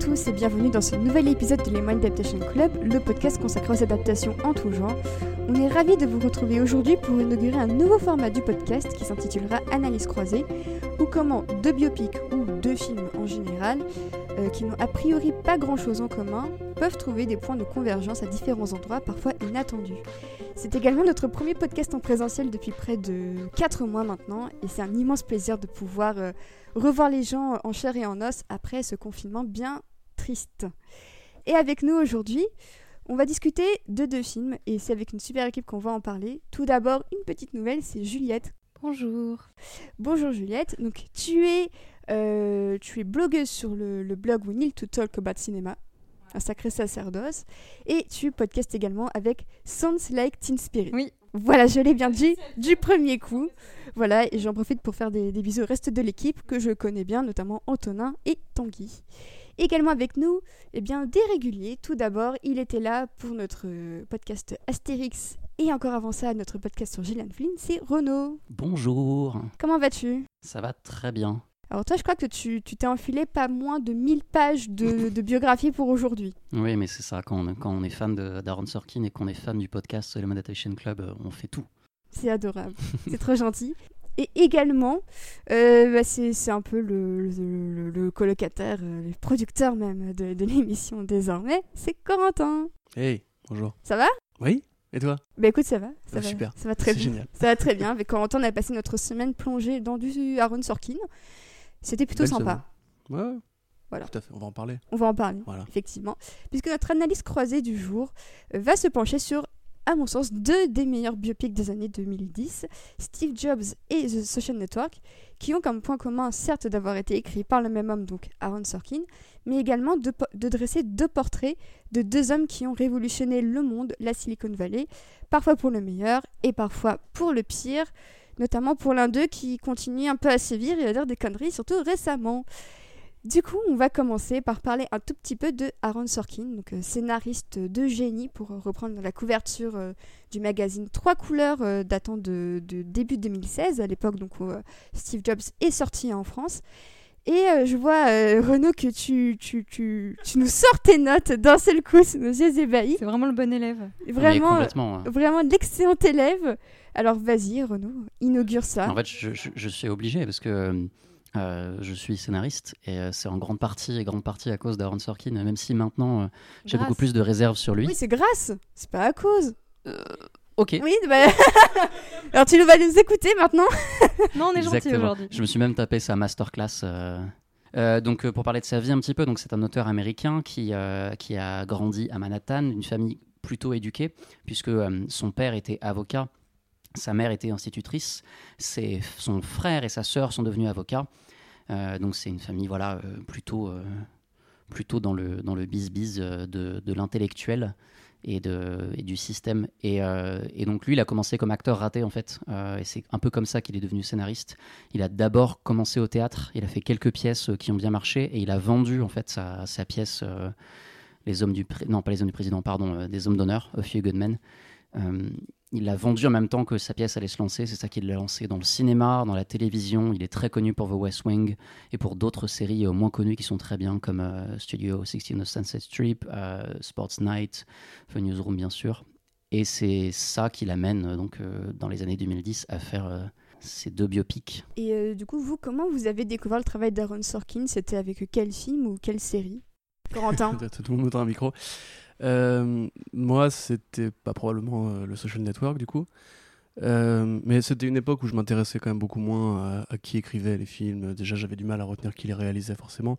tous et bienvenue dans ce nouvel épisode de Lemon Adaptation Club, le podcast consacré aux adaptations en tout genre. On est ravis de vous retrouver aujourd'hui pour inaugurer un nouveau format du podcast qui s'intitulera Analyse croisée, ou comment deux biopics ou deux films en général, euh, qui n'ont a priori pas grand chose en commun, peuvent trouver des points de convergence à différents endroits, parfois inattendus. C'est également notre premier podcast en présentiel depuis près de 4 mois maintenant, et c'est un immense plaisir de pouvoir euh, revoir les gens en chair et en os après ce confinement bien triste. Et avec nous aujourd'hui, on va discuter de deux films, et c'est avec une super équipe qu'on va en parler. Tout d'abord, une petite nouvelle, c'est Juliette. Bonjour. Bonjour Juliette, donc tu es, euh, tu es blogueuse sur le, le blog We Need to Talk About Cinema, un sacré sacerdoce, et tu podcastes également avec Sounds Like Teen Spirit. Oui. Voilà, je l'ai bien dit du premier coup. Voilà, et j'en profite pour faire des, des bisous au reste de l'équipe que je connais bien, notamment Antonin et Tanguy. Également avec nous, eh bien, des réguliers. Tout d'abord, il était là pour notre euh, podcast Astérix et encore avant ça, notre podcast sur Gillian Flynn, c'est Renaud. Bonjour, Comment vas-tu? Ça va très bien. Alors toi, je crois que tu tu t'es enfilé pas moins de 1000 pages de, de biographie pour aujourd'hui. Oui, mais c'est ça, quand on, quand on est fan d'Aaron Sorkin et qu'on est fan du podcast Le Meditation Club, euh, on fait tout. C'est adorable, c'est trop gentil. Et également, euh, bah, c'est un peu le, le- le- le colocataire, euh, le producteur même de, de l'émission désormais, c'est Corentin. Hey, bonjour. Ça va? Oui Et toi? Bah écoute, ça va, ça Ah, va, super. ça va très bien. génial. Ça va très bien. Avec Corentin, on a passé notre semaine plongée dans du Aaron Sorkin. C'était plutôt Belle sympa. semaine. Ouais, Voilà. tout à fait, on va en parler. On va en parler, Voilà. effectivement. Puisque notre analyse croisée du jour euh, va se pencher sur, à mon sens, deux des meilleurs biopics des années 2010, Steve Jobs et The Social Network, qui ont comme point commun, certes, d'avoir été écrits par le même homme, donc Aaron Sorkin, mais également de, dresser deux portraits de deux hommes qui ont révolutionné le monde, la Silicon Valley, parfois pour le meilleur et parfois pour le pire, notamment pour l'un d'eux qui continue un peu à sévir et à dire des conneries, surtout récemment. Du coup, on va commencer par parler un tout petit peu de Aaron Sorkin, donc euh, scénariste de génie pour euh, reprendre la couverture euh, du magazine Trois couleurs euh, datant de, de début 2016, à l'époque donc où euh, Steve Jobs est sorti en France. Et euh, je vois euh, Renaud que tu, tu, tu, tu nous sors tes notes d'un seul coup sous nos yeux ébahis. C'est vraiment le bon élève. Vraiment, complètement. hein. vraiment l'excellent élève. Alors vas-y Renaud, inaugure ça. En fait, je, je- je suis obligé parce que euh, je suis scénariste et euh, c'est en grande partie, et grande partie à cause d'Aaron Sorkin, même si maintenant euh, j'ai beaucoup plus de réserves sur lui. Oui, c'est grâce, c'est pas à cause. Ok. Oui, bah... alors tu nous vas nous écouter maintenant. Non, on est gentil aujourd'hui. Je me suis même tapé sa masterclass. euh. Euh, donc euh, pour parler de sa vie un petit peu, donc c'est un auteur américain qui, euh, qui a grandi à Manhattan, d'une famille plutôt éduquée, puisque euh, son père était avocat, sa mère était institutrice, ses, son frère et sa sœur sont devenus avocats. Euh, donc c'est une famille voilà euh, plutôt euh, plutôt dans le dans le biz-biz euh, de, de l'intellectuel et, et du système. Et, et donc lui, il a commencé comme acteur raté en fait. Et c'est un peu comme ça qu'il est devenu scénariste. Il a d'abord commencé au théâtre. Il a fait quelques pièces qui ont bien marché et il a vendu en fait sa, pièce. les hommes du non pas les hommes du président pardon des hommes d'honneur A Few Good Men il l'a vendu en même temps que sa pièce allait se lancer. C'est ça qui l'a lancé dans le cinéma dans la télévision. Il est très connu pour The West Wing et pour d'autres séries euh, moins connues qui sont très bien comme euh, Studio 16 of Sunset Strip euh, Sports Night The Newsroom bien sûr. Et c'est ça qui l'amène donc euh, dans les années 2010 à faire euh, ces deux biopics. Et euh, du coup, vous, comment vous avez découvert le travail d'Aaron Sorkin? C'était avec quel film ou quelle série? Corentin. Tout le monde dans un micro. Euh, moi, c'était pas probablement euh, le social network du coup. Euh, mais c'était une époque où je m'intéressais quand même beaucoup moins à, qui écrivait les films. Déjà, j'avais du mal à retenir qui les réalisait forcément.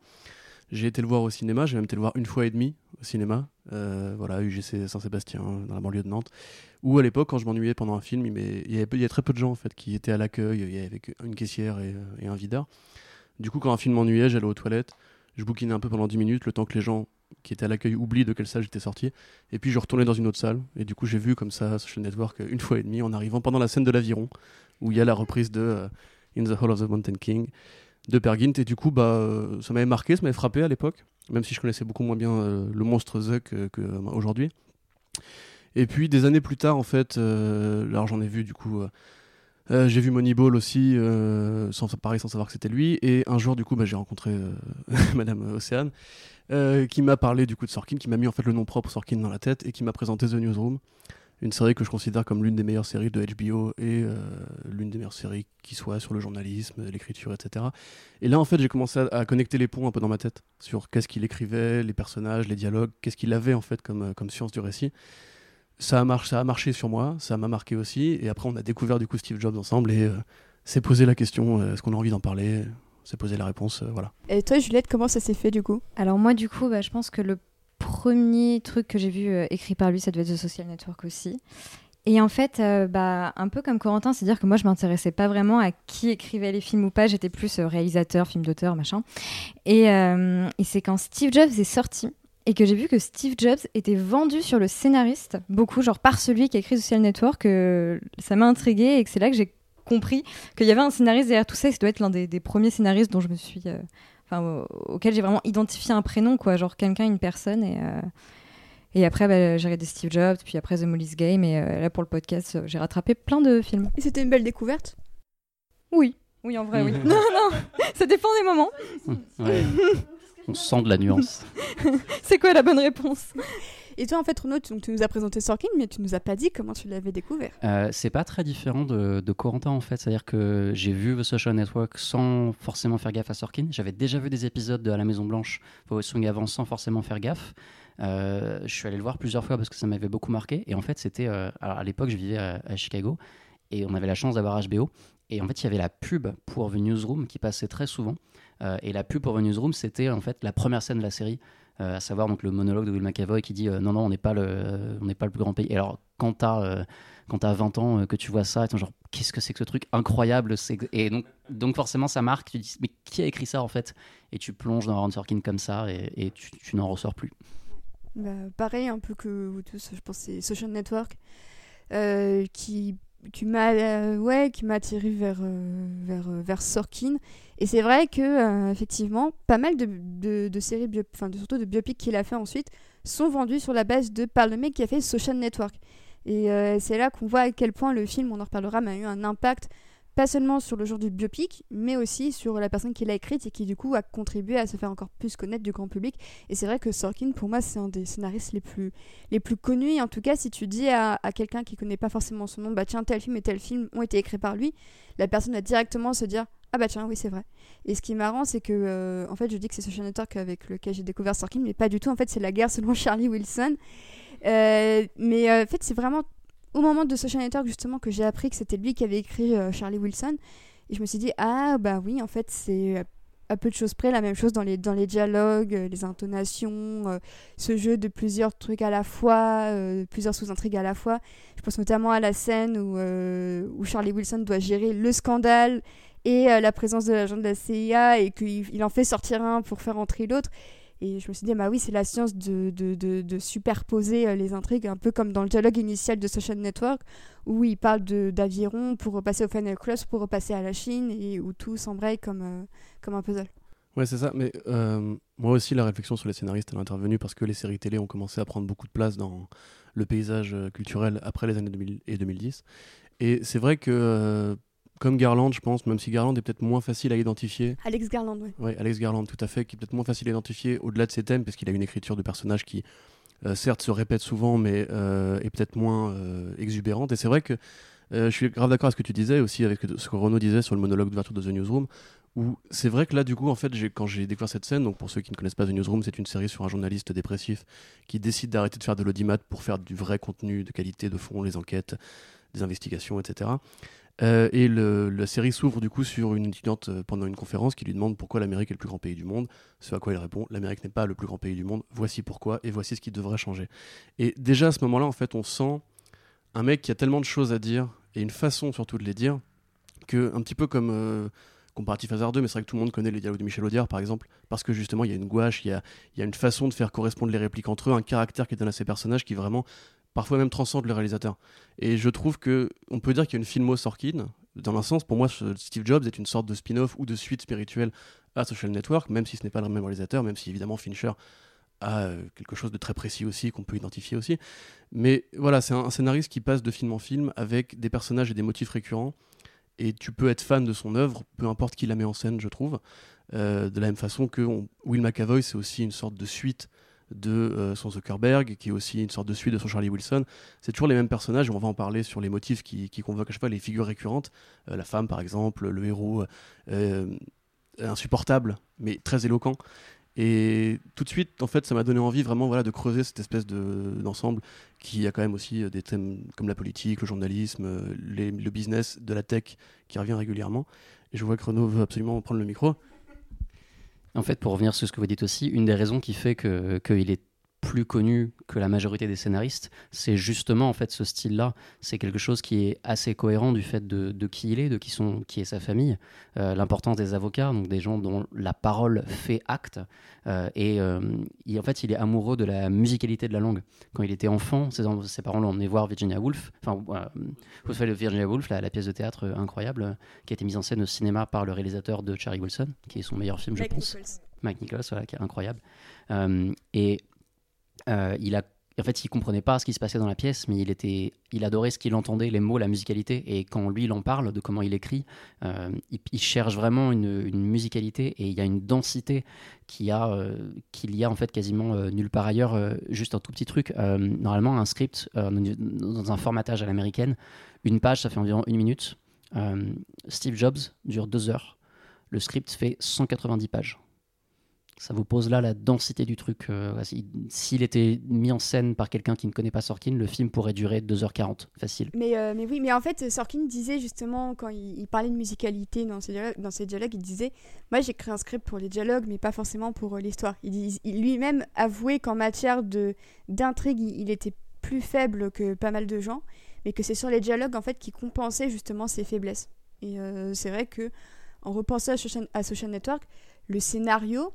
J'ai été le voir au cinéma, j'ai même été le voir une fois et demie au cinéma, voilà, UGC Saint-Sébastien, dans la banlieue de Nantes, où à l'époque, quand je m'ennuyais pendant un film, il, il y, avait, très peu de gens en fait qui étaient à l'accueil, il y avait une caissière et, et un videur. Du coup, quand un film m'ennuyait, j'allais aux toilettes, je bouquinais un peu pendant 10 minutes, le temps que les gens qui étaient à l'accueil oublient de quelle salle j'étais sorti, et puis je retournais dans une autre salle, et du coup, j'ai vu comme ça Social Network euh, une fois et demie en arrivant pendant la scène de l'aviron, où il y a la reprise de euh, In the Hall of the Mountain King de Per Gynt, et du coup, bah, euh, ça m'avait marqué, ça m'avait frappé à l'époque, même si je connaissais beaucoup moins bien le monstre Zuck euh, que euh, aujourd'hui. Et puis des années plus tard, en fait, alors j'en ai vu du coup euh, j'ai vu Moneyball aussi, euh, sans, pareil, sans savoir que c'était lui. Et un jour, du coup, bah, j'ai rencontré euh, Madame Océane, qui m'a parlé du coup de Sorkin, qui m'a mis en fait le nom propre Sorkin dans la tête et qui m'a présenté The Newsroom, une série que je considère comme l'une des meilleures séries de HBO et l'une des meilleures séries qui soit sur le journalisme, l'écriture, etc. Et là, en fait, j'ai commencé à, connecter les ponts un peu dans ma tête sur qu'est-ce qu'il écrivait, les personnages, les dialogues, qu'est-ce qu'il avait en fait comme science du récit. Ça a, mar- ça a marché sur moi, ça m'a marqué aussi. Et après, on a découvert du coup Steve Jobs ensemble et euh, s'est posé la question euh, est-ce qu'on a envie d'en parler? S'est posé la réponse, euh, voilà. Et toi, Juliette, comment ça s'est fait du coup? Alors moi, du coup, bah, je pense que le premier truc que j'ai vu euh, écrit par lui, ça devait être The Social Network aussi. Et en fait, euh, bah, un peu comme Corentin, c'est-à-dire que moi, je m'intéressais pas vraiment à qui écrivait les films ou pas. J'étais plus euh, réalisateur, film d'auteur, machin. Et, euh, et c'est quand Steve Jobs est sorti et que j'ai vu que Steve Jobs était vendu sur le scénariste, beaucoup, genre par celui qui a écrit Social Network, que ça m'a intrigué et que c'est là que j'ai compris qu'il y avait un scénariste derrière tout ça. Et ça doit être l'un des, des premiers scénaristes dont je me suis, euh, enfin, au- auquel j'ai vraiment identifié un prénom, quoi, genre quelqu'un, une personne. Et, euh, et après, bah, j'ai regardé Steve Jobs, puis après The Molly's Game, et euh, là pour le podcast, euh, j'ai rattrapé plein de films. Et c'était une belle découverte? Oui, oui, en vrai, oui. Non, non, ça dépend des moments. Ouais. On sent de la nuance. C'est quoi la bonne réponse? Et toi, en fait, Renaud, tu, donc, tu nous as présenté Sorkin, mais tu nous as pas dit comment tu l'avais découvert. Euh, c'est pas très différent de, de Corentin en fait, c'est-à-dire que j'ai vu The Social Network sans forcément faire gaffe à Sorkin. J'avais déjà vu des épisodes de À la Maison Blanche, Swing avant sans forcément faire gaffe. Euh, je suis allé le voir plusieurs fois parce que ça m'avait beaucoup marqué. Et en fait, c'était. euh, alors à l'époque, je vivais à, à Chicago et on avait la chance d'avoir HBO. Et en fait, il y avait la pub pour The Newsroom qui passait très souvent. Euh, et la pub pour The Newsroom, c'était en fait la première scène de la série, euh, à savoir donc le monologue de Will McAvoy qui dit euh, non non, on n'est pas le, on n'est pas le plus grand pays. Alors quand t'as quand t'as 20 ans que tu vois ça, t'es genre qu'est-ce que c'est que ce truc incroyable et donc donc forcément ça marque. Tu dis mais qui a écrit ça en fait? Et tu plonges dans Aaron Sorkin comme ça et, tu, tu n'en ressors plus. Bah, pareil, un peu que vous tous, je pense c'est Social Network qui, qui m'a ouais, qui m'a attiré vers, vers, vers Sorkin. Et c'est vrai que, euh, effectivement, pas mal de, de, de séries, enfin, de, surtout de biopics qu'il a fait ensuite, sont vendus sur la base de par le mec qui a fait Social Network. Et euh, c'est là qu'on voit à quel point le film, on en reparlera, mais a eu un impact pas seulement sur le genre du biopic, mais aussi sur la personne qui l'a écrite et qui du coup a contribué à se faire encore plus connaître du grand public. Et c'est vrai que Sorkin, pour moi, c'est un des scénaristes les plus, les plus connus. Et en tout cas, si tu dis à, à quelqu'un qui connaît pas forcément son nom, bah tiens, tel film et tel film ont été écrits par lui, la personne va directement se dire ah bah tiens, oui, c'est vrai. Et ce qui est marrant, c'est que, euh, en fait, je dis que c'est Social Network avec lequel j'ai découvert Sorkin, mais pas du tout. En fait, c'est la guerre selon Charlie Wilson. Euh, mais euh, en fait, c'est vraiment au moment de Social Network, justement, que j'ai appris que c'était lui qui avait écrit euh, Charlie Wilson. Et je me suis dit, ah bah oui, en fait, c'est euh, à peu de choses près la même chose dans les, dans les dialogues, euh, les intonations, ce jeu de plusieurs trucs à la fois, plusieurs sous-intrigues à la fois. Je pense notamment à la scène où, où Charlie Wilson doit gérer le scandale et la présence de l'agent de la CIA et qu'il il en fait sortir un pour faire entrer l'autre. Et je me suis dit, bah oui, c'est la science de, de, de, superposer euh, les intrigues, un peu comme dans le dialogue initial de Social Network, où il parle d'aviron pour repasser au Final Cross, pour repasser à la Chine, et où tout s'embraye comme, euh, comme un puzzle. Ouais, c'est ça. Mais euh, moi aussi, la réflexion sur les scénaristes, elle est intervenue parce que les séries télé ont commencé à prendre beaucoup de place dans le paysage culturel après les années 2000 et 2010. Et c'est vrai que, comme Garland, je pense, même si Garland est peut-être moins facile à identifier, Alex Garland, oui. Ouais, Alex Garland, tout à fait, qui est peut-être moins facile à identifier au-delà de ses thèmes, parce qu'il a une écriture de personnage qui, euh, certes, se répète souvent, mais euh, est peut-être moins euh, exubérante. Et c'est vrai que je suis grave d'accord avec ce que tu disais, aussi avec ce que Renaud disait sur le monologue d'ouverture de The Newsroom, où c'est vrai que là, du coup, en fait, quand j'ai découvert cette scène, donc pour ceux qui ne connaissent pas The Newsroom, c'est une série sur un journaliste dépressif qui décide d'arrêter de faire de l'audimat pour faire du vrai contenu de qualité, de fond, les enquêtes, des investigations, etc. Euh, et la série s'ouvre du coup sur une étudiante euh, pendant une conférence qui lui demande pourquoi l'Amérique est le plus grand pays du monde. Ce à quoi il répond l'Amérique n'est pas le plus grand pays du monde. Voici pourquoi et voici ce qui devrait changer. Et déjà à ce moment-là, en fait, on sent un mec qui a tellement de choses à dire et une façon surtout de les dire que un petit peu comme euh, comparatif hasard 2, mais c'est vrai que tout le monde connaît les dialogues de Michel Audiard par exemple, parce que justement il y a une gouache, il y a, il y a une façon de faire correspondre les répliques entre eux, un caractère qui donne à ces personnages qui vraiment parfois même transcende le réalisateur. Et je trouve que on peut dire qu'il y a une filmo Sorkin. Dans un sens, pour moi, Steve Jobs est une sorte de spin-off ou de suite spirituelle à Social Network, même si ce n'est pas le même réalisateur, même si évidemment Fincher a euh, quelque chose de très précis aussi, qu'on peut identifier aussi. Mais voilà, c'est un, un scénariste qui passe de film en film avec des personnages et des motifs récurrents Et tu peux être fan de son œuvre, peu importe qui la met en scène, je trouve. Euh, de la même façon que Will McAvoy, c'est aussi une sorte de suite de euh, son Zuckerberg, qui est aussi une sorte de suite de son Charlie Wilson. C'est toujours les mêmes personnages, on va en parler sur les motifs qui, qui convoquent à chaque fois les figures récurrentes. Euh, la femme, par exemple, le héros insupportable, mais très éloquent. Et tout de suite, en fait, ça m'a donné envie vraiment voilà, de creuser cette espèce d'ensemble qui a quand même aussi des thèmes comme la politique, le journalisme, le business, de la tech qui revient régulièrement. Et je vois que Renaud veut absolument prendre le micro. En fait, pour revenir sur ce que vous dites aussi, une des raisons qui fait qu'il est plus connu que la majorité des scénaristes, c'est justement en fait ce style-là. C'est quelque chose qui est assez cohérent du fait de, qui il est, de qui, sont, qui est sa famille, euh, l'importance des avocats, donc des gens dont la parole fait acte. Euh, et euh, en fait, il est amoureux de la musicalité de la langue. Quand il était enfant, ses, ses parents l'ont emmené voir Virginia Woolf, enfin, vous savez, Virginia Woolf, la, pièce de théâtre incroyable, qui a été mise en scène au cinéma par le réalisateur de Charlie Wilson, qui est son meilleur film, je pense. Mike Nichols, voilà, qui est incroyable. et euh, il a en fait, il comprenait pas ce qui se passait dans la pièce, mais il était, il adorait ce qu'il entendait, les mots, la musicalité. Et quand lui, il en parle de comment il écrit, euh, il, cherche vraiment une, musicalité et il y a une densité qu'il y a, euh, qu'il y a en fait quasiment nulle part ailleurs. juste un tout petit truc. normalement, un script dans un formatage à l'américaine, une page, ça fait environ une minute. Steve Jobs dure deux heures. Le script fait 190 pages ça vous pose là la densité du truc. Euh, s'il était mis en scène par quelqu'un qui ne connaît pas Sorkin, le film pourrait durer 2h40, facile. Mais, euh, mais oui, mais en fait, Sorkin disait justement, quand il, parlait de musicalité dans ses, dialogues, dans ses dialogues, il disait Moi, j'ai créé un script pour les dialogues, mais pas forcément pour euh, l'histoire. Il, lui-même avouait qu'en matière d'intrigue, il, était plus faible que pas mal de gens, mais que c'est sur les dialogues en fait qui compensait justement ses faiblesses. Et c'est vrai que en repensant à Social Network, le scénario,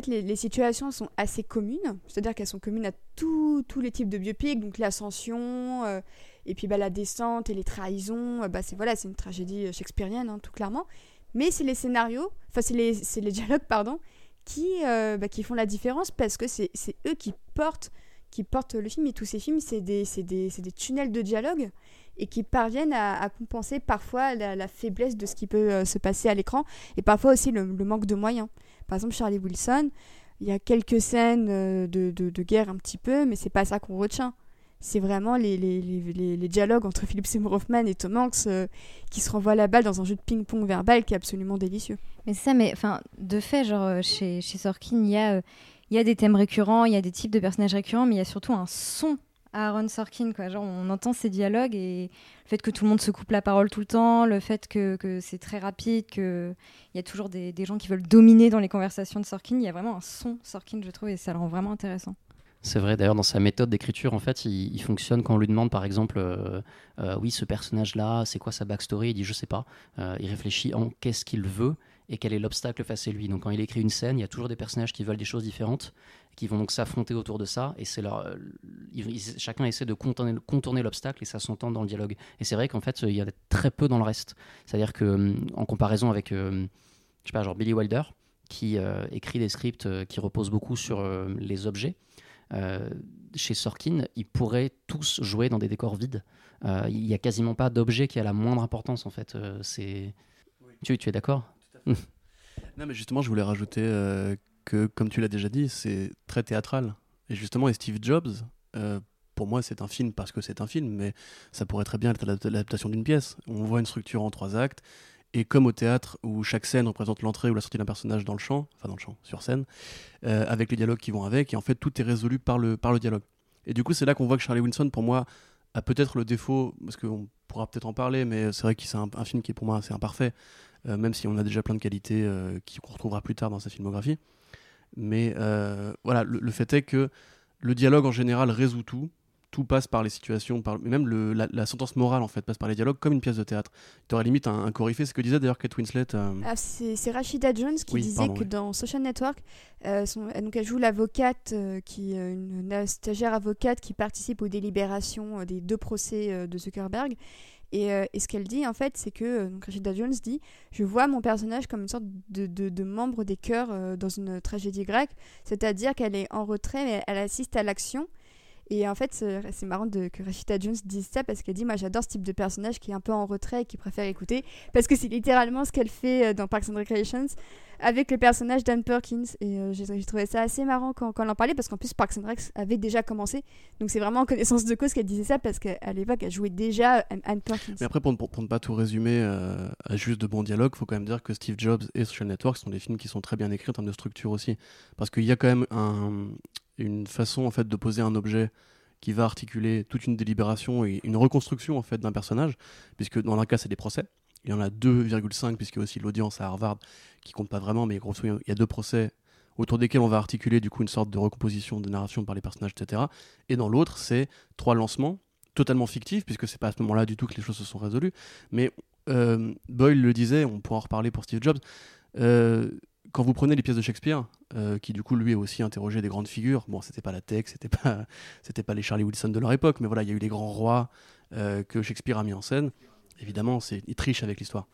fait, les, situations sont assez communes, c'est-à-dire qu'elles sont communes à tous les types de biopics, donc l'ascension, euh, et puis bah, la descente et les trahisons, euh, bah, c'est voilà, une tragédie shakespearienne, hein, tout clairement. Mais c'est les scénarios, enfin c'est les, les, dialogues, pardon, qui, euh, bah, qui font la différence parce que c'est eux qui portent, qui portent le film, et tous ces films, c'est des, des, des, tunnels de dialogue et qui parviennent à, compenser parfois la, faiblesse de ce qui peut se passer à l'écran et parfois aussi le manque de moyens. Par exemple, Charlie Wilson, il y a quelques scènes euh, de, guerre un petit peu, mais c'est pas ça qu'on retient. C'est vraiment les, dialogues entre Philip Seymour Hoffman et Tom Hanks euh, qui se renvoient la balle dans un jeu de ping-pong verbal qui est absolument délicieux. Mais c'est ça, mais enfin, de fait, genre euh, chez, chez Sorkin, il y a. des thèmes récurrents, il y a des types de personnages récurrents, mais il y a surtout un son Aaron Sorkin. Quoi. Genre, on entend ces dialogues et le fait que tout le monde se coupe la parole tout le temps, le fait que, c'est très rapide, qu'il y a toujours des, des, gens qui veulent dominer dans les conversations de Sorkin. Il y a vraiment un son Sorkin, je trouve, et ça le rend vraiment intéressant. C'est vrai, d'ailleurs, dans sa méthode d'écriture, en fait, il, fonctionne quand on lui demande, par exemple, euh, euh, oui, ce personnage-là, c'est quoi sa backstory? Il dit, je sais pas. Euh, il réfléchit en qu'est-ce qu'il veut et quel est l'obstacle face à lui. Donc, quand il écrit une scène, il y a toujours des personnages qui veulent des choses différentes qui vont donc s'affronter autour de ça, et c'est leur, euh, chacun essaie de contourner, contourner l'obstacle, et ça s'entend dans le dialogue. Et c'est vrai qu'en fait, il y a très peu dans le reste. C'est-à-dire que, hum, en comparaison avec, euh, je sais pas, genre Billy Wilder, qui euh, écrit des scripts qui reposent beaucoup sur les objets, chez Sorkin, ils pourraient tous jouer dans des décors vides. Il n'y a quasiment pas d'objet qui a la moindre importance, en fait. c'est... Tu, tu es d'accord? Non, mais justement, je voulais rajouter que, comme tu l'as déjà dit, c'est très théâtral. Et justement, et Steve Jobs, euh, pour moi, c'est un film parce que c'est un film, mais ça pourrait très bien être l'adaptation d'une pièce. On voit une structure en trois actes, et comme au théâtre où chaque scène représente l'entrée ou la sortie d'un personnage dans le champ, enfin dans le champ, sur scène, euh, avec les dialogues qui vont avec, et en fait tout est résolu par le, par le dialogue. Et du coup, c'est là qu'on voit que Charlie Wilson, pour moi, a peut-être le défaut, parce qu'on pourra peut-être en parler, mais c'est vrai que c'est un, film qui est pour moi assez imparfait, euh, même si on a déjà plein de qualités qu'on retrouvera plus tard dans sa filmographie. Mais euh, voilà, le, fait est que le dialogue en général résout tout. Tout passe par les situations, par, même le, la, sentence morale en fait passe par les dialogues comme une pièce de théâtre. Tu aurais limite un, un c'est ce que disait d'ailleurs Kate Winslet. Euh, ah, c'est Rachida Jones qui disait que dans Social Network, euh, donc elle joue l'avocate, qui une, une, stagiaire avocate qui participe aux délibérations des deux procès de Zuckerberg. Euh, et, ce qu'elle dit, en fait, c'est que euh, donc Rachida Jones dit Je vois mon personnage comme une sorte de, de, membre des chœurs euh, dans une tragédie grecque, c'est-à-dire qu'elle est en retrait, mais elle assiste à l'action. Et en fait, c'est marrant que Rashida Jones dise ça parce qu'elle dit Moi, j'adore ce type de personnage qui est un peu en retrait et qui préfère écouter. Parce que c'est littéralement ce qu'elle fait euh, dans Parks and Recreations avec le personnage d'Anne Perkins. Et euh, j'ai trouvé ça assez marrant quand, quand elle en parlait parce qu'en plus, Parks and Rec avait déjà commencé. Donc, c'est vraiment en connaissance de cause qu'elle disait ça parce qu'à l'époque, elle jouait déjà Anne- Anne Perkins. Mais après, pour ne pas tout résumer euh, à juste de bons dialogues, il faut quand même dire que Steve Jobs et Social Network sont des films qui sont très bien écrits en termes de structure aussi. Parce qu'il y a quand même un- une façon en fait de poser un objet qui va articuler toute une délibération et une reconstruction en fait d'un personnage, puisque dans l'un cas c'est des procès. Il y en a 2,5 puisqu'il y a aussi l'audience à Harvard qui compte pas vraiment, mais grosso il y a deux procès autour desquels on va articuler du coup une sorte de recomposition de narration par les personnages, etc. Et dans l'autre, c'est trois lancements totalement fictifs, puisque c'est pas à ce moment-là du tout que les choses se sont résolues. Mais euh, Boyle le disait, on pourra en reparler pour Steve Jobs. euh, quand vous prenez les pièces de Shakespeare, euh, qui du coup lui a aussi interrogé des grandes figures, bon c'était pas la tech, c'était pas, c'était pas les Charlie Wilson de leur époque, mais voilà il y a eu les grands rois euh, que Shakespeare a mis en scène. Évidemment, c'est, il triche avec l'histoire,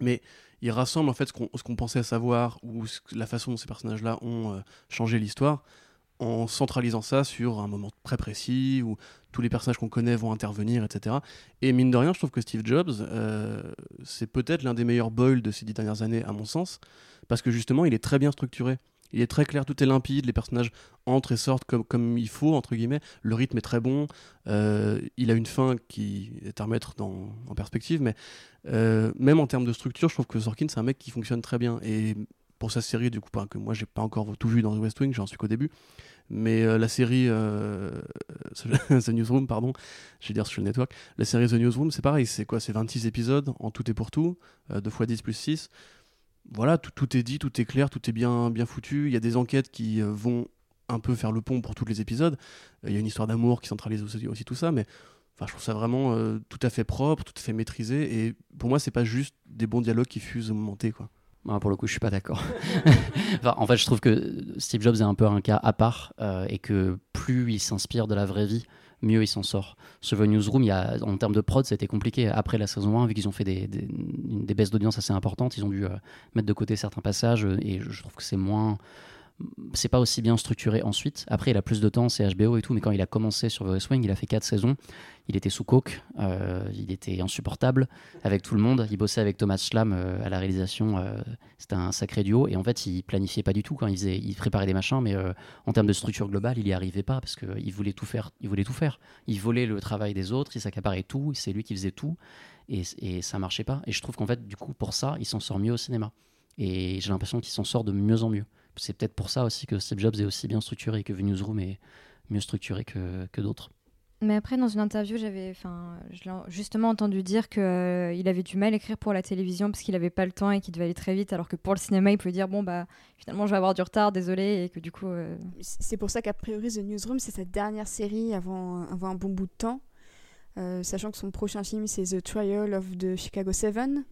mais il rassemble en fait ce qu'on, pensait savoir ou la façon dont ces personnages-là ont euh, changé l'histoire en centralisant ça sur un moment très précis où tous les personnages qu'on connaît vont intervenir, etc. Et mine de rien, je trouve que Steve Jobs, c'est peut-être l'un des meilleurs Boyle de ces dix dernières années, à mon sens, parce que justement, il est très bien structuré. Il est très clair, tout est limpide, les personnages entrent et sortent comme, comme il faut, entre guillemets. Le rythme est très bon. euh, il a une fin qui est à remettre dans, en perspective, mais euh, même en termes de structure, je trouve que Sorkin, c'est un mec qui fonctionne très bien. Et pour sa série, du coup, que moi, j'ai pas encore tout vu dans The West Wing, j'en suis qu'au début. Mais euh, la série The Newsroom, pardon, je vais dire sur le network, la série The Newsroom, c'est pareil, c'est quoi? C'est 26 épisodes en tout et pour tout, euh, 2 x 10 plus 6. Voilà, tout, tout est dit, tout est clair, tout est bien, bien foutu. Il y a des enquêtes qui euh, vont un peu faire le pont pour tous les épisodes. Euh, Il y a une histoire d'amour qui centralise aussi, tout ça, mais enfin, je trouve ça vraiment euh, tout à fait propre, tout à fait maîtrisé. Et pour moi, c'est pas juste des bons dialogues qui fusent au moment T, quoi. Ah, pour le coup, je suis pas d'accord. Enfin, en fait, je trouve que Steve Jobs est un peu un cas à part et que plus il s'inspire de la vraie vie, mieux il s'en sort. Sur The Newsroom, il y a, en termes de prod, c'était compliqué. Après la saison 1, vu qu'ils ont fait des, des baisses d'audience assez importantes, ils ont dû euh, mettre de côté certains passages euh, et je trouve que c'est moins. C'est pas aussi bien structuré ensuite. Après, il a plus de temps, c'est HBO et tout, mais quand il a commencé sur The West Wing, il a fait 4 saisons. Il était sous coke, euh, il était insupportable avec tout le monde. Il bossait avec Thomas Schlam euh, à la réalisation. euh, c'était un sacré duo. Et en fait, il planifiait pas du tout quand il, préparait des machins, mais en termes de structure globale, il y arrivait pas parce qu'il voulait tout faire. Il voulait tout faire. Il volait le travail des autres, il s'accaparait tout, c'est lui qui faisait tout. Et, et ça marchait pas. Et je trouve qu'en fait, du coup, pour ça, il s'en sort mieux au cinéma. Et j'ai l'impression qu'il s'en sort de mieux en mieux. C'est peut-être pour ça aussi que Steve Jobs est aussi bien structuré que The Newsroom est mieux structuré que d'autres. Mais après, dans une interview, j'avais, enfin, justement entendu dire qu'il avait du mal à écrire pour la télévision parce qu'il n'avait pas le temps et qu'il devait aller très vite, alors que pour le cinéma, il pouvait dire bon bah finalement je vais avoir du retard, désolé, et que du coup. euh, C'est pour ça qu'a priori The Newsroom, c'est sa dernière série avant, avant un bon bout de temps. Euh, sachant que son prochain film, c'est The Trial of the Chicago Seven,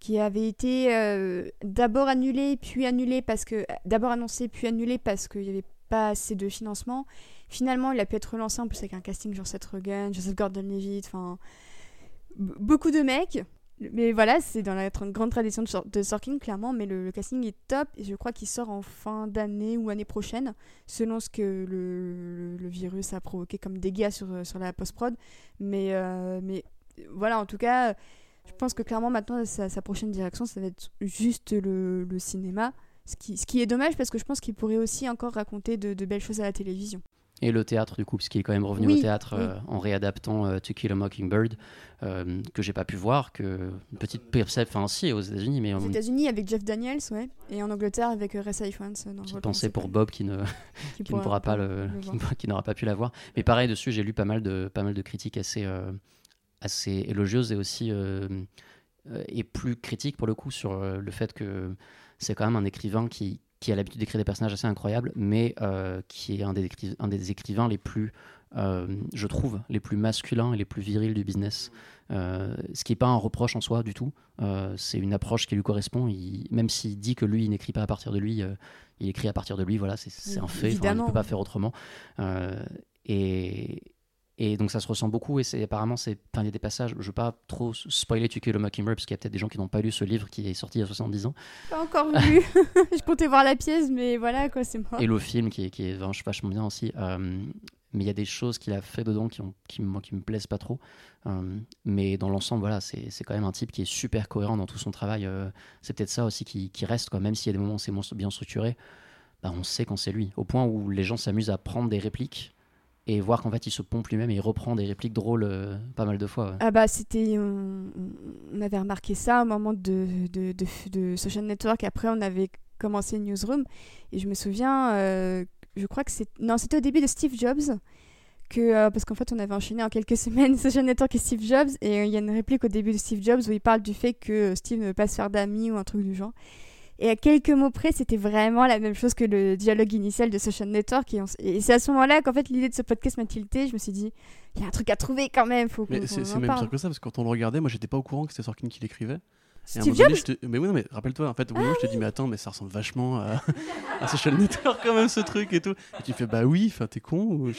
qui avait été euh, d'abord annulé, puis annulé parce que. D'abord annoncé, puis annulé parce qu'il n'y avait pas assez de financement. Finalement, il a pu être relancé en plus avec un casting genre Seth Rogen, Joseph Gordon-Levitt, enfin. Beaucoup de mecs. Mais voilà, c'est dans la grande tradition de, Sor- de clairement, mais le, casting est top et je crois qu'il sort en fin d'année ou année prochaine selon ce que le, virus a provoqué comme dégâts sur, sur la post-prod. Mais, euh, mais voilà, en tout cas, je pense que clairement maintenant, sa, prochaine direction, ça va être juste le, cinéma. Ce qui, est dommage parce que je pense qu'il pourrait aussi encore raconter de belles choses à la télévision. Et le théâtre, du coup, puisqu'il est quand même revenu Oui, au théâtre oui. euh, en réadaptant euh, To Kill a Mockingbird, euh, que j'ai pas pu voir, que une petite percep, enfin si, aux États-Unis, mais Aux États-Unis avec Jeff Daniels, ouais, et en Angleterre avec Ressa Ifans. petite pensée pour Bob qui ne, qui qui ne pourra pas le, le qui n'aura pas pu la voir. Mais pareil dessus, j'ai lu pas mal de pas mal de critiques assez assez élogieuses et aussi et plus critiques pour le coup sur le fait que c'est quand même un écrivain qui qui a l'habitude d'écrire des personnages assez incroyables, mais euh, qui est un des, un des écrivains les plus, euh, je trouve, les plus masculins et les plus virils du business. Euh, ce qui n'est pas un reproche en soi du tout. C'est une approche qui lui correspond. Il- même s'il dit que lui, il n'écrit pas à partir de lui, il écrit à partir de lui. Voilà, c'est un fait. Enfin, il ne peut pas faire autrement. Et, et donc ça se ressent beaucoup. Et c'est apparemment, c'est, enfin, il y a des passages. Je ne veux pas trop spoiler To Kill a Mockingbird parce qu'il y a peut-être des gens qui n'ont pas lu ce livre qui est sorti il y a 70 ans. Pas encore vu. je comptais voir la pièce, mais voilà quoi, c'est mort. et le film qui est, qui est vach- vachement bien aussi. Euh, mais il y a des choses qu'il a fait dedans qui, ont, qui, moi, qui me plaisent pas trop. Euh, mais dans l'ensemble, voilà, c'est quand même un type qui est super cohérent dans tout son travail. Euh, c'est peut-être ça aussi qui, qui reste, quoi. même s'il y a des moments où c'est bien structuré, bah, on sait quand c'est lui. Au point où les gens s'amusent à prendre des répliques et voir qu'en fait il se pompe lui-même et il reprend des répliques drôles euh, pas mal de fois. Ah bah c'était, on, avait remarqué ça au moment de, de, de, Social Network, après on avait commencé Newsroom et je me souviens, euh, je crois que c'est, non c'était au début de Steve Jobs, que, euh, parce qu'en fait on avait enchaîné en quelques semaines Social Network et Steve Jobs et il y a une réplique au début de Steve Jobs où il parle du fait que Steve ne veut pas se faire d'amis ou un truc du genre. Et à quelques mots près, c'était vraiment la même chose que le dialogue initial de Social Network. Et, c'est à ce moment-là qu'en fait, l'idée de ce podcast m'a tilté. Je me suis dit, il y a un truc à trouver quand même. Faut mais c'est même pire que ça, parce que quand on le regardait, moi, j'étais pas au courant que c'était Sorkin qui l'écrivait. Steve Jobs Mais oui, non, mais rappelle-toi, en fait, au moment je te dis, mais attends, mais ça ressemble vachement à, à Social Network quand même, ce truc et tout. Et tu fais, bah oui, enfin, t'es con ou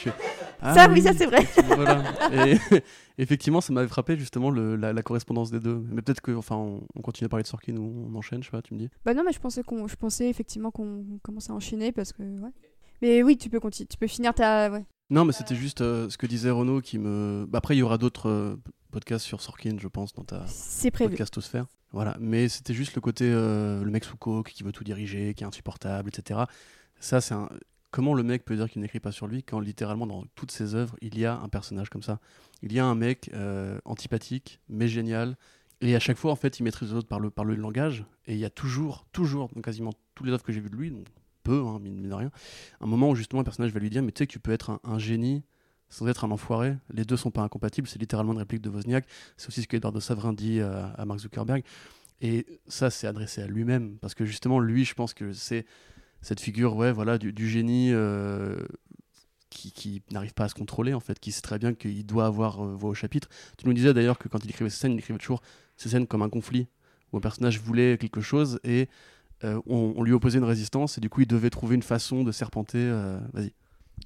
ah, Ça, oui, ça c'est vrai. Voilà. Et effectivement, ça m'avait frappé justement le, la, correspondance des deux. Mais peut-être que, enfin, on, continue à parler de Sorkin ou on enchaîne, je sais pas, tu me dis. Bah non, mais je pensais, qu'on, je pensais effectivement qu'on commençait à enchaîner parce que, ouais. Mais oui, tu peux, continuer, tu peux finir ta. Ouais. Non, mais c'était juste euh, ce que disait Renaud qui me. Bah, après, il y aura d'autres euh, podcasts sur Sorkin, je pense, dans ta podcastosphère. Voilà, mais c'était juste le côté euh, le mec sous coke qui veut tout diriger, qui est insupportable, etc. Ça, c'est un... comment le mec peut dire qu'il n'écrit pas sur lui quand littéralement dans toutes ses œuvres il y a un personnage comme ça? Il y a un mec euh, antipathique mais génial. Et à chaque fois, en fait, il maîtrise les autres par le, par le langage. Et il y a toujours, toujours, dans quasiment toutes les œuvres que j'ai vues de lui, peu, hein, mine de rien, un moment où justement un personnage va lui dire Mais tu sais que tu peux être un génie sans être un enfoiré. Les deux sont pas incompatibles. C'est littéralement une réplique de Wozniak. C'est aussi ce que de Savrin dit euh, à, Mark Zuckerberg. Et ça, c'est adressé à lui-même. Parce que justement, lui, je pense que c'est cette figure ouais, voilà, du, génie euh, qui, n'arrive pas à se contrôler, en fait, qui sait très bien qu'il doit avoir euh, voix au chapitre. Tu nous disais d'ailleurs que quand il écrivait ces scènes, il écrivait toujours ces scènes comme un conflit, où un personnage voulait quelque chose et on, on, lui opposait une résistance, et du coup, il devait trouver une façon de serpenter. Vas-y.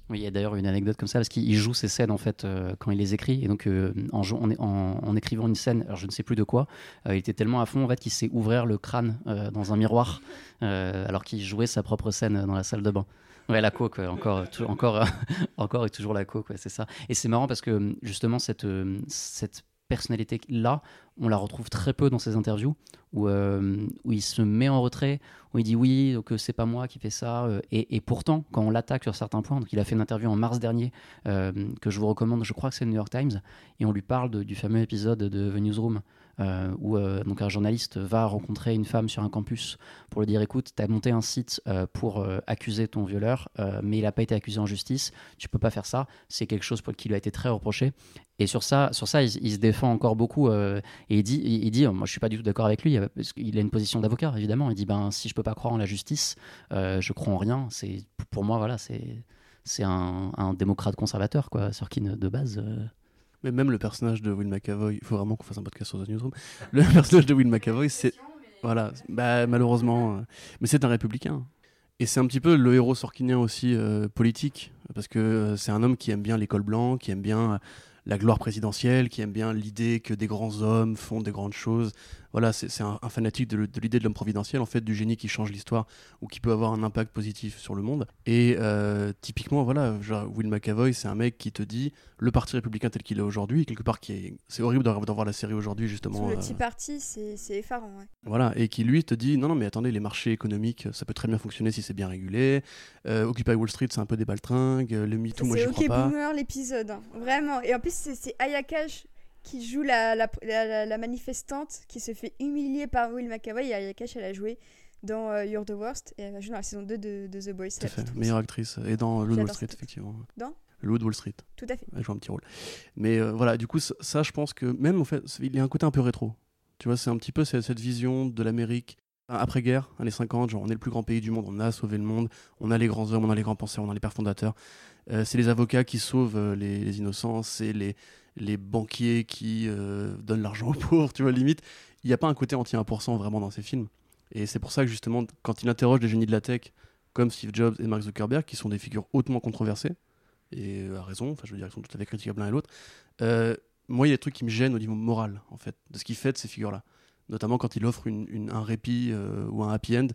Oui, il y a d'ailleurs une anecdote comme ça parce qu'il joue ses scènes en fait euh, quand il les écrit et donc euh, en, écrivant une scène, alors je ne sais plus de quoi, euh, il était tellement à fond en fait qu'il s'est ouvrir le crâne dans un miroir alors qu'il jouait sa propre scène dans la salle de bain. La coque, encore, encore, encore et toujours la coque, c'est ça. Et c'est marrant parce que justement cette, cette personnalité-là, on la retrouve très peu dans ses interviews, où, euh, où il se met en retrait, où il dit oui, donc euh, c'est pas moi qui fais ça. Euh, et, pourtant, quand on l'attaque sur certains points, donc il a fait une interview en mars dernier que je vous recommande, je crois que c'est le New York Times, et on lui parle du fameux épisode de The Newsroom où donc un journaliste va rencontrer une femme sur un campus pour lui dire écoute, tu as monté un site pour accuser ton violeur, mais il n'a pas été accusé en justice, tu peux pas faire ça. C'est quelque chose pour qui lui a été très reproché. Et sur ça, sur ça il, se défend encore beaucoup et il dit, il, dit moi je suis pas du tout d'accord avec lui, parce qu'il a une position d'avocat évidemment. Il dit ben si je peux pas croire en la justice, je crois en rien. C'est pour moi voilà c'est c'est un, un, démocrate conservateur quoi, sur qui de base. Mais même le personnage de Will McAvoy, il faut vraiment qu'on fasse un podcast sur The Newsroom. Le personnage de Will McAvoy, c'est. Voilà, bah, malheureusement. Euh, mais c'est un républicain. Et c'est un petit peu le héros sorkinien aussi euh, politique, parce que euh, c'est un homme qui aime bien l'école blanche, qui aime bien la gloire présidentielle, qui aime bien l'idée que des grands hommes font des grandes choses. Voilà, c'est un, fanatique de, l'idée de l'homme providentiel, en fait, du génie qui change l'histoire ou qui peut avoir un impact positif sur le monde. Et euh, typiquement, voilà, genre Will McAvoy, c'est un mec qui te dit le parti républicain tel qu'il est aujourd'hui, quelque part qui est, c'est horrible d'en voir la série aujourd'hui justement. le petit euh, parti, c'est effarant. Ouais. Voilà, et qui lui te dit non non mais attendez, les marchés économiques, ça peut très bien fonctionner si c'est bien régulé. Euh, Occupy Wall Street, c'est un peu des baltringues. Le MeToo, moi j'y crois pas. C'est Boomer l'épisode, hein. vraiment. Et en plus c'est Ayakash qui joue la, la, manifestante qui se fait humilier par Will McAvoy et Ayakash elle a joué dans euh, You're the Worst et elle a joué dans la saison 2 de, The Boys. Tout à fait, meilleure actrice et dans Loot Wall Street effectivement. Dans Loot Wall Street. Tout à fait. Elle joue un petit rôle. Mais euh, voilà, du coup ça, je pense que même en fait il y a un côté un peu rétro. Tu vois, c'est un petit peu cette vision de l'Amérique après-guerre, années 50, genre on est le plus grand pays du monde, on a sauvé le monde, on a les grands hommes, on a les grands penseurs, on a les pères fondateurs. Euh, c'est les avocats qui sauvent les, les innocents, c'est les, les banquiers qui euh, donnent l'argent aux pauvres, tu vois, limite. Il n'y a pas un côté anti-1% vraiment dans ces films. Et c'est pour ça que justement, quand il interroge les génies de la tech, comme Steve Jobs et Mark Zuckerberg, qui sont des figures hautement controversées, et à raison, enfin je veux dire, ils sont tout à fait critiquables l'un et l'autre, euh, moi il y a des trucs qui me gênent au niveau moral, en fait, de ce qu'il fait de ces figures-là. Notamment quand il offre un répit euh, ou un happy end.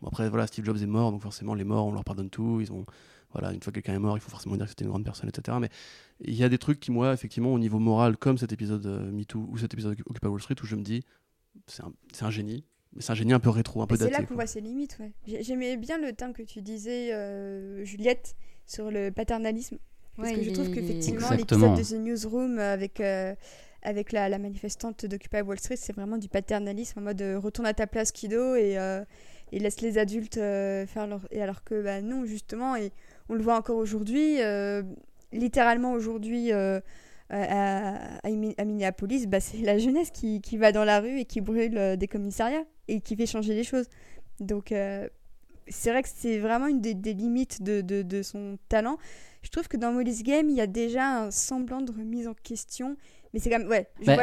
Bon après, voilà, Steve Jobs est mort, donc forcément les morts, on leur pardonne tout, ils ont voilà, une fois que quelqu'un est mort, il faut forcément dire que c'était une grande personne, etc. Mais il y a des trucs qui, moi, effectivement, au niveau moral, comme cet épisode euh, MeToo ou cet épisode Occupy Wall Street, où je me dis, c'est un, c'est un génie, mais c'est un génie un peu rétro, un peu Et C'est daté. là qu'on quoi. voit ses limites, ouais. J'ai- J'aimais bien le terme que tu disais, euh, Juliette, sur le paternalisme. Parce Ouais, que je trouve qu'effectivement, Exactement. l'épisode de The Newsroom avec, euh, avec la, la manifestante d'Occupy Wall Street, c'est vraiment du paternalisme en mode euh, retourne à ta place, kiddo, et, euh, et laisse les adultes euh, faire leur. Et alors que, bah non, justement, et on le voit encore aujourd'hui, euh, littéralement aujourd'hui. euh, à, Minneapolis, bah, c'est la jeunesse qui, qui va dans la rue et qui brûle euh, des commissariats et qui fait changer les choses. Donc, c'est vrai que c'est vraiment une des, des limites de, de, de son talent. Je trouve que dans Molly's Game, il y a déjà un semblant de remise en question. Mais c'est quand même. Ouais, Bah, en-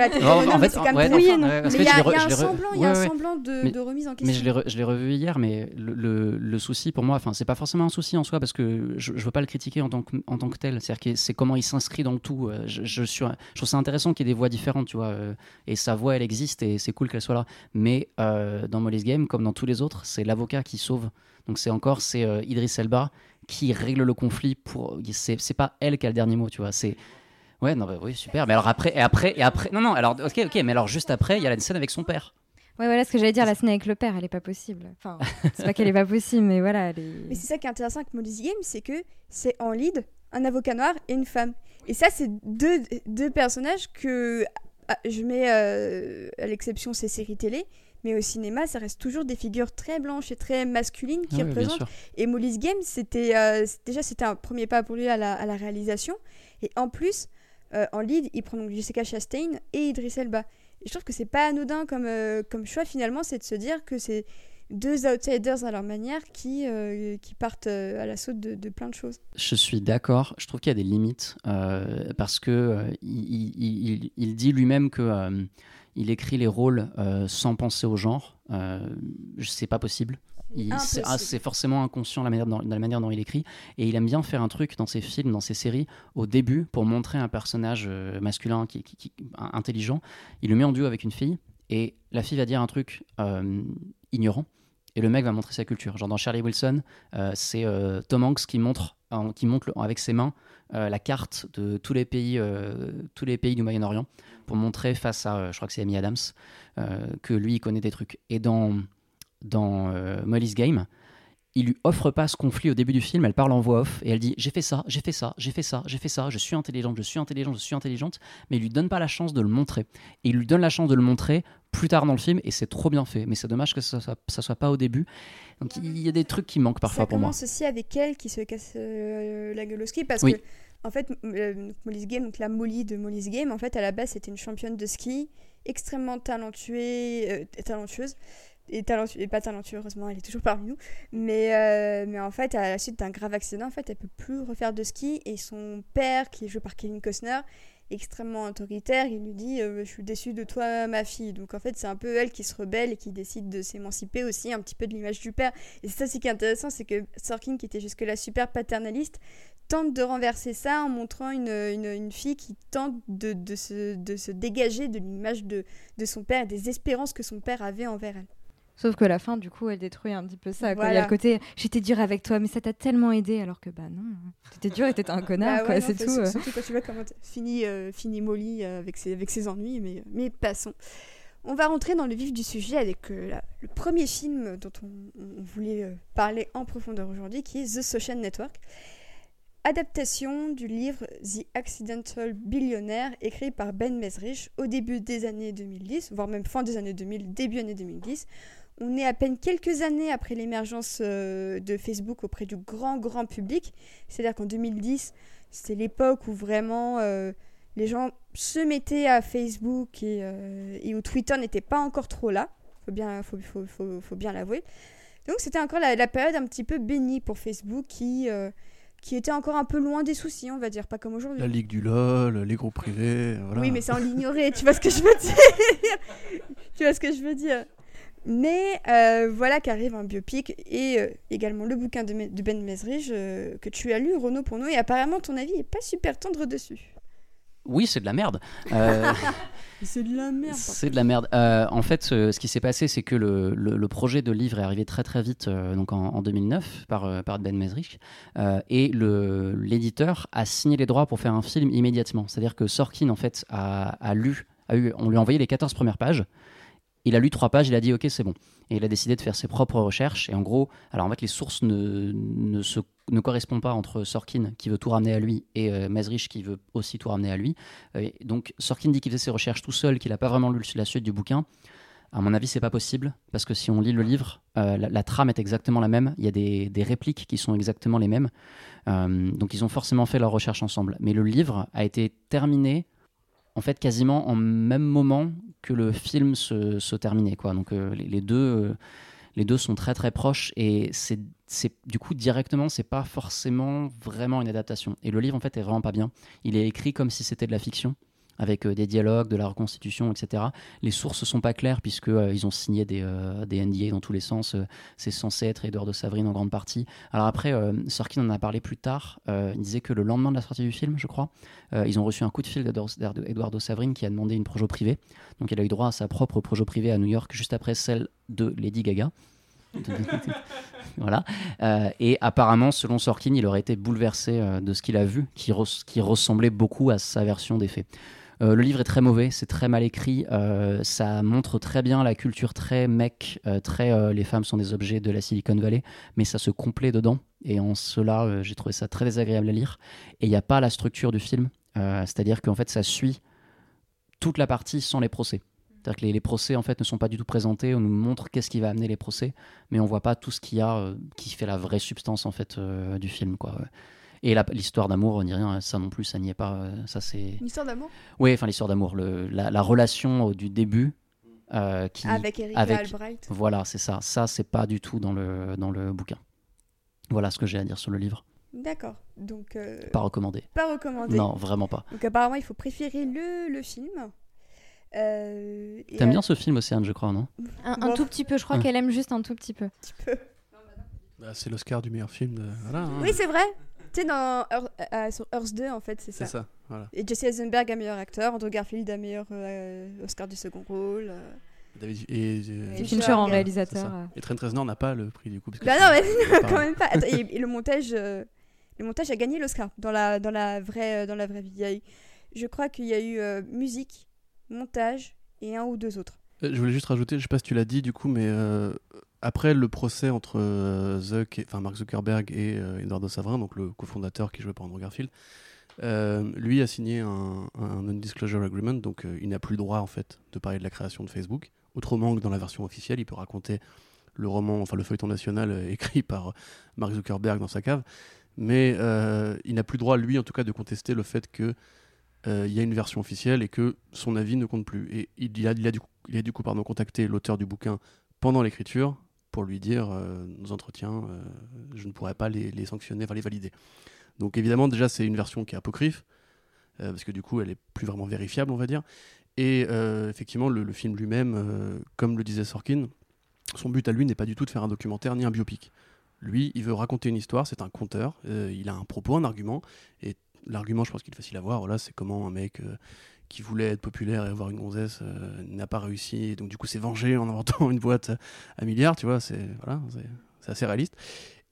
mais fait, c'est quand même Oui non. Mais que il y a, un semblant, il y a un semblant de, Mais- remise en Mais question. je l'ai, re- je l'ai revu hier, mais le, le- le souci pour moi, enfin, c'est pas forcément un souci en soi parce que je, je veux pas le critiquer en tant que, en tant que tel. C'est-à-dire que c'est comment il s'inscrit dans le tout. Euh, Je, je suis, je trouve ça intéressant qu'il y ait des voix différentes, tu vois. euh, Et sa voix, elle existe et c'est cool qu'elle soit là. Mais euh, dans Molly's Game, comme dans tous les autres, c'est l'avocat qui sauve. Donc c'est encore, c'est euh, Idris Elba qui règle le conflit pour. C'est, c'est pas elle qui a le dernier mot, tu vois. C'est Ouais, non, bah oui, super. Mais alors après, et après, et après, non, non, alors, ok, ok, mais alors juste après, il y a la scène avec son père. Ouais, voilà ce que j'allais dire. La scène avec le père, elle est pas possible. Enfin, c'est pas qu'elle est pas possible, mais voilà, elle est. Mais c'est ça qui est intéressant avec Molly's Game, c'est que c'est en lead un avocat noir et une femme. Et ça, c'est deux, deux personnages que ah, je mets euh, à l'exception ces séries télé, mais au cinéma, ça reste toujours des figures très blanches et très masculines qui Ah oui, représentent. Et Molly's Game, c'était euh, déjà c'était un premier pas pour lui à la, à la réalisation. Et en plus, euh, en lead, il prend donc Jessica Chastain et Idris Elba. Et je trouve que c'est pas anodin comme, euh, comme choix finalement, c'est de se dire que c'est deux outsiders à leur manière qui, euh, qui partent à l'assaut de, de plein de choses. Je suis d'accord. Je trouve qu'il y a des limites parce que il, il- il- dit lui-même que il écrit les rôles sans penser au genre. C'est pas possible. C'est, ah, c'est forcément inconscient la manière dont, la manière dont il écrit et il aime bien faire un truc dans ses films, dans ses séries au début pour montrer un personnage euh, masculin qui, qui- qui- un- intelligent. Il le met en duo avec une fille et la fille va dire un truc euh, ignorant et le mec va montrer sa culture. Genre dans Charlie Wilson, euh, c'est euh, Tom Hanks qui montre, qui montre le- avec ses mains la carte de tous les pays, tous les pays du Moyen-Orient pour montrer face à, je crois que c'est Amy Adams, que lui il connaît des trucs. Et dans dans euh, Molly's Game, il lui offre pas ce conflit au début du film. Elle parle en voix off et elle dit j'ai fait ça, j'ai fait ça, j'ai fait ça, j'ai fait ça. Je suis intelligente, je suis intelligente, je suis intelligente. Mais il lui donne pas la chance de le montrer. Et il lui donne la chance de le montrer plus tard dans le film et c'est trop bien fait. Mais c'est dommage que ça soit, ça soit pas au début. Donc il y a des trucs qui manquent parfois ça pour moi. commence aussi avec elle qui se casse euh, la gueule au ski parce Oui. que en fait euh, Molly's Game donc la Molly de Molly's Game en fait à la base c'était une championne de ski extrêmement talentueuse euh, talentueuse et, talentu- et pas talentueuse heureusement elle est toujours parmi nous. Mais euh, mais en fait à la suite d'un grave accident en fait elle peut plus refaire de ski et son père qui est joué par Kevin Costner extrêmement autoritaire il lui dit euh, je suis déçu de toi ma fille. Donc en fait c'est un peu elle qui se rebelle et qui décide de s'émanciper aussi un petit peu de l'image du père. Et c'est ça aussi qui est intéressant, c'est que Sorkin, qui était jusque-là super paternaliste, tente de renverser ça en montrant une, une, une fille qui tente de, de, se, de se dégager de l'image de, de son père et des espérances que son père avait envers elle. Sauf que la fin, du coup, elle détruit un petit peu ça. quoi. Il y a le côté j'étais dur avec toi, mais ça t'a tellement aidé, alors que bah non, t'étais dur et t'étais un connard, Bah quoi, ouais, c'est tout. euh. Surtout quand tu vois comment finit, euh, finit Molly euh, avec, ses, avec ses ennuis, mais, mais passons. On va rentrer dans le vif du sujet avec euh, la- le premier film dont on, on voulait euh, parler en profondeur aujourd'hui, qui est The Social Network. Adaptation du livre The Accidental Billionaire, écrit par Ben Mesrich au début des années 2010, voire même fin des années 2000, début années 2010. On est à peine quelques années après l'émergence euh, de Facebook auprès du grand, grand public. C'est-à-dire qu'en 2010, c'était l'époque où vraiment euh, les gens se mettaient à Facebook et, euh, et où Twitter n'était pas encore trop là. Faut bien, faut, faut, faut, faut bien l'avouer. Donc c'était encore la, la période un petit peu bénie pour Facebook qui, euh, qui était encore un peu loin des soucis, on va dire, pas comme aujourd'hui. La ligue du LOL, les groupes privés, voilà. Oui, mais ça on l'ignorait, tu vois ce que je veux dire? Tu vois ce que je veux dire? Mais euh, voilà qu'arrive un biopic et euh, également le bouquin de, Ben Mesrich euh, que tu as lu, Renaud, pour nous, et apparemment ton avis est pas super tendre dessus. Oui, c'est de la merde. Euh, C'est de la merde. c'est de la merde. Euh, en fait, ce, ce qui s'est passé, c'est que le, le- le projet de livre est arrivé très très vite, euh, donc en, en 2009, par, euh, par Ben Mesrich, euh, et l'éditeur a signé les droits pour faire un film immédiatement. C'est-à-dire que Sorkin, en fait, a, a lu, a eu, on lui a envoyé les 14 premières pages. Il a lu trois pages, il a dit ok c'est bon. Et il a décidé de faire ses propres recherches. Et en gros, alors en fait les sources ne, ne, correspondent pas entre Sorkin qui veut tout ramener à lui et euh, qui veut aussi tout ramener à lui. Euh, donc Sorkin dit qu'il faisait ses recherches tout seul, qu'il n'a pas vraiment lu la suite du bouquin. À mon avis, c'est pas possible parce que si on lit le livre, euh, la, la trame est exactement la même. Il y a des, des répliques qui sont exactement les mêmes. Euh, donc ils ont forcément fait leurs recherches ensemble. Mais le livre a été terminé en fait quasiment en même moment que le film se, terminait. Quoi. Donc euh, les, les deux, euh, les deux sont très très proches et c'est, c'est du coup directement c'est pas forcément vraiment une adaptation. Et le livre en fait est vraiment pas bien. Il est écrit comme si c'était de la fiction avec euh, des dialogues, de la reconstitution, etc. Les sources sont pas claires puisque euh, ils ont signé des, euh, des NDA dans tous les sens. C'est censé être Eduardo Savrine en grande partie. Alors après, Sorkin en a parlé plus tard. Il disait que le lendemain de la sortie du film, je crois, ils ont reçu un coup de fil d'Eduardo d'Eduardo Savrine qui a demandé une projo privée. Donc il a eu droit à sa propre projo privée à New York juste après celle de Lady Gaga. voilà. Et apparemment, selon Sorkin, il aurait été bouleversé de ce qu'il a vu, qui ressemblait beaucoup à sa version des faits. Euh, le livre est très mauvais, c'est très mal écrit, euh, ça montre très bien la culture très mec, euh, très les femmes sont des objets de la Silicon Valley, mais ça se complaît dedans, et en cela, j'ai trouvé ça très désagréable à lire. Et il n'y a pas la structure du film, c'est-à-dire qu'en fait, ça suit toute la partie sans les procès. C'est-à-dire que les, procès en fait ne sont pas du tout présentés. On nous montre qu'est-ce qui va amener les procès, mais on voit pas tout ce qu'il y a qui fait la vraie substance en fait du film quoi. Et l'histoire d'amour, ni rien, ça non plus, ça n'y est pas. euh, Ça c'est. Une histoire d'amour? Oui, enfin l'histoire d'amour, le- la, la relation au- du début euh, qui. avec Eric avec- Albright. Voilà, c'est ça. Ça c'est pas du tout dans le dans le bouquin. Voilà ce que j'ai à dire sur le livre. D'accord. Donc, euh, Pas recommandé. pas recommandé. Non, vraiment pas. Donc, apparemment, il faut préférer le, le film. Euh, T'aimes euh, bien ce film, Océane, je crois, non? Un, un Bon. tout petit peu, je crois Ah. qu'elle aime juste un tout petit peu. un petit peu. Bah, c'est l'Oscar du meilleur film. De... Voilà, hein. Oui, c'est vrai. Dans Earth, euh, sur Earth 2, en fait, c'est c'est ça. Voilà. Et Jesse Eisenberg a meilleur acteur, Andrew Garfield a meilleur euh, Oscar du second rôle. euh. David et, euh, Fincher, en réalisateur. euh. Et Trent Reznor n'a pas le prix du coup. Parce que Bah non, mais quand même pas. Attends, et, et le montage, euh, le montage a gagné l'Oscar dans la dans la vraie dans la vraie vie. Il y a eu- je crois qu'il y a eu euh, musique, montage et un ou deux autres. Je voulais juste rajouter, je sais pas si tu l'as dit du coup, mais euh, après le procès entre euh, Mark Zuckerberg et euh, Eduardo Savrin, donc le cofondateur qui jouait par Andrew Garfield, euh, lui a signé un, non-disclosure agreement, donc euh, il n'a plus le droit en fait de parler de la création de Facebook. Autrement que dans la version officielle, il peut raconter le roman, enfin le feuilleton national écrit par Mark Zuckerberg dans sa cave, mais il n'a plus le droit, lui en tout cas, de contester le fait que il y a une version officielle et que son avis ne compte plus. Et il a, il a du coup, il a du coup pardon, contacté l'auteur du bouquin pendant l'écriture pour lui dire euh, nos entretiens, euh, je ne pourrais pas les, sanctionner, enfin les valider. Donc évidemment, déjà, c'est une version qui est apocryphe, euh, parce que du coup, elle est plus vraiment vérifiable, on va dire. Et effectivement, le, le film lui-même, comme le disait Sorkin, son but à lui n'est pas du tout de faire un documentaire ni un biopic. Lui, il veut raconter une histoire, c'est un conteur, il a un propos, un argument, et l'argument, je pense qu'il est facile à voir, voilà, c'est comment un mec qui voulait être populaire et avoir une gonzesse euh, n'a pas réussi, donc du coup s'est vengé en inventant une boîte à milliards, tu vois, c'est voilà, assez réaliste.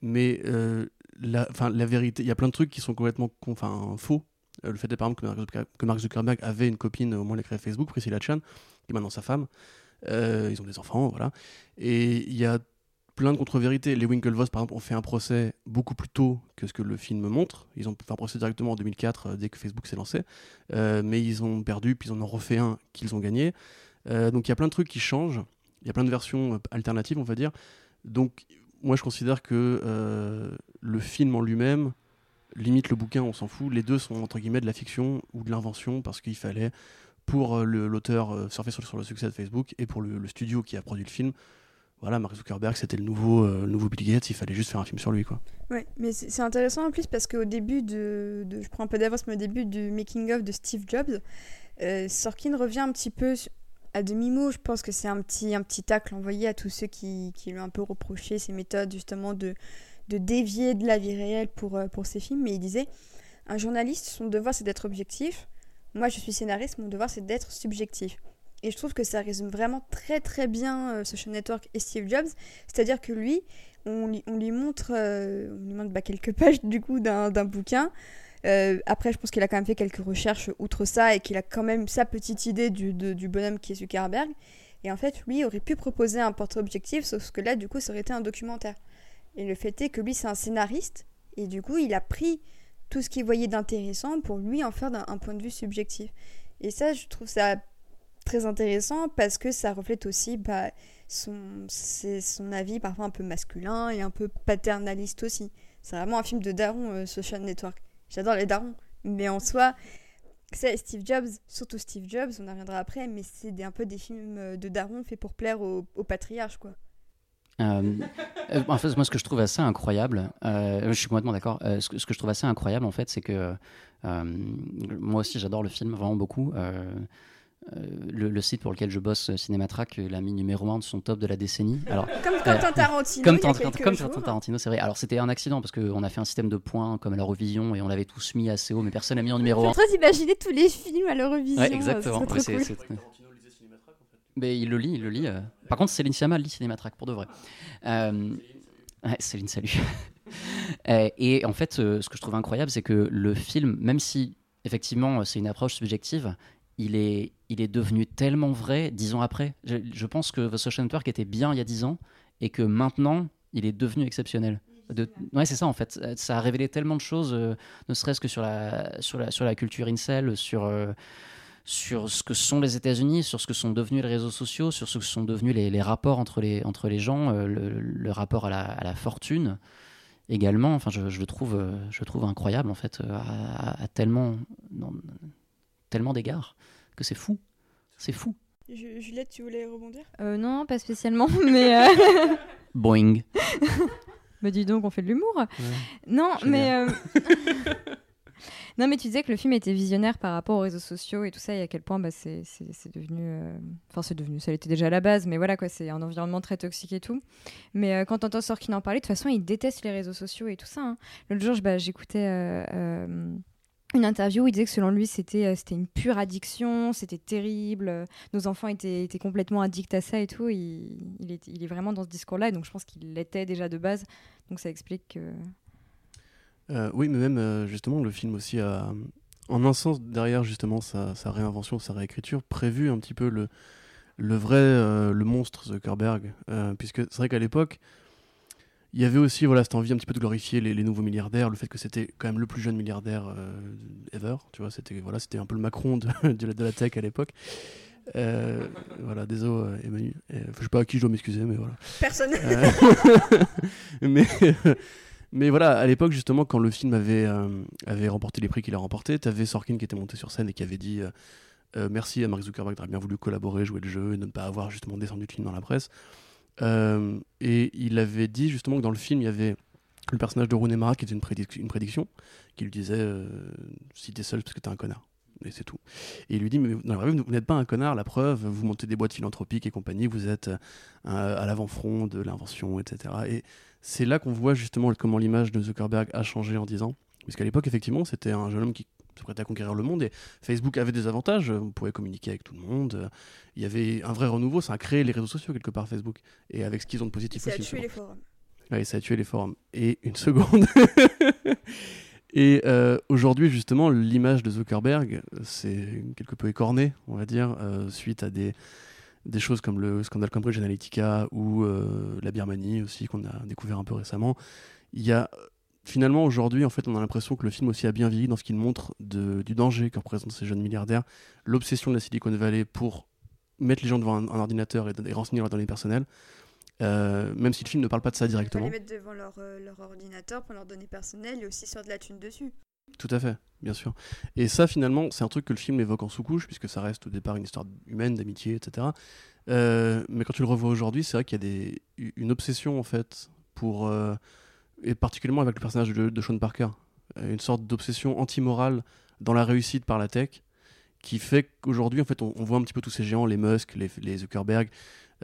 Mais euh, la, la vérité, il y a plein de trucs qui sont complètement enfin, faux. Euh, le fait par exemple que Mark, Zuckerberg, avait une copine au création de Facebook, Priscilla Chan, qui est maintenant sa femme. Euh, ils ont des enfants, voilà. Et il y a plein de contre-vérités. Les Winklevoss, par exemple, ont fait un procès beaucoup plus tôt que ce que le film montre. Ils ont fait un procès directement en 2004, euh, dès que Facebook s'est lancé. Euh, mais ils ont perdu, puis ils en ont refait un qu'ils ont gagné. Euh, donc il y a plein de trucs qui changent. Il y a plein de versions alternatives, on va dire. Donc moi, je considère que le film en lui-même, limite le bouquin, on s'en fout. Les deux sont entre guillemets de la fiction ou de l'invention parce qu'il fallait pour l'auteur surfer sur, le succès de Facebook et pour le studio qui a produit le film. Voilà, Mark Zuckerberg, c'était le nouveau, euh, le nouveau Bill Gates. Il fallait juste faire un film sur lui, quoi. Ouais, mais c'est intéressant en plus parce qu'au début de, Je prends un peu d'avance, mais au début du making-of de Steve Jobs, euh, Sorkin revient un petit peu à demi-mot. Je pense que c'est un petit, un petit tacle envoyé à tous ceux qui, qui lui ont un peu reproché ses méthodes, justement, de, de dévier de la vie réelle pour, euh, pour ses films. Mais il disait un journaliste, son devoir, c'est d'être objectif. moi je suis scénariste, mon devoir c'est d'être subjectif. Et je trouve que ça résume vraiment très très bien euh, Social Network et Steve Jobs. C'est-à-dire que lui, on, lui- on lui montre, euh, on lui montre bah, quelques pages du coup d'un bouquin. Euh, après, je pense qu'il a quand même fait quelques recherches outre ça et qu'il a quand même sa petite idée du, du bonhomme qui est Zuckerberg. Et en fait, lui aurait pu proposer un portrait objectif, sauf que là, du coup, ça aurait été un documentaire. Et le fait est que lui, c'est un scénariste, et du coup, il a pris tout ce qu'il voyait d'intéressant pour lui en faire d'un un point de vue subjectif. Et ça, je trouve ça très intéressant parce que ça reflète aussi bah, son, son avis parfois un peu masculin et un peu paternaliste aussi. C'est vraiment un film de daron, euh, Social Network. J'adore les darons, mais en soi, c'est Steve Jobs, surtout Steve Jobs, on en reviendra après, mais c'est un peu des films euh, de daron faits pour plaire au, au patriarche, quoi. Euh, euh, en fait, moi, ce que je trouve assez incroyable, euh, je suis complètement d'accord. ce, que, je trouve assez incroyable, en fait, c'est que moi aussi, j'adore le film, vraiment beaucoup. Euh, euh, le, le site pour lequel je bosse, Cinématrack, l'a mis numéro 1 de son top de la décennie. Alors, Comme Quentin Tarantino, comme Quentin comme Tarantino, c'est vrai. Alors, c'était un accident parce qu'on a fait un système de points comme à l'Eurovision et on l'avait tous mis assez haut, mais personne n'a mis en numéro Je 1. suis en train d'imaginer tous les films à l'Eurovision. Ouais, euh, exactement. Ouais, c'est- cool. Mais il le lit, il le lit. euh. Par contre, Céline Sciamma lit Cinématrack pour de vrai. Euh, ouais, Céline, salut. Euh, et en fait, euh, ce que je trouve incroyable, c'est que le film, même si effectivement c'est une approche subjective, il est, il est devenu tellement vrai dix ans après. Je, je pense que The Social Network était bien il y a dix ans et que maintenant, il est devenu exceptionnel. De... Ouais, c'est ça en fait. Euh, Ça a révélé tellement de choses, euh, ne serait-ce que sur la, sur la, sur la culture incel, sur, euh, sur ce que sont les États-Unis, sur ce que sont devenus les réseaux sociaux, sur ce que sont devenus les, les rapports entre les, entre les gens, euh, le, le rapport à la, à la fortune également. Enfin, je, je le trouve, je le trouve incroyable en fait, à, à tellement, tellement d'égards que c'est fou. C'est fou. Ju- Juliette, tu voulais rebondir? Euh, non, pas spécialement, mais. euh, Boing. bah dis donc, on fait de l'humour. Non, mais. Euh, non, mais tu disais que le film était visionnaire par rapport aux réseaux sociaux et tout ça, et à quel point bah, c'est devenu. euh, Enfin, c'est devenu, ça l'était déjà à la base, mais voilà, quoi, c'est un environnement très toxique et tout. Mais euh, quand t'entends Sorkin en parler, de toute façon, il déteste les réseaux sociaux et tout ça. hein. L'autre jour, bah, j'écoutais. Une interview où il disait que selon lui c'était euh, une pure addiction, c'était terrible, euh, nos enfants étaient, étaient complètement addicts à ça et tout. Il, il, est, il est vraiment dans ce discours-là, et donc je pense qu'il l'était déjà de base. Donc ça explique que. Euh, oui, mais même justement, le film aussi a, en un sens, derrière justement sa, sa réinvention, sa réécriture, prévu un petit peu le, le vrai, le monstre Zuckerberg. Euh, puisque c'est vrai qu'à l'époque, il y avait aussi voilà, cette envie un petit peu de glorifier les, les nouveaux milliardaires, le fait que c'était quand même le plus jeune milliardaire euh, ever. Tu vois, c'était voilà, c'était un peu le Macron de, de, la, de la tech à l'époque. Euh, voilà, désolé, euh, Emmanuel. Je sais pas à qui je dois m'excuser, mais voilà. Personne. Mais, mais voilà, à l'époque, justement, quand le film avait, avait remporté les prix qu'il a remporté, tu avais Sorkin qui était monté sur scène et qui avait dit Merci à Mark Zuckerberg d'avoir bien voulu collaborer, jouer le jeu et de ne pas avoir justement descendu le film dans la presse. Euh, et il avait dit justement que dans le film, il y avait le personnage de Rooney Mara qui était une, prédic- une prédiction, qui lui disait euh, Si t'es seul, parce que t'es un connard. Et c'est tout. Et il lui dit, mais dans la vraie vie, vous n'êtes pas un connard, la preuve, vous montez des boîtes philanthropiques et compagnie, vous êtes euh, à l'avant-front de l'invention, etc. Et c'est là qu'on voit justement comment l'image de Zuckerberg a changé en 10 ans. Puisqu'à l'époque, effectivement, c'était un jeune homme qui prêtait à conquérir le monde et Facebook avait des avantages, on pouvait communiquer avec tout le monde, il y avait un vrai renouveau, ça a créé les réseaux sociaux quelque part Facebook, et avec ce qu'ils ont de positif Ça a tué les forums. Ouais, ça a tué les forums. Et une seconde. Et euh, aujourd'hui, justement, l'image de Zuckerberg, c'est quelque peu écorné, on va dire, euh, suite à des, des choses comme le scandale Cambridge Analytica ou euh, la Birmanie aussi, qu'on a découvert un peu récemment. Il y a finalement aujourd'hui, en fait, on a l'impression que le film aussi a bien vieilli dans ce qu'il montre de, du danger que représentent ces jeunes milliardaires, l'obsession de la Silicon Valley pour mettre les gens devant un, un ordinateur et, et renseigner leurs données personnelles. Euh, même si le film ne parle pas de ça directement. les mettre devant leur, euh, leur ordinateur pour leurs données personnelles et aussi sur de la thune dessus. Tout à fait, bien sûr. Et ça, finalement, c'est un truc que le film évoque en sous-couche, puisque ça reste au départ une histoire humaine, d'amitié, etc. Euh, mais quand tu le revois aujourd'hui, c'est vrai qu'il y a des, une obsession, en fait, pour. Et particulièrement avec le personnage de, Sean Parker. Euh, une sorte d'obsession anti-morale dans la réussite par la tech, qui fait qu'aujourd'hui, en fait, on, voit un petit peu tous ces géants, les Musk, les, Zuckerberg.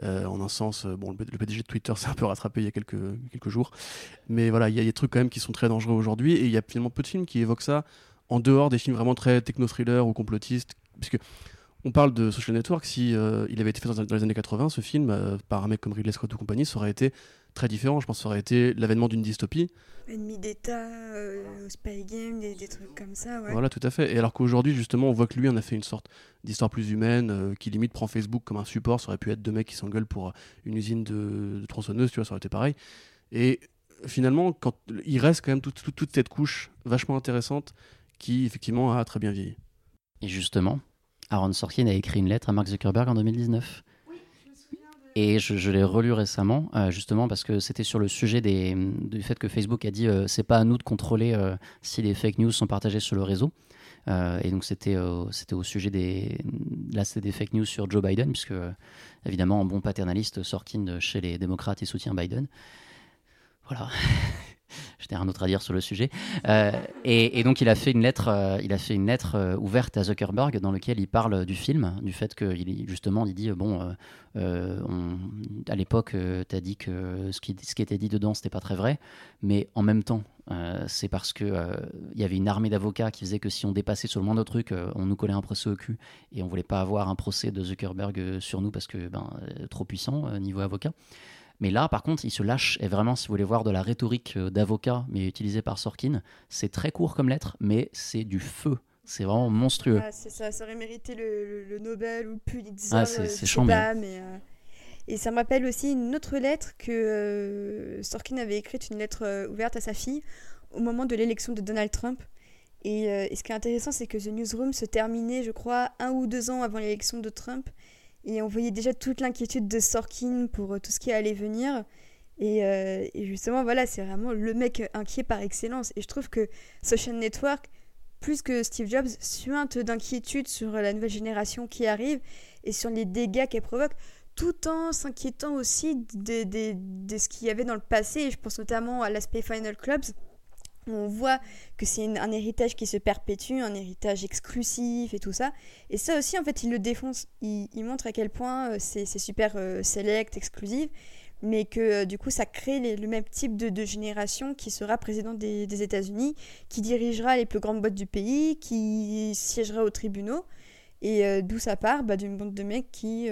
euh, en un sens, euh, bon, le, PDG de Twitter s'est un peu rattrapé il y a quelques, quelques jours. Mais voilà, il y a des trucs quand même qui sont très dangereux aujourd'hui. Et il y a finalement peu de films qui évoquent ça en dehors des films vraiment très techno-thriller ou complotistes. Puisque on parle de Social Network, si il avait été fait dans, les années 80, ce film, par un mec comme Ridley Scott ou compagnie, ça aurait été très différent. Je pense que ça aurait été l'avènement d'une dystopie. Ennemi d'État, euh, Spy Game, des, des trucs comme ça, ouais. Voilà, tout à fait. Et alors qu'aujourd'hui, justement, on voit que lui en a fait une sorte d'histoire plus humaine, euh, qui limite prend Facebook comme un support. Ça aurait pu être deux mecs qui s'engueulent pour euh, une usine de, de tronçonneuses, tu vois, ça aurait été pareil. Et finalement, quand, il reste quand même toute, toute, toute cette couche vachement intéressante qui, effectivement, a très bien vieilli. Et justement, Aaron Sorkin a écrit une lettre à Mark Zuckerberg en 2019. Et je, l'ai relu récemment, euh, justement parce que c'était sur le sujet du fait que Facebook a dit euh, c'est pas à nous de contrôler euh, si les fake news sont partagées sur le réseau. Euh, et donc c'était c'était au sujet des là c'était des fake news sur Joe Biden puisque évidemment en bon paternaliste Sorkin chez les démocrates il soutient Biden. Voilà. J'étais un autre à dire sur le sujet. Euh, et, donc il a fait une lettre, euh, il a fait une lettre euh, ouverte à Zuckerberg dans laquelle il parle du film, du fait que justement il dit euh, bon, euh, euh, on- à l'époque tu as dit que ce qui, était dit dedans c'était pas très vrai, mais en même temps euh, c'est parce que euh, il y avait une armée d'avocats qui faisait que si on dépassait sur le moindre truc, euh, on nous collait un procès au cul et on voulait pas avoir un procès de Zuckerberg euh, sur nous parce que ben euh, trop puissant euh, niveau avocat. Mais là, par contre, il se lâche. Et vraiment, si vous voulez voir de la rhétorique euh, d'avocat, mais utilisée par Sorkin, c'est très court comme lettre, mais c'est du feu. C'est vraiment monstrueux. Ah, c'est ça, ça aurait mérité le, le- le Nobel ou le Pulitzer. Ah, c'est- euh, euh, Et ça me rappelle aussi une autre lettre que euh, Sorkin avait écrite, une lettre euh, ouverte à sa fille, au moment de l'élection de Donald Trump. Et, et ce qui est intéressant, c'est que The Newsroom se terminait, je crois, un ou deux ans avant l'élection de Trump. Et on voyait déjà toute l'inquiétude de Sorkin pour euh, tout ce qui allait venir. Et, euh, et justement, voilà, c'est vraiment le mec inquiet par excellence. Et je trouve que Social Network, plus que Steve Jobs, suinte d'inquiétude sur la nouvelle génération qui arrive et sur les dégâts qu'elle provoque, tout en s'inquiétant aussi de, de- de ce qu'il y avait dans le passé. Et je pense notamment à l'aspect Final Clubs, on voit que c'est un héritage qui se perpétue, un héritage exclusif et tout ça. Et ça aussi, en fait, il le défonce. Il, montre à quel point euh, c'est super euh, select, exclusif, mais que euh, du coup, ça crée le même type de, génération qui sera président des, États-Unis, qui dirigera les plus grandes boîtes du pays, qui siégera aux tribunaux. Et euh, d'où ça part bah, D'une bande de mecs qui,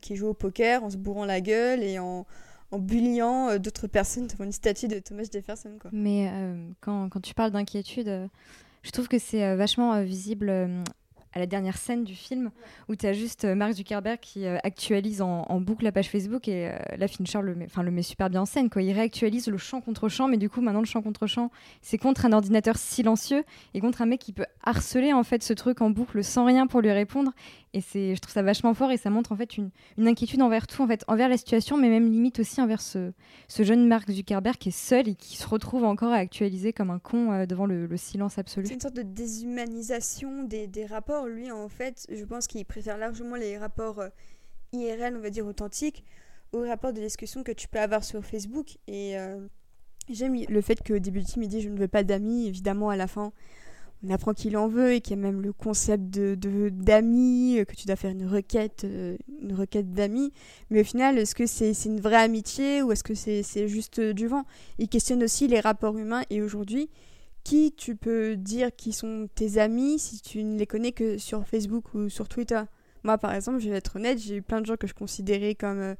qui jouent au poker en se bourrant la gueule et en, en bulliant euh, d'autres personnes devant une statue de Thomas Jefferson. Quoi. Mais euh, quand, quand tu parles d'inquiétude, euh, je trouve que c'est vachement visible à la dernière scène du film où tu as juste Mark Zuckerberg qui actualise en, boucle la page Facebook et euh, là Fincher le met, enfin, le met super bien en scène. Quoi. Il réactualise le champ contre champ, mais du coup maintenant le champ contre champ c'est contre un ordinateur silencieux et contre un mec qui peut harceler en fait ce truc en boucle sans rien pour lui répondre. Et c'est, je trouve ça vachement fort et ça montre en fait une, inquiétude envers tout, en fait, envers la situation, mais même limite aussi envers ce, jeune Mark Zuckerberg qui est seul et qui se retrouve encore à actualiser comme un con euh, devant le, le silence absolu. C'est une sorte de déshumanisation des, rapports. Lui, en fait, je pense qu'il préfère largement les rapports euh, IRL, on va dire authentiques, aux rapports de discussion que tu peux avoir sur Facebook. Et euh, j'aime le fait qu'au début du dit Je ne veux pas d'amis. Évidemment, à la fin, on apprend qu'il en veut et qu'il y a même le concept de d'amis, euh, que tu dois faire une requête, euh, une requête d'amis. Mais au final, est-ce que c'est une vraie amitié ou est-ce que c'est juste euh, du vent? Il questionne aussi les rapports humains et aujourd'hui, qui tu peux dire qui sont tes amis si tu ne les connais que sur Facebook ou sur Twitter? Moi, par exemple, je vais être honnête, j'ai eu plein de gens que je considérais comme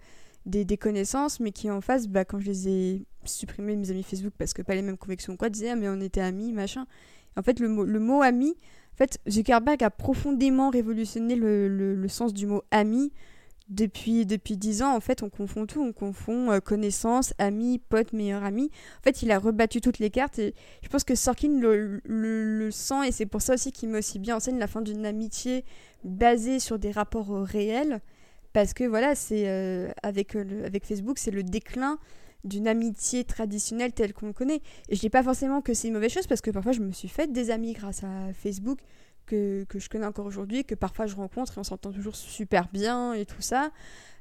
des, connaissances, mais qui en face, bah, quand je les ai supprimés mes amis Facebook parce que pas les mêmes convictions ou quoi, disaient ah, mais on était amis, machin. En fait, le mot, le mot ami, en fait, Zuckerberg a profondément révolutionné le, le- sens du mot ami. Depuis, depuis 10 ans, en fait, on confond tout. On confond euh, connaissance, ami, pote, meilleur ami. En fait, il a rebattu toutes les cartes je pense que Sorkin le, le- sent et c'est pour ça aussi qu'il met aussi bien en scène la fin d'une amitié basée sur des rapports euh, réels. Parce que voilà, c'est euh, avec Facebook, c'est le déclin d'une amitié traditionnelle telle qu'on le connaît. Et je dis pas forcément que c'est une mauvaise chose parce que parfois je me suis fait des amis grâce à Facebook que, que je connais encore aujourd'hui, que parfois je rencontre et on s'entend toujours super bien et tout ça.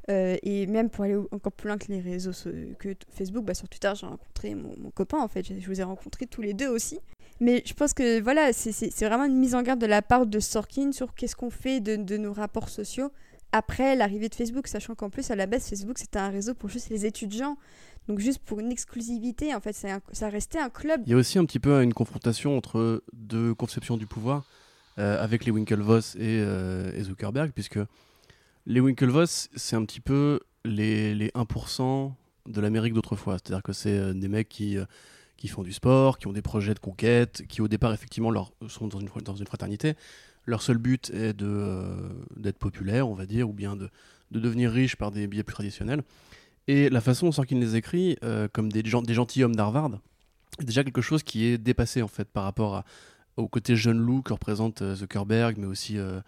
Euh, et même pour aller encore plus loin que les réseaux que Facebook, bah, sur Twitter j'ai rencontré mon, copain en fait, je vous ai rencontrés tous les deux aussi. Mais je pense que voilà, c'est vraiment une mise en garde de la part de Sorkin sur qu'est-ce qu'on fait de, de nos rapports sociaux après l'arrivée de Facebook, sachant qu'en plus à la base Facebook c'était un réseau pour juste les étudiants. Donc juste pour une exclusivité, en fait, ça restait un club. Il y a aussi un petit peu une confrontation entre deux conceptions du pouvoir euh, avec les Winklevoss et, euh, et Zuckerberg, puisque les Winklevoss, c'est un petit peu les, les 1% de l'Amérique d'autrefois. C'est-à-dire que c'est euh, des mecs qui, qui font du sport, qui ont des projets de conquête, qui au départ, effectivement, leur, sont dans une, dans une fraternité. Leur seul but est de, euh, d'être populaire, on va dire, ou bien de, de devenir riche par des biais plus traditionnels. Et la façon dont Sorkin les écrit, euh, comme des, gens, des gentilshommes d'Harvard, déjà quelque chose qui est dépassé en fait par rapport au côté jeune loup que représente euh, Zuckerberg, mais aussi euh,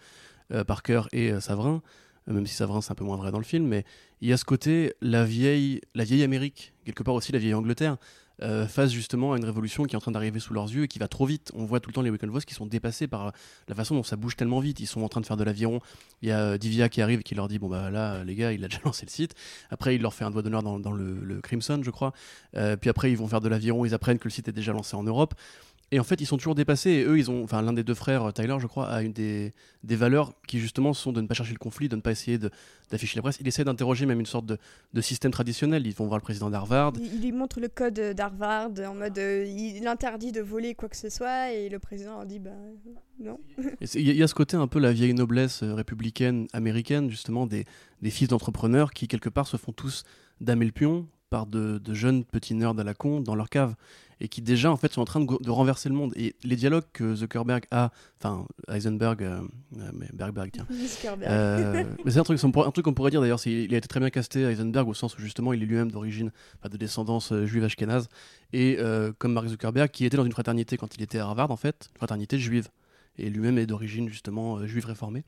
euh, Parker et Savrin, même si Savrin c'est un peu moins vrai dans le film, mais il y a ce côté la vieille, la vieille Amérique, quelque part aussi la vieille Angleterre, euh, face justement à une révolution qui est en train d'arriver sous leurs yeux et qui va trop vite. On voit tout le temps les Winklevoss qui sont dépassés par la façon dont ça bouge tellement vite. Ils sont en train de faire de l'aviron. Il y a euh, Divya qui arrive et qui leur dit bon bah là euh, les gars, il a déjà lancé le site. Après il leur fait un doigt d'honneur dans, dans le, Crimson, je crois. Euh, puis après ils vont faire de l'aviron. Ils apprennent que le site est déjà lancé en Europe. Et en fait, ils sont toujours dépassés. Et eux, ils ont, enfin, l'un des deux frères, euh, Tyler, je crois, a une des, des valeurs qui justement sont de ne pas chercher le conflit, de ne pas essayer d'afficher la presse. Il essaie d'interroger même une sorte de, de système traditionnel. Ils vont voir le président d'Harvard. Il, il lui montre le code d'Harvard en mode euh, il interdit de voler quoi que ce soit et le président leur dit bah non. Il y, a- il y a ce côté un peu la vieille noblesse euh, républicaine américaine, justement, des, des fils d'entrepreneurs qui, quelque part, se font tous damer le pion par de, de jeunes petits nerds à la con dans leur cave et qui déjà en fait sont en train de, renverser le monde et les dialogues que Zuckerberg a enfin Heisenberg euh, euh, mais Berg Berg tiens Zuckerberg. Euh, mais c'est un truc, un qu'on pourrait dire d'ailleurs, c'est il a été très bien casté Heisenberg au sens où justement il est lui-même d'origine, enfin, de descendance euh, juive ashkénaze, et comme Mark Zuckerberg qui était dans une fraternité quand il était à Harvard en fait, une fraternité juive, et lui-même est d'origine justement juive réformée.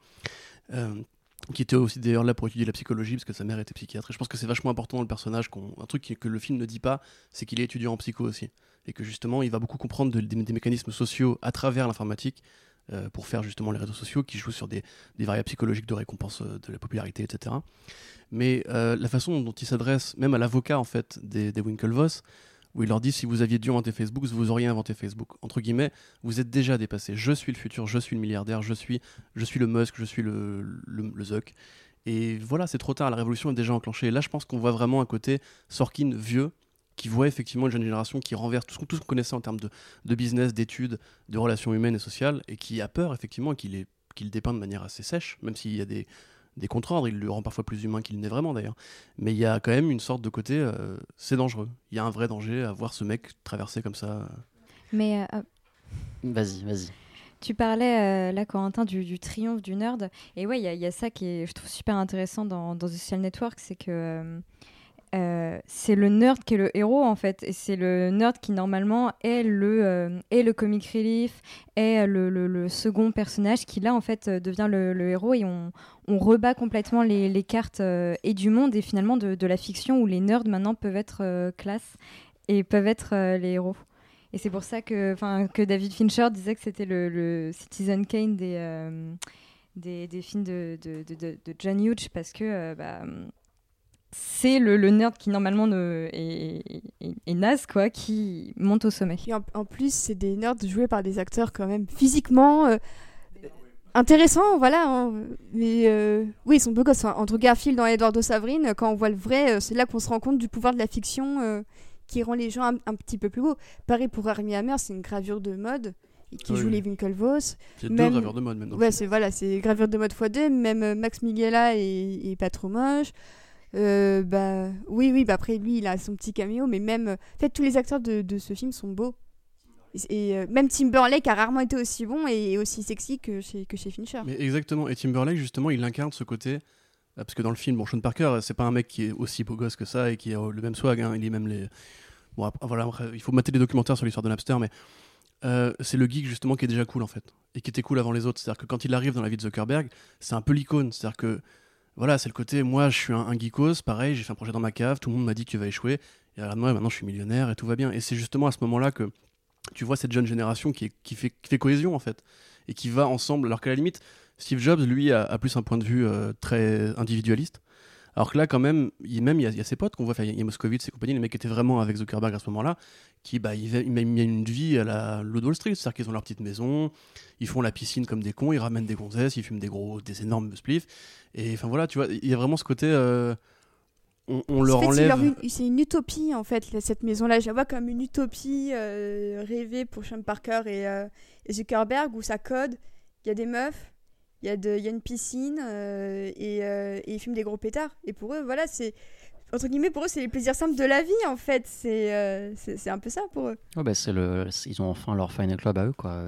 Qui était aussi d'ailleurs là pour étudier la psychologie parce que sa mère était psychiatre et je pense que c'est vachement important dans le personnage un truc que le film ne dit pas c'est qu'il est étudiant en psycho aussi et que justement il va beaucoup comprendre de- des, mécanismes sociaux à travers l'informatique euh, pour faire justement les réseaux sociaux qui jouent sur des, des variables psychologiques de récompense euh, de la popularité, etc. Mais euh, la façon dont il s'adresse même à l'avocat en fait des, des Winklevoss, où il leur dit si vous aviez dû inventer Facebook, vous auriez inventé Facebook. Entre guillemets, vous êtes déjà dépassé. Je suis le futur, je suis le milliardaire, je suis, je suis le Musk, je suis le, le, Zuck. Et voilà, c'est trop tard, la révolution est déjà enclenchée. Et là, je pense qu'on voit vraiment un côté Sorkin vieux, qui voit effectivement une jeune génération qui renverse tout ce qu'on tout ce qu'on connaissait en termes de, de business, d'études, de relations humaines et sociales, et qui a peur effectivement qu'il est- qu'il dépeint de manière assez sèche, même s'il y a des, des contre-ordres, il le rend parfois plus humain qu'il n'est vraiment d'ailleurs. Mais il y a quand même une sorte de côté, euh, c'est dangereux. Il y a un vrai danger à voir ce mec traverser comme ça. Mais euh, Vas-y, vas-y. Tu parlais, euh, là, Corentin, du, du triomphe du nerd. Et ouais, il y, a- il y a ça qui est, je trouve, super intéressant dans, dans The Social Network, c'est que euh, c'est le nerd qui est le héros, en fait. Et c'est le nerd qui, normalement, est le, euh, est le comic relief, est le, second personnage qui, là, en fait, euh, devient le, héros. Et on, on rebat complètement les, les cartes et du monde et finalement de, la fiction où les nerds, maintenant, peuvent être classe et peuvent être les héros. Et c'est pour ça que, que David Fincher disait que c'était le, Citizen Kane des, des, des films de, de, de, John Hughes, parce que bah, c'est le, le nerd qui normalement ne, est, est, est naze, quoi, qui monte au sommet. Et en, en plus, c'est des nerds joués par des acteurs quand même physiquement euh, intéressants, voilà. hein. Mais euh, oui, ils sont beaux gosses. Enfin, entre Garfield et Eduardo Savrine, quand on voit le vrai, euh, c'est là qu'on se rend compte du pouvoir de la fiction euh, qui rend les gens un, un petit peu plus beaux. Pareil pour Armie Hammer, c'est une gravure de mode qui Oui, joue les Winklevoss. C'est deux Même- graveurs de mode maintenant. Ouais, c'est voilà, c'est gravure de mode x2. Même Max Miguela est, est pas trop moche. Euh, bah oui, oui. Bah après lui, il a son petit caméo, mais même, euh, en fait, tous les acteurs de, ce film sont beaux. Et, et, euh, même Timberlake a rarement été aussi bon et aussi sexy que chez, que chez Fincher. Mais exactement. Et Timberlake, justement, il incarne ce côté. euh, Parce que dans le film, bon, Sean Parker, c'est pas un mec qui est aussi beau gosse que ça et qui a le même swag. hein. Il est même les. Bon, après, voilà, il faut mater des documentaires sur l'histoire de Napster, mais c'est le geek justement qui est déjà cool en fait et qui était cool avant les autres. C'est-à-dire que quand il arrive dans la vie de Zuckerberg, c'est un peu l'icône. C'est-à-dire que voilà, c'est le côté moi je suis un, geekos, pareil, j'ai fait un projet dans ma cave, tout le monde m'a dit que tu vas échouer, et regarde moi, maintenant je suis millionnaire et tout va bien. Et c'est justement à ce moment-là que tu vois cette jeune génération qui, fait, cohésion en fait et qui va ensemble. Alors qu'à la limite, Steve Jobs lui a, a plus un point de vue euh, très individualiste. Alors que là, quand même, il, même y, a, y a ses potes qu'on voit, il y a Moscovitz et compagnie, les mecs qui étaient vraiment avec Zuckerberg à ce moment-là, qui bah, ils, ils mènent une vie à la Loud Wall Street, c'est-à-dire qu'ils ont leur petite maison, ils font la piscine comme des cons, ils ramènent des gonzesses, ils fument des gros, des énormes spliffs, et enfin voilà, tu vois, il y a vraiment ce côté, euh, on, on leur fait, c'est enlève. c'est une utopie en fait, cette maison-là. Je la vois comme une utopie euh, rêvée pour Sean Parker et, euh, et Zuckerberg où ça code, il y a des meufs, il y, a de- il y a une piscine euh, et, euh, et ils fument des gros pétards. Et pour eux, voilà, c'est. Entre guillemets, pour eux, c'est les plaisirs simples de la vie en fait. C'est euh, c'est un peu ça pour eux. Ouais, bah, c'est le, ils ont enfin leur final club à eux, quoi.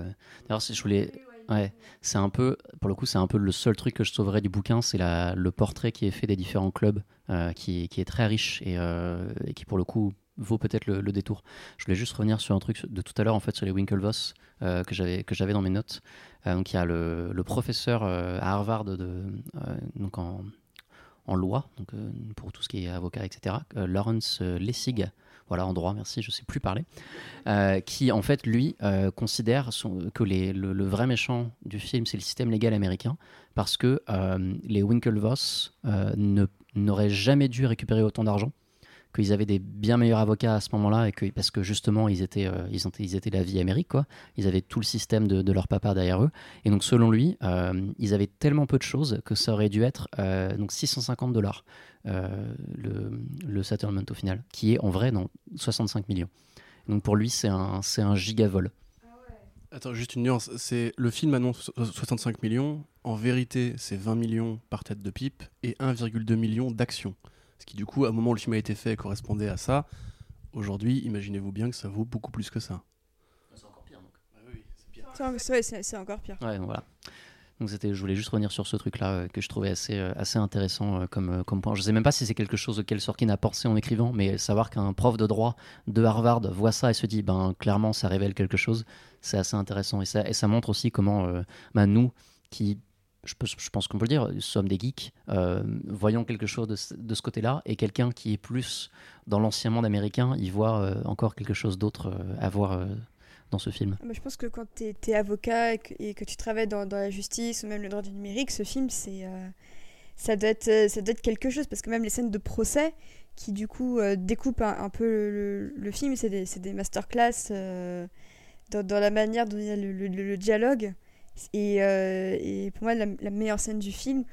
D'ailleurs, si je voulais, ouais, c'est un peu, pour le coup, c'est un peu le seul truc que je sauverais du bouquin, c'est la, le portrait qui est fait des différents clubs, euh, qui, qui est très riche et, euh, et qui, pour le coup, vaut peut-être le, détour. Je voulais juste revenir sur un truc de tout à l'heure, en fait, sur les Winklevoss euh, que j'avais que j'avais dans mes notes. Euh, donc, il y a le, professeur euh, à Harvard de, donc en, en loi, donc pour tout ce qui est avocat, etc. Lawrence Lessig, voilà, en droit, merci, je sais plus parler, qui en fait lui considère que les- le, le vrai méchant du film c'est le système légal américain parce que les Winklevoss ne- n'auraient jamais dû récupérer autant d'argent qu'ils avaient des bien meilleurs avocats à ce moment-là et que parce que justement ils étaient euh, ils, ont- ils étaient la vie Amérique quoi ils avaient tout le système de, leur papa derrière eux et donc selon lui euh, ils avaient tellement peu de choses que ça aurait dû être euh, donc 650 dollars euh, le, le settlement au final qui est en vrai dans 65 millions donc pour lui c'est un un gigavol Attends, juste une nuance. C'est le film annonce so- 65 millions. En vérité, c'est 20 millions par tête de pipe et 1,2 million d'actions. Ce qui, du coup, à un moment où le film a été fait, correspondait à ça. Aujourd'hui, imaginez-vous bien que ça vaut beaucoup plus que ça. c'est encore pire donc C'est en- ouais, C'est c'est encore pire. Ouais, donc voilà. Donc c'était, je voulais juste revenir sur ce truc-là euh, que je trouvais assez, euh, assez intéressant euh, comme, euh, comme point. Je sais même pas si c'est quelque chose auquel Sorkin a pensé en écrivant, mais savoir qu'un prof de droit de Harvard voit ça et se dit, ben clairement, ça révèle quelque chose, c'est assez intéressant. Et ça, et ça montre aussi comment euh, ben, nous, qui, je, pense qu'on peut le dire, sommes des geeks, euh, voyons quelque chose de, ce- côté-là, et quelqu'un qui est plus dans l'ancien monde américain, il voit euh, encore quelque chose d'autre euh, à voir dans ce film. Ah je pense que quand tu es, avocat et que, tu travailles dans, la justice ou même le droit du numérique, ce film, ça, doit être, quelque chose parce que même les scènes de procès qui du coup découpent un, peu le, film, c'est des, masterclass dans, la manière dont il y a le dialogue. Et, euh, et pour moi, la, la meilleure scène du film,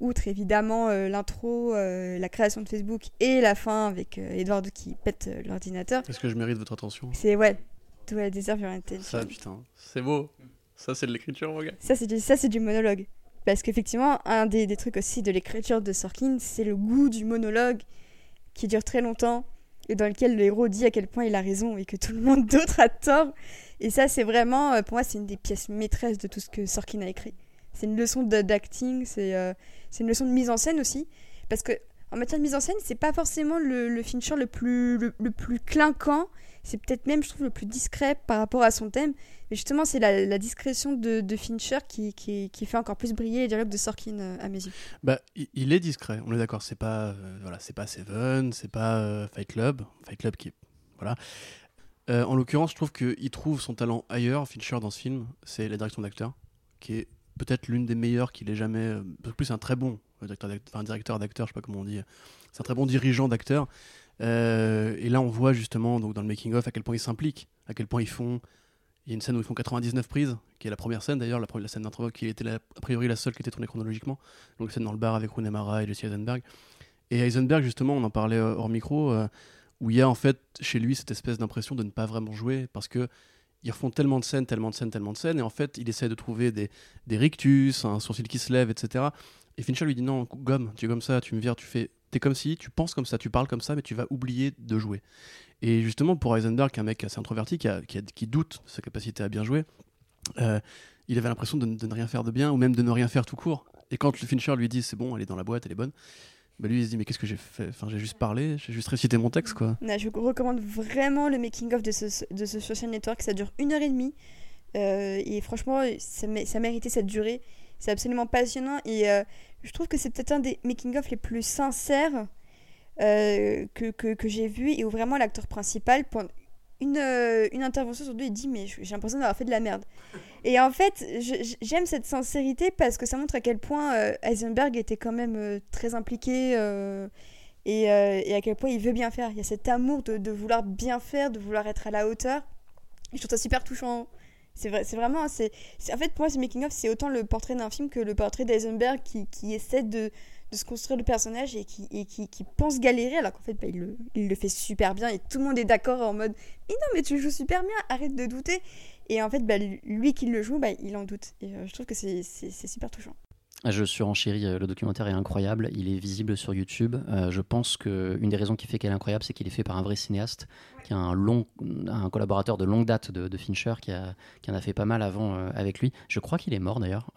outre évidemment euh, l'intro, euh, la création de Facebook et la fin avec Edward qui pète l'ordinateur, Est-ce que je mérite votre attention? C'est ouais, ouais, Deserve Your Attention. Ça, putain, c'est beau. Ça, c'est de l'écriture, mon gars. Ça, c'est du, ça, du monologue. Parce qu'effectivement, un des, des trucs aussi de l'écriture de Sorkin, c'est le goût du monologue qui dure très longtemps et dans lequel le héros dit à quel point il a raison et que tout le monde d'autre a tort. Et ça, c'est vraiment, euh, pour moi, c'est une des pièces maîtresses de tout ce que Sorkin a écrit. C'est une leçon d'acting, c'est euh, c'est une leçon de mise en scène aussi. Parce que en matière de mise en scène, c'est pas forcément le, le Fincher le plus, le, le plus clinquant. C'est peut-être même, je trouve, le plus discret par rapport à son thème. Mais justement, c'est la, discrétion de, Fincher qui, fait encore plus briller les dialogues de Sorkin euh, à mes yeux. Bah, il, est discret, on est d'accord. C'est pas, euh, voilà, c'est pas Seven, c'est pas euh, Fight Club. Fight Club qui voilà. En l'occurrence, je trouve qu'il trouve son talent ailleurs, Fincher, dans ce film. C'est la direction d'acteur, qui est peut-être l'une des meilleures qu'il ait jamais. En plus, c'est un très bon directeur d'act- enfin, directeur d'acteur, je sais pas comment on dit. C'est un très bon dirigeant d'acteur. Euh, et là, on voit justement donc, dans le making-of à quel point ils s'impliquent, à quel point ils font. Il y a une scène où ils font 99 prises, qui est la première scène d'ailleurs, la, la scène d'intro, qui était la- a priori la seule qui était tournée chronologiquement. Donc, scène dans le bar avec Rooney Mara et Jesse Eisenberg. Et Eisenberg, justement, on en parlait euh, hors micro, euh, où il y a en fait chez lui cette espèce d'impression de ne pas vraiment jouer parce que ils refont tellement de scènes, tellement de scènes, tellement de scènes, et en fait, il essaie de trouver des, rictus, un sourcil qui se lève, etc. Et Fincher lui dit non, gomme, tu es comme ça, tu me vires, tu fais. T'es comme si, tu penses comme ça, tu parles comme ça, mais tu vas oublier de jouer. Et justement, pour Eisenberg, qui est un mec assez introverti, qui, a- qui, doute de sa capacité à bien jouer, euh, il avait l'impression de, ne- rien faire de bien, ou même de ne rien faire tout court. Et quand le Fincher lui dit c'est bon, elle est dans la boîte, elle est bonne, bah lui il se dit mais qu'est-ce que j'ai fait? Enfin, j'ai juste parlé, j'ai juste récité mon texte, quoi. Là, je recommande vraiment le making-of de ce, de ce social network. Ça dure une heure et demie. Euh, et franchement, ça, ça méritait cette durée. C'est absolument passionnant. Et euh, je trouve que c'est peut-être un des making-of les plus sincères euh, que, que, j'ai vu. Et où vraiment l'acteur principal, pendant une, euh, une intervention sur deux, il dit Mais j'ai l'impression d'avoir fait de la merde. Et en fait, j'aime cette sincérité parce que ça montre à quel point euh, Heisenberg était quand même euh, très impliqué. et, et à quel point il veut bien faire. Il y a cet amour de, vouloir bien faire, de vouloir être à la hauteur. Je trouve ça super touchant. C'est vrai, vraiment. C'est, en fait, pour moi, ce making-of, c'est autant le portrait d'un film que le portrait d'Eisenberg qui, qui essaie de, de se construire le personnage et qui, et qui, qui pense galérer, alors qu'en fait, bah, il, le, il le fait super bien et tout le monde est d'accord en mode Mais non, mais tu joues super bien, arrête de douter. Et en fait, bah, lui qui le joue, bah, il en doute. Et euh, je trouve que c'est super touchant. Je surenchéris, euh, le documentaire est incroyable, il est visible sur YouTube. Euh, je pense qu'une des raisons qui fait qu'elle est incroyable, c'est qu'il est fait par un vrai cinéaste, qui est un, long, un collaborateur de longue date de, Fincher, qui, a, en a fait pas mal avant euh, avec lui. Je crois qu'il est mort d'ailleurs.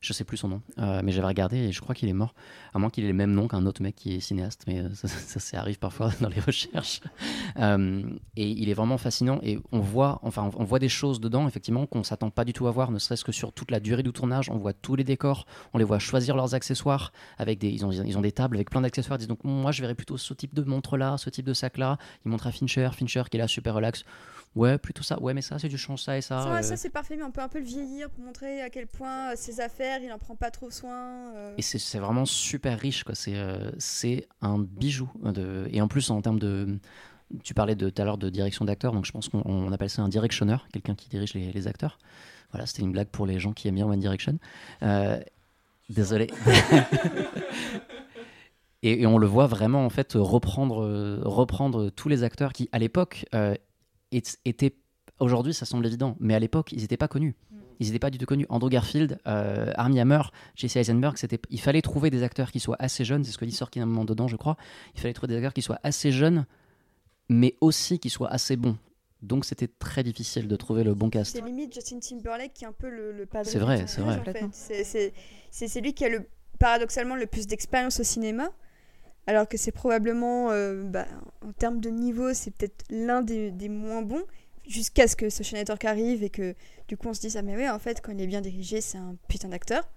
Je sais plus son nom, euh, mais j'avais regardé et je crois qu'il est mort. À moins qu'il ait le même nom qu'un autre mec qui est cinéaste, mais euh, ça, ça, arrive parfois dans les recherches. Euh, et il est vraiment fascinant et on voit, enfin, voit des choses dedans, effectivement, qu'on s'attend pas du tout à voir, ne serait-ce que sur toute la durée du tournage. On voit tous les décors, on les voit choisir leurs accessoires. Avec des, ils, ont, ils ont des tables avec plein d'accessoires. Ils disent donc, moi, je verrais plutôt ce type de montre-là, ce type de sac-là. Ils montrent à Fincher, Fincher qui est là, super relax. Ouais, plutôt ça. Ouais, mais ça, c'est du change ça et ça. ça, euh. ça, c'est parfait, mais on peut un peu le vieillir pour montrer à quel point euh, ses affaires, il en prend pas trop soin. euh. Et c'est c'est vraiment super riche, quoi. C'est c'est un bijou. De... Et en plus, en termes de. Tu parlais de- tout à l'heure de direction d'acteurs, donc je pense qu'on on appelle ça un directionneur, quelqu'un qui dirige les, les acteurs. Voilà, c'était une blague pour les gens qui aiment bien One Direction. Désolé. et, et on le voit vraiment, en fait, reprendre, reprendre tous les acteurs qui, à l'époque, euh, étaient. Aujourd'hui, ça semble évident, mais à l'époque, ils n'étaient pas connus. Ils n'étaient pas du tout connus. Andrew Garfield, euh, Armie Hammer, Jesse Eisenberg, c'était, il fallait trouver des acteurs qui soient assez jeunes, c'est ce que dit Sorkin à un moment dedans, je crois. Il fallait trouver des acteurs qui soient assez jeunes, mais aussi qui soient assez bons. Donc c'était très difficile de trouver le bon cast. C'est limite Justin Timberlake qui est un peu le, le padre C'est vrai, c'est vrai. en fait. Complètement. C'est- C'est c'est- c'est lui qui a le, paradoxalement le plus d'expérience au cinéma, alors que c'est probablement, euh, bah, en termes de niveau, c'est peut-être l'un des, des moins bons, jusqu'à ce que Social Network arrive et que du coup on se dise ah mais ouais en fait quand il est bien dirigé c'est un putain d'acteur.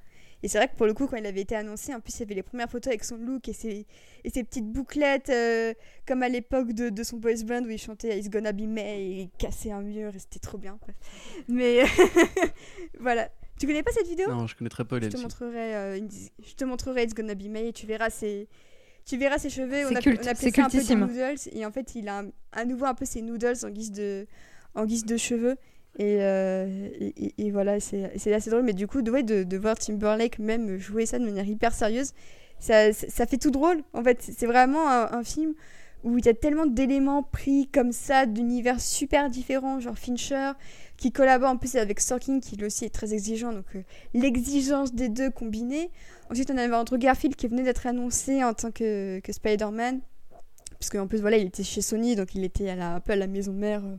Et c'est vrai que pour le coup, quand il avait été annoncé, en plus, il y avait les premières photos avec son look et ses, et ses petites bouclettes, euh, comme à l'époque de, de son boys band où il chantait It's Gonna Be May et il cassait un mur et c'était trop bien. Mais voilà. Tu connais pas cette vidéo? Non, je connais très peu je les te montrerai, euh, une- je te montrerai It's Gonna Be May et tu verras ses, tu verras ses cheveux. On a, culte, on appelait ça un peu des cultissime. noodles et en fait il a un- à nouveau un peu ses noodles en guise de, en guise de cheveux. Et, euh, et, voilà, c'est c'est assez drôle. Mais du coup, de, ouais, de, de voir Timberlake même jouer ça de manière hyper sérieuse, ça, ça, ça fait tout drôle. En fait, c'est vraiment un, un film où il y a tellement d'éléments pris comme ça, d'univers super différents, genre Fincher, qui collabore en plus avec Sorkin, qui lui aussi est très exigeant. Donc euh, l'exigence des deux combinée. Ensuite, on avait Andrew Garfield qui venait d'être annoncé en tant que, que Spider-Man. Parce qu'en plus, voilà, il était chez Sony, donc il était à la, un peu à la maison mère euh,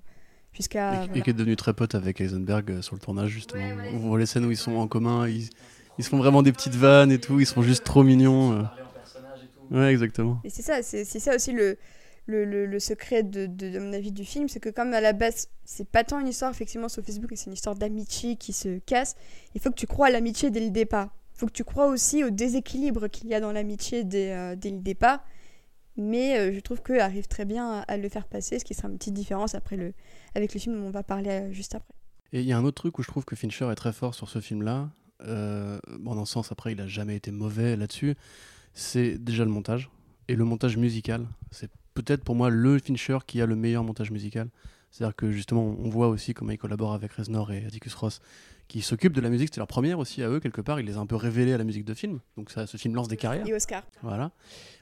jusqu'à. Et, voilà. et qui est devenu très pote avec Eisenberg euh, sur le tournage, justement. On voit les scènes où ils sont en commun, ils, ils se font vraiment des petites vannes et tout, ils sont juste trop mignons. Ouais, exactement. Et c'est ça, c'est ça aussi le, le, le, le secret de, de, de mon avis du film, c'est que comme à la base, c'est pas tant une histoire effectivement sur Facebook, mais c'est une histoire d'amitié qui se casse, il faut que tu crois à l'amitié dès le départ. Il faut que tu crois aussi au déséquilibre qu'il y a dans l'amitié dès, euh, dès le départ. Mais euh, je trouve qu'eux arrivent très bien à, à le faire passer, ce qui sera une petite différence après le, avec le film dont on va parler euh, juste après. Et il y a un autre truc où je trouve que Fincher est très fort sur ce film-là. Euh, bon, dans le sens, après, il a jamais été mauvais là-dessus. C'est déjà le montage. Et le montage musical. C'est peut-être pour moi le Fincher qui a le meilleur montage musical. C'est-à-dire que justement, on voit aussi comment il collabore avec Reznor et Atticus Ross, qui s'occupent de la musique. C'était leur première aussi à eux, quelque part. Il les a un peu révélés à la musique de film. Donc ça, ce film lance des carrières. Et Oscar. Voilà.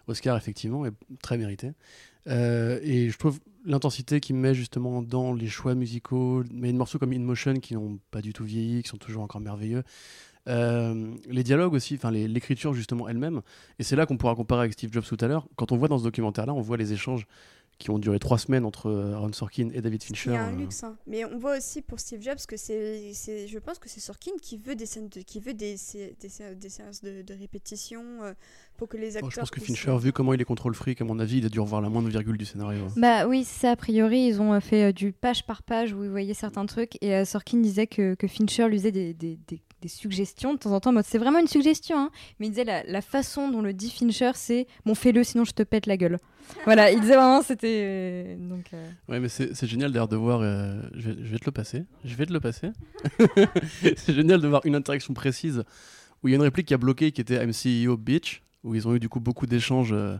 Oscar, effectivement, est très mérité. Euh, et je trouve l'intensité qu'il met justement dans les choix musicaux, mais des morceaux comme In Motion qui n'ont pas du tout vieilli, qui sont toujours encore merveilleux. Euh, les dialogues aussi, enfin l'écriture justement elle-même. Et c'est là qu'on pourra comparer avec Steve Jobs tout à l'heure. Quand on voit dans ce documentaire-là, on voit les échanges qui ont duré trois semaines entre euh, Aaron Sorkin et David Fincher. Il y a un euh, luxe, hein. mais on voit aussi pour Steve Jobs que c'est, c'est- je pense que c'est Sorkin qui veut des scènes, de, qui veut des, sé- des, sé- des séances de, de répétition pour que les acteurs. je pense que Fincher, vu comment il est contrôle fric, à mon avis, il a dû revoir la moindre virgule du scénario. Bah oui, ça a priori, ils ont fait du page par page où ils voyaient certains trucs et Sorkin disait que, que Fincher lui faisait des, des, des- des suggestions de temps en temps. en mode, C'est vraiment une suggestion, hein. mais il disait la, la façon dont le dit Fincher, c'est bon, fais-le sinon je te pète la gueule. voilà, il disait vraiment c'était. euh, donc, euh, Ouais, mais c'est c'est génial d'ailleurs de voir. euh, je, vais, je vais te le passer. Je vais te le passer. c'est génial de voir une interaction précise où il y a une réplique qui a bloqué qui était I'm CEO bitch, où ils ont eu du coup beaucoup d'échanges euh,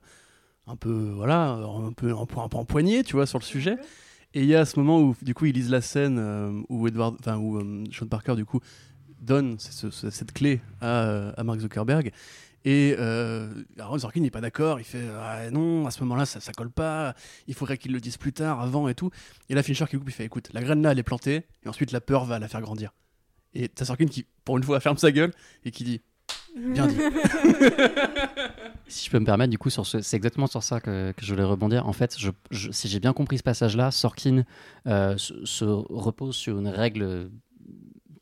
un peu, voilà, un peu, un peu, un peu empoignés, tu vois, sur le sujet. Et il y a ce moment où, du coup, ils lisent la scène euh, où, Edward, enfin, où euh, Sean Parker, du coup, donne ce- ce- cette clé à, à Mark Zuckerberg. Et euh, Aaron Sorkin n'est pas d'accord, il fait ah, non, à ce moment-là, ça, ça colle pas, il faudrait qu'il le dise plus tard, avant et tout. Et là, Fincher qui coupe, il fait écoute, la graine là, elle est plantée, et ensuite la peur va la faire grandir. Et t'as Sorkin qui, pour une fois, ferme sa gueule et qui dit bien dit. Si je peux me permettre, du coup, sur ce, c'est exactement sur ça que, que je voulais rebondir. En fait, je, je- si j'ai bien compris ce passage-là, Sorkin euh, se, se repose sur une règle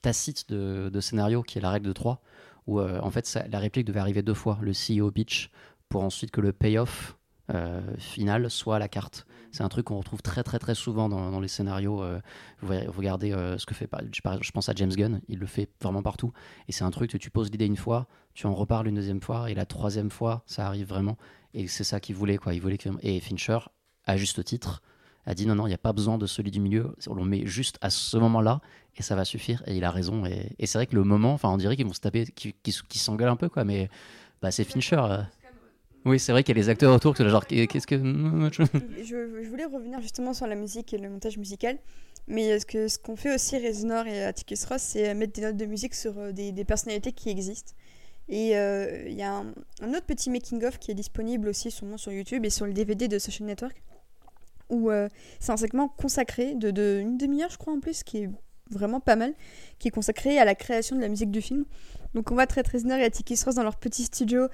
tacite de, scénario qui est la règle de 3, où euh, en fait la réplique devait arriver deux fois, le CEO bitch, pour ensuite que le payoff euh, final soit la carte. C'est un truc qu'on retrouve très très très souvent dans, les scénarios. euh, vous regardez ce que fait, je pense à James Gunn, il le fait vraiment partout. Et c'est un truc que tu poses l'idée une fois, tu en reparles une deuxième fois, et la troisième fois, ça arrive vraiment. Et c'est ça qu'il voulait, quoi. Il voulait que... Et Fincher, à juste titre, a dit non, non, il n'y a pas besoin de celui du milieu, on le met juste à ce moment-là, et ça va suffire. Et il a raison. Et, c'est vrai que le moment, enfin, on dirait qu'ils vont se taper, qu'ils qu'ils s'engueulent un peu, quoi, mais bah, c'est Fincher. euh. Oui, c'est vrai qu'il y a les acteurs autour, que genre, qu'est-ce que. je, voulais revenir justement sur la musique et le montage musical. Mais euh, ce que ce qu'on fait aussi Reznor et Atticus Ross, c'est euh, mettre des notes de musique sur des, personnalités qui existent. Et il y a un, un autre petit making-of qui est disponible aussi sur YouTube et sur le DVD de Social Network, où euh, c'est un segment consacré de, une demi-heure, je crois en plus, qui est vraiment pas mal, qui est consacré à la création de la musique du film. Donc on voit Trent Reznor et Atticus Ross dans leur petit studio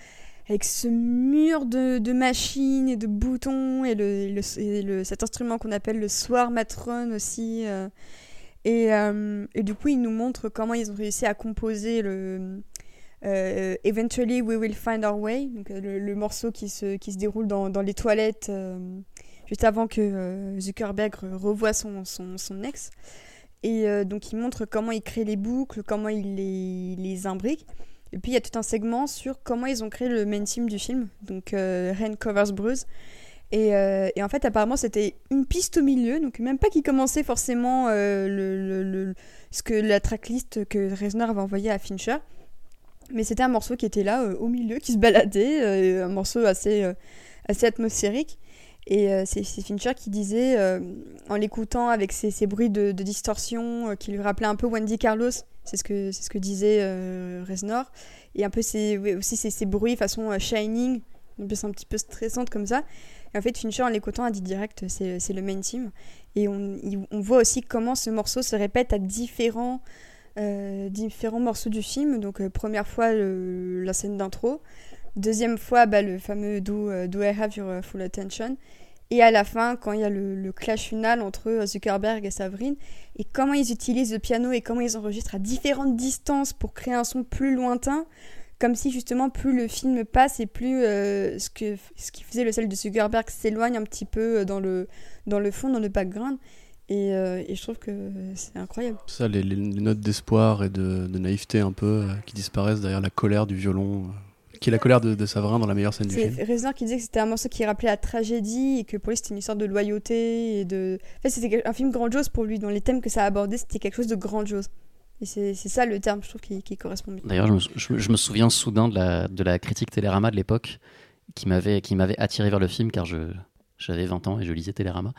avec ce mur de, machines et de boutons et, le, et le- et le- cet instrument qu'on appelle le soir matron aussi. euh. et, euh, et du coup, ils nous montrent comment ils ont réussi à composer le Eventually We Will Find Our Way, donc le, morceau qui se, qui se déroule dans, les toilettes juste avant que euh, Zuckerberg re- revoie son, son, son ex. Et euh, donc, ils montrent comment ils créent les boucles, comment ils les, les imbriquent. Et puis il y a tout un segment sur comment ils ont créé le main team du film, donc euh, Ren Covers Bruce. Et, euh, et en fait, apparemment, c'était une piste au milieu, donc même pas qui commençait forcément le, le- ce que la tracklist que Reznor avait envoyé à Fincher. Mais c'était un morceau qui était là, au milieu, qui se baladait, un morceau assez, assez atmosphérique. Et euh, c'est Fincher qui disait, euh, en l'écoutant avec ses, ses bruits de, distorsion, euh, qui lui rappelaient un peu Wendy Carlos, c'est ce que, disait Reznor, et un peu ses, aussi ces, ces bruits façon Shining, une pièce un petit peu stressante comme ça. Et en fait, Fincher, en l'écoutant, a dit direct, c'est le main team. Et on, voit aussi comment ce morceau se répète à différents, morceaux du film. Donc, première fois, la scène d'intro. Deuxième fois, bah, le fameux do, euh, do I have your uh, full attention Et à la fin, quand il y a le, clash final entre euh, Zuckerberg et Savrine, et comment ils utilisent le piano et comment ils enregistrent à différentes distances pour créer un son plus lointain, comme si justement plus le film passe et plus euh, ce, que, ce qui faisait le sel de Zuckerberg s'éloigne un petit peu euh, dans le, dans le fond, dans le background. Et, euh, je trouve que c'est incroyable. Ça, les, notes d'espoir et de, naïveté un peu euh, qui disparaissent derrière la colère du violon, euh, qui est la colère de, de Savrin dans la meilleure scène du C'est film. Reznor qui disait que c'était un morceau qui rappelait la tragédie et que pour lui c'était une histoire de loyauté et de. En fait, c'était un film grandiose pour lui. Dans les thèmes que ça abordait, c'était quelque chose de grandiose. Et c'est c'est ça le terme, je trouve, qui, qui correspond bien. D'ailleurs, je, me sou- je me- je me souviens soudain de la, de la critique Télérama de l'époque qui m'avait qui m'avait attiré vers le film car je j'avais 20 ans et je lisais Télérama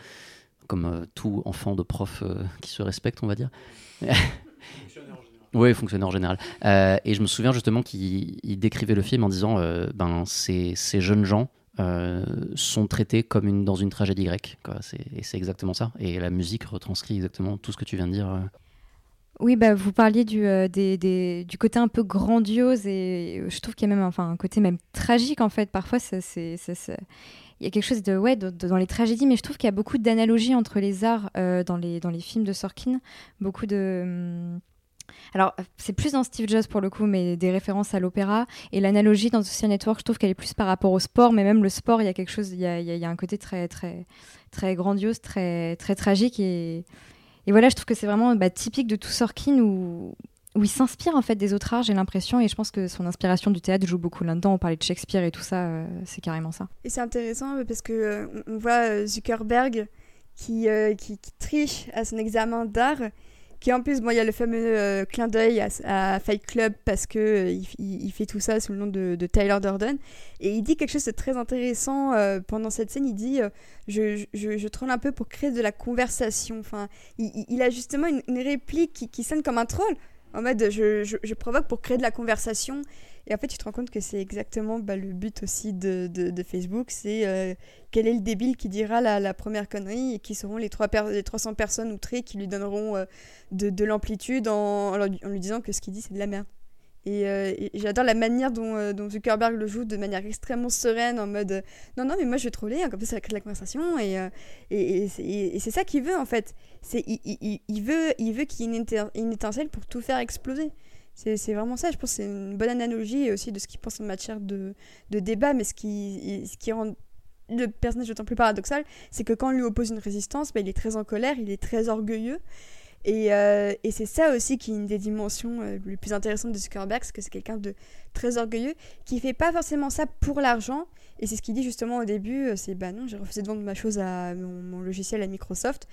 comme euh, tout enfant de prof euh, qui se respecte, on va dire. Oui, fonctionnaire en général. Euh, et je me souviens justement qu'il il décrivait le film en disant euh, ben, ces, ces jeunes gens euh, sont traités comme une, dans une tragédie grecque. quoi. Et c'est exactement ça. Et la musique retranscrit exactement tout ce que tu viens de dire. Oui, bah, vous parliez du, des, du côté un peu grandiose et je trouve qu'il y a même enfin, un côté même tragique en fait. Parfois, c'est, il y a quelque chose de, ouais, dans les tragédies, mais je trouve qu'il y a beaucoup d'analogies entre les arts dans, les, dans les films de Sorkin. Beaucoup de. hum, alors, c'est plus dans Steve Jobs pour le coup, mais des références à l'opéra. Et l'analogie dans Social Network, je trouve qu'elle est plus par rapport au sport, mais même le sport, il y a quelque chose, il y a, un côté très, très, très grandiose, très, très tragique. Et, voilà, je trouve que c'est vraiment bah, typique de tout Sorkin où, il s'inspire en fait des autres arts, j'ai l'impression. Et je pense que son inspiration du théâtre joue beaucoup là-dedans. On parlait de Shakespeare et tout ça, euh, c'est carrément ça. Et c'est intéressant euh, parce que euh, on- voit Zuckerberg qui triche à son examen d'art qui en plus, bon, il y a le fameux euh, clin d'œil à, Fight Club parce que euh, il, fait tout ça sous le nom de, Tyler Durden. Et il dit quelque chose de très intéressant euh, pendant cette scène. Il dit je, je, je, troll un peu pour créer de la conversation. Enfin, il, a justement une, réplique qui, sonne comme un troll. En mode, je, je, provoque pour créer de la conversation. Et en fait, tu te rends compte que c'est exactement bah, le but aussi de, Facebook. C'est euh, quel est le débile qui dira la, première connerie et qui seront les, trois les 300 personnes outrées qui lui donneront euh, de, de l'amplitude en, lui disant que ce qu'il dit, c'est de la merde. Euh, et, j'adore la manière dont, Zuckerberg le joue de manière extrêmement sereine, en mode non, non, mais moi je vais troller, hein, comme ça ça crée de la conversation. Et, et, c'est ça qu'il veut en fait. il, il, il, veut qu'il y ait une étincelle pour tout faire exploser. C'est vraiment ça, je pense que c'est une bonne analogie aussi de ce qu'il pense en matière de, débat, mais ce qui, rend le personnage d'autant plus paradoxal, c'est que quand on lui oppose une résistance, bah, il est très en colère, il est très orgueilleux. Et, euh, c'est ça aussi qui est une des dimensions euh, les plus intéressantes de Zuckerberg, c'est que c'est quelqu'un de très orgueilleux, qui fait pas forcément ça pour l'argent. Et c'est ce qu'il dit justement au début, euh, c'est bah non, j'ai refusé de vendre ma chose à mon, logiciel à Microsoft.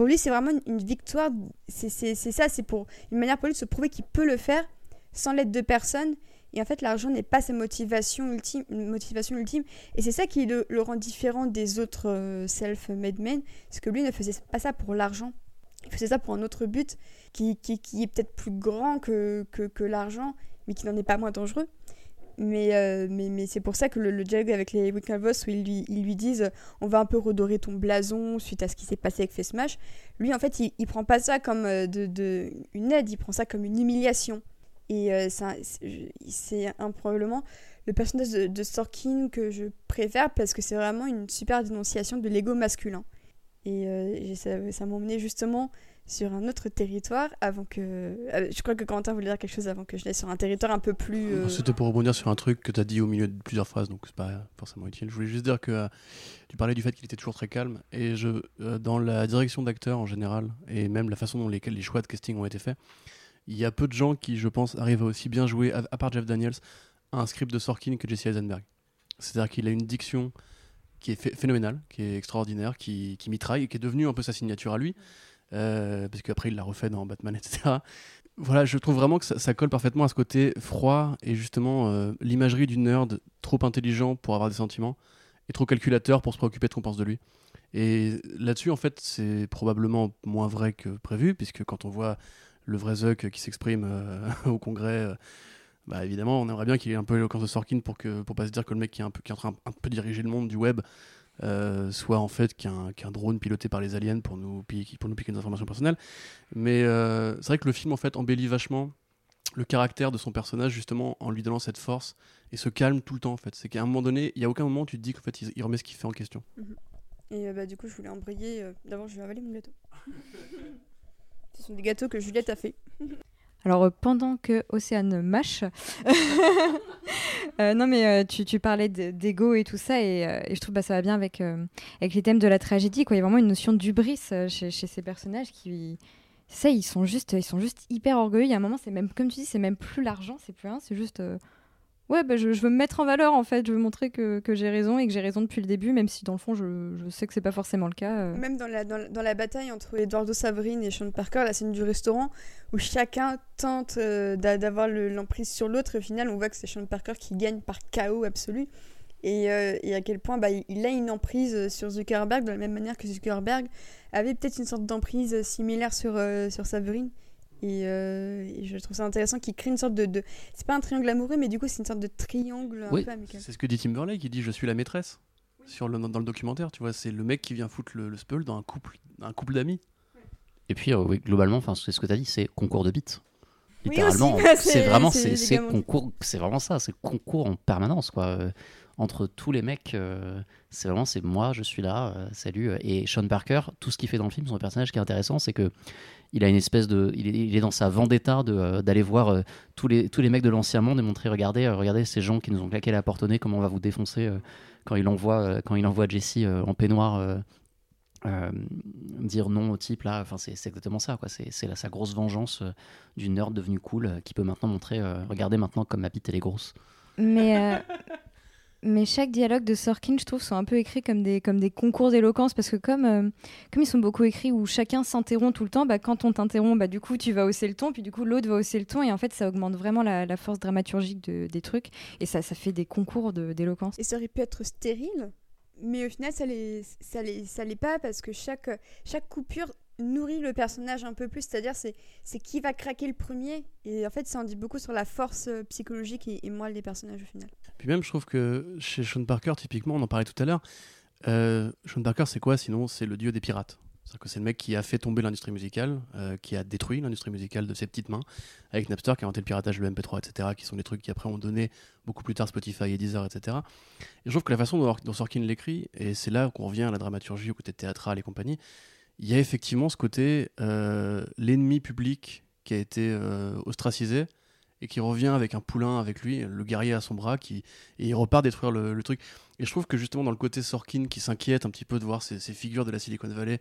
Pour lui, c'est vraiment une, victoire. C'est ça, c'est pour une manière pour lui de se prouver qu'il peut le faire sans l'aide de personne. Et en fait, l'argent n'est pas sa motivation ultime. Motivation ultime. Et c'est ça qui le, rend différent des autres euh, self-made men. C'est que lui ne faisait pas ça pour l'argent. Il faisait ça pour un autre but qui, est peut-être plus grand que l'argent, mais qui n'en est pas moins dangereux. Mais, euh, mais, mais c'est pour ça que le, dialogue avec les Winklevoss, où ils lui, ils lui disent on va un peu redorer ton blason suite à ce qui s'est passé avec Smash, lui en fait il, prend pas ça comme euh, de, de, une aide, il prend ça comme une humiliation. Et euh, c'est probablement le personnage de, de, Sorkin que je préfère parce que c'est vraiment une super dénonciation de l'ego masculin. Et, ça, ça m'a emmené justement sur un autre territoire avant que. Euh, je crois que Quentin voulait dire quelque chose avant que je l'aille sur un territoire un peu plus. Euh, C'était pour rebondir sur un truc que tu as dit au milieu de plusieurs phrases, donc c'est pas forcément utile. Je voulais juste dire que euh, tu parlais du fait qu'il était toujours très calme, et je, dans la direction d'acteur en général, et même la façon dont les, les choix de casting ont été faits, il y a peu de gens qui, je pense, arrivent à aussi bien jouer, à, part Jeff Daniels, un script de Sorkin que Jesse Eisenberg. C'est-à-dire qu'il a une diction qui est phénoménale, qui est extraordinaire, qui, qui mitraille, et qui est devenue un peu sa signature à lui. Euh, parce qu'après il l'a refait dans Batman, etc. Voilà, je trouve vraiment que ça, colle parfaitement à ce côté froid et justement euh, l'imagerie du nerd trop intelligent pour avoir des sentiments et trop calculateur pour se préoccuper de ce qu'on pense de lui. Et là-dessus, en fait, c'est probablement moins vrai que prévu, puisque quand on voit le vrai Zuck qui s'exprime euh, au congrès, bah évidemment, on aimerait bien qu'il ait un peu l'éloquence de Sorkin pour que pour pas se dire que le mec qui est, un peu, qui est en train un peu diriger le monde du web euh, soit en fait qu'un drone piloté par les aliens pour nous, pour nous piquer des informations personnelles. Mais euh, c'est vrai que le film en fait embellit vachement le caractère de son personnage justement en lui donnant cette force et se calme tout le temps en fait. C'est qu'à un moment donné, il y a aucun moment où tu te dis qu'en fait il, remet ce qu'il fait en question. Mhm. Et euh, bah, du coup, je voulais embrayer. D'abord, je vais avaler mon gâteau. Ce sont des gâteaux que Juliette a fait. Alors euh, pendant que Océane mâche, euh, non mais euh, tu, parlais d'ego et tout ça et, je trouve que bah, ça va bien avec, avec les thèmes de la tragédie. Quoi. Il y a vraiment une notion d'ubris chez, ces personnages qui, ça, ils sont juste, ils sont juste hyper orgueilleux. Il y a un moment, c'est même, comme tu dis, c'est même plus l'argent, c'est plus rien, c'est juste ouais, bah, je, veux me mettre en valeur en fait. Je veux montrer que, que j'ai raison et que j'ai raison depuis le début, même si dans le fond, je, je sais que c'est pas forcément le cas. Euh. Même dans la, dans, la bataille entre Eduardo Sabrine et Sean Parker, la scène du restaurant, où chacun tente euh, d'avoir l'emprise sur l'autre, et au final, on voit que c'est Sean Parker qui gagne par chaos absolu. Et, euh, et à quel point bah, il a une emprise sur Zuckerberg, de la même manière que Zuckerberg avait peut-être une sorte d'emprise similaire sur, sur Euh, et, je trouve ça intéressant qu'il crée une sorte de. de... C'est pas un triangle amoureux, mais du coup, c'est une sorte de triangle un peu amical. C'est ce que dit Timberlake, qui dit Je suis la maîtresse. Sur le, dans le documentaire, tu vois, c'est le mec qui vient foutre le, le spell dans un couple, un couple d'amis. Et puis, euh, oui, globalement, c'est ce que tu as dit, c'est concours de beats. Littéralement, c'est vraiment, c'est concours, c'est vraiment ça, c'est concours en permanence, quoi. Euh, entre tous les mecs, c'est vraiment, c'est moi, je suis là, salut. Et Sean Parker, tout ce qu'il fait dans le film, son personnage qui est intéressant, c'est que il a une espèce de, il est, dans sa vendetta euh, d'aller voir euh, tous les tous les mecs de l'ancien monde et montrer, regardez, euh, regardez ces gens qui nous ont claqué la porte au nez, comment on va vous défoncer quand il envoie quand il envoie Jesse en peignoir. dire non au type là, enfin c'est exactement ça quoi. C'est sa grosse vengeance du nerd devenu cool qui peut maintenant montrer, regardez maintenant comme ma bite elle est grosse. Mais mais chaque dialogue de Sorkin, je trouve, sont un peu écrits comme des, comme des concours d'éloquence, parce que comme, euh, comme ils sont beaucoup écrits où chacun s'interrompt tout le temps, bah, quand on t'interrompt, bah, du coup, tu vas hausser le ton, puis du coup, l'autre va hausser le ton, et en fait, ça augmente vraiment la, la force dramaturgique de- des trucs, et ça, ça fait des concours d'éloquence. Et ça aurait pu être stérile, mais au final, ça l'est, ça ça pas parce que chaque, chaque coupure nourrit le personnage un peu plus. C'est-à-dire, c'est, c'est qui va craquer le premier. Et en fait, ça en dit beaucoup sur la force euh, psychologique et, et des personnages au final. Puis même, je trouve que chez Sean Parker, typiquement, on en parlait tout à l'heure, euh, Sean Parker, c'est quoi? Sinon C'est le dieu des pirates. C'est-à-dire que c'est le mec qui a fait tomber l'industrie musicale, euh, qui a détruit l'industrie musicale de ses petites mains, avec Napster, qui a inventé le piratage, le MP3, etc., qui sont des trucs qui après ont donné beaucoup plus tard Spotify et Deezer, etc. Et je trouve que la façon dont, dont Sorkin l'écrit, et c'est là qu'on revient à la dramaturgie, au côté théâtral et compagnie, il y a effectivement ce côté euh, l'ennemi public qui a été euh, ostracisé et qui revient avec un poulain avec lui, le guerrier à son bras, qui, et il repart détruire le, truc. Et je trouve que justement dans le côté Sorkin qui s'inquiète un petit peu de voir ces, ces figures de la Silicon Valley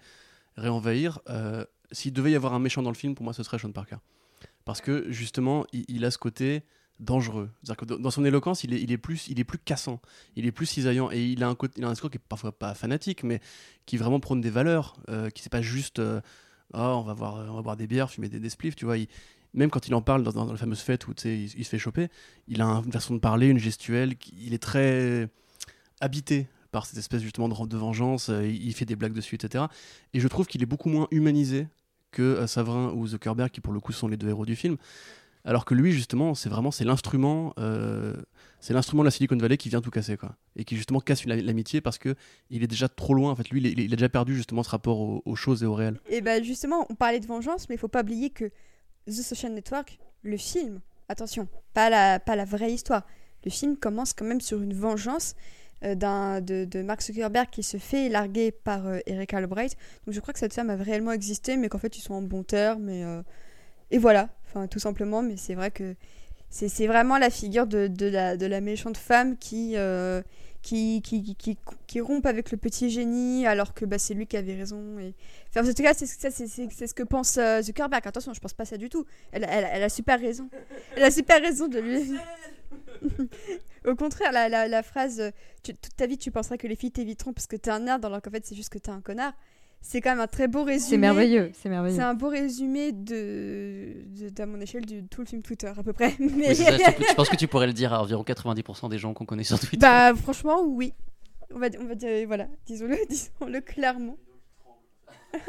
réenvahir, euh, s'il devait y avoir un méchant dans le film, pour moi ce serait Sean Parker. Parce que justement, il, il a ce côté dangereux. C'est-à-dire que dans son éloquence, il est, plus, il est plus cassant, il est plus cisaillant, et il a un, il a un discours qui est parfois pas fanatique, mais qui vraiment prône des valeurs, euh, qui c'est pas juste euh, Ah, on va voir, on va boire des bières, fumer des, spliffs, tu vois. même quand il en parle dans, la fameuse fête où il, il se fait choper, il a un- une façon de parler, une gestuelle, il est très habité par cette espèce justement de, de vengeance, euh, il, il fait des blagues dessus, etc. Et je trouve qu'il est beaucoup moins humanisé que euh, Savrin ou Zuckerberg, qui pour le coup sont les deux héros du film. Alors que lui, justement, c'est vraiment c'est l'instrument, euh, c'est l'instrument de la Silicon Valley qui vient tout casser, quoi, et qui justement casse la- l'amitié parce que il est déjà trop loin. En fait, lui, il, il a déjà perdu justement ce rapport aux, choses et au réel. Et bah justement, on parlait de vengeance, mais il faut pas oublier que The Social Network, le film, attention, pas la, pas la vraie histoire. Le film commence quand même sur une vengeance euh, d'un, de, Mark Zuckerberg qui se fait larguer par euh, Eric Albright. Donc je crois que cette femme a réellement existé, mais qu'en fait ils sont en bon terme. Et voilà, enfin tout simplement. Mais c'est vrai que c'est, vraiment la figure de, de, la, méchante femme qui, euh, qui, qui, qui, qui, rompt avec le petit génie alors que bah, c'est lui qui avait raison. Et... En tout cas, c'est, ce que pense euh, Zuckerberg. Attention, je pense pas ça du tout. Elle, elle, elle a super raison. Elle a super raison de lui. Au contraire, la, la, la phrase euh, tu- toute ta vie tu penseras que les filles t'éviteront parce que t'es un nerd alors qu'en fait c'est juste que t'es un connard. C'est quand même un très beau résumé. C'est merveilleux, c'est C'est merveilleux. un beau résumé de, de, d'à mon échelle de tout le film Twitter à peu près. Mais Oui, c'est ça, tu- je pense que tu pourrais le dire à environ 90% des gens qu'on connaît sur Twitter. bah franchement oui. On va, on va dire voilà, disons-le, disons-le clairement.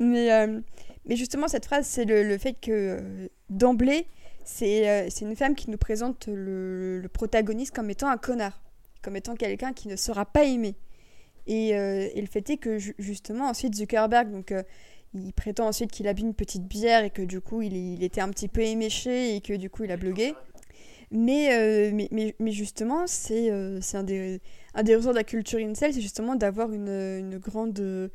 mais, euh, mais justement cette phrase c'est le, le fait que euh, d'emblée c'est euh, c'est une femme qui nous présente le, le protagoniste comme étant un connard, comme étant quelqu'un qui ne sera pas aimé. Et, euh, et le fait est que ju- justement ensuite Zuckerberg donc euh, il prétend ensuite qu'il a bu une petite bière et que du coup il, était un petit peu éméché et que du coup il a blogué. Mais, euh, mais, mais, justement, c'est un, des, un des ressorts de la culture incel, c'est justement d'avoir une, une grande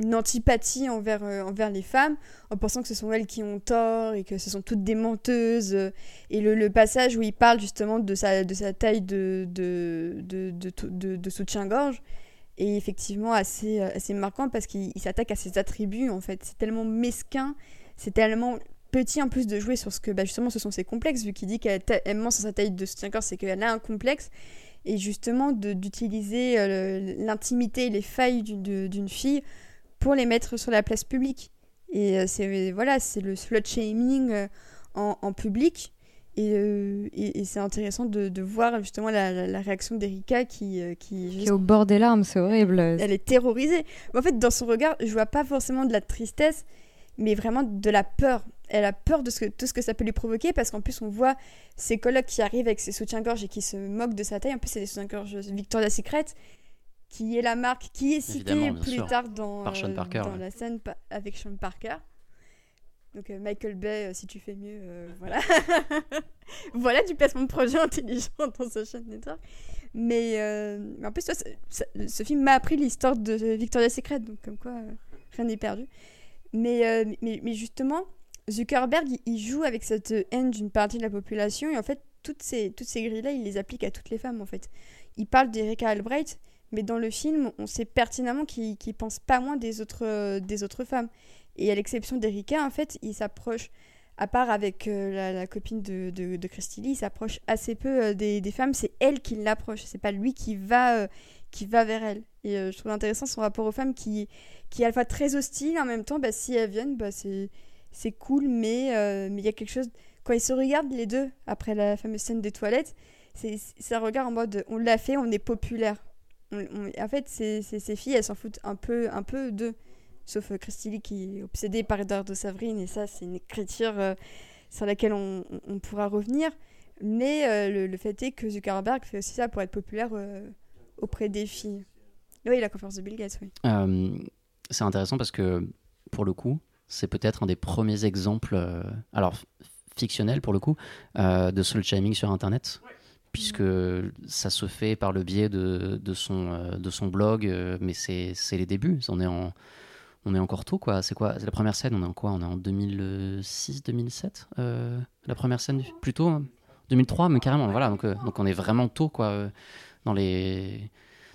une antipathie envers, euh, envers les femmes, en pensant que ce sont elles qui ont tort et que ce sont toutes des menteuses. et le, passage où il parle justement de sa, de sa taille de, de, de, soutien-gorge est effectivement assez, euh, assez marquant parce qu'il il s'attaque à ses attributs en fait. C'est tellement mesquin, c'est tellement petit en plus de jouer sur ce que bah, justement ce sont ses complexes, vu qu'il dit qu'elle ment sur sa taille de soutien-gorge, c'est qu'elle a un complexe. Et justement d'utiliser euh, l'intimité et les failles d'une fille pour les mettre sur la place publique. Et euh, c'est voilà, c'est le slut shaming euh, en, en public. Et, euh, et, et c'est intéressant de, de voir justement la, la- la réaction d'Erika qui, qui, Qui est au bord des larmes, c'est horrible. elle est terrorisée. Mais en fait, dans son regard, je vois pas forcément de la tristesse, mais vraiment de la peur. Elle a peur de ce que, tout ce que ça peut lui provoquer, parce qu'en plus, on voit ses colocs qui arrivent avec ses soutiens-gorge et qui se moquent de sa taille. En plus, c'est des soutiens-gorge Victoria's Secret, qui est la marque qui est citée plus sûr. tard dans, Par Sean Parker, dans ouais. la scène avec Sean Parker. Donc euh, Michael Bay, euh, si tu fais mieux, euh, voilà. voilà du placement de projet intelligent dans Social Network. Mais, mais en plus, toi, ça- ça- ce film m'a appris l'histoire de Victoria's Secret, donc comme quoi rien n'est perdu. Mais, mais, mais justement, Zuckerberg, il- il joue avec cette haine d'une partie de la population et en fait, toutes ces, toutes ces grilles-là, il les applique à toutes les femmes en fait. Il parle d'Erika Albright, mais dans le film, on sait pertinemment qu'il pense pas moins des autres, euh, des autres femmes. Et à l'exception d'Erika, en fait, il s'approche à part avec euh, la, copine de, de, Christy Lee, il s'approche assez peu euh, des, femmes. C'est elle qui l'approche, c'est pas lui qui va, qui va vers elle. Et je trouve intéressant son rapport aux femmes qui, qui est à la fois très hostile, en même temps, bah, si elles viennent, bah, c'est, cool, mais il y a quelque chose. Quand ils se regardent les deux, après la fameuse scène des toilettes, c'est un regard en mode on l'a fait, on est populaire. On- on- en fait, ces, ces, ces filles, elles s'en foutent un peu, un peu d'eux. Sauf euh, Christy Lee qui est obsédée par Eduardo Savrine, et ça, c'est une écriture euh, sur laquelle on, on- on pourra revenir. Mais euh, le, le fait est que Zuckerberg fait aussi ça pour être populaire euh, auprès des filles. Oui, la conférence de Bill Gates, oui. Euh, c'est intéressant parce que, pour le coup, c'est peut-être un des premiers exemples, euh, alors fictionnel pour le coup, euh, de slut shaming sur Internet. Puisque ça se fait par le biais de, de son, euh, de son blog, euh, mais c'est les débuts. On est, en, on est encore tôt, quoi. C'est quoi C'est la première scène On est en quoi On est en 2006, 2007 euh, La première scène, plutôt hein 2003, mais carrément, voilà. Donc, euh, donc on est vraiment tôt, quoi, euh, dans les.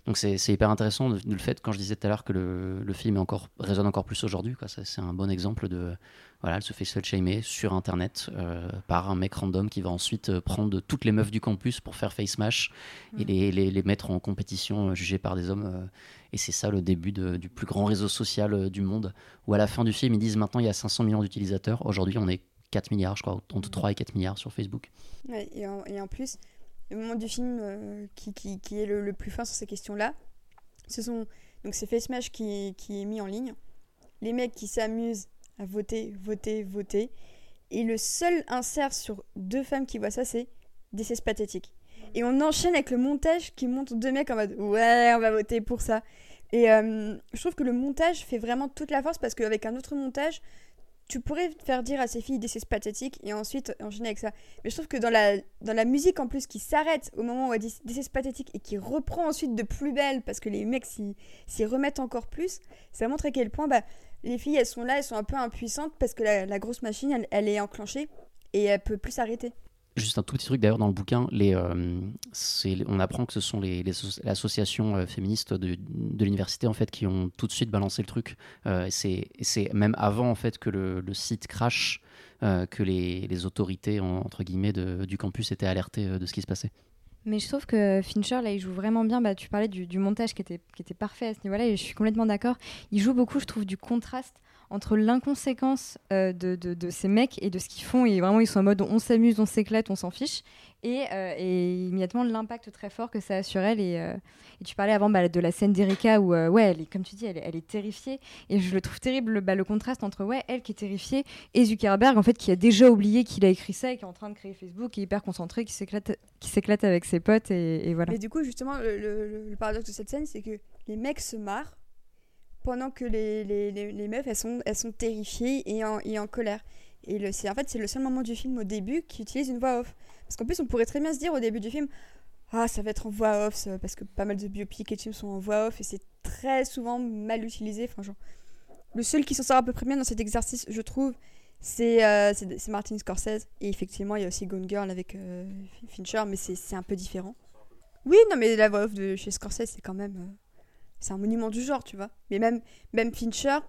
Donc c'est hyper intéressant de, de le fait, quand je disais tout à l'heure que le, le film est encore, résonne encore plus aujourd'hui, C'est un bon exemple de. Voilà, elle se fait slut-shamer sur Internet euh, par un mec random qui va ensuite euh, prendre toutes les meufs du campus pour faire face smash et les, les, les mettre en compétition euh, jugées par des hommes. et c'est ça le début de- du plus grand réseau social du monde, où à la fin du film, ils disent maintenant il y a 500 millions d'utilisateurs. Aujourd'hui, on est 4 milliards, je crois, entre 3 et 4 milliards sur Facebook. Ouais, et, en, et en plus, le moment du film euh, qui, est le, plus fin sur ces questions-là, ce sont donc c'est FaceMash qui, qui est mis en ligne. Les mecs qui s'amusent à voter, voter, voter. Et le seul insert sur deux femmes qui voient ça, c'est is pathétique. Et on enchaîne avec le montage qui montre deux mecs en mode Ouais, on va voter pour ça. Et euh, je trouve que le montage fait vraiment toute la force parce qu'avec un autre montage, tu pourrais faire dire à ces filles This is pathétique et ensuite enchaîner avec ça. Mais je trouve que dans la, dans la musique en plus qui s'arrête au moment où elle dit is pathétique et qui reprend ensuite de plus belle parce que les mecs s'y remettent encore plus, ça montre à quel point bah, les filles elles sont là, elles sont un peu impuissantes parce que la, la grosse machine elle, elle est enclenchée et elle peut plus s'arrêter. Juste un tout petit truc d'ailleurs dans le bouquin, les, euh, on apprend que ce sont les, les asso- l'association euh, féministe de, de l'université en fait qui ont tout de suite balancé le truc. Euh, c'est, même avant en fait que le, site crash euh, que les, les autorités en- entre guillemets de- du campus étaient alertées euh, de ce qui se passait. Mais je trouve que Fincher, là, il joue vraiment bien. Bah, tu parlais du, du montage qui était, qui était parfait à ce niveau-là, et je suis complètement d'accord. Il joue beaucoup, je trouve, du contraste entre l'inconséquence euh, de, ces mecs et de ce qu'ils font. Et vraiment, ils sont en mode on s'amuse, on s'éclate, on s'en fiche. Et, euh, immédiatement, l'impact très fort que ça a sur elle. Et, euh, tu parlais avant bah, de la scène d'Erika où, ouais, elle est, comme tu dis, elle, est- terrifiée. Et je le trouve terrible, bah, le contraste entre, ouais, elle qui est terrifiée et Zuckerberg, en fait, qui a déjà oublié qu'il a écrit ça et qui est en train de créer Facebook, qui est hyper concentré, qui s'éclate avec ses potes et, voilà. Mais du coup, justement, le paradoxe de cette scène, c'est que les mecs se marrent pendant que les, les, les, meufs, elles sont, elles sont terrifiées et en, et en colère. Et le, en fait, c'est le seul moment du film au début qui utilise une voix off. Parce qu'en plus, on pourrait très bien se dire au début du film, ah, ça va être en voix off, parce que pas mal de biopics et de films sont en voix off, et c'est très souvent mal utilisé. Enfin, le seul qui s'en sort à peu près bien dans cet exercice, je trouve, c'est, euh, Martin Scorsese. Et effectivement, il y a aussi Gone Girl avec euh, Fincher, mais c'est, c'est un peu différent. Oui, non, mais la voix off de chez Scorsese, c'est quand même. euh, c'est un monument du genre, tu vois. Mais même, même Fincher,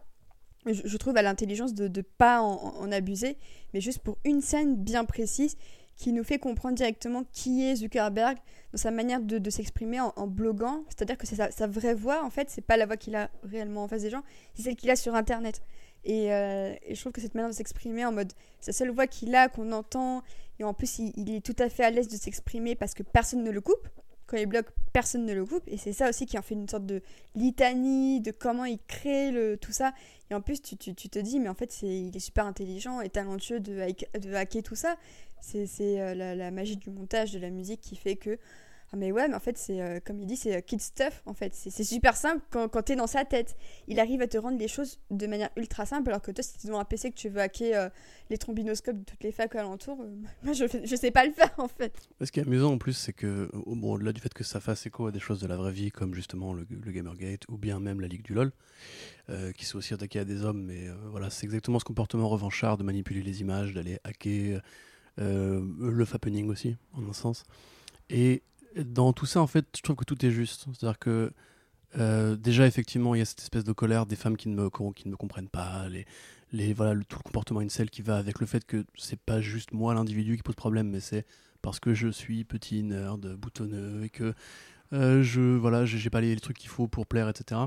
je, trouve à l'intelligence de ne pas en, abuser, mais juste pour une scène bien précise qui nous fait comprendre directement qui est Zuckerberg dans sa manière de, de s'exprimer en, bloguant. C'est-à-dire que c'est sa, sa vraie voix, en fait, c'est pas la voix qu'il a réellement en face des gens, c'est celle qu'il a sur Internet. Et, euh, je trouve que cette manière de s'exprimer en mode, la seule voix qu'il a, qu'on entend, et en plus, il est tout à fait à l'aise de s'exprimer parce que personne ne le coupe. Quand il bloque, personne ne le coupe. Et c'est ça aussi qui en fait une sorte de litanie de comment il crée le, tout ça. Et en plus, tu, tu, te dis, mais en fait, c'est, il est super intelligent et talentueux de, de hacker tout ça. C'est, c'est euh, la magie du montage, de la musique qui fait que. Mais ouais, mais en fait, c'est euh, comme il dit, c'est euh, kid stuff en fait. C'est, super simple quand, quand t'es dans sa tête. Il arrive à te rendre les choses de manière ultra simple, alors que toi, si t'es devant un PC que tu veux hacker euh, les trombinoscopes de toutes les facs alentour, euh, moi je, je sais pas le faire en fait. Ce qui est amusant en plus, c'est que, bon, au-delà du fait que ça fasse écho à des choses de la vraie vie, comme justement le, le Gamergate ou bien même la Ligue du LoL, qui sont aussi attaqués à des hommes, mais voilà, c'est exactement ce comportement revanchard de manipuler les images, d'aller hacker, le fappening aussi, en un sens. Et dans tout ça, en fait, je trouve que tout est juste. C'est-à-dire que euh, déjà, effectivement, il y a cette espèce de colère des femmes qui ne me, comprennent pas, les, voilà, tout le comportement incel qui va avec le fait que c'est pas juste moi l'individu qui pose problème, mais c'est parce que je suis petit nerd, boutonneux et que euh, je voilà, j'ai pas les, les trucs qu'il faut pour plaire, etc.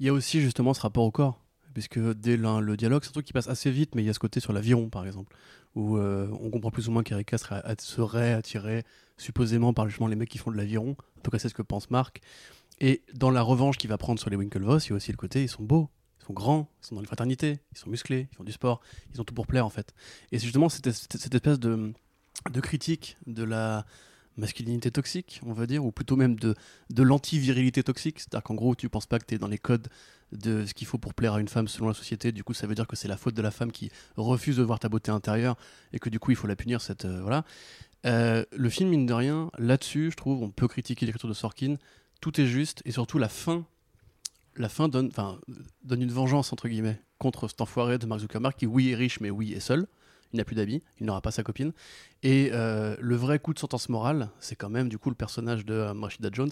Il y a aussi justement ce rapport au corps, puisque dès le dialogue, c'est un truc qui passe assez vite, mais il y a ce côté sur l'aviron, par exemple, où euh, on comprend plus ou moins qu'Erika serait, at- serait attirée supposément par justement les mecs qui font de l'aviron. En tout cas, c'est ce que pense Marc. Et dans la revanche qu'il va prendre sur les Winklevoss, il y a aussi le côté, ils sont beaux, ils sont grands, ils sont dans les fraternités, ils sont musclés, ils font du sport, ils ont tout pour plaire en fait. Et c'est justement cette, cette- espèce de critique de la masculinité toxique, on va dire, ou plutôt même de, de l'anti-virilité toxique. C'est-à-dire qu'en gros, tu penses pas que tu es dans les codes de ce qu'il faut pour plaire à une femme selon la société. Du coup, ça veut dire que c'est la faute de la femme qui refuse de voir ta beauté intérieure et que du coup, il faut la punir. Cette, euh, voilà. Euh, le film, mine de rien, là-dessus, je trouve, on peut critiquer l'écriture de Sorkin. Tout est juste et surtout la fin. La fin donne, donne une vengeance, entre guillemets, contre cet enfoiré de Mark Zuckerberg qui, oui, est riche, mais oui, est seul. Il n'a plus d'habits, il n'aura pas sa copine. Et euh, le vrai coup de sentence morale, c'est quand même du coup le personnage de euh, Jones,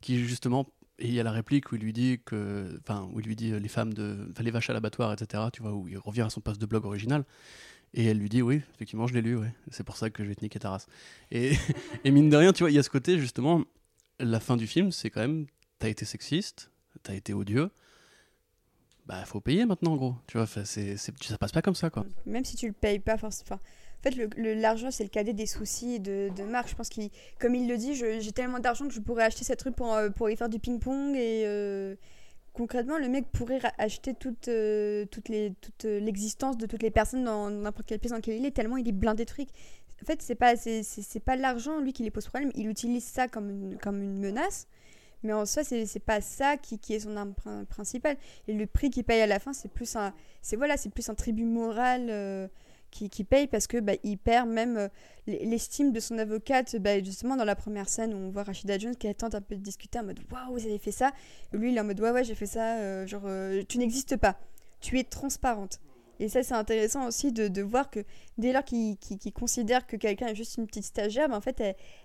qui justement, et il y a la réplique où il lui dit que, enfin, où il lui dit euh, les femmes de, les vaches à l'abattoir, etc. Tu vois, où il revient à son poste de blog original. Et elle lui dit oui, effectivement, je l'ai lu, ouais. C'est pour ça que je vais te niquer ta race. Et, et mine de rien, tu vois, il y a ce côté justement, la fin du film, c'est quand même, t'as été sexiste, t'as été odieux. Bah, faut payer maintenant, en gros. Tu vois, ça passe pas comme ça, quoi. Même si tu le payes pas forcément. En fait, l'argent, c'est le cadet des soucis de, de Marc. Je pense qu'il, comme il le dit, j'ai tellement d'argent que je pourrais acheter cette rue pour, euh, pour y faire du ping-pong. Et euh, concrètement, le mec pourrait ra- acheter toute, euh, toute, les, l'existence de toutes les personnes dans n'importe quelle pièce dans laquelle il est, tellement il est blindé de fric. En fait, c'est pas, c'est, pas l'argent, lui, qui lui pose problème. Il utilise ça comme une, comme une menace. Mais en soi, c'est, pas ça qui, qui est son arme prin- principale. Et le prix qu'il paye à la fin, c'est plus un, c'est voilà, c'est plus un tribut moral euh, qui, qui paye parce que bah, il perd même euh, l'estime de son avocate. Bah, justement, dans la première scène où on voit Rachida Jones qui tente un peu de discuter en mode waouh, vous avez fait ça. Et lui, il est en mode ouais, ouais, j'ai fait ça. euh, genre, euh, tu n'existes pas. Tu es transparente. Et ça, c'est intéressant aussi de, de voir que dès lors qu'il qu'il considère que quelqu'un est juste une petite stagiaire, bah, en fait,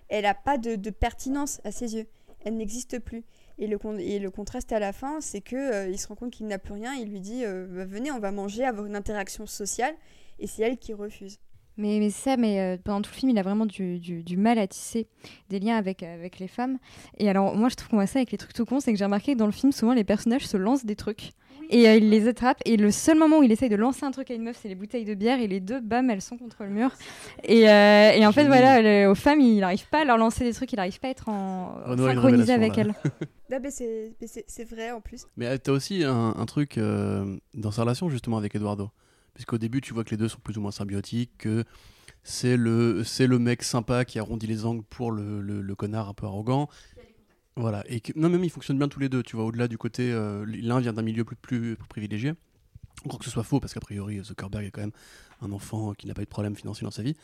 elle n'a pas de, de pertinence à ses yeux. Elle n'existe plus. Et le, le contraste à la fin, c'est que euh, il se rend compte qu'il n'a plus rien. Il lui dit euh, Bah, Venez, on va manger, avoir une interaction sociale. Et c'est elle qui refuse. Mais, ça, mais euh, pendant tout le film, il a vraiment du, du- du mal à tisser des liens avec, avec les femmes. Et alors, moi, je trouve qu'on voit ça avec les trucs tout cons, c'est que j'ai remarqué que dans le film, souvent, les personnages se lancent des trucs. Et euh, il les attrape. Et le seul moment où il essaye de lancer un truc à une meuf, c'est les bouteilles de bière. Et les deux, bam, elles sont contre le mur. Et, euh, et en fait, voilà, le- aux femmes, il n'arrive pas à leur lancer des trucs, il n'arrive pas à être en une synchronisé révélation, avec là. elles. C'est mais c'est- c'est vrai en plus. Mais euh, t'as aussi un, un truc euh, dans sa relation justement avec Eduardo. Puisqu'au début, tu vois que les deux sont plus ou moins symbiotiques, que c'est le, c'est le mec sympa qui arrondit les angles pour le, le- le connard un peu arrogant. Voilà. Et non, même ils fonctionnent bien tous les deux, tu vois, au-delà du côté. euh, L'un vient d'un milieu plus, plus, plus privilégié. Que ce soit faux, parce qu'a priori, Zuckerberg est quand même un enfant qui n'a pas eu de problème financier dans sa vie.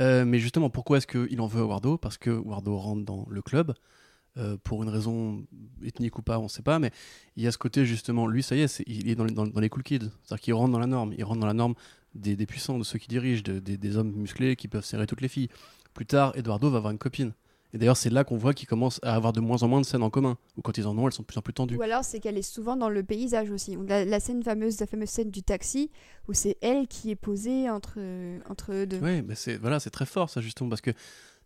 Euh, mais justement, pourquoi est-ce qu'il en veut à Wardo? Parce que Wardo rentre dans le club. euh, pour une raison ethnique ou pas, on sait pas, mais il y a ce côté justement, lui, ça y est, il est dans les, cool kids. C'est-à-dire qu'il rentre dans la norme. Il rentre dans la norme des, puissants, de ceux qui dirigent, de- des, des hommes musclés qui peuvent serrer toutes les filles. Plus tard, Eduardo va avoir une copine. Et d'ailleurs, c'est là qu'on voit qu'ils commencent à avoir de moins en moins de scènes en commun. Ou quand ils en ont, elles sont de plus en plus tendues. Ou alors, c'est qu'elle est souvent dans le paysage aussi. La, la scène fameuse, la fameuse scène du taxi, où c'est elle qui est posée entre, entre eux deux. Oui, mais c'est voilà, c'est très fort ça justement parce que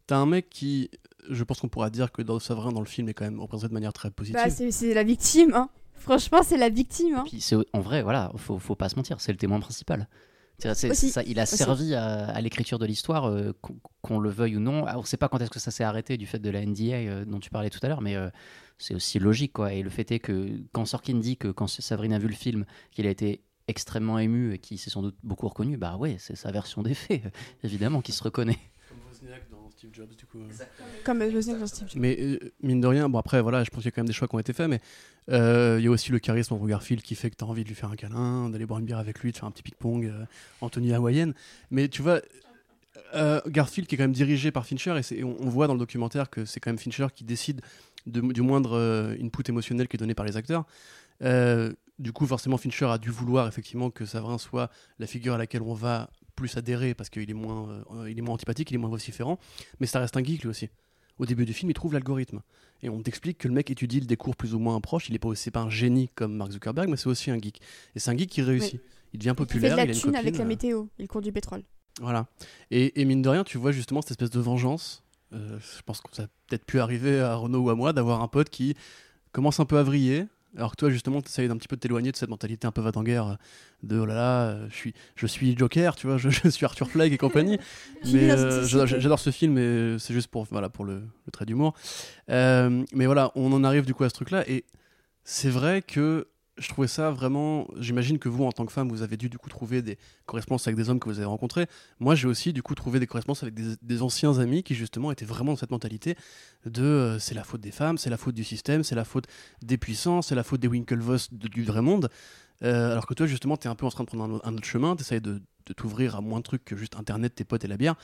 t'as un mec qui, je pense qu'on pourra dire que dans Savrin dans le film est quand même représenté de manière très positive. Bah, c'est la victime, hein. Franchement, c'est la victime, hein. Puis c'est en vrai, voilà, faut, faut pas se mentir, c'est le témoin principal. C'est- c'est- Aussi. ça, il a Aussi. servi à, à l'écriture de l'histoire, euh, qu'on qu'on le veuille ou non. Alors, on sait pas quand est-ce que ça s'est arrêté du fait de la NDA euh, dont tu parlais tout à l'heure, mais euh, c'est aussi logique, quoi. Et le fait est que quand Sorkin dit que quand Sabrine a vu le film, qu'il a été extrêmement ému et qu'il s'est sans doute beaucoup reconnu, bah ouais, c'est sa version des faits, évidemment, qui se reconnaît. Comme Wozniak dans Steve Jobs du coup. Comme euh, Wozniak dans Steve Jobs. Mais euh, mine de rien, bon après voilà, je pense qu'il y a quand même des choix qui ont été faits, mais euh, il y a aussi le charisme Andrew Garfield qui fait que tu as envie de lui faire un câlin, d'aller boire une bière avec lui, de faire un petit ping-pong euh, en tenue hawaïenne. Mais tu vois, euh, Garfield qui est quand même dirigé par Fincher, et, c'est- et on, on voit dans le documentaire que c'est quand même Fincher qui décide de- du moindre euh, input émotionnel qui est donné par les acteurs. Euh, du coup, forcément, Fincher a dû vouloir effectivement que Savrin soit la figure à laquelle on va plus adhérer parce qu'il est moins, euh, il est moins antipathique, il est moins vociférant, mais ça reste un geek lui aussi. au début du film, il trouve l'algorithme. Et on t'explique que le mec étudie le décours plus ou moins proche. Il n'est pas, c'est pas un génie comme Mark Zuckerberg, mais c'est aussi un geek. Et c'est un geek qui réussit. Il devient Il fait populaire. de la il a une thune avec la euh, météo. Il court du pétrole. Voilà. Et, et mine de rien, tu vois justement cette espèce de vengeance. Euh, je pense que ça a peut-être pu arriver à Renaud ou à moi d'avoir un pote qui commence un peu à vriller. Alors que toi, justement, tu essayes d'un petit peu de t'éloigner de cette mentalité un peu va-t-en-guerre euh, de oh là là, euh, je suis, je suis Joker, tu vois, je, je suis Arthur Fleck et compagnie. Mais euh, j'adore ce film et c'est juste pour, voilà, pour le, le trait d'humour. Euh, mais voilà, on en arrive du coup à ce truc-là et c'est vrai que je trouvais ça vraiment. J'imagine que vous, en tant que femme, vous avez dû du coup trouver des correspondances avec des hommes que vous avez rencontrés. Moi, j'ai aussi du coup trouvé des correspondances avec des, anciens amis qui justement étaient vraiment dans cette mentalité de euh, c'est la faute des femmes, c'est la faute du système, c'est la faute des puissants, c'est la faute des Winklevoss de- du vrai monde. Euh, alors que toi, justement, tu es un peu en train de prendre un, autre chemin, tu de, de t'ouvrir à moins de trucs que juste Internet, tes potes et la bière.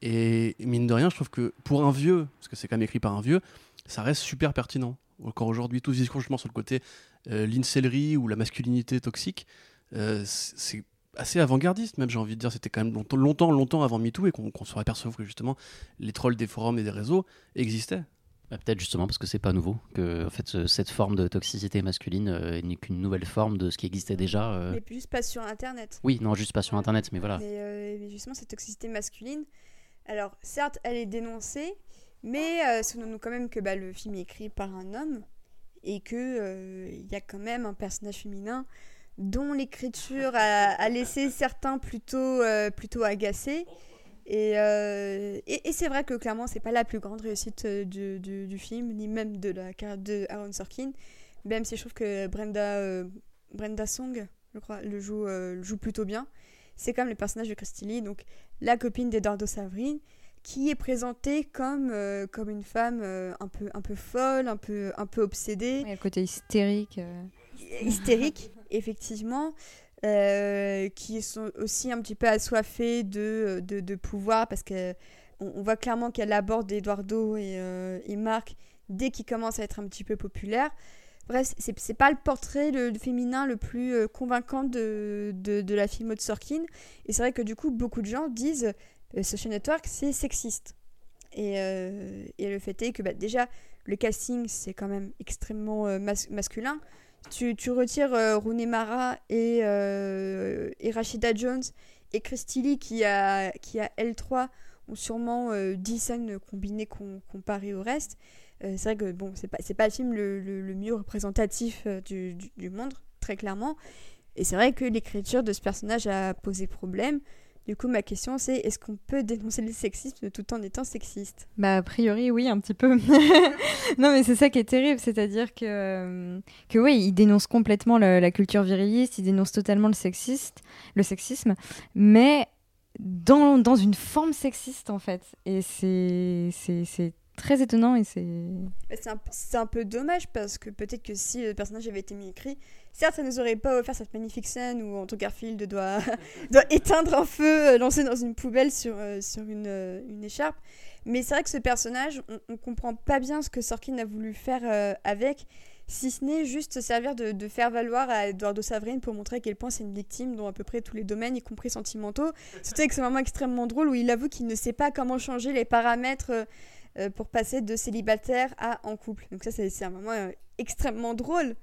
Et mine de rien, je trouve que pour un vieux, parce que c'est quand même écrit par un vieux, ça reste super pertinent. Encore aujourd'hui, tout ce discours justement sur le côté l'incellerie ou la masculinité toxique, euh, c'est assez avant-gardiste même, j'ai envie de dire. C'était quand même longtemps, longtemps, longtemps avant MeToo et qu'on qu'on se aperçoit que justement les trolls des forums et des réseaux existaient. Bah, Peut-être justement parce que c'est pas nouveau, que en fait, ce- cette forme de toxicité masculine euh, n'est qu'une nouvelle forme de ce qui existait déjà. euh. Mais juste pas sur Internet. Oui, non, juste pas sur Internet, mais voilà. Mais, euh, mais justement, cette toxicité masculine, alors certes, elle est dénoncée, mais euh, souvenons-nous quand même que bah, le film est écrit par un homme et que euh, il y a quand même un personnage féminin dont l'écriture a, laissé certains plutôt, euh, plutôt agacés. Et, euh, et, c'est vrai que clairement, c'est pas la plus grande réussite euh, du, du, film, ni même de la carrière de Aaron Sorkin, même si je trouve que Brenda, euh, Brenda Song, je crois, le joue, euh, joue plutôt bien c'est comme le personnage de Christy Lee, donc la copine d'Edardo Savrine, qui est présentée comme, euh, comme une femme euh, un, peu, un peu folle, un peu, un peu obsédée, Ouais, le côté hystérique. euh. hystérique, effectivement, qui sont aussi un petit peu assoiffées de, de, de pouvoir, parce que on, on voit clairement qu'elle aborde Eduardo et, et Marc dès qu'ils commencent à être un petit peu populaires. Bref, c'est c'est pas le portrait le, le féminin le plus euh, convaincant de, de, de la filmo de Sorkin. Et c'est vrai que du coup, beaucoup de gens disent euh, Social Network, c'est sexiste. Et, euh, et le fait est que bah, déjà, le casting, c'est quand même extrêmement euh, mas- masculin. Tu, retires Rooney Mara et, et Rashida Jones et Christy Lee qui a, qui a L3 ont sûrement euh, 10 scènes combinées com- comparées au reste. C'est vrai que bon, c'est pas, pas le film le, le- le mieux représentatif du- du monde, très clairement. Et c'est vrai que l'écriture de ce personnage a posé problème. Du coup, ma question c'est est-ce qu'on peut dénoncer le sexisme tout en étant sexiste? Bah, a priori, oui, un petit peu. non, mais c'est ça qui est terrible, c'est-à-dire que, euh, que oui, il dénonce complètement le- la culture viriliste, il dénonce totalement le, sexiste, le sexisme, mais dans, dans une forme sexiste, en fait. Et c'est très étonnant et c'est... Bah, C'est un, un peu dommage parce que peut-être que si le personnage avait été mieux écrit, certes, ça nous aurait pas offert cette magnifique scène où Andrew Garfield doit, doit éteindre un feu euh, lancé dans une poubelle sur, euh, sur une, euh, une écharpe. Mais c'est vrai que ce personnage, on, on comprend pas bien ce que Sorkin a voulu faire avec, si ce n'est juste se servir de, de faire valoir à Eduardo Savrine pour montrer à quel point c'est une victime dans à peu près tous les domaines, y compris sentimentaux. Surtout avec ce moment extrêmement drôle où il avoue qu'il ne sait pas comment changer les paramètres. pour passer de célibataire à en couple. Donc ça, c'est un moment extrêmement drôle.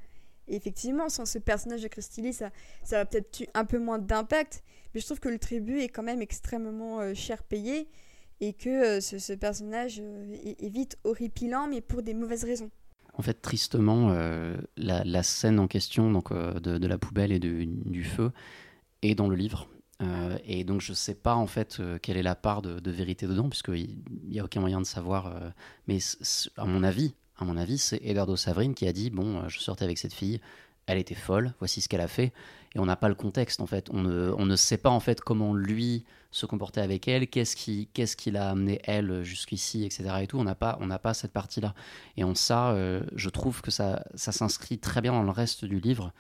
Effectivement, sans ce personnage de Christy Lee, ça, ça va peut-être eu un peu moins d'impact, mais je trouve que le tribut est quand même extrêmement euh, cher payé et que euh, ce, personnage euh, est, vite horripilant, mais pour des mauvaises raisons. En fait, tristement, la, scène en question donc, de, la poubelle et de- du feu est dans le livre. Et donc, je ne sais pas en fait quelle est la part de, de vérité dedans, puisqu'il n'y a aucun moyen de savoir. mais à mon avis, à mon avis, c'est Eduardo Savrine qui a dit bon, euh, je sortais avec cette fille, elle était folle, voici ce qu'elle a fait, et on n'a pas le contexte en fait. On ne, on ne sait pas en fait comment lui se comportait avec elle, qu'est-ce qui, qu'est-ce qui l'a amené elle jusqu'ici, etc. Et tout, on n'a pas, on n'a pas cette partie-là. Et en ça, euh, je trouve que ça, ça s'inscrit très bien dans le reste du livre,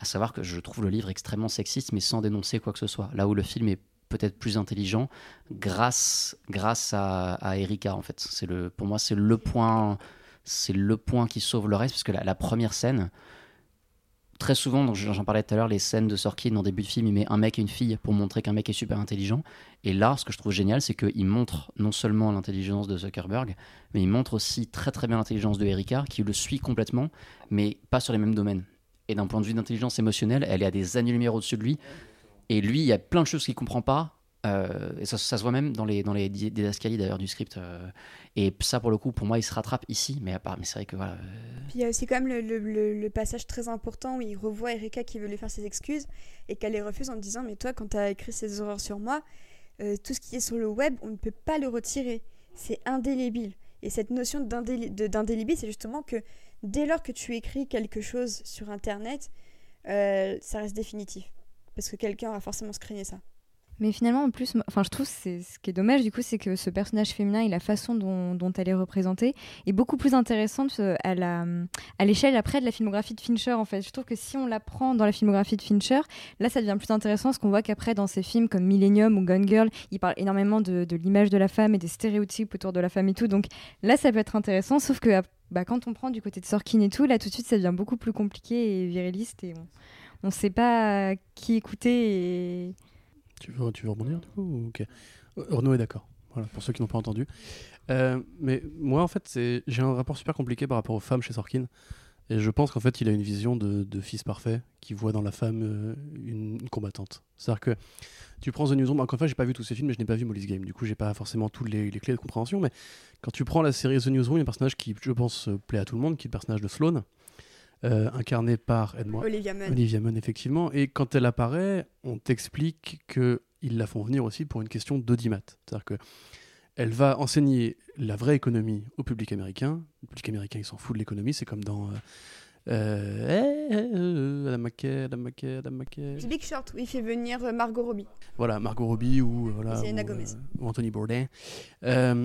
à savoir que je trouve le livre extrêmement sexiste, mais sans dénoncer quoi que ce soit. Là où le film est peut-être plus intelligent, grâce, grâce à, à Erika, en fait. C'est le, pour moi, c'est le point, c'est le point qui sauve le reste, parce que la, première scène, très souvent, j'en parlais tout à l'heure, les scènes de Sorkin en début de film, il met un mec et une fille pour montrer qu'un mec est super intelligent. Et là, ce que je trouve génial, c'est qu'il montre non seulement l'intelligence de Zuckerberg, mais il montre aussi très très bien l'intelligence de Erika, qui le suit complètement, mais pas sur les mêmes domaines. Et d'un point de vue d'intelligence émotionnelle, elle est à des années-lumière au-dessus de lui. Et lui, il y a plein de choses qu'il comprend pas. Euh, ça, se voit même dans les, dans les di- didascalies d'ailleurs du script. euh, et ça, pour le coup, pour moi, il se rattrape ici. Mais, à part, mais c'est vrai que voilà. euh, Puis aussi quand même le, le- passage très important où il revoit Erika qui veut lui faire ses excuses et qu'elle les refuse en disant Mais toi, quand tu as écrit ces horreurs sur moi, euh, tout ce qui est sur le web, on ne peut pas le retirer. C'est indélébile. Et cette notion d'indélébile, c'est justement que dès lors que tu écris quelque chose sur Internet, ça reste définitif. Parce que quelqu'un va forcément screener ça. Mais finalement, en plus, enfin, je trouve c'est ce qui est dommage du coup, c'est que ce personnage féminin et la façon dont, elle est représentée est beaucoup plus intéressante euh, à l'échelle après de la filmographie de Fincher. En fait, je trouve que si on la prend dans la filmographie de Fincher, là, ça devient plus intéressant, parce qu'on voit qu'après dans ses films comme Millennium ou Gone Girl, il parle énormément de, l'image de la femme et des stéréotypes autour de la femme et tout. Donc là, ça peut être intéressant, sauf que bah, quand on prend du côté de Sorkin et tout, là, tout de suite, ça devient beaucoup plus compliqué et viriliste et on ne sait pas qui écouter Tu veux, tu veux rebondir du coup Ok. Renaud est d'accord. Voilà, pour ceux qui n'ont pas entendu. Euh, mais moi, en fait, j'ai un rapport super compliqué par rapport aux femmes chez Sorkin. Et je pense qu'en fait, il a une vision de, fils parfait qui voit dans la femme euh, une, combattante. C'est-à-dire que tu prends The Newsroom, encore une fois, j'ai pas vu tous ces films, mais je n'ai pas vu Molly's Game. Du coup, j'ai pas forcément toutes les, les clés de compréhension. Mais quand tu prends la série The Newsroom, il y a un personnage qui, je pense, euh, plaît à tout le monde, qui est le personnage de Sloane, euh, incarné par, aide-moi, Olivia Munn. Olivia Munn, effectivement. Et quand elle apparaît, on t'explique que ils la font venir aussi pour une question d'audimat. C'est-à-dire que elle va enseigner la vraie économie au public américain. Le public américain, il s'en fout de l'économie. C'est comme dans... Euh, euh, eh, eh, euh, Adam McKay, Adam McKay, Adam McKay. The Big Short, où il fait venir euh, Margot Robbie. Voilà, Margot Robbie ou, euh, voilà, ou, Gomez. ou Anthony Bourdain.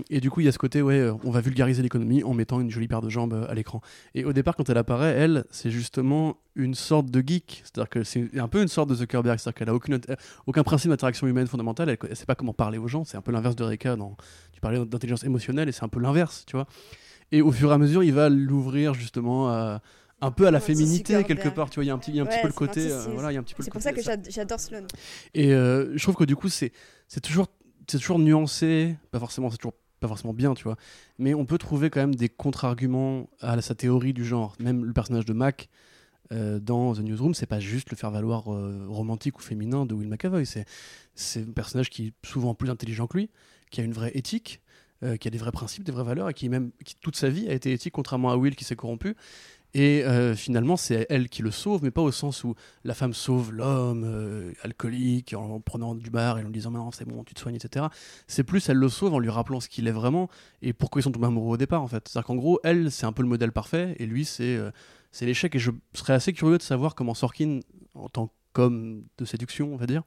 Et du coup, il y a ce côté, ouais, on va vulgariser l'économie en mettant une jolie paire de jambes à l'écran. Et au départ, quand elle apparaît, elle, c'est justement une sorte de geek. C'est-à-dire que c'est un peu une sorte de Zuckerberg. C'est-à-dire qu'elle a aucune, aucun principe d'interaction humaine fondamentale. Elle ne sait pas comment parler aux gens. C'est un peu l'inverse de Reka. Dans, tu parlais d'intelligence émotionnelle et c'est un peu l'inverse, tu vois. Et au fur et à mesure, il va l'ouvrir justement à- un peu à la féminité quelque part. Tu vois, il y a un petit, il y a un petit peu le côté. euh, voilà, il y a un petit peu le C'est pour côté- ça que j'ad- j'adore Sloane. et euh, je trouve que du coup, c'est c'est toujours, c'est toujours nuancé, pas forcément, c'est toujours pas forcément bien, tu vois. Mais on peut trouver quand même des contre-arguments à sa théorie du genre. Même le personnage de Mac euh, dans The Newsroom, c'est pas juste le faire valoir euh, romantique ou féminin de Will McAvoy. C'est c'est un personnage qui est souvent plus intelligent que lui, qui a une vraie éthique, euh, qui a des vrais principes, des vraies valeurs, et qui même qui, toute sa vie a été éthique, contrairement à Will qui s'est corrompu. Et euh, finalement, c'est elle qui le sauve, mais pas au sens où la femme sauve l'homme euh, alcoolique en prenant du bar et en lui disant non, c'est bon, tu te soignes, etc. C'est plus elle le sauve en lui rappelant ce qu'il est vraiment et pourquoi ils sont tombés amoureux au départ, en fait. C'est-à-dire qu'en gros, elle, c'est un peu le modèle parfait et lui, c'est euh, c'est l'échec. Et je serais assez curieux de savoir comment Sorkin, en tant qu'homme de séduction, on va dire,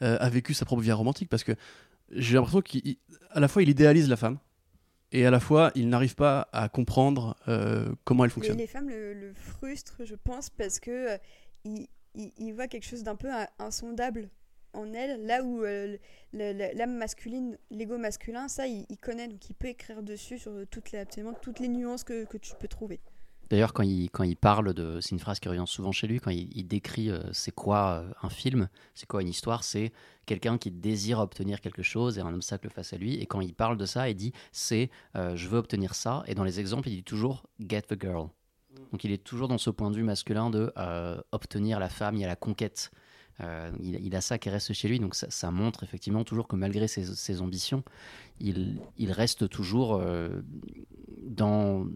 a vécu sa propre vie romantique parce que j'ai l'impression qu'à la fois il idéalise la femme et à la fois il n'arrive pas à comprendre euh, comment elle fonctionne. les femmes le, le frustrent, je pense, parce que euh, il, il- il voit quelque chose d'un peu in- insondable en elle, là où euh, l'âme masculine, l'ego masculin, ça, il, il connaît, donc il peut écrire dessus sur toutes les, absolument toutes les nuances que, que tu peux trouver. D'ailleurs, quand il, quand il parle de. C'est une phrase qui revient souvent chez lui, quand il, il décrit euh, c'est quoi euh, un film, c'est quoi une histoire, c'est quelqu'un qui désire obtenir quelque chose et un obstacle face à lui. Et quand il parle de ça, il dit c'est euh, je veux obtenir ça. Et dans les exemples, il dit toujours get the girl. Donc il est toujours dans ce point de vue masculin de obtenir la femme, il y a la conquête. Euh, il, a ça qui reste chez lui, donc ça, montre effectivement toujours que malgré ses, ambitions, il, reste toujours euh, dans,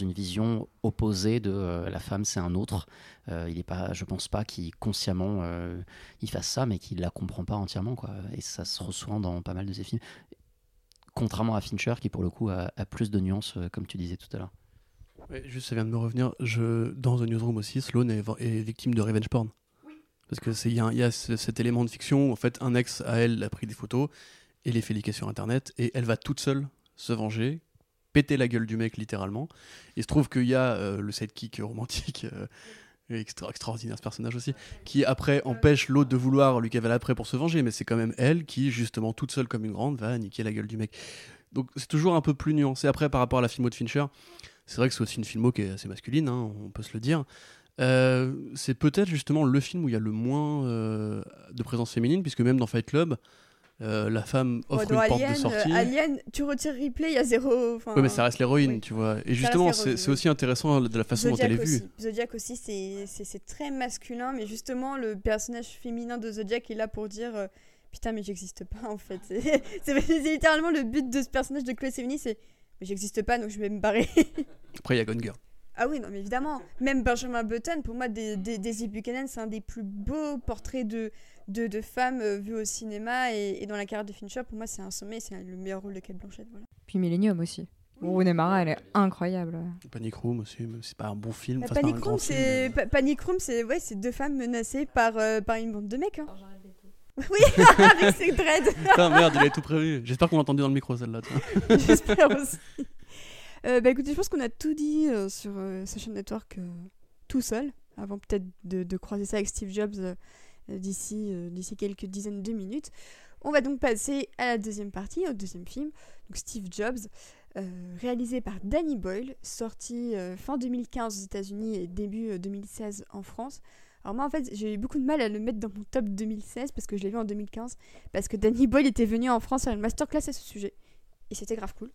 une vision opposée de euh, la femme c'est un autre. Il est pas, je pense pas qu'il consciemment il fasse ça, mais qu'il la comprend pas entièrement quoi. Et ça se ressent dans pas mal de ses films. Contrairement à Fincher qui pour le coup a, plus de nuances, comme tu disais tout à l'heure. Ouais, juste, ça vient de me revenir. Dans The Newsroom aussi, Sloane est, est victime de revenge porn. Parce que c'est il y, a y a ce- cet élément de fiction où en fait un ex à elle a pris des photos et les fait liquer sur internet et elle va toute seule se venger, péter la gueule du mec littéralement. Il se trouve qu'il y a euh, le sidekick romantique euh, extra, extraordinaire ce personnage aussi qui après empêche l'autre de vouloir lui cavaler après pour se venger mais c'est quand même elle qui justement toute seule comme une grande va niquer la gueule du mec. Donc c'est toujours un peu plus nuancé après par rapport à la filmo de Fincher. C'est vrai que c'est aussi une filmo qui est assez masculine, hein, on peut se le dire. Euh, c'est peut-être justement le film où il y a le moins euh, de présence féminine, puisque même dans Fight Club, euh, la femme offre dans une porte Alien, de sortie. Alien, tu retires Ripley, il y a zéro. Oui, mais ça reste l'héroïne, oui. tu vois. Et justement, c'est aussi intéressant de la façon dont elle est vue. Zodiac aussi, c'est- très masculin, mais justement, le personnage féminin de Zodiac est là pour dire Putain, mais j'existe pas en fait. C'est littéralement le but de ce personnage de Chloé Sevigny c'est Mais j'existe pas, donc je vais me barrer. Après, il y a Gone Girl. Ah oui, non, mais évidemment. Même Benjamin Button, pour moi, des- des- Daisy Buchanan, c'est un des plus beaux portraits de, de, de femmes euh, vues au cinéma. Et, et dans la carrière de Fincher, pour moi, c'est un sommet, c'est le meilleur rôle de Kate Blanchett. Voilà. Puis Millennium aussi. Rooney Mara, elle est incroyable. Panic Room aussi, si c'est pas un bon film. Bah, enfin, un Panic Room, film, c'est mais- Pa- Panic Room, c'est ouais, c'est deux femmes menacées par, euh, par une bande de mecs. Hein. Oui, avec ses dreads. Putain, merde, il avait tout prévu. J'espère qu'on l'a entendu dans le micro, celle-là. J'espère aussi. Euh, bah écoutez, je pense qu'on a tout dit euh, sur euh, Social Network tout seul, avant peut-être de, de croiser ça avec Steve Jobs d'ici quelques dizaines de minutes. On va donc passer à la deuxième partie, au deuxième film, donc Steve Jobs, réalisé par Danny Boyle, sorti fin 2015 aux États-Unis et début euh, 2016 en France. Alors moi en fait j'ai eu beaucoup de mal à le mettre dans mon top 2016 parce que je l'ai vu en 2015 parce que Danny Boyle était venu en France faire une masterclass à ce sujet et c'était grave cool.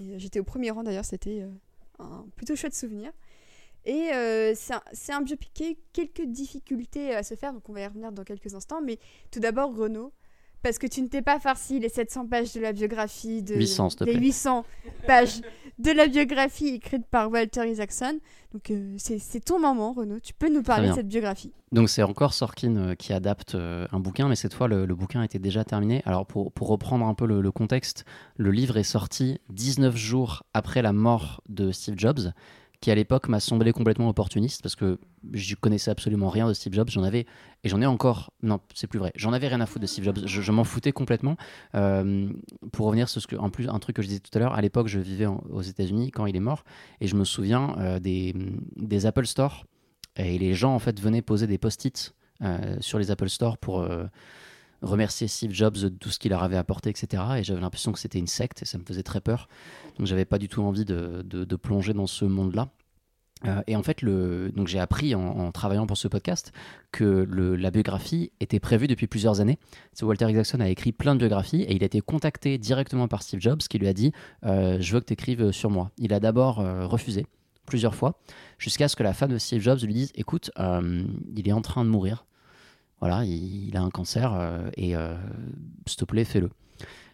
Euh, J'étais au premier rang d'ailleurs, c'était euh, un plutôt chouette souvenir. Et euh, c'est un, un biopic qui a quelques difficultés à se faire, donc on va y revenir dans quelques instants. Mais tout d'abord, Renaud, parce que tu ne t'es pas farci les 700 pages de la biographie, de, 800, s'il te les plaît. 800 pages de la biographie écrite par Walter Isaacson. Donc euh, c'est ton moment, Renaud. Tu peux nous parler de cette biographie. Donc c'est encore Sorkin euh, qui adapte euh, un bouquin, mais cette fois le, le bouquin était déjà terminé. Alors pour, pour reprendre un peu le, le contexte, le livre est sorti 19 jours après la mort de Steve Jobs, qui à l'époque m'a semblé complètement opportuniste parce que je connaissais absolument rien de Steve Jobs. J'en avais et j'en ai encore. Non, c'est plus vrai. J'en avais rien à foutre de Steve Jobs. Je, m'en foutais complètement. Euh, pour revenir sur ce que, en plus, un truc que je disais tout à l'heure, à l'époque, je vivais aux États-Unis quand il est mort et je me souviens euh, des, des Apple Store et les gens en fait venaient poser des post-it euh, sur les Apple Store pour remercier Steve Jobs de tout ce qu'il leur avait apporté, etc. Et j'avais l'impression que c'était une secte et ça me faisait très peur. Donc j'avais pas du tout envie de, de- plonger dans ce monde-là. Euh, et en fait, donc j'ai appris en, travaillant pour ce podcast que la biographie était prévue depuis plusieurs années. Walter Isaacson a écrit plein de biographies et il a été contacté directement par Steve Jobs qui lui a dit euh, Je veux que tu écrives sur moi. Il a d'abord euh, refusé plusieurs fois jusqu'à ce que la femme de Steve Jobs lui dise Écoute, il est en train de mourir. Voilà, il, a un cancer euh, et euh, s'il te plaît, fais-le.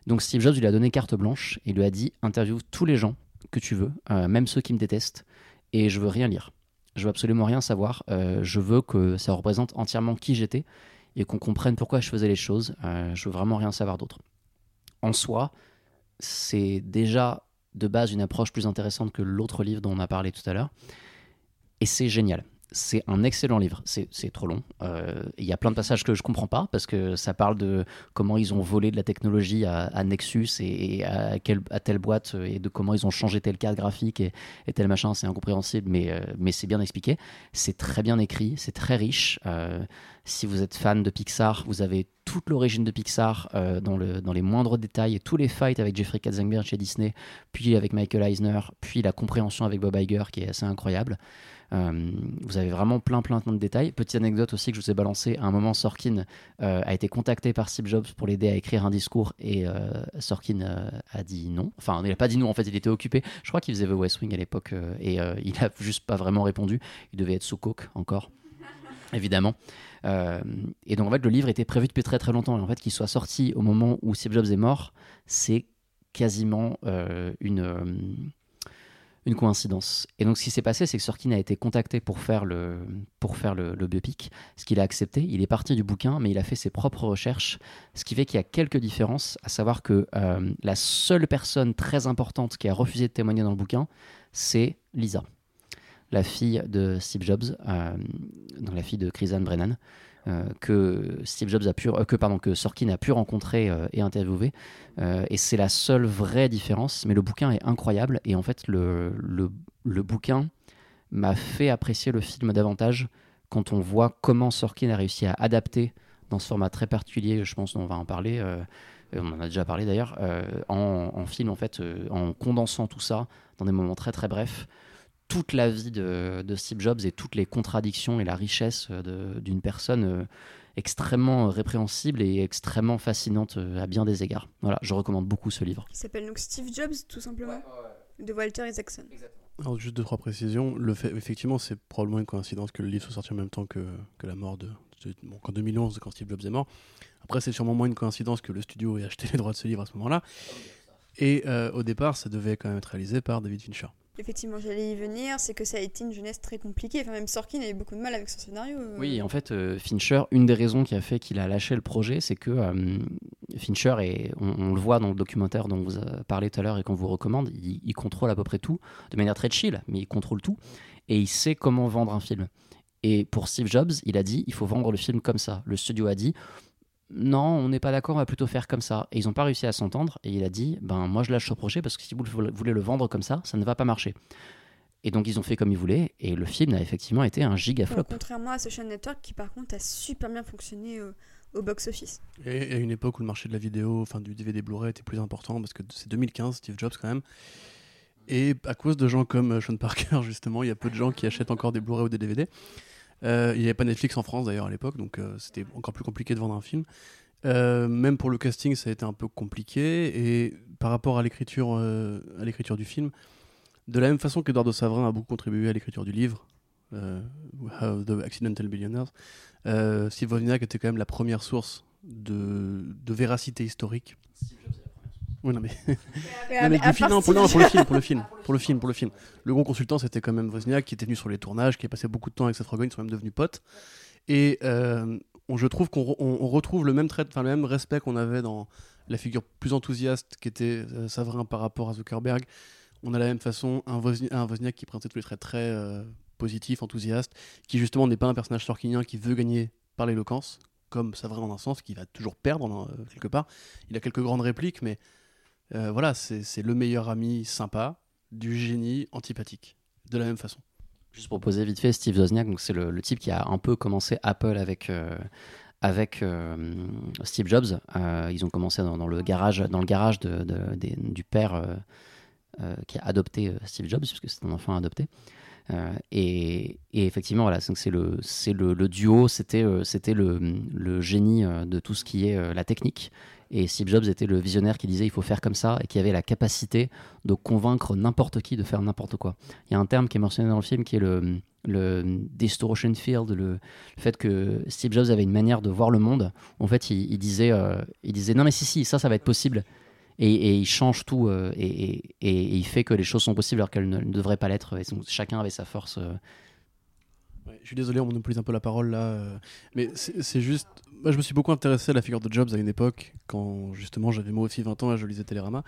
Donc Steve Jobs lui a donné carte blanche et lui a dit Interviewe tous les gens que tu veux, euh, même ceux qui me détestent, et je veux rien lire. Je veux absolument rien savoir. Je veux que ça représente entièrement qui j'étais et qu'on comprenne pourquoi je faisais les choses. Je veux vraiment rien savoir d'autre. En soi, c'est déjà de base une approche plus intéressante que l'autre livre dont on a parlé tout à l'heure. Et c'est génial. C'est un excellent livre. C'est trop long. Euh, Il y a plein de passages que je comprends pas parce que ça parle de comment ils ont volé de la technologie à, Nexus et, à, quelle, à telle boîte et de comment ils ont changé telle carte graphique et, et tel machin. C'est incompréhensible, mais, euh, mais c'est bien expliqué. C'est très bien écrit, c'est très riche. Euh, si vous êtes fan de Pixar, vous avez toute l'origine de Pixar dans, le, dans les moindres détails tous les fights avec Jeffrey Katzenberg chez Disney, puis avec Michael Eisner, puis la compréhension avec Bob Iger qui est assez incroyable. Euh, vous avez vraiment plein, plein, de détails. Petite anecdote aussi que je vous ai balancé. À un moment, Sorkin euh, a été contacté par Steve Jobs pour l'aider à écrire un discours et euh, Sorkin a dit non. Enfin, il n'a pas dit non, en fait, il était occupé. Je crois qu'il faisait The West Wing à l'époque et il a juste pas vraiment répondu. Il devait être sous coke encore, évidemment. Et donc, en fait, le livre était prévu depuis très très longtemps. Et en fait, qu'il soit sorti au moment où Steve Jobs est mort, c'est quasiment une. Une coïncidence. Et donc, ce qui s'est passé, c'est que Sorkin a été contacté pour faire le, pour faire le, biopic, ce qu'il a accepté. Il est parti du bouquin, mais il a fait ses propres recherches, ce qui fait qu'il y a quelques différences, à savoir que euh, la seule personne très importante qui a refusé de témoigner dans le bouquin, c'est Lisa, la fille de Steve Jobs, euh, donc la fille de Chris Ann Brennan. Euh, que Steve Jobs a pu, euh, que pardon, que Sorkin a pu rencontrer euh, et interviewer, et c'est la seule vraie différence. Mais le bouquin est incroyable, et en fait le, le, bouquin m'a fait apprécier le film davantage quand on voit comment Sorkin a réussi à adapter dans ce format très particulier, je pense qu'on va en parler, on en a déjà parlé d'ailleurs, en, film en fait, en condensant tout ça dans des moments très très brefs, toute la vie de, de, Steve Jobs et toutes les contradictions et la richesse d'une personne extrêmement répréhensible et extrêmement fascinante à bien des égards. Voilà, je recommande beaucoup ce livre. Qui s'appelle donc Steve Jobs, tout simplement, de Walter Isaacson. Alors, juste deux, trois précisions. Le fait, effectivement, c'est probablement une coïncidence que le livre soit sorti en même temps que, que la mort de. bon, en 2011, quand Steve Jobs est mort. Après, c'est sûrement moins une coïncidence que le studio ait acheté les droits de ce livre à ce moment-là. Et euh, au départ, ça devait quand même être réalisé par David Fincher. Effectivement, j'allais y venir, c'est que ça a été une jeunesse très compliquée. Enfin, même Sorkin avait beaucoup de mal avec son scénario. Euh. Oui, en fait, euh, Fincher, une des raisons qui a fait qu'il a lâché le projet, c'est que Fincher, et on, le voit dans le documentaire dont vous parlé tout à l'heure et qu'on vous recommande, il, contrôle à peu près tout, de manière très chill, mais il contrôle tout, et il sait comment vendre un film. Et pour Steve Jobs, il a dit, il faut vendre le film comme ça. Le studio a dit, non, on n'est pas d'accord, on va plutôt faire comme ça. Et ils n'ont pas réussi à s'entendre. Et il a dit, ben moi je lâche ce projet parce que si vous voulez le vendre comme ça, ça ne va pas marcher. Et donc ils ont fait comme ils voulaient. Et le film a effectivement été un giga flop. contrairement à Social Network qui par contre a super bien fonctionné au, box-office. Et à une époque où le marché de la vidéo, enfin du DVD Blu-ray était plus important parce que c'est 2015, Steve Jobs quand même. Et à cause de gens comme Sean Parker, justement, il y a peu de gens qui achètent encore des Blu-ray ou des DVD. Euh, il n'y avait pas Netflix en France d'ailleurs à l'époque, donc euh, c'était encore plus compliqué de vendre un film. Euh, même pour le casting, ça a été un peu compliqué. Et par rapport à l'écriture, à l'écriture du film, de la même façon qu'Eduardo Savrin a beaucoup contribué à l'écriture du livre, The Accidental Billionaires, Steve Wozniak était quand même la première source de véracité historique. Oui, non, mais. le film, pour, le film, pour le film, pour le film, pour le film. Le gros consultant, c'était quand même Wozniak, qui était venu sur les tournages, qui a passé beaucoup de temps avec Seth Rogen, ils sont même devenus potes. Et euh, je trouve qu'on on, retrouve le même, trait, le même respect qu'on avait dans la figure plus enthousiaste qui était euh, Savrin par rapport à Zuckerberg. On a la même façon un Wozniak, un Wozniak qui présentait tous les traits très euh, positifs, enthousiastes, qui justement n'est pas un personnage sorkinien qui veut gagner par l'éloquence, comme Savrin en un sens, qui va toujours perdre quelque part. Il a quelques grandes répliques, mais euh, voilà, c'est le meilleur ami sympa, du génie antipathique, de la même façon. Juste pour poser vite fait, Steve Wozniak, c'est le, type qui a un peu commencé Apple avec, euh, avec euh, Steve Jobs. ils ont commencé dans, le garage, dans le garage de, du père qui a adopté Steve Jobs, puisque c'est un enfant adopté. Et, effectivement, voilà, c'est le, le, le, duo, c'était c'était le, le, génie de tout ce qui est la technique et Steve Jobs était le visionnaire qui disait il faut faire comme ça et qui avait la capacité de convaincre n'importe qui de faire n'importe quoi. Il y a un terme qui est mentionné dans le film qui est le, le distortion field, le, fait que Steve Jobs avait une manière de voir le monde. En fait, il, disait, euh, il disait non mais si si ça ça va être possible. Et, il change tout euh, et, il fait que les choses sont possibles alors qu'elles ne, devraient pas l'être. chacun avait sa force. Euh. je suis désolé, on monopolise un peu la parole là, mais c'est juste moi, je me suis beaucoup intéressé à la figure de Jobs à une époque, quand justement j'avais moi aussi 20 ans et je lisais Télérama.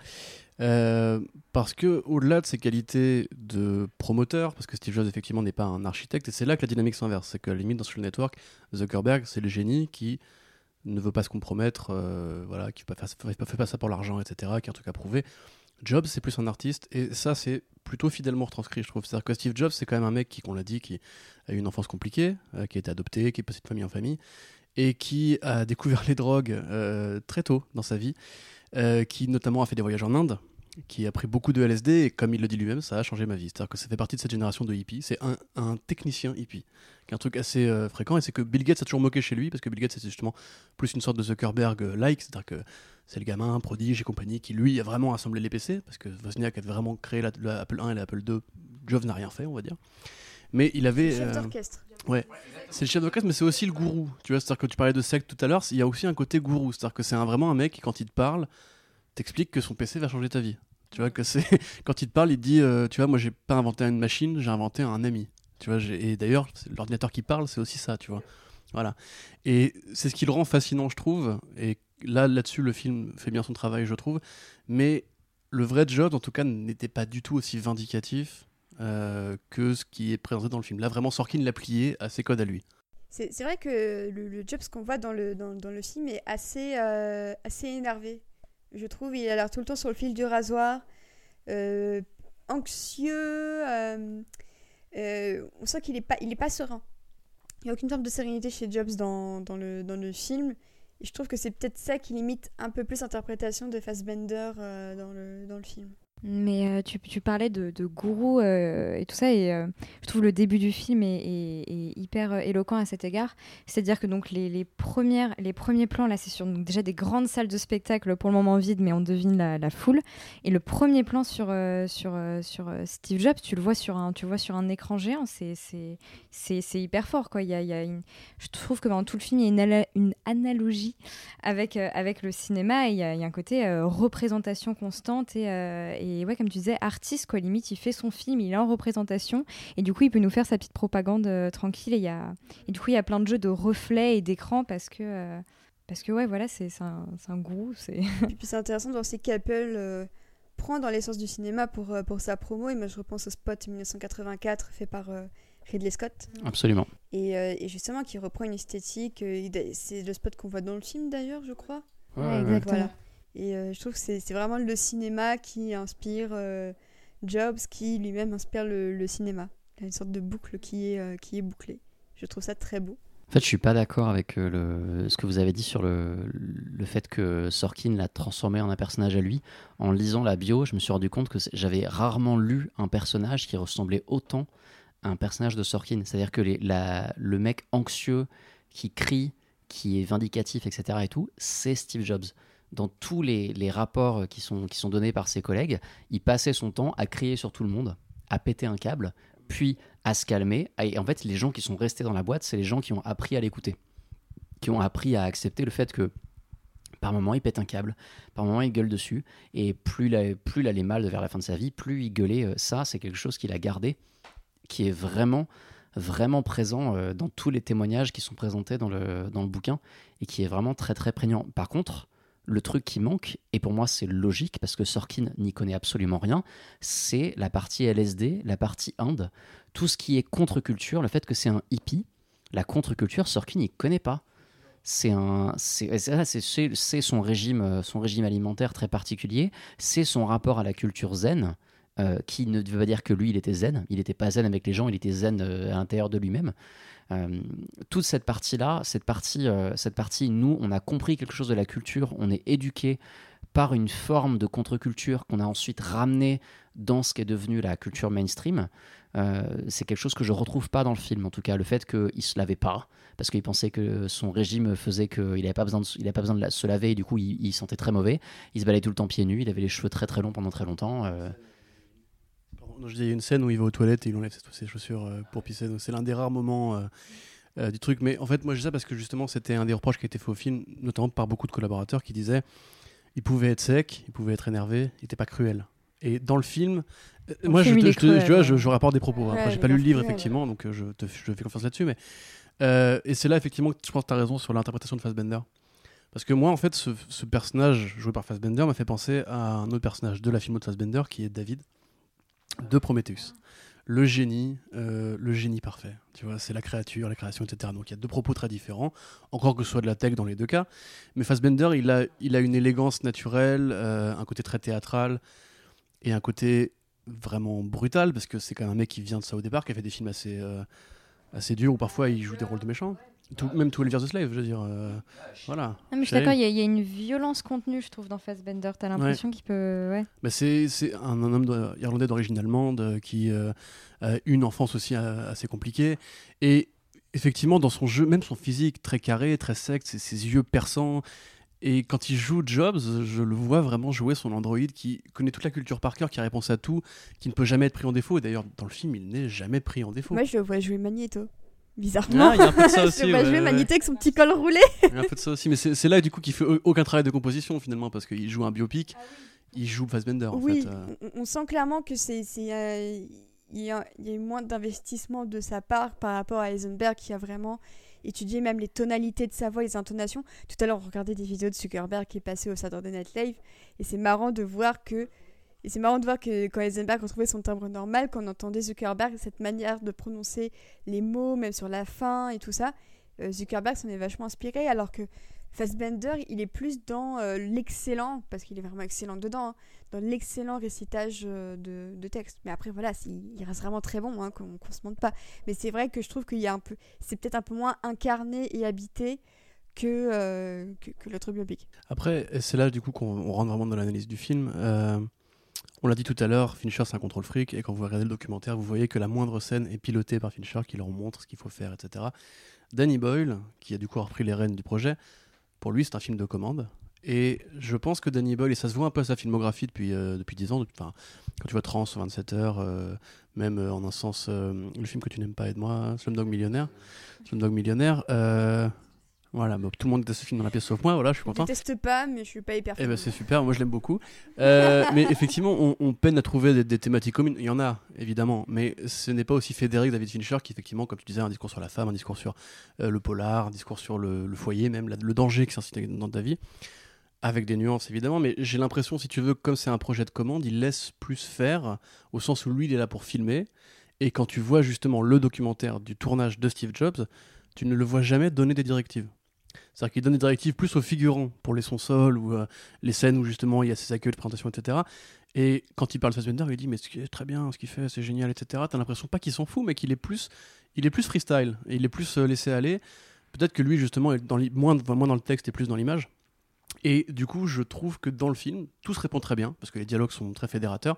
Euh, parce que au-delà de ses qualités de promoteur, parce que Steve Jobs effectivement n'est pas un architecte, et c'est là que la dynamique s'inverse, c'est qu'à la limite dans Social Network, Zuckerberg c'est le génie qui ne veut pas se compromettre, euh, voilà, qui ne fait, pas ça pour l'argent, etc., qui a un truc à prouver. Jobs c'est plus un artiste, et ça c'est plutôt fidèlement retranscrit, je trouve. C'est-à-dire que Steve Jobs c'est quand même un mec qui, qu'on l'a dit, qui a eu une enfance compliquée, euh, qui a été adopté, qui est passé de famille en famille, et qui a découvert les drogues euh, très tôt dans sa vie, qui notamment a fait des voyages en Inde, qui a pris beaucoup de LSD et comme il le dit lui-même, ça a changé ma vie. C'est-à-dire que ça fait partie de cette génération de hippies. C'est un, technicien hippie, qui est un truc assez euh, fréquent et c'est que Bill Gates a toujours moqué chez lui parce que Bill Gates c'est justement plus une sorte de Zuckerberg-like, c'est-à-dire que c'est le gamin prodige et compagnie qui lui a vraiment assemblé les PC parce que Wozniak avait vraiment créé l'Apple 1 et l'Apple 2. Jobs n'a rien fait, on va dire. Mais il avait. Chef d'orchestre. Ouais, c'est le chef d'orchestre, mais c'est aussi le gourou. Tu vois, c'est-à-dire que tu parlais de secte tout à l'heure, il y a aussi un côté gourou. C'est-à-dire que c'est vraiment un mec qui, quand il te parle, t'explique que son PC va changer ta vie. Tu vois, que c'est. quand il te parle, il te dit euh, Tu vois, moi, j'ai pas inventé une machine, j'ai inventé un ami. Tu vois, et d'ailleurs, l'ordinateur qui parle, c'est aussi ça, tu vois. Voilà. Et c'est ce qui le rend fascinant, je trouve. Et là, là-dessus, le film fait bien son travail, je trouve. Mais le vrai job, en tout cas, n'était pas du tout aussi vindicatif euh, que ce qui est présenté dans le film. Là, vraiment, Sorkin l'a plié à ses codes à lui. C'est vrai que le, Jobs qu'on voit dans le, dans, le film est assez, euh, assez énervé. Je trouve il a l'air tout le temps sur le fil du rasoir, euh, anxieux. on sent qu'il n'est pas, pas serein. Il n'y a aucune forme de sérénité chez Jobs dans, dans, le, dans le film. Et je trouve que c'est peut-être ça qui limite un peu plus l'interprétation de Fassbender dans, le, dans le film. Mais euh, tu, parlais de, de gourou euh, et tout ça, et euh, je trouve le début du film est, hyper éloquent à cet égard. C'est-à-dire que donc les, premières, les premiers plans, là, c'est sur donc, déjà des grandes salles de spectacle pour le moment vides, mais on devine la, foule. Et le premier plan sur, sur, sur Steve Jobs, tu le vois sur un, tu vois sur un écran géant, c'est hyper fort. Quoi. Je trouve que dans tout le film, il y a une, analogie avec, avec le cinéma, et il y a, un côté représentation constante et et ouais, comme tu disais, artiste, quoi, limite, il fait son film, il est en représentation, et du coup, il peut nous faire sa petite propagande euh, tranquille. Et, y a... et du coup, il y a plein de jeux de reflets et d'écran parce que, euh, parce que ouais, voilà, c'est un, un goût. Et puis c'est intéressant de voir aussi qu'Apple euh, prend dans l'essence du cinéma pour, pour sa promo. Et moi, je repense au spot 1984 fait par. Ridley Scott. Absolument. Et, et justement, qui reprend une esthétique. c'est le spot qu'on voit dans le film d'ailleurs, je crois. Ouais, exactement. Voilà. Et euh, je trouve que c'est vraiment le cinéma qui inspire euh, Jobs, qui lui-même inspire le, cinéma. Il y a une sorte de boucle qui est, euh, bouclée. Je trouve ça très beau. En fait, je suis pas d'accord avec ce que vous avez dit sur le, fait que Sorkin l'a transformé en un personnage à lui. En lisant la bio, je me suis rendu compte que j'avais rarement lu un personnage qui ressemblait autant à un personnage de Sorkin. C'est-à-dire que le mec anxieux qui crie, qui est vindicatif, etc. et tout, c'est Steve Jobs dans tous les, rapports qui sont, qui sont donnés par ses collègues, il passait son temps à crier sur tout le monde, à péter un câble, puis à se calmer. Et en fait, les gens qui sont restés dans la boîte, c'est les gens qui ont appris à l'écouter, qui ont appris à accepter le fait que par moment il pète un câble, par moment il gueule dessus, et plus il, plus il allait mal vers la fin de sa vie, plus il gueulait. Euh, ça, c'est quelque chose qu'il a gardé, qui est vraiment vraiment présent euh, dans tous les témoignages qui sont présentés dans le, dans le bouquin et qui est vraiment très très prégnant. Par contre, le truc qui manque, et pour moi c'est logique parce que Sorkin n'y connaît absolument rien, c'est la partie LSD, la partie Inde, tout ce qui est contre-culture, le fait que c'est un hippie, la contre-culture, Sorkin n'y connaît pas. C'est un, c'est son régime, son régime alimentaire très particulier, c'est son rapport à la culture zen, euh, qui ne veut pas dire que lui il était zen, il n'était pas zen avec les gens, il était zen euh, à l'intérieur de lui-même. Euh, toute cette partie-là, cette partie, euh, cette partie, nous, on a compris quelque chose de la culture, on est éduqué par une forme de contre-culture qu'on a ensuite ramené dans ce qui est devenu la culture mainstream. Euh, c'est quelque chose que je retrouve pas dans le film, en tout cas, le fait qu'il se lavait pas, parce qu'il pensait que son régime faisait qu'il n'avait pas besoin, de, il pas besoin de se laver, et du coup, il, il, sentait très mauvais. Il se balayait tout le temps pieds nus, il avait les cheveux très très longs pendant très longtemps. Je dis, il y a une scène où il va aux toilettes et il enlève ses chaussures euh, pour pisser. Donc c'est l'un des rares moments euh, euh, du truc. Mais en fait, moi je dis ça parce que justement, c'était un des reproches qui a été fait au film, notamment par beaucoup de collaborateurs qui disaient il pouvait être sec, il pouvait être énervé, il n'était pas cruel. Et dans le film, moi je, je, je, rapporte des propos. Hein. Après, j'ai pas lu le livre effectivement, donc je, te, je fais confiance là-dessus. Mais et c'est là effectivement que je pense que tu as raison sur l'interprétation de Fassbender. Parce que moi, en fait, ce, ce personnage joué par Fassbender m'a fait penser à un autre personnage de la film de Fassbender qui est David de Prometheus. Le génie, euh, le génie parfait. Tu vois, c'est la créature, la création, etc. Donc il y a deux propos très différents, encore que ce soit de la tech dans les deux cas. Mais Fassbender, il a, il a une élégance naturelle, euh, un côté très théâtral et un côté vraiment brutal, parce que c'est quand même un mec qui vient de ça au départ, qui a fait des films assez, euh, assez durs où parfois il joue des rôles de méchants. Tout, même Twelve Years a Slave, je veux dire. Euh, voilà. mais je suis d'accord, il y, a une violence contenue, je trouve, dans Fassbender. T'as l'impression qu'il peut. Ouais. Mais c'est, un, un, homme irlandais d'origine allemande euh, qui euh, a une enfance aussi assez compliquée. Et effectivement, dans son jeu, même son physique très carré, très sec, ses, ses yeux perçants. Et quand il joue Jobs, je le vois vraiment jouer son androïde qui connaît toute la culture par cœur, qui a réponse à tout, qui ne peut jamais être pris en défaut. Et d'ailleurs, dans le film, il n'est jamais pris en défaut. Moi, je le vois jouer Magneto bizarrement. Ah, il y a un peu de ça aussi. je ouais, Magneto avec son petit col roulé. il y a un peu de ça aussi, mais c'est là du coup qu'il fait aucun travail de composition finalement parce qu'il joue un biopic, ah il joue Fassbender en oui, fait. Euh. On, sent clairement que c'est euh, il y, a, y a eu moins d'investissement de sa part par rapport à Eisenberg qui a vraiment étudié même les tonalités de sa voix, les intonations. Tout à l'heure, on regardait des vidéos de Zuckerberg qui est passé au Saturday Night Live et c'est marrant de voir que et c'est marrant de voir que quand Eisenberg retrouvait son timbre normal, qu'on entendait Zuckerberg, cette manière de prononcer les mots, même sur la fin et tout ça, euh, Zuckerberg s'en est vachement inspiré, alors que Fassbender, il est plus dans euh, l'excellent, parce qu'il est vraiment excellent dedans, hein, dans l'excellent récitage euh, de, de, texte. Mais après, voilà, il reste vraiment très bon, hein, qu'on ne se mente pas. Mais c'est vrai que je trouve qu'il y a un peu, c'est peut-être un peu moins incarné et habité que, que, que l'autre biopic. Après, c'est là du coup qu'on rentre vraiment dans l'analyse du film on l'a dit tout à l'heure, Fincher c'est un contrôle fric et quand vous regardez le documentaire, vous voyez que la moindre scène est pilotée par Fincher qui leur montre ce qu'il faut faire, etc. Danny Boyle, qui a du coup repris les rênes du projet, pour lui c'est un film de commande. Et je pense que Danny Boyle, et ça se voit un peu à sa filmographie depuis, euh, depuis 10 ans, quand tu vois Trans, 27 heures, euh, même euh, en un sens, le film que tu n'aimes pas, aide-moi, Slumdog Millionnaire. Slumdog Millionnaire, voilà, bah, tout le monde déteste ce film dans la pièce sauf moi, voilà, je suis Je content. déteste pas, mais je suis pas hyper Eh ben c'est super, moi je l'aime beaucoup. Euh, mais effectivement, on, on peine à trouver des, des thématiques communes. Il y en a, évidemment, mais ce n'est pas aussi fédéré que David Fincher, qui effectivement, comme tu disais, a un discours sur la femme, un discours sur euh, le polar, un discours sur le, le foyer, même la- le danger qui s'incite dans ta vie, avec des nuances évidemment. Mais j'ai l'impression, si tu veux, comme c'est un projet de commande, il laisse plus faire, au sens où lui, il est là pour filmer. Et quand tu vois justement le documentaire du tournage de Steve Jobs, tu ne le vois jamais donner des directives. C'est-à-dire qu'il donne des directives plus aux figurants pour les sons sols ou euh, les scènes où justement il y a ses accueils de présentation, etc. Et quand il parle de Fassbender, il dit mais ce qui est très bien, ce qu'il fait, c'est génial, etc. T'as l'impression pas qu'il s'en fout, mais qu'il est plus, il est plus freestyle, et il est plus euh, laissé aller. Peut-être que lui justement est dans moins, dans le texte et plus dans l'image. Et du coup, je trouve que dans le film, tout se répond très bien parce que les dialogues sont très fédérateurs.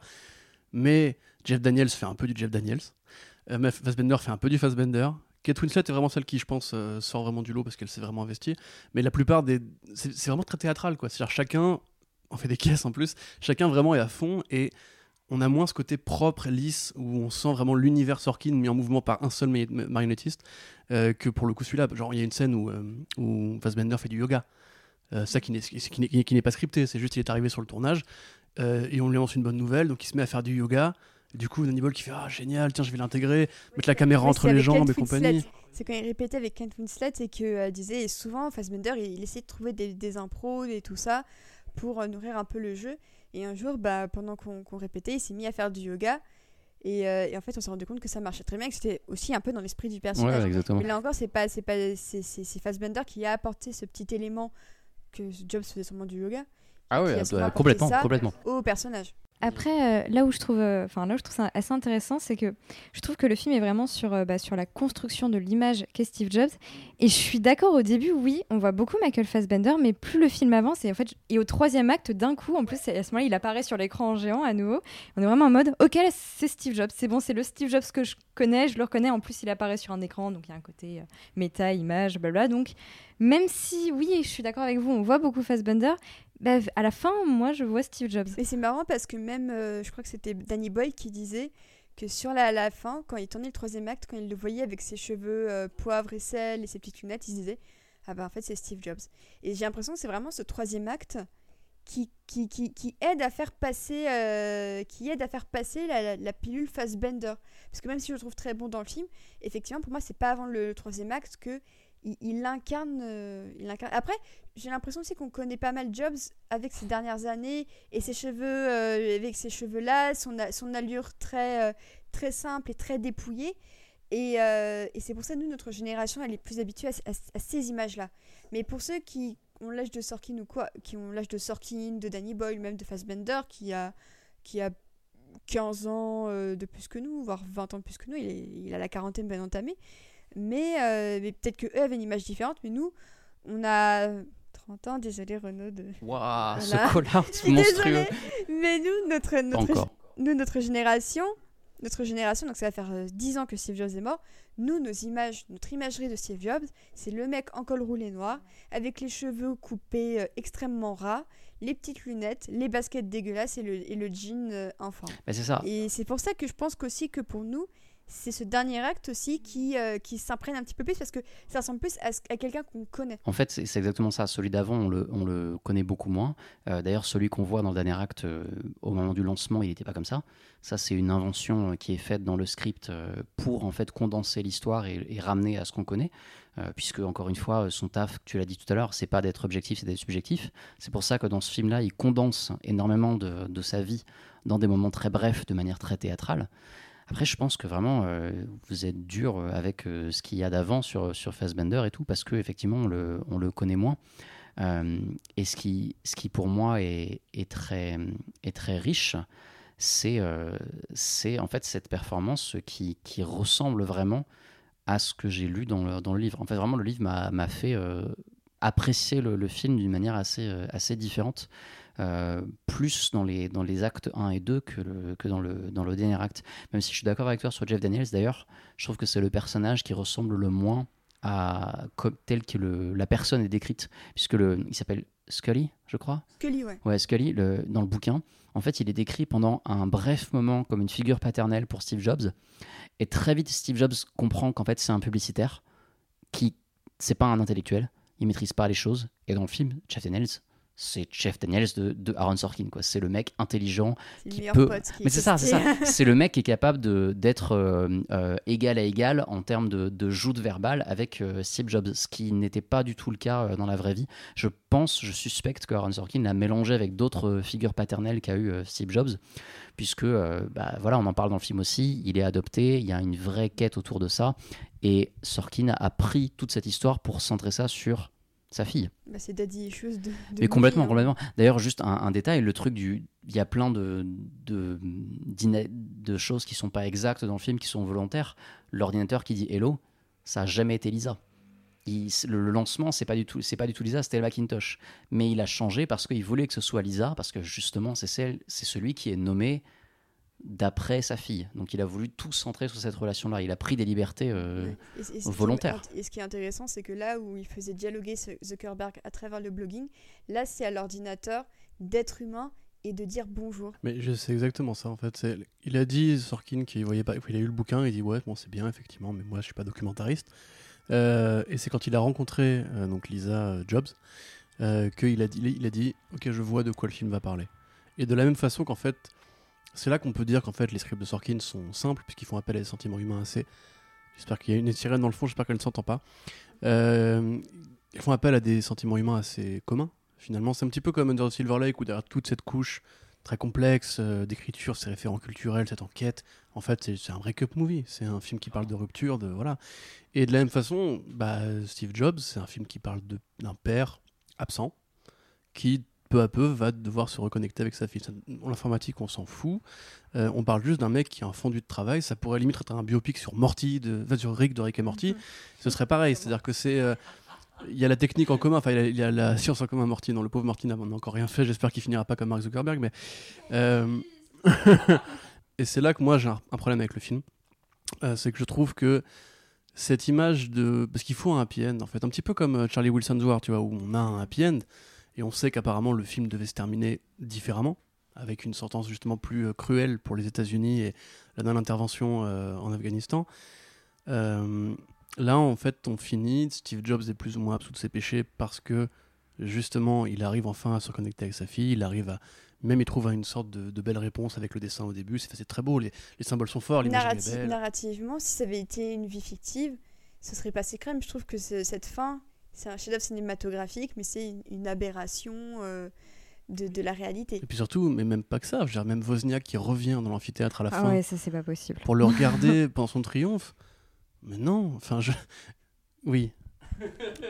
Mais Jeff Daniels fait un peu du Jeff Daniels. Euh, Fassbender fait un peu du Fassbender. Kate Winslet est vraiment celle qui, je pense, euh, sort vraiment du lot parce qu'elle s'est vraiment investie. Mais la plupart des. C'est vraiment très théâtral, quoi. C'est-à-dire chacun. On fait des caisses en plus. Chacun vraiment est à fond et on a moins ce côté propre, lisse, où on sent vraiment l'univers Sorkin mis en mouvement par un seul ma- ma- marionnettiste euh, que pour le coup celui-là. Genre, il y a une scène où, euh, où Fassbender fait du yoga. Ça qui n'est pas scripté, c'est juste il est arrivé sur le tournage et on lui annonce une bonne nouvelle, donc il se met à faire du yoga. Du coup, Danny Boyle qui fait Ah, génial, tiens, je vais l'intégrer, mettre la caméra entre les jambes et compagnie. C'est quand il répétait avec Kent Winslet et que euh, disait et souvent Fassbender il, il essayait de trouver des, des impros et tout ça pour euh, nourrir un peu le jeu. Et un jour, bah, pendant qu'on répétait, il s'est mis à faire du yoga. Et, euh, et en fait, on s'est rendu compte que ça marchait très bien, que c'était aussi un peu dans l'esprit du personnage. ouais, exactement. Mais là encore, c'est pas, c'est pas, c'est, Fassbender qui a apporté ce petit élément que Jobs faisait sûrement du yoga Ah apporté complètement, complètement. au personnage. Après, euh, là où je trouve, euh, enfin là où je trouve ça assez intéressant, c'est que je trouve que le film est vraiment sur, euh, bah, sur la construction de l'image qu'est Steve Jobs. Et je suis d'accord au début, oui, on voit beaucoup Michael Fassbender, mais plus le film avance et en fait, et au troisième acte, d'un coup, en plus, à ce moment-là, il apparaît sur l'écran en géant à nouveau. On est vraiment en mode, ok, c'est Steve Jobs, c'est bon, c'est le Steve Jobs que je connais, je le reconnais. En plus, il apparaît sur un écran, donc il y a un côté méta, image, blabla. Donc, même si, oui, je suis d'accord avec vous, on voit beaucoup Fassbender. Bah, à la fin, moi, je vois Steve Jobs. Et c'est marrant parce que même, euh, je crois que c'était Danny Boyle qui disait que sur la, la fin, quand il tournait le troisième acte, quand il le voyait avec ses cheveux euh, poivre et sel et ses petites lunettes, il disait Ah bah en fait c'est Steve Jobs. Et j'ai l'impression que c'est vraiment ce troisième acte qui, qui, qui, qui aide à faire passer, euh, qui aide à faire passer la, la, la pilule Fassbender. Parce que même si je le trouve très bon dans le film, effectivement pour moi c'est pas avant le, troisième acte que il, incarne, euh, il incarne. Après, j'ai l'impression aussi qu'on connaît pas mal Jobs avec ces dernières années et ses cheveux, euh, avec ses cheveux là, son, son allure très, euh, très simple et très dépouillée. Et, euh, et c'est pour ça que nous, notre génération, elle est plus habituée à, ces images-là. Mais pour ceux qui ont l'âge de Sorkin ou quoi, qui ont l'âge de Sorkin, de Danny Boyle, même de Fassbender, qui a, qui a 15 ans euh, de plus que nous, voire 20 ans de plus que nous, il, est- il a la quarantaine bien entamée. Mais, euh, mais peut-être que eux avaient une image différente, mais nous, on a 30 ans, désolé Renaud de... Waouh, Voilà. ce call-out monstrueux. mais nous, notre, notre, nous, notre génération, notre génération, donc ça va faire euh, 10 ans que Steve Jobs est mort, nous, nos images, notre imagerie de Steve Jobs, c'est le mec en col roulé noir, avec les cheveux coupés euh, extrêmement ras, les petites lunettes, les baskets dégueulasses et le, et le jean euh, enfant. Bah, c'est ça. Et c'est pour ça que je pense qu'aussi que pour nous, c'est ce dernier acte aussi qui, euh, qui s'imprègne un petit peu plus, parce que ça ressemble plus à, quelqu'un qu'on connaît. En fait, c'est exactement ça. Celui d'avant, on le, on le connaît beaucoup moins. Euh, D'ailleurs, celui qu'on voit dans le dernier acte, euh, au moment du lancement, il n'était pas comme ça. Ça, c'est une invention qui est faite dans le script pour en fait condenser l'histoire et, et ramener à ce qu'on connaît. Puisque, encore une fois, son taf, tu l'as dit tout à l'heure, c'est pas d'être objectif, c'est d'être subjectif. C'est pour ça que dans ce film-là, il condense énormément de, de sa vie dans des moments très brefs, de manière très théâtrale. Après, je pense que vraiment, euh, vous êtes dur euh, avec euh, ce qu'il y a d'avant sur, sur Fassbender et tout, parce qu'effectivement, on le, on le connaît moins. Et ce qui, ce qui, pour moi, est, est, très, est très riche, c'est c'est en fait cette performance qui, qui ressemble vraiment à ce que j'ai lu dans le, dans le livre. En fait, vraiment, le livre m'a fait apprécier le, le film d'une manière assez, assez différente. Euh, plus dans les, dans les actes 1 et 2 que, le, que dans, le, dans le dernier acte. Même si je suis d'accord avec toi sur Jeff Daniels, d'ailleurs, je trouve que c'est le personnage qui ressemble le moins à tel que le, la personne est décrite, puisque le, il s'appelle Scully, je crois. Scully, ouais. Ouais, Scully, le, dans le bouquin, en fait, il est décrit pendant un bref moment comme une figure paternelle pour Steve Jobs. Et très vite, Steve Jobs comprend qu'en fait, c'est un publicitaire qui, c'est pas un intellectuel, il maîtrise pas les choses. Et dans le film, Jeff Daniels, c'est Jeff Daniels de, de, Aaron Sorkin quoi. C'est le mec intelligent qui peut mais c'est ça c'est ça. c'est le mec qui est capable de d'être euh, euh, égal à égal en termes de, de joute verbale avec euh, Steve Jobs ce qui n'était pas du tout le cas dans la vraie vie. Je pense je suspecte que Aaron Sorkin l'a mélangé avec d'autres figures paternelles qu'a eu Steve Jobs puisque bah, voilà on en parle dans le film aussi. Il est adopté il y a une vraie quête autour de ça. Et Sorkin a pris toute cette histoire pour centrer ça sur sa fille. Bah, c'est daddy issues de. Mais complètement, hein. complètement. D'ailleurs, juste un, détail, le truc du, il y a plein de de, de choses qui sont pas exactes dans le film, qui sont volontaires. L'ordinateur qui dit hello, ça a jamais été Lisa. le, lancement, c'est pas du tout, c'est pas du tout Lisa, c'était le Macintosh. Mais il a changé parce qu'il voulait que ce soit Lisa, parce que justement, c'est celle, c'est celui qui est nommé d'après sa fille. Donc il a voulu tout centrer sur cette relation-là. Il a pris des libertés euh, volontaires. et ce qui est intéressant, c'est que là où il faisait dialoguer Zuckerberg à travers le blogging, là c'est à l'ordinateur d'être humain et de dire bonjour. Mais je sais exactement ça en fait. Il a dit Sorkin qu'il voyait pas, il a eu le bouquin, il dit ouais bon c'est bien effectivement, mais moi je suis pas documentariste. Euh, et c'est quand il a rencontré euh, donc Lisa Jobs qu'il a dit, il a dit ok je vois de quoi le film va parler. Et de la même façon qu'en fait c'est là qu'on peut dire qu'en fait les scripts de Sorkin sont simples puisqu'ils font appel à des sentiments humains assez. J'espère qu'il y a une sirène dans le fond, j'espère qu'elle ne s'entend pas. Euh, ils font appel à des sentiments humains assez communs. Finalement, c'est un petit peu comme Under the Silver Lake où derrière toute cette couche très complexe euh, d'écriture, ces référents culturels, cette enquête, en fait, c'est un break-up movie. C'est un film qui parle de rupture, de voilà. Et de la même façon, bah, Steve Jobs, c'est un film qui parle d'un père absent qui peu à peu, va devoir se reconnecter avec sa fille. L'informatique, on s'en fout. Euh, on parle juste d'un mec qui a un fondu de travail. Ça pourrait limite être un biopic sur Morty, de, sur Rick de Rick et Morty. Mhm. Ce serait pareil. C'est-à-dire que c'est. Euh, il y a la technique en commun, enfin il y, a, la science en commun. Morty, non, le pauvre Morty n'a encore rien fait. J'espère qu'il finira pas comme Mark Zuckerberg, mais euh, et c'est là que moi j'ai un, problème avec le film, c'est que je trouve que cette image de parce qu'il faut un happy end en fait, un petit peu comme Charlie Wilson's War, tu vois, où on a un happy end. Et on sait qu'apparemment le film devait se terminer différemment, avec une sentence justement plus euh, cruelle pour les États-Unis et la non-intervention euh, en Afghanistan. Euh, là, en fait, on finit. Steve Jobs est plus ou moins absous de ses péchés parce que justement, il arrive enfin à se connecter avec sa fille. Il arrive à même il trouve une sorte de, belle réponse avec le dessin au début. C'est très beau. Les, symboles sont forts. Narrative, est belle. Narrativement, si ça avait été une vie fictive, ce serait passé crème. Je trouve que cette fin c'est un chef-d'œuvre cinématographique, mais c'est une, aberration euh, de, la réalité. Et puis surtout, mais même pas que ça, je veux dire, même Wozniak qui revient dans l'amphithéâtre à la ah fin. ouais, ça c'est pas possible. Pour le regarder pendant son triomphe. Mais non, enfin, je. Oui,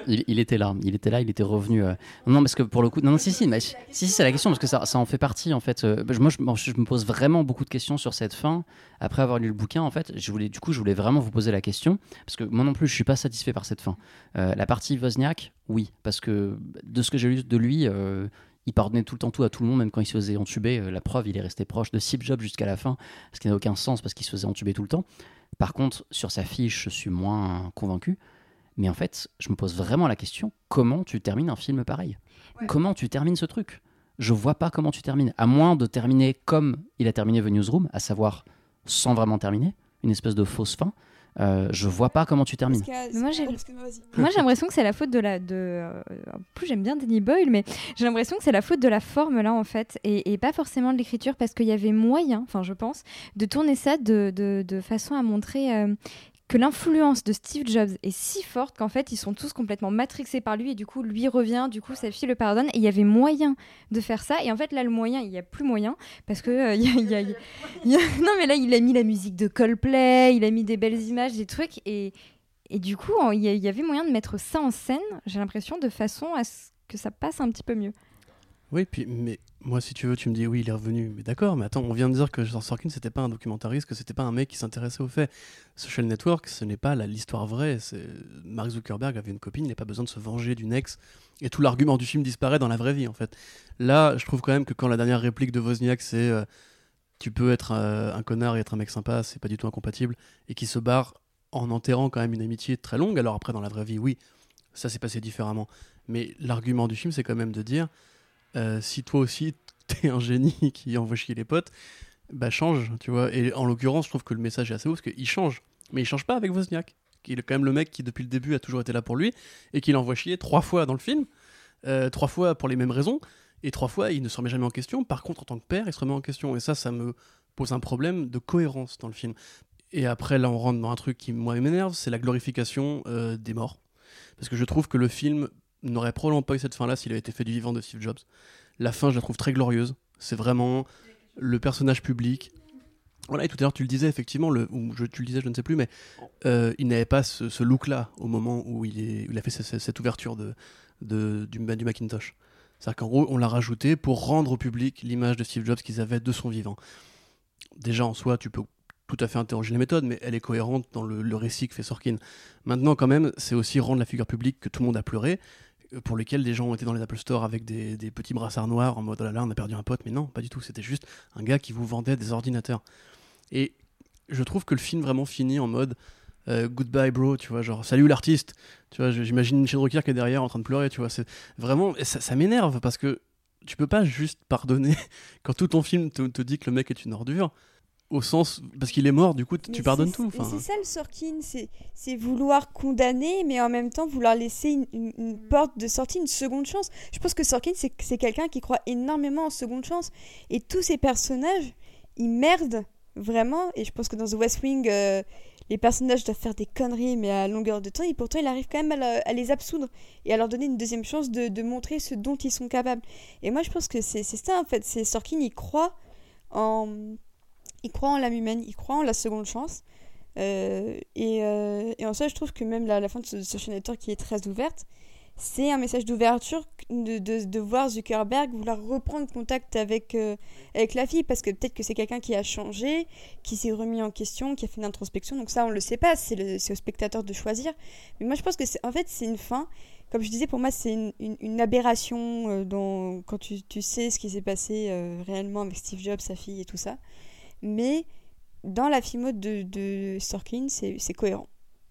il, était là, il était là, il était revenu. Euh. Non, parce que pour le coup, non, non si, si, si, si c'est la question parce que ça, ça en fait partie en fait. Euh, moi, je, me pose vraiment beaucoup de questions sur cette fin. Après avoir lu le bouquin, en fait, je voulais, du coup, je voulais vraiment vous poser la question parce que moi non plus, je suis pas satisfait par cette fin. Euh, la partie Wozniak, oui, parce que de ce que j'ai lu de lui. il pardonnait tout le temps tout à tout le monde, même quand il se faisait entuber. la preuve, il est resté proche de Steve jusqu'à la fin, ce qui n'a aucun sens parce qu'il se faisait entuber tout le temps. Par contre, sur sa fiche, je suis moins convaincu. Mais en fait, je me pose vraiment la question comment tu termines un film pareil? Comment tu termines ce truc? Je vois pas comment tu termines. À moins de terminer comme il a terminé The Newsroom, à savoir sans vraiment terminer, une espèce de fausse fin. Euh, je vois pas comment tu termines. Moi j'ai l'impression que c'est la faute de la. De... Euh, en plus j'aime bien Danny Boyle, mais j'ai l'impression que c'est la faute de la forme là en fait, et, pas forcément de l'écriture, parce qu'il y avait moyen, enfin je pense, de tourner ça de, de, de façon à montrer euh, que l'influence de Steve Jobs est si forte qu'en fait ils sont tous complètement matrixés par lui et du coup lui revient, du coup sa fille le pardonne. Et il y avait moyen de faire ça. Et en fait là le moyen il n'y a plus moyen parce que non mais là il a mis la musique de Coldplay, il a mis des belles images, des trucs. Et, et du coup il y, avait moyen de mettre ça en scène j'ai l'impression de façon à ce que ça passe un petit peu mieux. Oui, puis, mais moi, si tu veux, tu me dis oui, il est revenu. Mais d'accord, mais attends, on vient de dire que Sorkin, c'était pas un documentariste, que c'était pas un mec qui s'intéressait aux faits. Social Network, ce n'est pas l'histoire vraie. C'est Mark Zuckerberg avait une copine, il n'a pas besoin de se venger d'une ex. Et tout l'argument du film disparaît dans la vraie vie, en fait. Là, je trouve quand même que quand la dernière réplique de Wozniak, c'est euh, tu peux être euh, un connard et être un mec sympa, c'est pas du tout incompatible, et qui se barre en enterrant quand même une amitié très longue. Alors après, dans la vraie vie, oui, ça s'est passé différemment. Mais l'argument du film, c'est quand même de dire euh, si toi aussi t'es un génie qui envoie chier les potes, bah change, tu vois. Et en l'occurrence, je trouve que le message est assez haut parce qu'il change. Mais il change pas avec Wozniak. Il est quand même le mec qui, depuis le début, a toujours été là pour lui et qu'il envoie chier trois fois dans le film, euh, trois fois pour les mêmes raisons, et trois fois il ne se remet jamais en question. Par contre, en tant que père, il se remet en question. Et ça, ça me pose un problème de cohérence dans le film. Et après, là, on rentre dans un truc qui, moi, m'énerve c'est la glorification euh, des morts. Parce que je trouve que le film n'aurait probablement pas eu cette fin-là s'il avait été fait du vivant de Steve Jobs. La fin, je la trouve très glorieuse. C'est vraiment le personnage public. Voilà, et tout à l'heure, tu le disais, effectivement, le, ou je, tu le disais, je ne sais plus, mais euh, il n'avait pas ce, look-là au moment où il, a fait ce- ce- cette ouverture de, du, Macintosh. C'est-à-dire qu'en gros, on l'a rajouté pour rendre au public l'image de Steve Jobs qu'ils avaient de son vivant. Déjà, en soi, tu peux tout à fait interroger les méthodes, mais elle est cohérente dans le, le récit que fait Sorkin. Maintenant, quand même, c'est aussi rendre la figure publique que tout le monde a pleuré, pour lesquels des gens ont été dans les Apple Store avec des, des petits brassards noirs en mode oh là là, on a perdu un pote, mais non, pas du tout. C'était juste un gars qui vous vendait des ordinateurs. Et je trouve que le film vraiment finit en mode euh, goodbye bro, tu vois, genre salut l'artiste. Tu vois, j'imagine Michel Drucker qui est derrière en train de pleurer, tu vois. C'est vraiment, ça, ça m'énerve parce que tu peux pas juste pardonner quand tout ton film te dit que le mec est une ordure. Au sens, parce qu'il est mort, du coup, Mais tu pardonnes tout. enfin. C'est ça le Sorkin, c'est c'est vouloir condamner, mais en même temps vouloir laisser une, une- une porte de sortie, une seconde chance. Je pense que Sorkin, c'est c'est quelqu'un qui croit énormément en seconde chance. Et tous ces personnages, ils merdent vraiment. Et je pense que dans The West Wing, euh, les personnages doivent faire des conneries, mais à longueur de temps. Et pourtant, il arrive quand même à, le- à les absoudre et à leur donner une deuxième chance de, de montrer ce dont ils sont capables. Et moi, je pense que c'est c'est ça, en fait. C'est Sorkin, il croit en il croit en l'âme humaine, il croit en la seconde chance. Euh, et, euh, et en ça, je trouve que même la, fin de ce Social Network qui est très ouverte, c'est un message d'ouverture de, voir Zuckerberg vouloir reprendre contact avec, euh, avec la fille, parce que peut-être que c'est quelqu'un qui a changé, qui s'est remis en question, qui a fait une introspection. Donc ça, on le sait pas, c'est au spectateur de choisir. Mais moi, je pense que c'est en fait, c'est une fin. Comme je disais, pour moi, c'est une, aberration quand tu, sais ce qui s'est passé réellement avec Steve Jobs, sa fille et tout ça mais dans la filmo de, de Sorkin, c'est cohérent.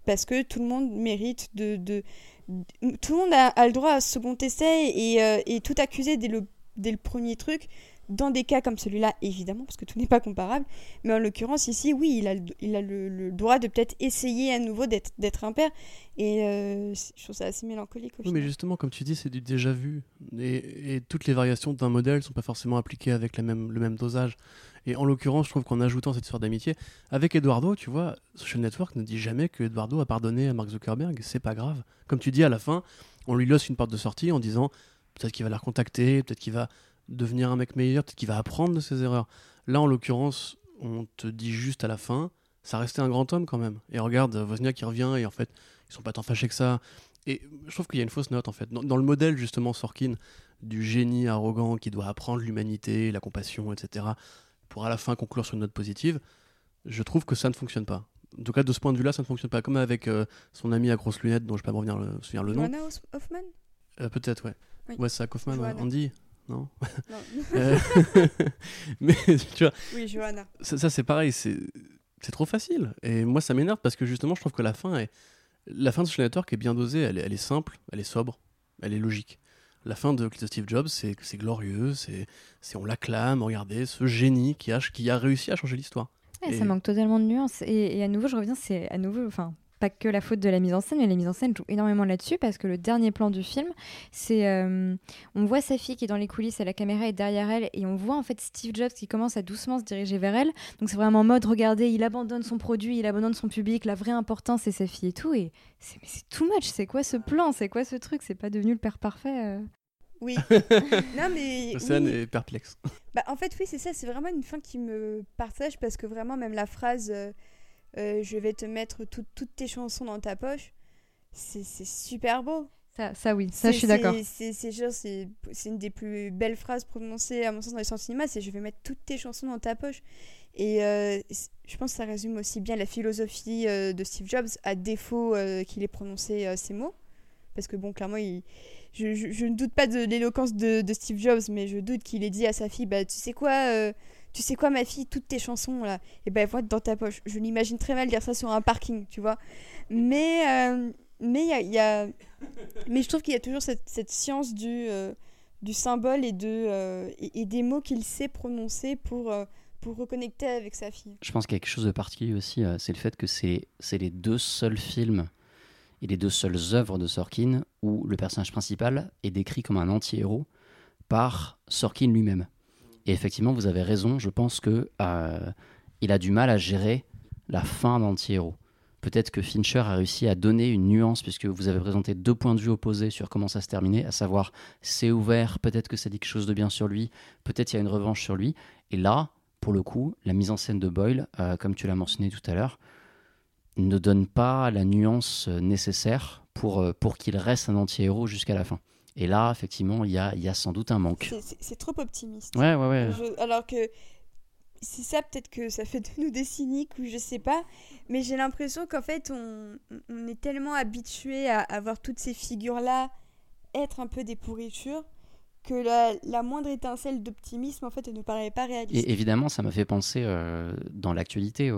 Parce que tout le monde mérite de... de- de- tout le monde a, a le droit à un second essai et, euh, et tout accuser dès le, dès le premier truc. Dans des cas comme celui-là, évidemment, parce que tout n'est pas comparable. Mais en l'occurrence, ici, oui, il a, le, il a le, le droit de peut-être essayer à nouveau d'être un père. Et euh, je trouve ça assez mélancolique au Oui, mais justement, comme tu dis, c'est du déjà vu. Et, et toutes les variations d'un modèle ne sont pas forcément appliquées avec la même, le même dosage. Et en l'occurrence, je trouve qu'en ajoutant cette histoire d'amitié, avec Eduardo, tu vois, Social Network ne dit jamais que Eduardo a pardonné à Mark Zuckerberg. C'est pas grave. Comme tu dis, à la fin, on lui laisse une porte de sortie en disant peut-être qu'il va la recontacter, peut-être qu'il va devenir un mec meilleur, peut-être qu'il va apprendre de ses erreurs. Là, en l'occurrence, on te dit juste à la fin, ça restait un grand homme quand même. Et regarde, Wozniak qui revient et en fait, ils sont pas tant fâchés que ça. Et je trouve qu'il y a une fausse note en fait. Dans, dans le modèle justement Sorkin du génie arrogant qui doit apprendre l'humanité, la compassion, etc., pour à la fin conclure sur une note positive, je trouve que ça ne fonctionne pas. En tout cas, de ce point de vue-là, ça ne fonctionne pas. Comme avec euh, son ami à grosses lunettes, dont je ne vais pas me revenir le, souvenir le nom. Joanna Hoffman? Euh, Peut-être, ouais. Oui. Ouais, c'est à Kaufman, ouais. Andy Non Non. Euh, Mais tu vois, Oui, Johanna. ça, ça, c'est pareil, c'est trop facile. Et moi, ça m'énerve parce que justement, je trouve que la fin est la fin de Social Network est bien dosée. Elle est, elle est simple, elle est sobre, elle est logique. La fin de, de Steve Jobs, c'est c'est glorieux, c'est c'est- on l'acclame. Regardez ce génie qui a qui a réussi à changer l'histoire. Ouais, Et- Ça manque totalement de nuances. Et, et à nouveau, je reviens, c'est à nouveau, enfin, pas que la faute de la mise en scène, mais la mise en scène joue énormément là-dessus parce que le dernier plan du film, c'est. euh, on voit sa fille qui est dans les coulisses et la caméra est derrière elle et on voit en fait Steve Jobs qui commence à doucement se diriger vers elle. Donc c'est vraiment en mode, regardez, il abandonne son produit, il abandonne son public, la vraie importance c'est sa fille et tout. Et c'est mais c'est too much, c'est quoi ce plan C'est quoi ce truc C'est pas devenu le père parfait euh Oui. non, mais. Océane oui. est perplexe. Bah, en fait, oui, c'est ça. C'est vraiment une fin qui me partage parce que vraiment, même la phrase euh, euh, Je vais te mettre tout- toutes tes chansons dans ta poche, c'est super beau. Ça, ça oui, ça je suis d'accord. C'est une des plus belles phrases prononcées à mon sens dans les sens cinéma, c'est je vais mettre toutes tes chansons dans ta poche. Et euh, je pense que ça résume aussi bien la philosophie euh, de Steve Jobs, à défaut qu'il ait prononcé ces mots. Parce que bon, clairement, il, je, je- je ne doute pas de l'éloquence de, de Steve Jobs, mais je doute qu'il ait dit à sa fille, bah tu sais quoi, tu sais quoi ma fille, toutes tes chansons là, et ben vont être dans ta poche. Je l'imagine très mal dire ça sur un parking, tu vois. Mais euh, mais il y a, mais je trouve qu'il y a toujours cette, science du euh, du symbole et de euh, et, des mots qu'il sait prononcer pour pour reconnecter avec sa fille. Je pense qu'il y a quelque chose de particulier aussi, c'est le fait que c'est c'est les deux seuls films et les deux seules œuvres de Sorkin où le personnage principal est décrit comme un anti-héros par Sorkin lui-même. Et effectivement, vous avez raison, je pense que euh, il a du mal à gérer la fin d'anti-héros. Peut-être que Fincher a réussi à donner une nuance, puisque vous avez présenté deux points de vue opposés sur comment ça se terminait, à savoir c'est ouvert, peut-être que ça dit quelque chose de bien sur lui, peut-être il y a une revanche sur lui. Et là, pour le coup, la mise en scène de Boyle, euh, comme tu l'as mentionné tout à l'heure, ne donne pas la nuance euh, nécessaire pour, pour qu'il reste un anti-héros jusqu'à la fin. Et là, effectivement, il y a, y a sans doute un manque. C'est- trop optimiste. Ouais, ouais, ouais. Je- alors que c'est ça peut-être que ça fait de nous des cyniques ou je sais pas, mais j'ai l'impression qu'en fait on, on est tellement habitué à, à voir toutes ces figures là être un peu des pourritures que la, moindre étincelle d'optimisme en fait elle ne paraît pas réaliste. Et évidemment, ça m'a fait penser euh, dans l'actualité euh,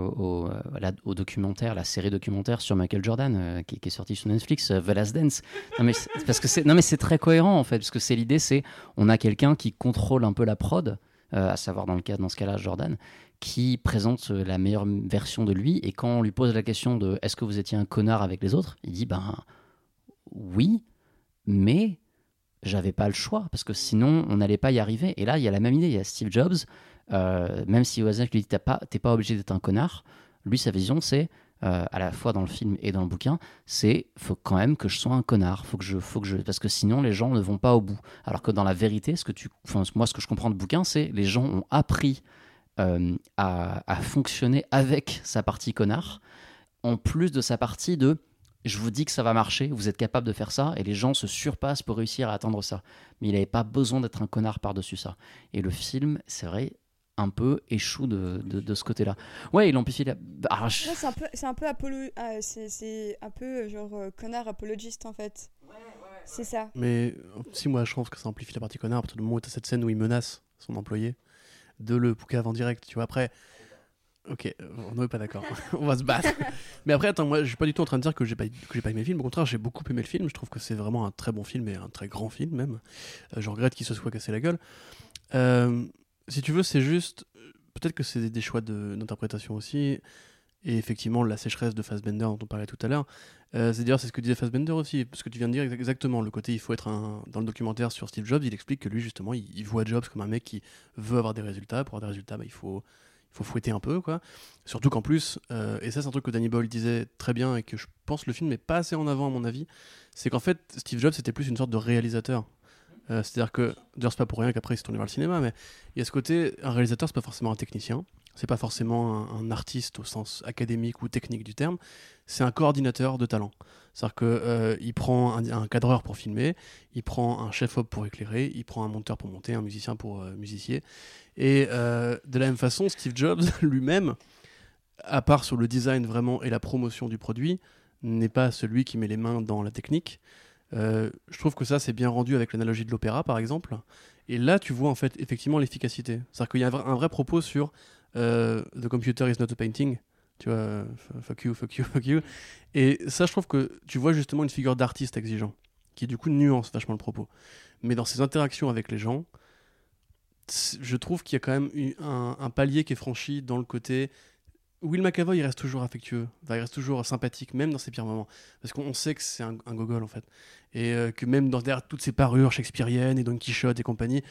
au documentaire, la série documentaire sur Michael Jordan euh, qui, est sortie sur Netflix, euh, The Last Dance. Non mais parce que c'est non mais c'est très cohérent en fait, parce que c'est l'idée, c'est on a quelqu'un qui contrôle un peu la prod, à savoir dans le cas dans ce cas-là Jordan, qui présente la meilleure version de lui, et quand on lui pose la question de est-ce que vous étiez un connard avec les autres, il dit ben oui, mais j'avais pas le choix parce que sinon on n'allait pas y arriver. Et là, il y a la même idée. Il y a Steve Jobs, euh, même si Wozniak lui dit t'es pas obligé d'être un connard. Lui, sa vision, c'est euh, à la fois dans le film et dans le bouquin, c'est faut quand même que je sois un connard. Faut que je, faut que je, parce que sinon les gens ne vont pas au bout. Alors que dans la vérité, ce que tu, moi, ce que je comprends de bouquin, c'est les gens ont appris euh, à fonctionner avec sa partie connard, en plus de sa partie de je vous dis que ça va marcher, vous êtes capable de faire ça, et les gens se surpassent pour réussir à atteindre ça. Mais il n'avait pas besoin d'être un connard par-dessus ça. Et le film, c'est vrai, un peu échoue de, de, de ce côté-là. Ouais, il amplifie la. Ah, je- Ouais, c'est un peu c'est un peu apolo- ah, c'est c'est un peu euh, genre euh, connard apologiste en fait. C'est ça. Mais euh, si moi je trouve que ça amplifie la partie connard à partir du moment où tu as cette scène où il menace son employé de le poucave en direct, tu vois. Après, ok, on n'est pas d'accord, on va se battre. Mais après, attends, moi je suis pas du tout en train de dire que j'ai pas, que j'ai pas aimé le film, au contraire, j'ai beaucoup aimé le film, je trouve que c'est vraiment un très bon film et un très grand film même. Euh, je regrette qu'il se soit cassé la gueule. Euh, si tu veux, c'est juste, peut-être que c'est des- choix de- d'interprétation aussi. Et effectivement, la sécheresse de Fassbender dont on parlait tout à l'heure, euh, c'est d'ailleurs c'est ce que disait Fassbender aussi, parce que tu viens de dire exa- exactement le côté il faut être un dans le documentaire sur Steve Jobs, il explique que lui justement il, il voit Jobs comme un mec qui veut avoir des résultats. Pour avoir des résultats, bah, il faut faut fouetter un peu quoi. Surtout qu'en plus, euh, et ça c'est un truc que Danny Boyle disait très bien et que je pense le film n'est pas assez en avant à mon avis, c'est qu'en fait Steve Jobs c'était plus une sorte de réalisateur. Euh, C'est-à-dire que, d'ailleurs, c'est pas pour rien qu'après il s'est tourné vers le cinéma, mais il y a ce côté, un réalisateur, c'est pas forcément un technicien, c'est pas forcément un, un artiste au sens académique ou technique du terme, c'est un coordinateur de talent. C'est-à-dire qu'il prend un, cadreur pour filmer, il prend un chef-op pour éclairer, il prend un monteur pour monter, un musicien pour euh, musicier. Et euh, de la même façon, Steve Jobs lui-même, à part sur le design vraiment et la promotion du produit, n'est pas celui qui met les mains dans la technique. Euh, je trouve que ça, c'est bien rendu avec l'analogie de l'opéra, par exemple. Et là, tu vois en fait effectivement l'efficacité. C'est-à-dire qu'il y a un vrai, propos sur euh, The computer is not a painting. Tu vois, fuck you, fuck you, fuck you. Et ça, je trouve que tu vois justement une figure d'artiste exigeant, qui du coup nuance vachement le propos. Mais dans ses interactions avec les gens, je trouve qu'il y a quand même un, palier qui est franchi dans le côté. Will McAvoy, il reste toujours affectueux, il reste toujours sympathique, même dans ses pires moments. Parce qu'on sait que c'est un, un gogol, en fait. Et euh, que même dans, derrière toutes ses parures shakespeariennes et Don Quichotte et compagnie,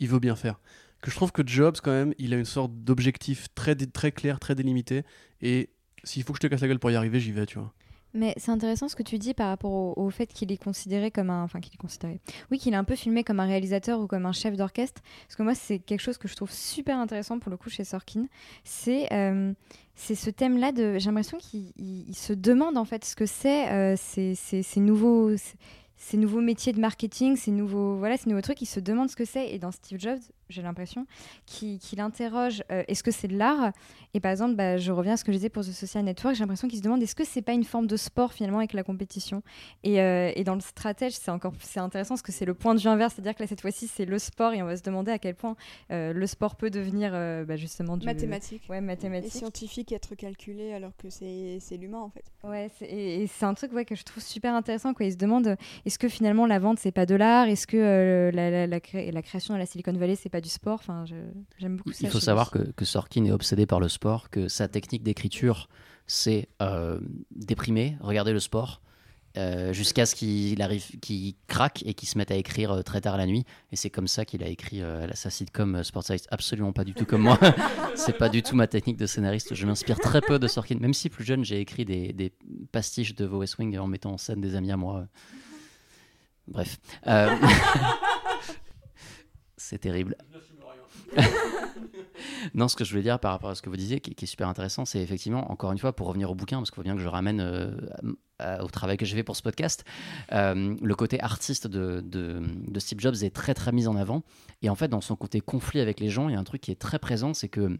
il veut bien faire. Que je trouve que Jobs, quand même, il a une sorte d'objectif très, très clair, très délimité. Et s'il faut que je te casse la gueule pour y arriver, j'y vais, tu vois. Mais c'est intéressant ce que tu dis par rapport au, fait qu'il est considéré comme un. Enfin, qu'il est considéré. Oui, qu'il est un peu filmé comme un réalisateur ou comme un chef d'orchestre. Parce que moi, c'est quelque chose que je trouve super intéressant pour le coup chez Sorkin. C'est euh, c'est ce thème-là de. J'ai l'impression qu'il il- il se demande en fait ce que c'est euh, ces, nouveaux. ces nouveaux métiers de marketing, ces nouveaux, voilà, ces nouveaux trucs, il se demande ce que c'est. Et dans Steve Jobs, j'ai l'impression qu'il interroge euh, est-ce que c'est de l'art? Et par exemple, bah, je reviens à ce que je disais pour The Social Network, j'ai l'impression qu'il se demande est-ce que c'est pas une forme de sport finalement avec la compétition? Et, euh, et, dans le stratège, c'est encore c'est intéressant parce que c'est le point de vue inverse, c'est-à-dire que là cette fois-ci c'est le sport et on va se demander à quel point euh, le sport peut devenir bah, justement du mathématique, ouais, mathématique, et scientifique, être calculé alors que c'est l'humain en fait. Ouais, et, c'est un truc ouais, que je trouve super intéressant. Quoi. Il se demande est-ce que finalement la vente c'est pas de l'art? Est-ce que la, la, la, la, création de la Silicon Valley c'est pas du sport Enfin, j'aime beaucoup Il faut savoir que, que, Sorkin est obsédé par le sport, que sa technique d'écriture, c'est euh, déprimer, regarder le sport, euh, jusqu'à ce qu'il arrive, qu'il craque et qu'il se mette à écrire euh, très tard la nuit. Et c'est comme ça qu'il a écrit sa sitcom Sports Absolument pas du tout comme moi. c'est pas du tout ma technique de scénariste. Je m'inspire très peu de Sorkin. Même si plus jeune, j'ai écrit des, des, pastiches de Vaux West Wing en mettant en scène des amis à moi. Bref. c'est terrible. non, ce que je voulais dire par rapport à ce que vous disiez, qui, est super intéressant, c'est effectivement, encore une fois, pour revenir au bouquin, parce qu'il faut bien que je ramène euh, au travail que j'ai fait pour ce podcast, euh, le côté artiste de, de, Steve Jobs est très très mis en avant. Et en fait, dans son côté conflit avec les gens, il y a un truc qui est très présent, c'est que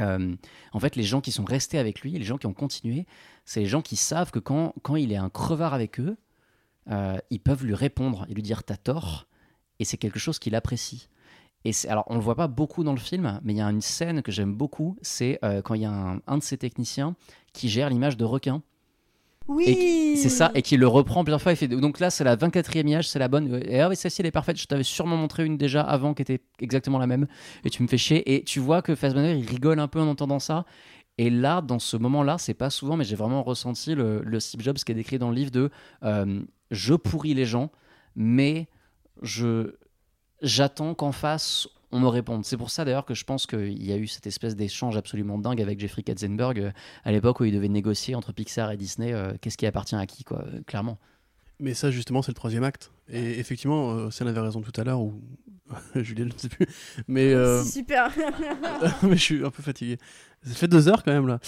euh, en fait, les gens qui sont restés avec lui, les gens qui ont continué, c'est les gens qui savent que quand, quand il est un crevard avec eux, ils peuvent lui répondre et lui dire t'as tort, et c'est quelque chose qu'il apprécie. Et alors, on le voit pas beaucoup dans le film, mais il y a une scène que j'aime beaucoup, c'est euh, quand il y a un, de ces techniciens qui gère l'image de requin. Oui C'est ça, et qui le reprend plusieurs fois. Il fait, donc là, c'est la 24e image, c'est la bonne. Et ah oui, celle-ci, elle est parfaite. Je t'avais sûrement montré une déjà avant qui était exactement la même. Et tu me fais chier. Et tu vois que Fassbender, il rigole un peu en entendant ça. Et là, dans ce moment-là, c'est pas souvent, mais j'ai vraiment ressenti le, Steve Jobs qui est décrit dans le livre de euh, je pourris les gens, mais je j'attends qu'en face on me réponde. C'est pour ça d'ailleurs que je pense qu'il y a eu cette espèce d'échange absolument dingue avec Jeffrey Katzenberg euh, à l'époque où il devait négocier entre Pixar et Disney euh, qu'est-ce qui appartient à qui, quoi, euh, clairement. Mais ça, justement, c'est le troisième acte. Et effectivement, euh, avait raison tout à l'heure, ou Julien, je ne sais plus. Mais, C'est super. mais je suis un peu fatigué. Ça fait deux heures quand même, là.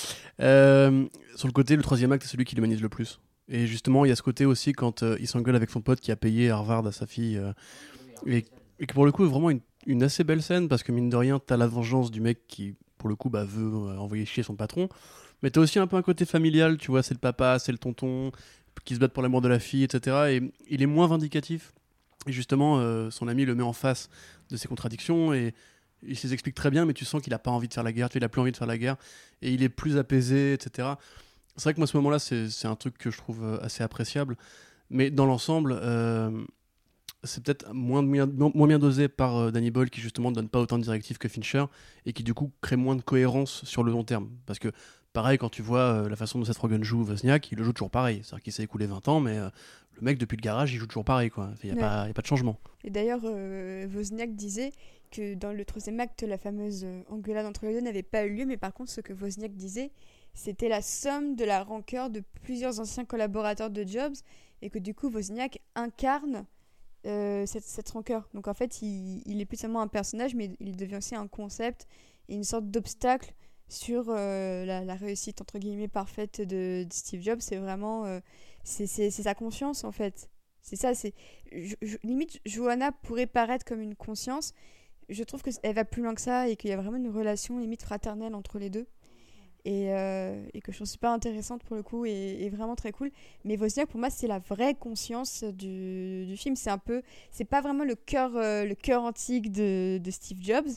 sur le côté, le troisième acte, c'est celui qui l'humanise le plus. Et justement, il y a ce côté aussi quand il s'engueule avec son pote qui a payé Harvard à sa fille. et et que pour le coup, vraiment une, assez belle scène parce que mine de rien, t'as la vengeance du mec qui, pour le coup, bah, veut euh, envoyer chier son patron. Mais t'as aussi un peu un côté familial, tu vois, c'est le papa, c'est le tonton qui se battent pour l'amour de la fille, etc. Et il est moins vindicatif. Et justement, euh, son ami le met en face de ses contradictions et il s'explique très bien, mais tu sens qu'il a pas envie de faire la guerre, tu vois, il a plus envie de faire la guerre et il est plus apaisé, etc. C'est vrai que moi, ce moment-là, c'est un truc que je trouve euh, assez appréciable. Mais dans l'ensemble, c'est peut-être moins, moins, bien dosé par euh, Danny Boyle qui justement ne donne pas autant de directives que Fincher et qui du coup crée moins de cohérence sur le long terme. Parce que pareil, quand tu vois euh, la façon dont Seth Rogen joue Wozniak, il le joue toujours pareil. C'est-à-dire qu'il s'est écoulé 20 ans, mais euh, le mec depuis le garage, il joue toujours pareil. Il n'y a, a, pas de changement. Et d'ailleurs, Wozniak disait que dans le troisième acte, la fameuse engueulade entre les deux n'avait pas eu lieu, mais par contre, ce que Wozniak disait, c'était la somme de la rancœur de plusieurs anciens collaborateurs de Jobs et que du coup, Wozniak incarne euh, cette, cette, rancœur. Donc en fait, il, il, est plus seulement un personnage, mais il devient aussi un concept et une sorte d'obstacle sur euh, la, réussite entre guillemets parfaite de, Steve Jobs. C'est vraiment euh, c'est sa conscience en fait. C'est ça. C'est limite Johanna pourrait paraître comme une conscience. Je trouve que elle va plus loin que ça et qu'il y a vraiment une relation limite fraternelle entre les deux et, euh, et, que je trouve super intéressante pour le coup et, vraiment très cool. Mais Wozniak pour moi c'est la vraie conscience du, du film. C'est un peu, c'est pas vraiment le cœur, euh, antique de, de, Steve Jobs,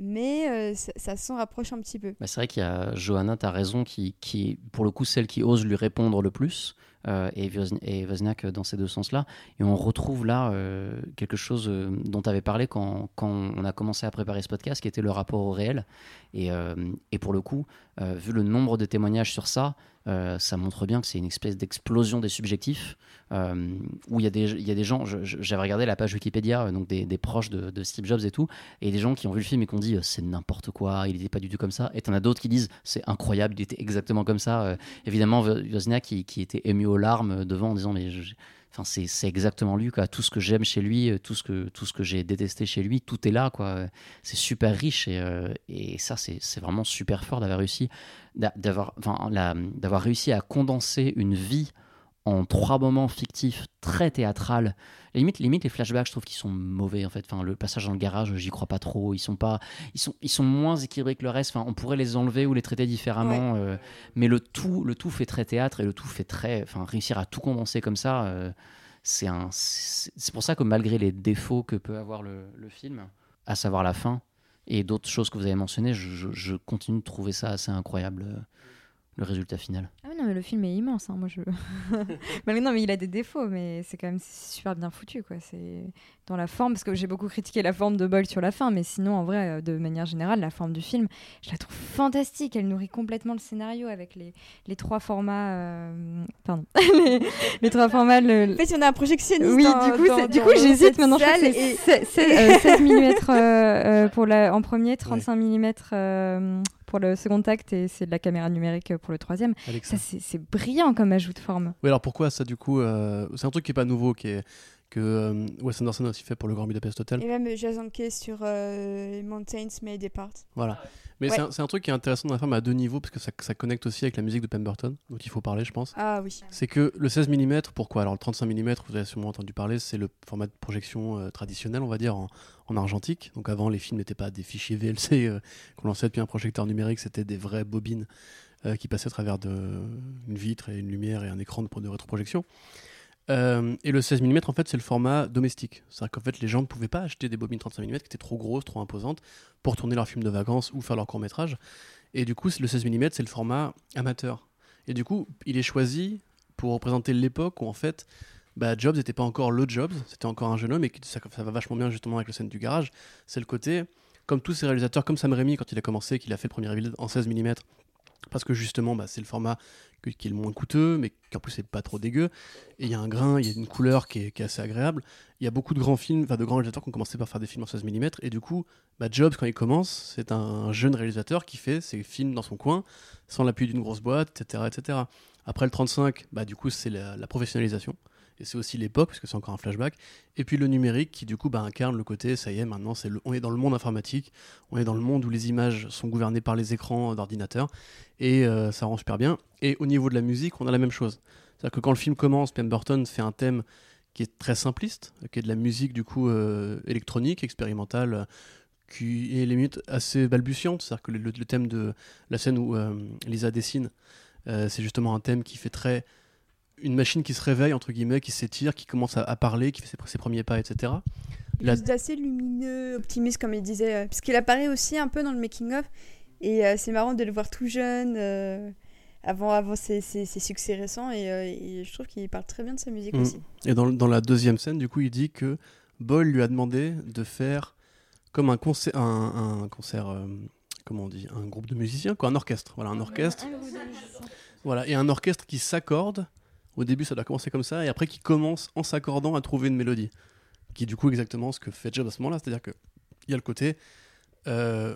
mais euh, ça, s'en rapproche un petit peu. Bah, c'est vrai qu'il y a Johanna, tu as raison, qui, qui pour le coup celle qui ose lui répondre le plus. Euh, et, Wozniak dans ces deux sens-là. Et on retrouve là euh, quelque chose euh, dont tu avais parlé quand, quand, on a commencé à préparer ce podcast, qui était le rapport au réel. Et, et pour le coup, vu le nombre de témoignages sur ça, ça montre bien que c'est une espèce d'explosion des subjectifs, où il y, a des, y a des gens, j'avais regardé la page Wikipédia, donc des, des proches de, Steve Jobs et tout, et des gens qui ont vu le film et qui ont dit c'est n'importe quoi, il n'était pas du tout comme ça, et en as d'autres qui disent c'est incroyable, il était exactement comme ça. évidemment, Wozniak qui, qui était ému aux larmes devant en disant mais enfin c'est exactement lui quoi. Tout ce que j'aime chez lui tout ce que tout ce que j'ai détesté chez lui tout est là quoi. C'est super riche et, euh, ça c'est vraiment super fort d'avoir réussi d'avoir enfin, d'avoir réussi à condenser une vie en trois moments fictifs très théâtral. Limite, limite les flashbacks, je trouve qu'ils sont mauvais en fait. Enfin, le passage dans le garage, j'y crois pas trop. Ils sont pas, ils sont, ils sont moins équilibrés que le reste. Enfin, on pourrait les enlever ou les traiter différemment. euh, mais le tout, le tout fait très théâtre et le tout fait très, enfin, réussir à tout condenser comme ça, euh, c'est un, c'est c'est pour ça que malgré les défauts que peut avoir le, le film, à savoir la fin et d'autres choses que vous avez mentionnées, je, je- je continue de trouver ça assez incroyable. Le résultat final. Ah oui, non, mais le film est immense. hein, moi, je... mais non, mais il a des défauts, mais c'est quand même super bien foutu. quoi. C'est dans la forme, parce que j'ai beaucoup critiqué la forme de Boyle sur la fin, mais sinon, en vrai, euh, de manière générale, la forme du film, je la trouve fantastique. Elle nourrit complètement le scénario avec les, les trois formats. euh, Pardon. les, les trois formats. le- En fait, on a un projectionniste. Oui, dans- du coup, dans- du coup j'hésite maintenant. Je crois c'est et- c'est- c'est, euh, 16 mm pour la, en premier, 35 mm pour le second acte et c'est de la caméra numérique pour le troisième. Alexa. Ça, c'est brillant comme ajout de forme. Oui, alors pourquoi ça du coup euh, C'est un truc qui est pas nouveau, qui est, que euh, Wes Anderson a aussi fait pour le Grand Budapest Hotel. Et même Jason Kay sur euh, Mountains May Depart. Voilà. Mais Ouais. c'est un, truc qui est intéressant dans la film à deux niveaux, parce que ça, ça connecte aussi avec la musique de Pemberton, dont il faut parler, je pense. Ah oui. C'est que le 16 mm, pourquoi? Alors le 35 mm, vous avez sûrement entendu parler, c'est le format de projection euh, traditionnel, on va dire, en, en argentique. Donc avant, les films n'étaient pas des fichiers VLC euh, qu'on lançait depuis un projecteur numérique, c'était des vraies bobines euh, qui passaient à travers de, une vitre et une lumière et un écran de, de rétroprojection. Euh, et le 16 mm, en fait, c'est le format domestique. C'est-à-dire qu'en fait, les gens ne pouvaient pas acheter des bobines 35 mm qui étaient trop grosses, trop imposantes pour tourner leurs films de vacances ou faire leur court métrage. Et du coup, le 16 mm, c'est le format amateur. Et du coup, il est choisi pour représenter l'époque où en fait, bah, Jobs n'était pas encore le Jobs, c'était encore un jeune homme et ça, ça va vachement bien justement avec la scène du garage. C'est le côté, comme tous ces réalisateurs, comme Sam Raimi quand il a commencé, qu'il a fait le premier reveal en 16 mm, parce que justement, bah, c'est le format qui est le moins coûteux, mais qui en plus c'est pas trop dégueu. Et il y a un grain, il y a une couleur qui est, assez agréable. Il y a beaucoup de grands films, enfin de grands réalisateurs qui ont commencé par faire des films en 16 mm, et du coup, bah, Jobs, quand il commence, c'est un jeune réalisateur qui fait ses films dans son coin, sans l'appui d'une grosse boîte, etc., etc. Après le 35, bah, du coup, c'est la, professionnalisation. Et c'est aussi l'époque, parce que c'est encore un flashback. Et puis le numérique, qui du coup bah, incarne le côté, ça y est, maintenant, on est dans le monde informatique, on est dans le monde où les images sont gouvernées par les écrans d'ordinateur, et euh, ça rend super bien. Et au niveau de la musique, on a la même chose. C'est-à-dire que quand le film commence, Pemberton fait un thème qui est très simpliste, qui est de la musique du coup euh, électronique, expérimentale, euh, qui est limite assez balbutiante. C'est-à-dire que le, le thème de la scène où euh, Lisa dessine, c'est justement un thème qui fait très une machine qui se réveille entre guillemets, qui s'étire, qui commence à, à parler, qui fait ses, ses premiers pas, etc. Il La- est assez lumineux, optimiste, comme il disait. euh, Parce qu'il apparaît aussi un peu dans le making-of. Et euh, c'est marrant de le voir tout jeune, euh, avant, avant ses, ses- ses succès récents. Et, euh, et je trouve qu'il parle très bien de sa musique Mm. aussi. Et dans, dans la deuxième scène, du coup, il dit que Boyle lui a demandé de faire comme un concert, un, un concert, euh, comment on dit, un groupe de musiciens, quoi, un orchestre, voilà, un orchestre, voilà, et un orchestre qui s'accorde. Au début, ça doit commencer comme ça, et après, qui commence en s'accordant à trouver une mélodie, qui est du coup exactement ce que fait Jobs à ce moment-là, c'est-à-dire que il y a le côté euh,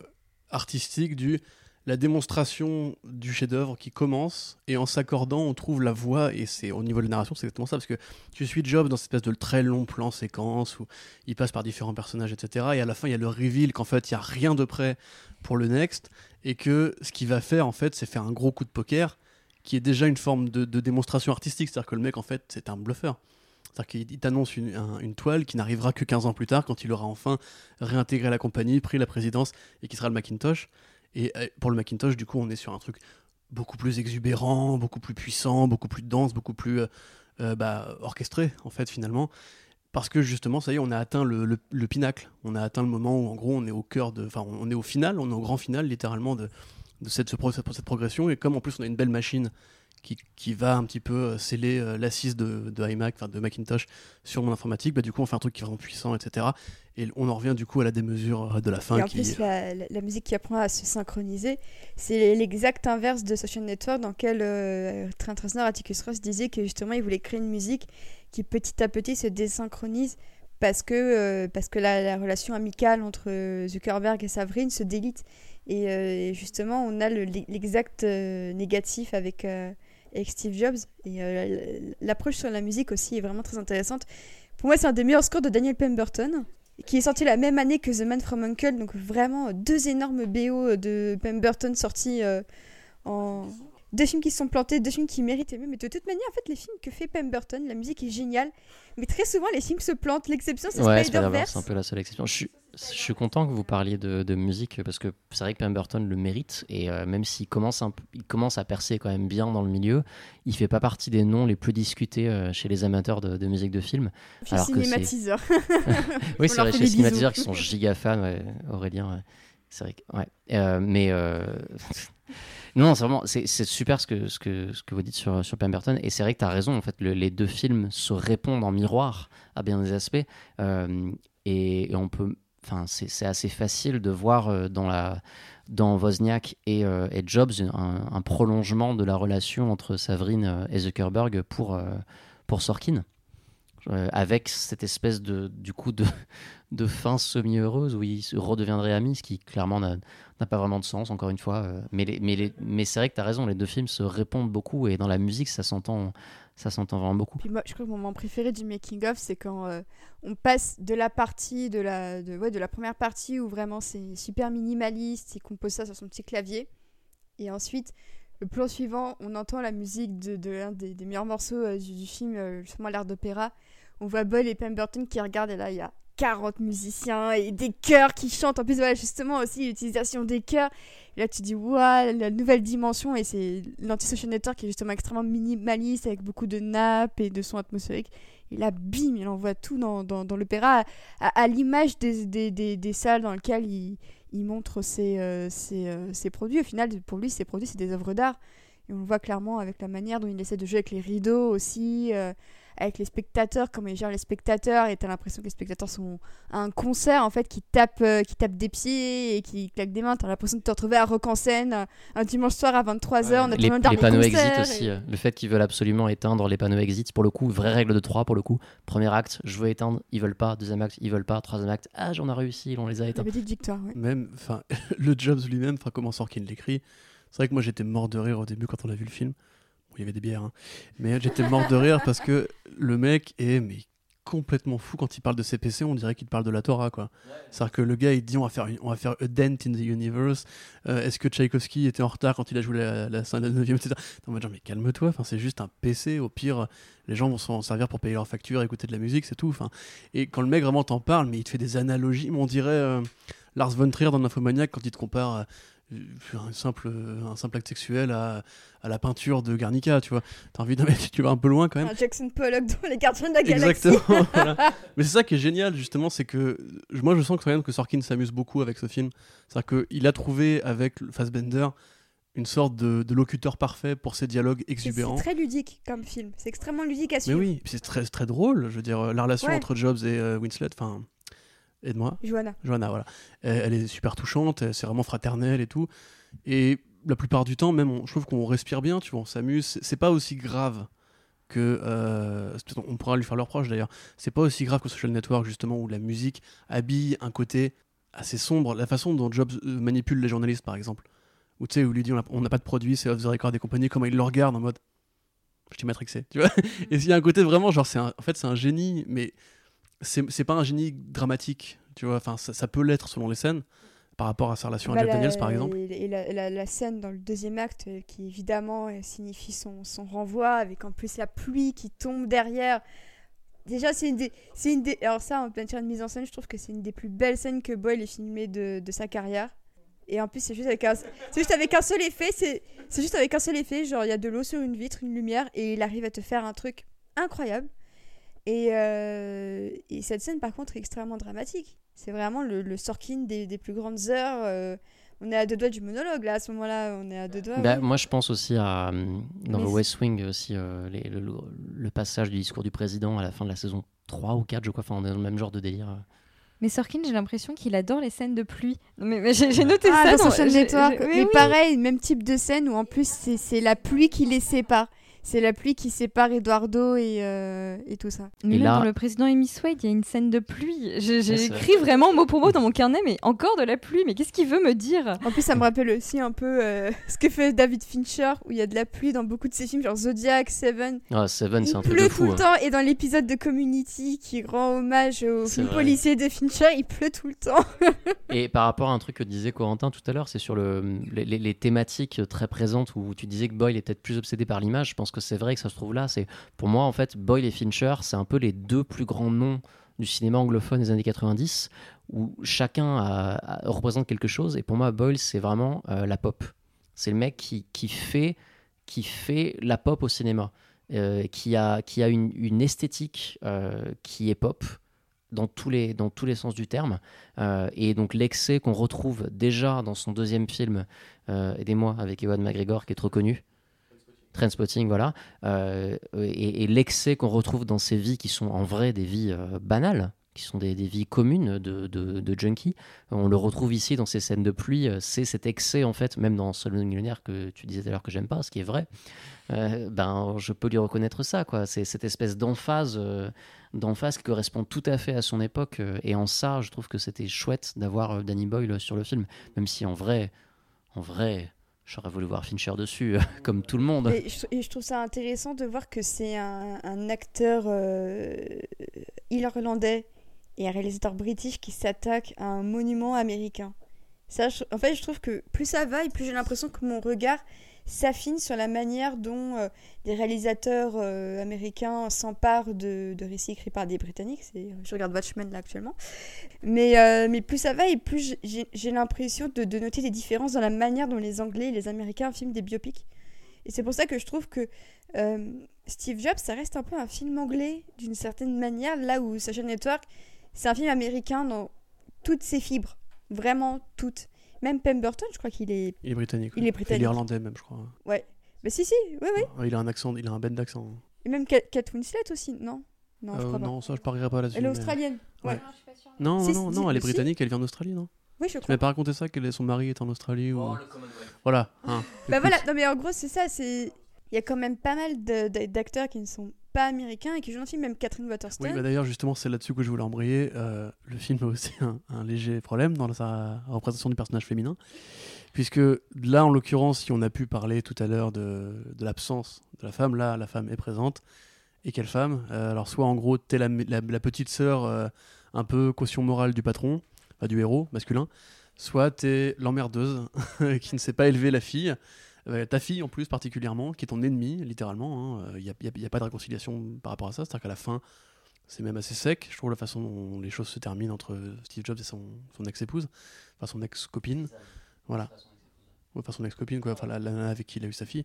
artistique du la démonstration du chef-d'œuvre qui commence et en s'accordant on trouve la voix et c'est au niveau de la narration c'est exactement ça parce que tu suis Jobs dans cette espèce de très long plan séquence où il passe par différents personnages etc et à la fin il y a le reveal qu'en fait il y a rien de prêt pour le next et que ce qu'il va faire en fait c'est faire un gros coup de poker qui est déjà une forme de, de démonstration artistique. C'est à dire que le mec en fait c'est un bluffeur c'est-à-dire qu'il il t'annonce une, un- une toile qui n'arrivera que 15 ans plus tard quand il aura enfin réintégré la compagnie, pris la présidence et qui sera le Macintosh. Et euh, pour le Macintosh, du coup, on est sur un truc beaucoup plus exubérant, beaucoup plus puissant, beaucoup plus dense, beaucoup plus euh, euh, bah, orchestré, en fait, finalement. Parce que justement, ça y est, on a atteint le, le- le pinacle. On a atteint le moment où, en gros, on est au cœur de. Enfin, on est au final, on est au grand final, littéralement, de, cette, cette progression. Et comme en plus, on a une belle machine qui, qui va un petit peu euh, sceller euh, l'assise de, de iMac, enfin de Macintosh sur mon informatique, bah, du coup, on fait un truc qui est vraiment puissant, etc. Et on en revient du coup à la démesure euh, de la fin Et en qui. plus, la, musique qui apprend à se synchroniser, c'est l'exact inverse de Social Network, dans lequel euh, Trent Reznor, Atticus Ross disait que justement, il voulait créer une musique qui petit à petit se désynchronise parce que, euh, parce que la, la relation amicale entre Zuckerberg et Savrine se délite. Et, euh, et justement, on a le- l'exact négatif avec, avec Steve Jobs. Et euh, l'approche sur la musique aussi est vraiment très intéressante. Pour moi, c'est un des meilleurs scores de Daniel Pemberton qui est sorti la même année que The Man from Uncle, donc vraiment deux énormes BO de Pemberton sortis euh, en... deux films qui se sont plantés, deux films qui méritaient mieux. Mais de toute manière, en fait, les films que fait Pemberton, la musique est géniale. Mais très souvent, les films se plantent. L'exception, c'est Ouais, Spider-Verse. c'est un peu la seule exception. Je suis, je suis content que vous parliez de, de musique parce que c'est vrai que Pemberton le mérite et euh, même s'il commence, un il commence à percer quand même bien dans le milieu, il fait pas partie des noms les plus discutés euh, chez les amateurs de, de musique de film. Puis Alors que c'est- cinématiseur. Oui, c'est vrai, chez des Cinématiseurs qui sont giga fans, ouais, Aurélien. ouais. C'est vrai que, ouais. Euh, mais non, c'est vraiment, c'est c'est super ce que, ce, que, ce que vous dites sur, sur Pemberton. Et c'est vrai que tu as raison, en fait, le- les deux films se répondent en miroir à bien des aspects. Euh, et, et on peut, enfin, c'est assez facile de voir euh, dans la Wozniak et, euh, Jobs un, prolongement de la relation entre Savrine euh, et Zuckerberg pour, pour Sorkin. Euh, avec cette espèce de du coup de, de fin semi-heureuse où ils se redeviendraient amis, ce qui clairement n'a pas vraiment de sens, encore une fois. euh, mais mais, mais c'est vrai que tu as raison, les deux films se répondent beaucoup et dans la musique, ça s'entend ça s'entend vraiment beaucoup. Moi, je crois que mon moment préféré du making of, c'est quand euh, on passe de la partie de la de, ouais, de la première partie où vraiment c'est super minimaliste, il compose ça sur son petit clavier, et ensuite le plan suivant, on entend la musique de, l'un des, meilleurs morceaux du, film, justement l'art d'opéra. On voit Boyle et Pemberton qui regardent et là il y a 40 musiciens et des chœurs qui chantent. En plus, voilà, justement aussi l'utilisation des chœurs. Et là, tu dis, waouh, la nouvelle dimension. Et c'est l'Antisocial Network qui est justement extrêmement minimaliste avec beaucoup de nappes et de sons atmosphériques. Et là, bim, il envoie tout dans, dans, l'opéra à l'image des, des, des, des salles dans lesquelles il, il montre ses, euh, ses, euh, ses produits. Au final, pour lui, ses produits, c'est des œuvres d'art. Et on le voit clairement avec la manière dont il essaie de jouer avec les rideaux aussi, euh, avec les spectateurs, comment il gère les spectateurs. Et t'as l'impression que les spectateurs sont à un concert en fait qui tape, euh, qui tape des pieds et qui claque des mains. T'as l'impression de te retrouver à Rock en scène euh, un dimanche soir à 23h. les, les panneaux exit aussi, euh, le fait qu'ils veulent absolument éteindre les panneaux exit, pour le coup, vraie règle de 3 pour le coup. Premier acte, je veux éteindre, ils veulent pas. Deuxième acte, ils veulent pas. Troisième acte, ah j'en ai réussi, on les a La éteints. petite victoire, ouais. Même, enfin, le Jobs lui-même, enfin, comment Sorkin l'écrit. C'est vrai que moi j'étais mort de rire au début quand on a vu le film. Il y avait des bières, hein. mais j'étais mort de rire parce que le mec est mais complètement fou quand il parle de CPC. On dirait qu'il parle de la Torah, quoi. C'est-à-dire que le gars il dit on va faire, une- on va faire a dent in the universe. Euh, Est-ce que Tchaïkovski était en retard quand il a joué la, la, la, la 9 etc. Non, mais mais calme-toi. C'est juste un PC. Au pire, les gens vont s'en servir pour payer leurs factures, écouter de la musique, c'est tout. Enfin, et quand le mec vraiment t'en parle, mais il te fait des analogies. mais On dirait euh, Lars von Trier dans Nymphomaniac quand il te compare euh, un simple, un simple acte sexuel à, à la peinture de Guernica, tu vois. T'as envie d'un mec, tu vas un peu loin quand même. Un Jackson Pollock dans Les Gardiens de la Galaxie. Exactement. voilà. Mais c'est ça qui est génial, justement, c'est que moi je sens que, quand même que Sorkin s'amuse beaucoup avec ce film. C'est-à-dire qu'il a trouvé avec Fassbender une sorte de, de locuteur parfait pour ses dialogues Et C'est exubérants. très ludique comme film. C'est extrêmement ludique à Mais suivre. oui, puis c'est très, très drôle. Je veux dire, la relation Ouais. entre Jobs et euh, Winslet, enfin, aide-moi. Johanna. Johanna, voilà. Elle, est super touchante, c'est vraiment fraternel et tout. Et la plupart du temps, même, on- je trouve qu'on respire bien, tu vois, on s'amuse. C'est- pas aussi grave que. euh, on pourra lui faire leur reproche d'ailleurs. C'est pas aussi grave que Social Network, justement, où la musique habille un côté assez sombre. La façon dont Jobs euh, manipule les journalistes, par exemple. Ou tu sais, où il lui dit on n'a pas de produit, c'est off the record et compagnie, comment il le regarde en mode. Je t'ai matrixé, tu vois. Et il y a un côté vraiment, genre, c'est en fait, c'est un génie, mais c'est pas un génie dramatique, tu vois. Enfin, ça, ça peut l'être selon les scènes, par rapport à sa relation à Bah, Jeff la- Daniels, par exemple. Et, et la, la- la scène dans le deuxième acte euh, qui évidemment euh, signifie son, son renvoi, avec en plus la pluie qui tombe derrière. Déjà, c'est une des. Une des alors, ça, en pleine de mise en scène, je trouve que c'est une des plus belles scènes que Boyle ait filmées de, de sa carrière. Et en plus, c'est juste avec un, juste avec un seul effet. C'est c'est juste avec un seul effet. Genre, il y a de l'eau sur une vitre, une lumière, et il arrive à te faire un truc incroyable. Et, euh, et cette scène, par contre, est extrêmement dramatique. C'est vraiment le, le Sorkin des, des plus grandes heures. euh, on est à deux doigts du monologue, là, à ce moment-là. On est à deux doigts. Bah, oui. moi, je pense aussi à euh, dans Mais The West Wing aussi euh, les- le, le- le passage du discours du président à la fin de la saison 3 ou 4, je crois. Enfin, on est dans le même genre de délire. Mais Sorkin, j'ai l'impression qu'il adore les scènes de pluie. Non, Mais, mais j'ai noté Ah, ça dans j'ai- Network. oui, Mais oui. pareil, même type de scène où en plus c'est la pluie qui les sépare. C'est la pluie qui sépare Eduardo et, euh, et tout ça. Mais Et là, là- dans le président Amy Swade, il y a une scène de pluie. J'ai écrit vraiment mot pour mot dans mon carnet, mais encore de la pluie. Mais qu'est-ce qu'il veut me dire? En plus, ça me rappelle aussi un peu euh, ce que fait David Fincher, où il y a de la pluie dans beaucoup de ses films, genre Zodiac, Seven. Ah, Seven, c'est Il un truc pleut de tout le hein. temps, et dans l'épisode de Community qui rend hommage au film vrai. policier de Fincher, il pleut tout le temps. Et par rapport à un truc que disait Corentin tout à l'heure, c'est sur le, les, les- les thématiques très présentes où tu disais que Boyle est peut-être plus obsédé par l'image. Je pense que c'est vrai que ça se trouve là. C'est pour moi en fait Boyle et Fincher, c'est un peu les deux plus grands noms du cinéma anglophone des années 90 où chacun représente quelque chose. Et pour moi, Boyle, c'est vraiment euh, la pop. C'est le mec qui, qui fait qui fait la pop au cinéma, euh, qui a qui a une, une esthétique euh, qui est pop dans tous les dans tous les sens du terme. Et donc l'excès qu'on retrouve déjà dans son deuxième film, aidez-moi, avec Ewan McGregor, qui est trop connu. Trainspotting, voilà. Euh, et l'excès qu'on retrouve dans ces vies qui sont en vrai des vies euh, banales, qui sont des, vies communes de, de, junkies, on le retrouve ici dans ces scènes de pluie. euh, C'est cet excès, en fait, même dans Seul millionnaire que tu disais tout à l'heure que j'aime pas, ce qui est vrai. Ben, je peux lui reconnaître ça, quoi. C'est cette espèce d'emphase. d'emphase qui correspond tout à fait à son époque. Et en ça, je trouve que c'était chouette d'avoir Danny Boyle sur le film, même si en vrai, en vrai, j'aurais voulu voir Fincher dessus, comme tout le monde. Et je, trouve ça intéressant de voir que c'est un, acteur euh, irlandais et un réalisateur british qui s'attaque à un monument américain. En fait, je trouve que plus ça va et plus j'ai l'impression que mon regard s'affine sur la manière dont euh, des réalisateurs euh, américains s'emparent de, de récits écrits par des Britanniques. C'est- Je regarde Watchmen là actuellement. Mais, euh, mais plus ça va et plus j'ai- l'impression de, de noter des différences dans la manière dont les Anglais et les Américains filment des biopics. Et c'est pour ça que je trouve que euh, Steve Jobs, ça reste un peu un film anglais d'une certaine manière, là où Social Network, c'est un film américain dans toutes ses fibres. Vraiment toutes. Même Pemberton, je crois qu'il est. Il est britannique. Il est britannique. irlandais même, je crois. Ouais. Mais si, si, oui, oui. Ouais, Il a un accent, il a un bête d'accent. Et même Kate Winslet aussi, non? Non, je Euh, crois pas. non, ça je parierais pas là-dessus. Elle est mais- australienne. Ouais. Ouais. Non, Si, non, si, non, elle est si. britannique, elle vient d'Australie, non? Oui, je Tu crois. m'as pas raconté ça, que son mari est en Australie ou... Oh, Voilà. hein, Bah voilà, non mais en gros c'est ça, c'est il y a quand même pas mal d'acteurs qui ne sont pas américains et qui jouent dans le film, même Catherine Waterston. Oui, bah d'ailleurs, justement, c'est là-dessus que je voulais embrayer. Euh, le film a aussi un, léger problème dans sa représentation du personnage féminin. Puisque là, en l'occurrence, si on a pu parler tout à l'heure de, l'absence de la femme, là, la femme est présente. Et quelle femme? Euh, Alors, soit en gros, t'es la, la, petite sœur euh, un peu caution morale du patron, du héros masculin, soit t'es l'emmerdeuse qui ne sait pas élever la fille. Euh, ta fille en plus particulièrement, qui est ton ennemi littéralement. Il n'y a, y a- pas de réconciliation par rapport à ça. C'est-à-dire qu'à la fin, c'est même assez sec. Je trouve la façon dont les choses se terminent entre Steve Jobs et son, son ex-épouse, enfin son ex-copine. Voilà. Enfin, son ex-copine, quoi. Enfin, la, la nana avec qui il a eu sa fille.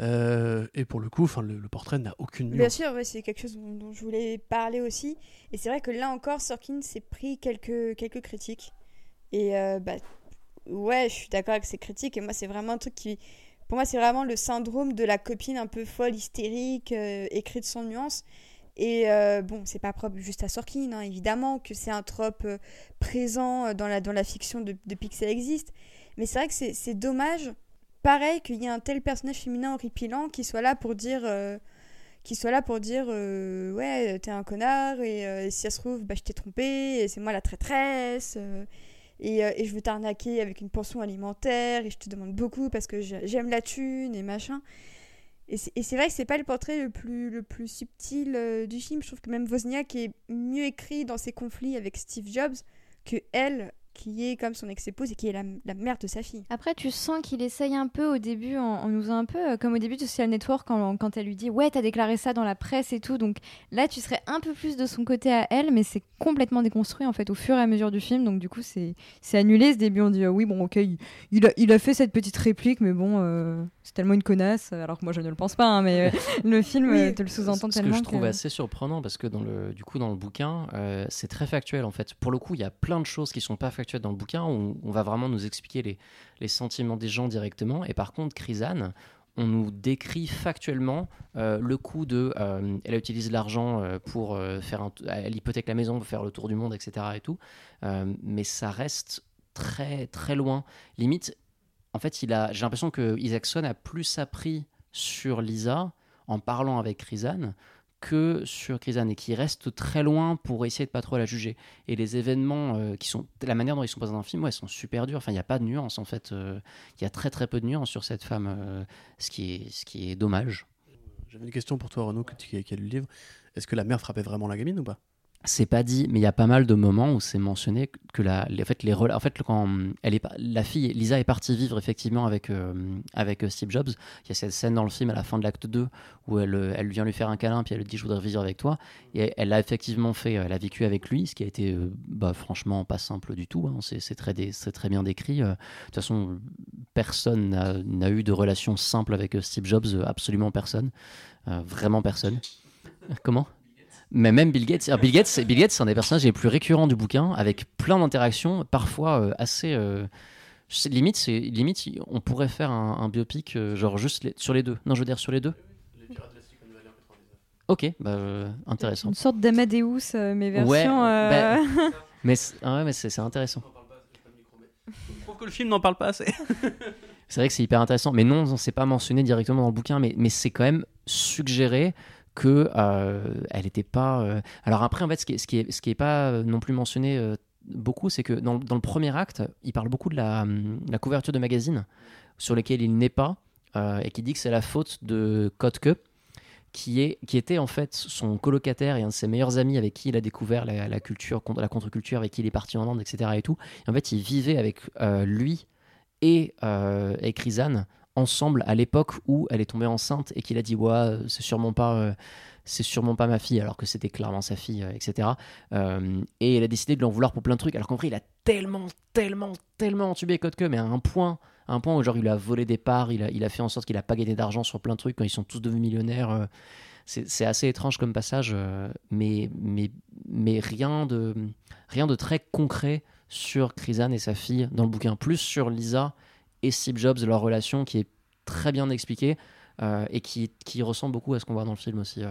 Euh, et pour le coup, enfin, le, le portrait n'a aucune Bien nuance. sûr, ouais, c'est quelque chose dont, dont je voulais parler aussi. Et c'est vrai que là encore, Sorkin s'est pris quelques, quelques critiques. Et euh, bah, ouais, je suis d'accord avec ces critiques. Et moi, c'est vraiment un truc qui. Pour moi, c'est vraiment le syndrome de la copine un peu folle, hystérique, euh, écrite sans nuance. Et euh, bon, c'est pas propre juste à Sorkin, hein, évidemment, que c'est un trope euh, présent euh, dans la, fiction de- ça existe. Mais c'est vrai que c'est dommage, pareil, qu'il y ait un tel personnage féminin horripilant qui soit là pour dire. qui soit là pour dire ouais t'es un connard et si ça se trouve bah, je t'ai trompé c'est moi la traîtresse et, euh, et je veux t'arnaquer avec une pension alimentaire et je te demande beaucoup parce que j'ai- j'aime la thune et machin. Et c'est et c'est vrai que c'est pas le portrait le plus, le plus subtil euh, du film. Je trouve que même Wozniak est mieux écrit dans ses conflits avec Steve Jobs que elle qui est comme son ex-épouse et qui est la, la mère de sa fille Après, tu sens qu'il essaye un peu au début, en, nous un peu euh, comme au début de Social Network, quand, quand elle lui dit Ouais, t'as déclaré ça dans la presse et tout. Donc là, tu serais un peu plus de son côté à elle, mais c'est complètement déconstruit en fait au fur et à mesure du film. Donc du coup, c'est annulé ce début. On dit ah Oui, bon, ok, il, il a, il a fait cette petite réplique, mais bon, euh, c'est tellement une connasse. Alors que moi, je ne le pense pas, hein, mais euh, le film Oui. euh, te le sous-entend Ce que tellement. je trouve que- assez surprenant, parce que dans le, du coup, dans le bouquin, euh, c'est très factuel en fait. Pour le coup, il y a plein de choses qui sont pas factuelles dans le bouquin, où on va vraiment nous expliquer les, les sentiments des gens directement. Et par contre, Chrysanne, on nous décrit factuellement euh, le coup de. euh, elle utilise l'argent euh, pour euh, faire un. Elle hypothèque la maison pour faire le tour du monde, etc. Et tout. Euh, mais ça reste très, très loin. Limite, en fait, j'ai l'impression que Isaacson a plus appris sur Lisa en parlant avec Krizan que sur Krizan et qui reste très loin pour essayer de pas trop la juger. Et les événements euh, qui sont, la manière dont ils sont présentés dans le film, ouais, sont super durs. Enfin, il n'y a pas de nuance en fait. euh, Il y a très très peu de nuances sur cette femme, euh, ce qui est qui dommage. J'avais une question pour toi, Renaud, tu- qui a lu le livre. Est-ce que la mère frappait vraiment la gamine ou pas? C'est pas dit, mais il y a pas mal de moments où c'est mentionné que la, en fait, les, en fait, quand elle est, la fille, Lisa est partie vivre effectivement avec, euh, avec euh, Steve Jobs. Il y a cette scène dans le film à la fin de l'acte 2 où elle, euh, elle vient lui faire un câlin, puis elle lui dit Je voudrais vivre avec toi. Et elle l'a effectivement fait, elle a vécu avec lui, ce qui a été bah, franchement pas simple du tout. hein. C'est très, très bien décrit. De toute façon, personne n'a eu de relation simple avec Steve Jobs, absolument personne. Vraiment personne. Comment? Mais même Bill Gates, alors Bill Gates, c'est- Bill Gates, c'est un des personnages les plus récurrents du bouquin, avec plein d'interactions, parfois euh, assez. euh, limite, c'est limite, on pourrait faire un, un biopic, euh, genre juste les- sur les deux. Non, je veux dire sur les deux. Ok, bah, euh, intéressant. Une sorte d'Amadeus, euh, mais version. Ouais, euh, bah, Mais c'est ah ouais, mais c'est c'est intéressant. Je trouve que le film n'en parle pas assez. C'est vrai que c'est hyper intéressant. Mais non, on s'est pas mentionné directement dans le bouquin, mais, mais c'est quand même suggéré que euh, elle n'était pas. euh, Alors après, en fait, ce qui est, ce qui est, ce qui est pas euh, non plus mentionné beaucoup, c'est que dans, dans le premier acte, il parle beaucoup de la, hum, la couverture de magazine sur lesquelles il n'est pas et qui dit que c'est la faute de Kotke. Qui, est, qui était en fait son colocataire et un de ses meilleurs amis avec qui il a découvert la, culture, la contre-culture, avec qui il est parti en Inde, etc. Et tout. En fait, il vivait avec lui et, euh, et Krizan ensemble à l'époque où elle est tombée enceinte et qu'il a dit ouais euh, c'est sûrement pas euh, c'est sûrement pas ma fille alors que c'était clairement sa fille euh, etc et elle a décidé de lui en vouloir pour plein de trucs. Alors qu'en vrai il a tellement tellement tellement entubé Kotke mais à un point un point où genre il a volé des parts il a, il a fait en sorte qu'il a pas gagné d'argent sur plein de trucs quand ils sont tous devenus millionnaires c'est assez étrange comme passage mais mais mais rien de rien de très concret sur Krizan et sa fille dans le bouquin. Plus sur Lisa et Steve Jobs, leur relation qui est très bien expliquée euh, et qui, ressemble beaucoup à ce qu'on voit dans le film aussi. euh.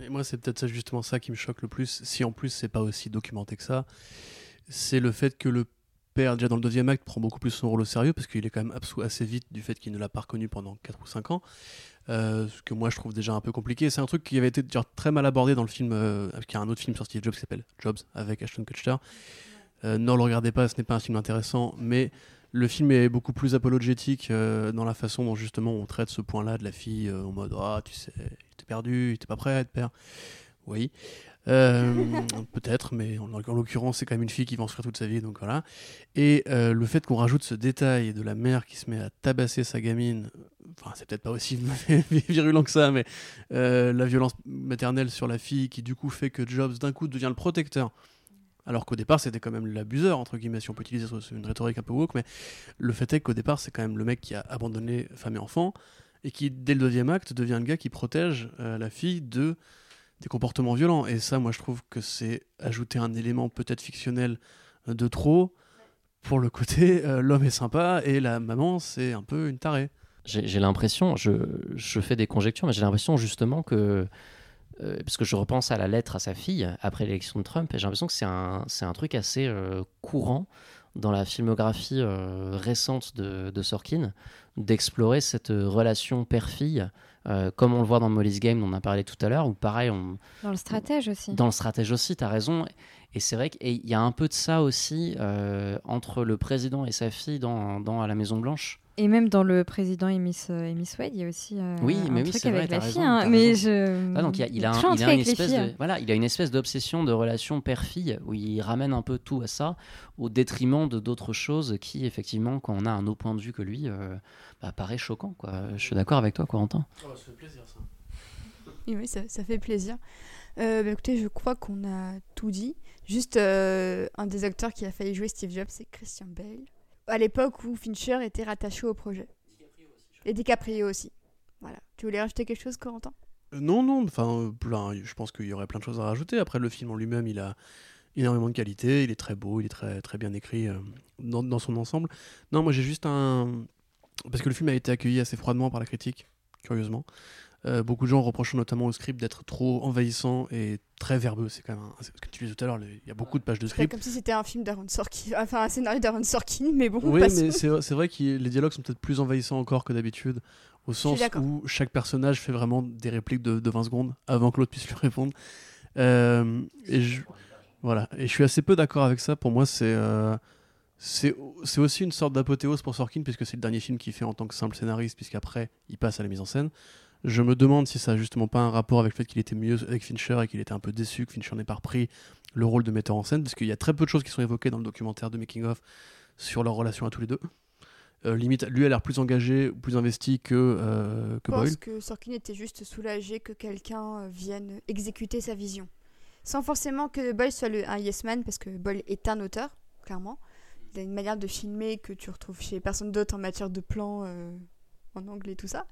Et moi, c'est peut-être justement ça qui me choque le plus. Si en plus, c'est pas aussi documenté que ça, c'est le fait que le père, déjà dans le deuxième acte, prend beaucoup plus son rôle au sérieux parce qu'il est quand même absous assez vite du fait qu'il ne l'a pas reconnu pendant 4 ou 5 ans. Euh, ce que moi je trouve déjà un peu compliqué. C'est un truc qui avait été genre, très mal abordé dans le film, euh, qui a un autre film sur Steve Jobs qui s'appelle Jobs avec Ashton Kutcher. Euh, ne le regardez pas, ce n'est pas un film intéressant, mais le film est beaucoup plus apologétique euh, dans la façon dont justement on traite ce point-là de la fille euh, en mode ah tu sais, était perdu, il était pas prêt à être père. Oui, Euh, peut-être, mais en, en l'occurrence c'est quand même une fille qui va en souffrir toute sa vie, donc voilà. Et euh, le fait qu'on rajoute ce détail de la mère qui se met à tabasser sa gamine, enfin c'est peut-être pas aussi virulent que ça, mais la violence maternelle sur la fille qui du coup fait que Jobs d'un coup devient le protecteur. Alors qu'au départ, c'était quand même l'abuseur, entre guillemets, si on peut utiliser une rhétorique un peu woke, mais le fait est qu'au départ, c'est quand même le mec qui a abandonné femme et enfant, et qui, dès le deuxième acte, devient le gars qui protège euh, la fille de des comportements violents. Et ça, moi, je trouve que c'est ajouter un élément peut-être fictionnel euh, de trop pour le côté euh, l'homme est sympa et la maman, c'est un peu une tarée. J'ai j'ai l'impression, je, je fais des conjectures, mais j'ai l'impression justement que, euh, parce que je repense à la lettre à sa fille après l'élection de Trump, et j'ai l'impression que c'est un, c'est un truc assez euh, courant dans la filmographie euh, récente de, de Sorkin, d'explorer cette euh, relation père-fille, comme on le voit dans Molly's Game, dont on a parlé tout à l'heure, où pareil, on, Dans le stratège aussi. dans le stratège aussi, tu as raison. Et c'est vrai qu'il y a un peu de ça aussi entre le président et sa fille dans, dans À la Maison Blanche. Et même dans le président et Miss, euh, et Miss Wade, il y a aussi euh, Oui, un mais oui, truc c'est vrai, avec t'as la raison, fille. hein. t'as Mais raison. je... Ah, donc il y a, il a, un- toujours il a truc une espèce filles. de, voilà, il a une espèce d'obsession de relation père-fille où il ramène un peu tout à ça au détriment de d'autres choses qui effectivement quand on a un autre point de vue que lui euh, bah, paraît choquant quoi. Je suis d'accord avec toi Corentin. ça fait plaisir ça. Oui, oui, ça, ça fait plaisir. Euh, bah, écoutez, je crois qu'on a tout dit. Juste euh, un des acteurs qui a failli jouer Steve Jobs, c'est Christian Bale. À l'époque où Fincher était rattaché au projet. Et DiCaprio aussi. Voilà. Tu voulais rajouter quelque chose, Corentin? Euh, Non, non, enfin, euh, plein, je pense qu'il y aurait plein de choses à rajouter. Après, le film en lui-même, il a énormément de qualité, il est très beau, il est très, très bien écrit euh, dans, dans son ensemble. Non, moi j'ai juste un. Parce que le film a été accueilli assez froidement par la critique, curieusement. Euh, beaucoup de gens reprochent notamment au script d'être trop envahissant et très verbeux. C'est quand même un- ce que tu disais tout à l'heure, il y a beaucoup de pages de C'est script. comme si c'était un film d'Aaron Sorkin. Enfin, un scénario d'Aaron Sorkin, mais bon, Oui, mais c'est vrai que les dialogues sont peut-être plus envahissants encore que d'habitude, Au sens où chaque personnage fait vraiment des répliques de, de 20 secondes avant que l'autre puisse lui répondre. Euh, et je, voilà. Et je suis assez peu d'accord avec ça. Pour moi, c'est euh, c'est aussi une sorte d'apothéose pour Sorkin, puisque c'est le dernier film qu'il fait en tant que simple scénariste, puisqu'après, il passe à la mise en scène. Je me demande si ça a justement pas un rapport avec le fait qu'il était mieux avec Fincher et qu'il était un peu déçu que Fincher n'ait pas repris le rôle de metteur en scène, parce qu'il y a très peu de choses qui sont évoquées dans le documentaire de Making of sur leur relation à tous les deux. Euh, limite, lui a l'air plus engagé, plus investi que, euh, que Je Boyle. pense que Sorkin était juste soulagé que quelqu'un euh, vienne exécuter sa vision. Sans forcément que Boyle soit le, un yes man, parce que Boyle est un auteur, clairement. Il a une manière de filmer que tu retrouves chez personne d'autre en matière de plan euh, en anglais tout ça.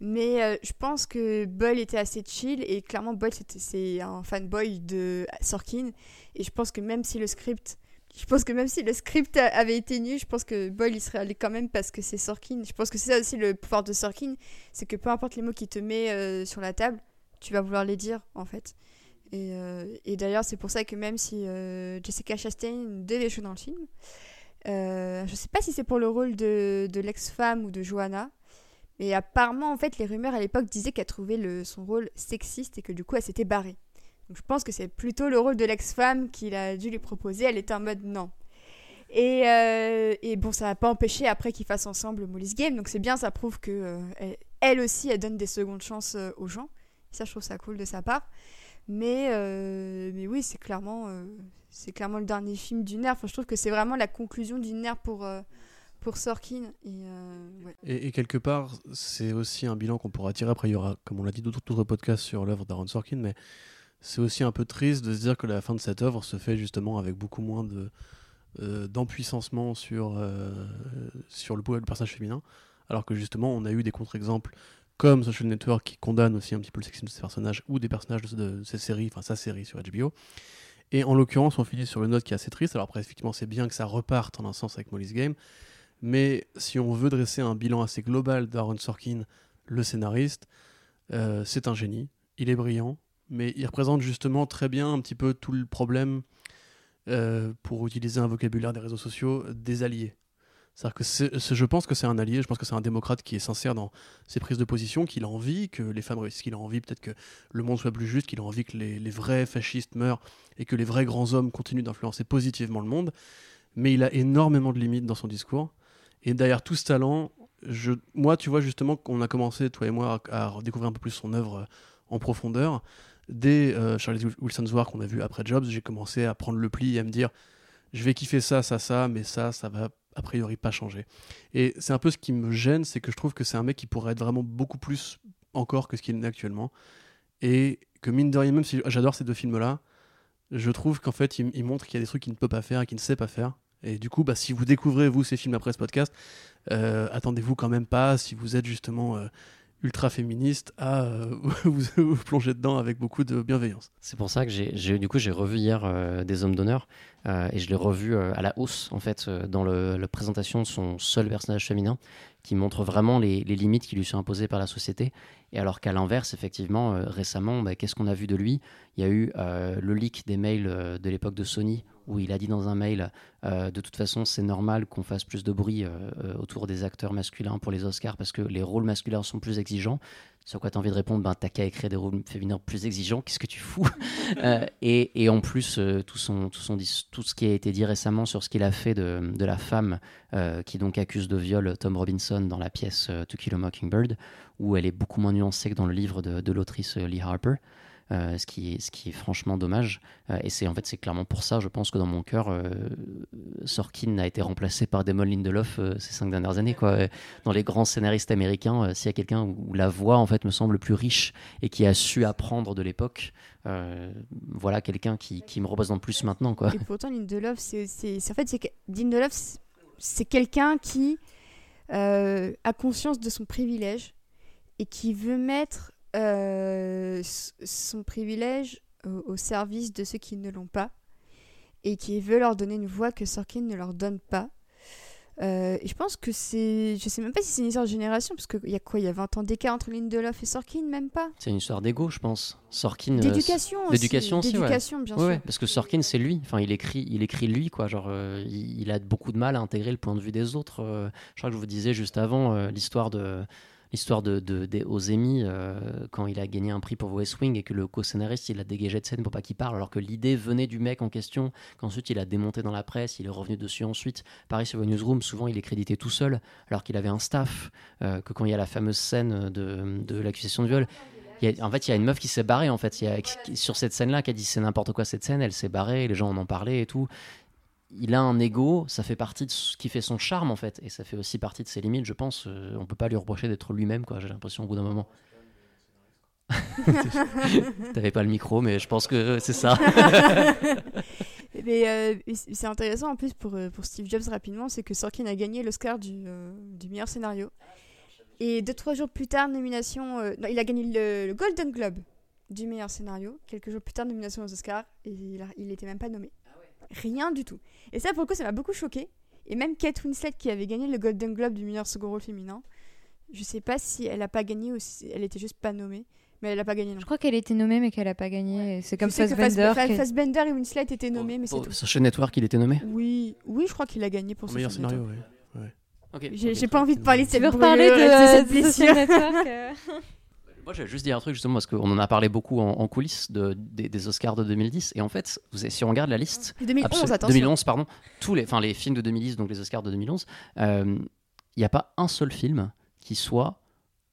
Mais euh, je pense que Boyle était assez chill et clairement Boyle c'était- c'est un fanboy de Sorkin. Et je pense que même si le script. Je pense que même si le script avait été nul, je pense que Boyle il serait allé quand même parce que c'est Sorkin. Je pense que c'est ça aussi le pouvoir de Sorkin, c'est que peu importe les mots qu'il te met euh, sur la table, tu vas vouloir les dire en fait. Et, euh, d'ailleurs, c'est pour ça que même si Jessica Chastain devait jouer dans le film, je sais pas si c'est pour le rôle de, de l'ex-femme ou de Johanna, mais apparemment, en fait, les rumeurs à l'époque disaient qu'elle trouvait le, son rôle sexiste et que du coup, elle s'était barrée. Donc je pense que c'est plutôt le rôle de l'ex-femme qu'il a dû lui proposer. Elle était en mode non. Et, euh, et bon, ça n'a pas empêché après qu'ils fassent ensemble Molly's Game. Donc c'est bien, ça prouve que euh, elle, aussi, elle donne des secondes chances euh, aux gens. Ça, je trouve ça cool de sa part. Mais, mais oui, c'est clairement, c'est clairement le dernier film d'une ère. Enfin, je trouve que c'est vraiment la conclusion d'une ère pour, pour Sorkin. Et, euh. Et, quelque part, c'est aussi un bilan qu'on pourra tirer. Après, il y aura, comme on l'a dit, d'autres podcasts sur l'œuvre d'Aaron Sorkin, mais c'est aussi un peu triste de se dire que la fin de cette œuvre se fait justement avec beaucoup moins de euh, d'empuissancement sur, euh, sur le, le personnage féminin, alors que justement, on a eu des contre-exemples comme Social Network qui condamne aussi un petit peu le sexisme de ces personnages ou des personnages de, de ces séries, enfin sa série sur HBO. Et en l'occurrence, on finit sur une note qui est assez triste. Alors après, effectivement, c'est bien que ça reparte en un sens avec Molly's Game, mais si on veut dresser un bilan assez global d'Aaron Sorkin, le scénariste, euh, c'est un génie. Il est brillant, mais il représente justement très bien un petit peu tout le problème, euh, pour utiliser un vocabulaire des réseaux sociaux, des alliés. C'est-à-dire que je pense que c'est un allié, je pense que c'est un démocrate qui est sincère dans ses prises de position, qu'il a envie que les femmes réussissent, qu'il a envie peut-être que le monde soit plus juste, qu'il a envie que les vrais fascistes meurent et que les vrais grands hommes continuent d'influencer positivement le monde. Mais il a énormément de limites dans son discours. Et derrière tout ce talent, moi, tu vois, justement, qu'on a commencé, toi et moi, à, à découvrir un peu plus son œuvre euh, en profondeur. Dès euh, Charlie Wilson's War qu'on a vu après Jobs, j'ai commencé à prendre le pli et à me dire je vais kiffer ça, ça, ça, mais ça, ça va a priori pas changer. Et c'est un peu ce qui me gêne, c'est que je trouve que c'est un mec qui pourrait être vraiment beaucoup plus encore que ce qu'il est actuellement. Et que mine de rien, même si j'adore ces deux films-là, je trouve qu'en fait, il, il montre qu'il y a des trucs qu'il ne peut pas faire et qu'il ne sait pas faire. Et du coup, bah, si vous découvrez, vous, ces films après ce podcast, euh, attendez-vous quand même pas, si vous êtes justement euh, ultra féministe, à euh, vous, plonger dedans avec beaucoup de bienveillance. C'est pour ça que j'ai, du coup, j'ai revu hier Des Hommes d'honneur et je l'ai revu à la hausse, en fait, dans la présentation de son seul personnage féminin qui montre vraiment les, limites qui lui sont imposées par la société. Et alors qu'à l'inverse, effectivement, récemment, bah, qu'est-ce qu'on a vu de lui? Il y a eu le leak des mails de l'époque de Sony où il a dit dans un mail euh, de toute façon c'est normal qu'on fasse plus de bruit euh, euh, autour des acteurs masculins pour les Oscars parce que les rôles masculins sont plus exigeants. Sur quoi tu as envie de répondre? Ben, t'as qu'à écrire des rôles féminins plus exigeants. Qu'est-ce que tu fous? Euh, et, et en plus tout, son, tout, son, dis- tout ce qui a été dit récemment sur ce qu'il a fait de, de la femme qui donc accuse de viol Tom Robinson dans la pièce To Kill a Mockingbird où elle est beaucoup moins nuancée que dans le livre de, de l'autrice Lee Harper euh, ce, qui est, ce qui est franchement dommage. Euh, et c'est en fait c'est clairement pour ça, je pense que dans mon cœur, euh, Sorkin a été remplacé par Damon Lindelof ces cinq dernières années. Quoi. Dans les grands scénaristes américains, s'il y a quelqu'un où, la voix en fait me semble plus riche et qui a su apprendre de l'époque, voilà quelqu'un qui, qui me représente plus maintenant. Quoi. Et pourtant, Lindelof, c'est, en fait, c'est Lindelof, c'est- quelqu'un qui a conscience de son privilège et qui veut mettre euh, son privilège au, au service de ceux qui ne l'ont pas et qui veut leur donner une voix que Sorkin ne leur donne pas. Euh, et je pense que c'est. Je sais même pas si c'est une histoire de génération, parce qu'il y a quoi Il y a 20 ans d'écart entre Lindelof et Sorkin, même pas? C'est une histoire d'ego, je pense. Sorkin. euh, D'éducation aussi. d'éducation aussi, ouais. Bien Ouais, sûr. parce que Sorkin, c'est lui. Enfin, il écrit, il écrit lui, quoi. Genre, euh, il, il a beaucoup de mal à intégrer le point de vue des autres. Je crois que je vous disais juste avant l'histoire de l'histoire de, de, aux Emmy, euh, quand il a gagné un prix pour West Wing et que le co-scénariste il l'a dégagé de scène pour pas qu'il parle, alors que l'idée venait du mec en question, qu'ensuite il a démonté dans la presse, il est revenu dessus ensuite. Pareil sur Newsroom, souvent il est crédité tout seul, alors qu'il avait un staff, euh, que quand il y a la fameuse scène de, de l'accusation de viol, il a- en fait, il y a une meuf qui s'est barrée en fait. Il y a, sur cette scène-là, qui a dit c'est n'importe quoi cette scène, elle s'est barrée, les gens en ont parlé et tout. Il a un ego, ça fait partie de ce qui fait son charme en fait, et ça fait aussi partie de ses limites, je pense. Euh, on peut pas lui reprocher d'être lui-même, quoi. J'ai l'impression au bout d'un moment. T'avais pas le micro, mais je pense que c'est ça. Mais euh, c'est intéressant en plus pour, euh, pour Steve Jobs rapidement, c'est que Sorkin a gagné l'Oscar du, euh, du meilleur scénario. Et deux, trois jours plus tard, nomination. non, il a gagné le, le Golden Globe du meilleur scénario. Quelques jours plus tard, nomination aux Oscars. Et il, a- il était même pas nommé. Rien du tout. Et ça, pour le coup, ça m'a beaucoup choqué. Et même Kate Winslet, qui avait gagné le Golden Globe du meilleur second rôle féminin, je sais pas si elle a pas gagné ou si elle était juste pas nommée. Mais elle a pas gagné non Je crois qu'elle était nommée, mais qu'elle a pas gagné. C'est comme Fassbender. Fass- qui- Fassbender et Winslet étaient nommés, mais c'est tout. Sur Chaîne Network, il était nommé? Oui, oui, je crois qu'il a gagné pour ce meilleur scénario, oui. Ok. J'ai pas envie de parler de Tu cette veux reparler brûlure, de, cette de Social blessure. Network euh Moi, j'allais juste dire un truc justement parce qu'on en a parlé beaucoup en, en coulisses de, des, des Oscars de 2010. Et en fait, vous si on regarde la liste, 2011, Absol- attention. 2011, pardon. Tous les, enfin les films de 2010, donc les Oscars de 2011, il n'y a pas un seul film qui soit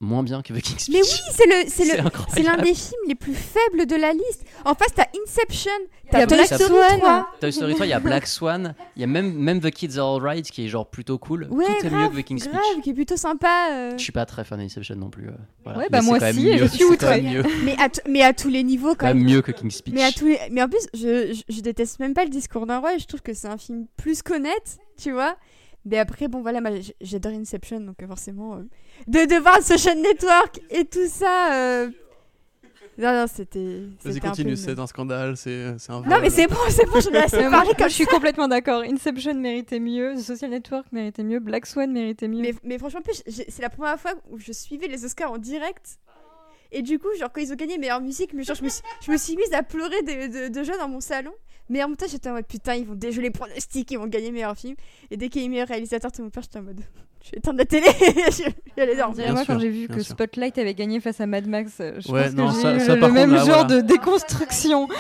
moins bien que The King's Speech. Mais oui, c'est le, c'est le, incroyable. c'est l'un des films les plus faibles de la liste. En face, t'as Inception, t'as Black Story Swan. 3. Toy Story 3, il y a Black Swan, il y a même, même The Kids Are Alright qui est genre plutôt cool. Ouais, Tout est mieux que The King's Speech. Qui est plutôt sympa. euh. Je suis pas très fan d'Inception non plus. euh, voilà. Ouais, bah moi quand même si, et je suis mieux, Mais, à mais à tous les niveaux, quand même même. mieux que King's Speech. Mais, à tous les... mais en plus, je, je, je déteste même pas le discours d'un roi. et Je trouve que c'est un film plus qu'honnête, tu vois. Mais après, bon, voilà, j'adore Inception, donc euh, forcément. euh, De, de voir Social Network et tout ça. euh, Non, non, c'était. Vas-y, continue, peu c'est un scandale, c'est c'est un Non, mais c'est bon, c'est bon, assez Euh, parlé moi, comme je suis complètement d'accord. Inception méritait mieux, The Social Network méritait mieux, Black Swan méritait mieux. Mais, mais franchement, c'est la première fois où je suivais les Oscars en direct. Et du coup, genre, quand ils ont gagné meilleure musique, mais genre, je me suis, je me suis mise à pleurer de, de, de joie dans mon salon. Mais en même temps, j'étais en mode putain, ils vont déjouer les pronostics, ils vont gagner meilleur film. Et dès qu'il y a eu meilleur réalisateur, tout mon père, j'étais en mode je vais éteindre la télé, je vais aller dormir. Bien moi, sûr, quand j'ai vu que sûr. Spotlight avait gagné face à Mad Max, euh, je Ouais, pense non, que j'ai ça- eu ça, le par même contre, là, genre voilà. de déconstruction.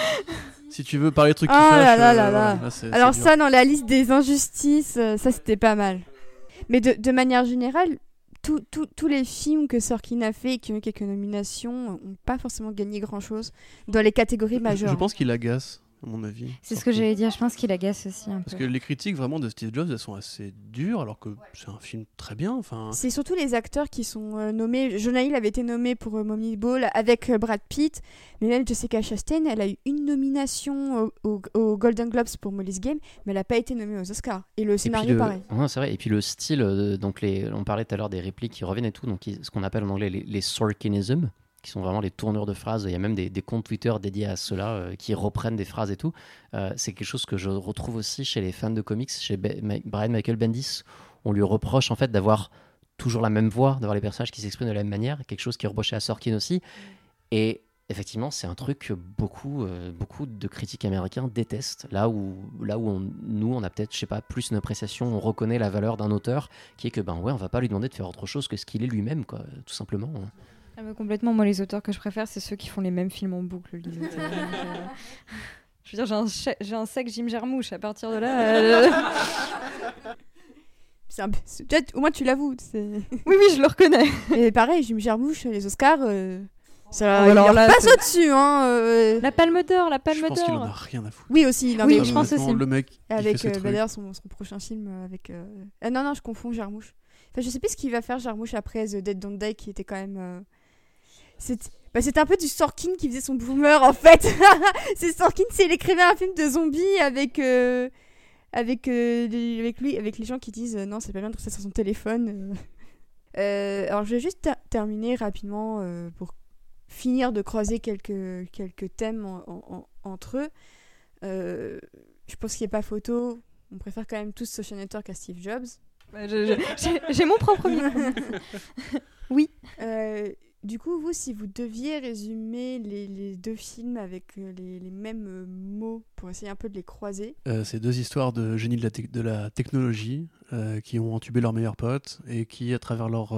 Si tu veux parler de trucs qui Oh là fâchent, là euh, là voilà, là. c'est- Alors c'est ça, dans la liste des injustices, euh, ça c'était pas mal. Mais de, de manière générale, tous- les films que Sorkin a fait et qui ont eu quelques nominations n'ont pas forcément gagné grand-chose dans les catégories majeures. Je pense qu'il agace, à mon avis. C'est ce que j'allais dire, je pense qu'il agace aussi un Parce peu. que les critiques vraiment de Steve Jobs, elles sont assez dures, alors que c'est un film très bien. Enfin, C'est surtout les acteurs qui sont euh, nommés. Jonah Hill avait été nommé pour euh, Moneyball avec euh, Brad Pitt, mais même Jessica Chastain, elle a eu une nomination au, au- au Golden Globes pour Molly's Game, mais elle n'a pas été nommée aux Oscars. Et le Et scénario, le- pareil. Ouais, c'est vrai. Et puis le style, euh, donc les, on parlait tout à l'heure des répliques qui reviennent et tout, donc ce qu'on appelle en anglais les, les Sorkinisms, qui sont vraiment les tournures de phrases. Il y a même des, comptes Twitter dédiés à cela euh, qui reprennent des phrases et tout. Euh, c'est quelque chose que je retrouve aussi chez les fans de comics, chez Brian Michael Bendis. On lui reproche en fait d'avoir toujours la même voix, d'avoir les personnages qui s'expriment de la même manière, quelque chose qui est reproché à Sorkin aussi. Et effectivement, c'est un truc que beaucoup, euh, beaucoup de critiques américains détestent. Là où, là où on- nous, on a peut-être, je sais pas, plus une appréciation, on reconnaît la valeur d'un auteur, qui est que, ben ouais, on va pas lui demander de faire autre chose que ce qu'il est lui-même, quoi, tout simplement. Ah, complètement, moi les auteurs que je préfère, c'est ceux qui font les mêmes films en boucle. Donc, euh, Je veux dire, j'ai un, un sec Jim Jarmusch. À partir de là, euh, un au moins tu l'avoues. c'est- oui, oui, je le reconnais. Et pareil, Jim Jarmusch, les Oscars, euh, ça, Oh, alors là, passe au-dessus. Hein, euh. La Palme d'Or, la je Palme pense qu'il en a d'Or. rien à foutre. Oui, aussi. non, Oui, mais je pense aussi. Le mec, Avec euh, bah, d'ailleurs son, son prochain film avec. euh, Ah non, non, je confonds Jarmusch. Enfin, je sais plus ce qu'il va faire Jarmusch après The Dead Don't Die qui était quand même. C'est- Bah, un peu du Sorkin qui faisait son boomer en fait. c'est Sorkin, c'est il écrivait un film de zombies avec. euh, Avec, euh, les- avec lui, avec les gens qui disent euh, non, c'est pas bien de rester sur son téléphone. alors, je vais juste ter- terminer rapidement pour finir de croiser quelques, quelques thèmes en- en- en- entre eux. Je pense qu'il n'y a pas photo. On préfère quand même tous Social Network à Steve Jobs. Je- J'ai mon propre micro. Du coup, vous, si vous deviez résumer les, deux films avec euh, les, mêmes euh, mots pour essayer un peu de les croiser, Euh, c'est deux histoires de génies de la, de la technologie euh, qui ont entubé leur meilleur pote et qui, à travers leur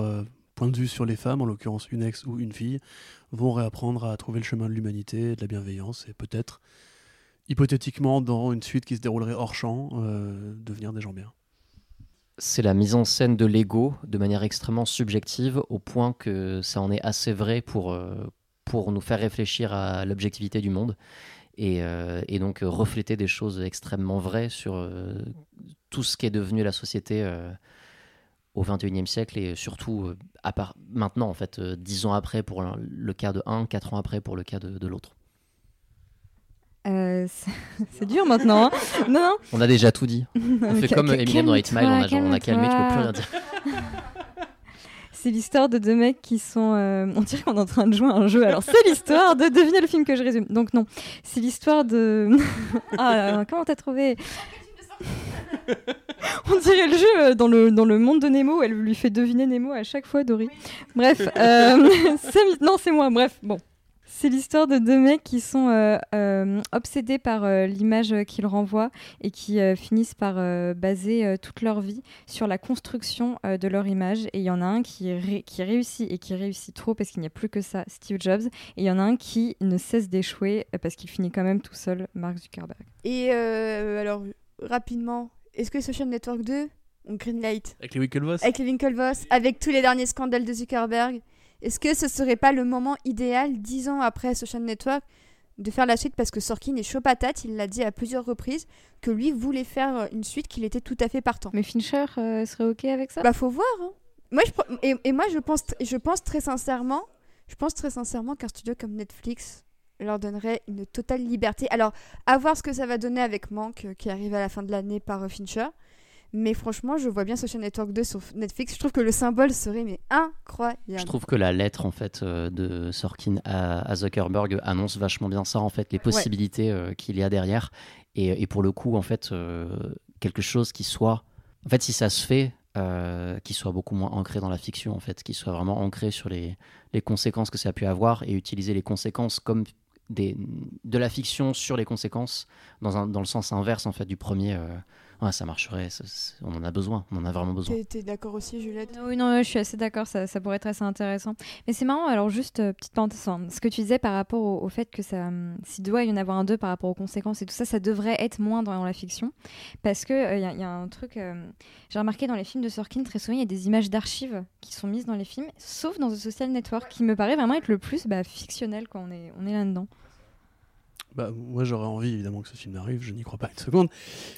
point de vue sur les femmes, en l'occurrence une ex ou une fille, vont réapprendre à trouver le chemin de l'humanité, de la bienveillance et peut-être, hypothétiquement, dans une suite qui se déroulerait hors champ, devenir des gens bien. C'est la mise en scène de l'ego de manière extrêmement subjective, au point que ça en est assez vrai pour, euh, nous faire réfléchir à l'objectivité du monde. Et, euh, donc refléter des choses extrêmement vraies sur euh, tout ce qui est devenu la société au XXIe siècle et surtout maintenant en fait dix ans après pour le, cas de un, quatre ans après pour le cas de l'autre. Euh, c'est dur maintenant. hein. non, non. On a déjà tout dit. On fait comme Eminem dans 8 Mile, on a, calme-toi, on a calmé, tu peux plus rien dire. C'est l'histoire de deux mecs qui sont. euh, on dirait qu'on est en train de jouer à un jeu. Alors, c'est l'histoire de. Devinez le film que je résume. Donc, non. C'est l'histoire de. ah, euh, comment t'as trouvé? On dirait le jeu dans le, dans le monde de Nemo. Elle lui fait deviner Nemo à chaque fois, Dory. Bref. euh, non, c'est moi. Bref, bon. C'est l'histoire de deux mecs qui sont euh, euh, obsédés par euh, l'image qu'ils renvoient et qui euh, finissent par euh, baser euh, toute leur vie sur la construction euh, de leur image. Et il y en a un qui, ré- qui réussit et qui réussit trop parce qu'il n'y a plus que ça, Steve Jobs. Et il y en a un qui ne cesse d'échouer parce qu'il finit quand même tout seul, Mark Zuckerberg. Et euh, alors, rapidement, est-ce que Social Network 2 on Greenlight Avec les Winklevoss avec les Winklevoss, avec tous les derniers scandales de Zuckerberg, est-ce que ce serait pas le moment idéal, dix ans après Social Network, de faire la suite? Parce que Sorkin est chaud patate, il l'a dit à plusieurs reprises, que lui voulait faire euh, une suite, qu'il était tout à fait partant. Mais Fincher euh, serait OK avec ça? Bah faut voir. hein. Moi je et, et moi je pense je pense très sincèrement, je pense très sincèrement qu'un studio comme Netflix leur donnerait une totale liberté. Alors à voir ce que ça va donner avec Manque euh, qui arrive à la fin de l'année par Fincher. Mais franchement, je vois bien Social Network 2 sur Netflix. Je trouve que le symbole serait mais incroyable. Je trouve que la lettre en fait euh, de Sorkin à, Zuckerberg annonce vachement bien ça en fait, les possibilités euh, qu'il y a derrière et, et pour le coup en fait euh, quelque chose qui soit en fait si ça se fait euh, qui soit beaucoup moins ancré dans la fiction en fait, qui soit vraiment ancré sur les, les conséquences que ça a pu avoir et utiliser les conséquences comme des, de la fiction sur les conséquences dans, un, dans le sens inverse en fait du premier. euh, ouais, ça marcherait, ça- on en a besoin, on en a vraiment besoin. T'es d'accord aussi, Juliette? Oui, non, je suis assez d'accord, ça, ça pourrait être assez intéressant. Mais c'est marrant, alors juste euh, petite parenthèse, ce que tu disais par rapport au, au fait que ça, hum, s'il doit y en avoir un 2 par rapport aux conséquences et tout ça, ça devrait être moins dans la fiction. Parce qu'il il y, a- y a un truc, euh, j'ai remarqué dans les films de Sorkin, très souvent, il y a des images d'archives qui sont mises dans les films, sauf dans The Social Network, qui me paraît vraiment être le plus bah, fictionnel quand on est, on est là-dedans. Bah, moi, j'aurais envie, évidemment, que ce film arrive, je n'y crois pas une seconde,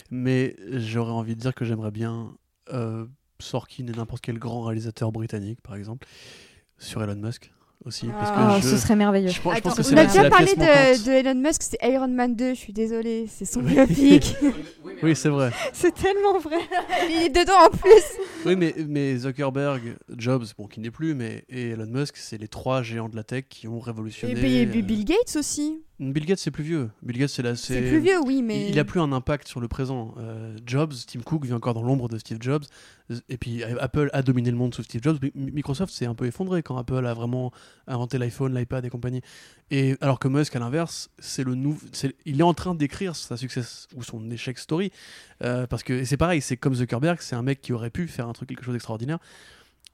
mais j'aurais envie de dire que j'aimerais bien euh, Sorkin et n'importe quel grand réalisateur britannique, par exemple, sur Elon Musk aussi. Parce que Oh, je, ce serait merveilleux. je je pense que on a déjà parlé de, Elon Musk, c'est Iron Man 2, je suis désolée, c'est son biopic. Oui, c'est vrai. C'est tellement vrai. Il est dedans en plus. Oui, mais, mais Zuckerberg, Jobs, bon, qui n'est plus, mais et Elon Musk, c'est les trois géants de la tech qui ont Et révolutionné. Bill, euh, Bill Gates aussi. Bill Gates, c'est plus vieux. Bill Gates, c'est là. C'est plus vieux, oui, mais. Il, il a plus un impact sur le présent. Euh, Jobs, Tim Cook vit encore dans l'ombre de Steve Jobs. Et puis Apple a dominé le monde sous Steve Jobs. Mi- Microsoft s'est un peu effondré quand Apple a vraiment inventé l'iPhone, l'iPad et compagnie. Et alors que Musk, à l'inverse, c'est le nou- il est en train d'écrire sa success ou son échec story. Euh, parce que c'est pareil, c'est comme Zuckerberg, c'est un mec qui aurait pu faire un truc, quelque chose d'extraordinaire.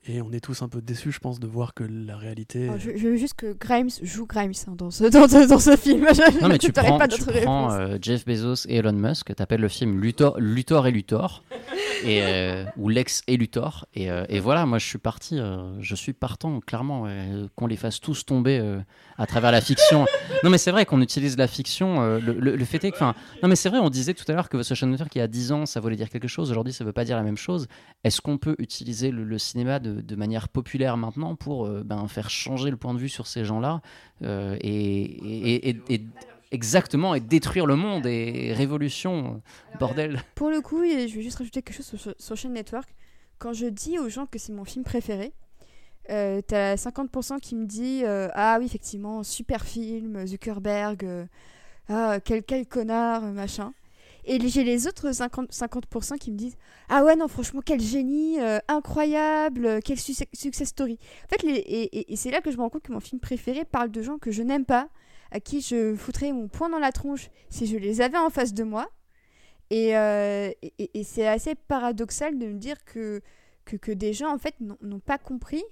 Et on est tous un peu déçus, je pense, de voir que la réalité. Alors, je, je veux juste que Grimes joue Grimes hein, dans, ce, dans, ce, dans ce film. Je Non, mais tu prends, pas tu d'autres prends euh, Jeff Bezos et Elon Musk, t'appelles le film Luthor, Luthor et Luthor, et, euh, ou Lex et Luthor, et, euh, et voilà, moi je suis parti, euh, je suis partant, clairement, euh, qu'on les fasse tous tomber euh, à travers la fiction. non, mais c'est vrai qu'on utilise la fiction, euh, le, le- le fait est que, non, mais c'est vrai, on disait tout à l'heure que Network, il y a 10 ans, ça voulait dire quelque chose, aujourd'hui, ça veut pas dire la même chose. Est-ce qu'on peut utiliser le, le cinéma de, de manière populaire maintenant pour euh, ben, faire changer le point de vue sur ces gens-là euh, et, et- et- et- exactement et détruire le monde et révolution bordel Pour le coup, je vais juste rajouter quelque chose sur, Social Network. Quand je dis aux gens que c'est mon film préféré, euh, t'as 50% qui me dit euh, Ah oui, effectivement, super film, Zuckerberg, euh, ah, quel, quel connard, euh, machin. Et j'ai les autres 50%, 50% qui me disent Ah ouais, non, franchement, quel génie, euh, incroyable, euh, quel success, success story. En fait, les- et, et- c'est là que je me rends compte que mon film préféré parle de gens que je n'aime pas, à qui je foutrais mon poing dans la tronche si je les avais en face de moi. Et, euh, et- c'est assez paradoxal de me dire que, que, que des gens, en fait, n'ont n'ont pas compris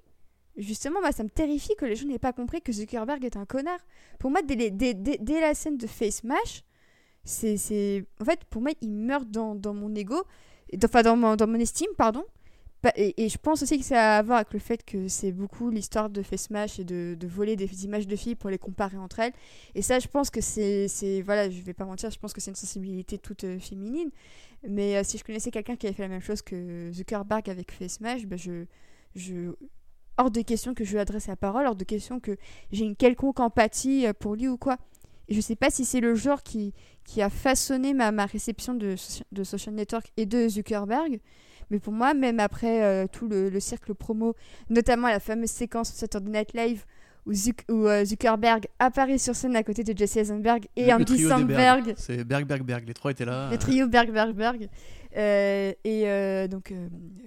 justement, moi, ça me terrifie que les gens n'aient pas compris que Zuckerberg est un connard. Pour moi, dès, dès, dès, dès la scène de Face Mash, c'est. En fait, pour moi, il meurt dans, dans mon ego, enfin, dans mon, dans mon estime, pardon. Et, et, je pense aussi que ça a à voir avec le fait que c'est beaucoup l'histoire de Face Mash et de, de, voler des images de filles pour les comparer entre elles. Et ça, je pense que c'est. Voilà, je vais pas mentir, je pense que c'est une sensibilité toute euh, féminine. Mais euh, si je connaissais quelqu'un qui avait fait la même chose que Zuckerberg avec Face Mash, ben je, je, hors de question que je lui adresse la parole, hors de question que j'ai une quelconque empathie euh, pour lui ou quoi. Et je sais pas si c'est le genre qui, qui a façonné ma, ma réception de, de Social Network et de Zuckerberg. Mais pour moi, même après euh, tout le, le, cercle promo, notamment la fameuse séquence Saturday Night Live où, Zuc où euh, Zuckerberg apparaît sur scène à côté de Jesse Eisenberg et Andy Samberg. C'est Berg, Berg, Berg. Les trois étaient là. Le trio Berg, Berg, Berg. Euh, et donc,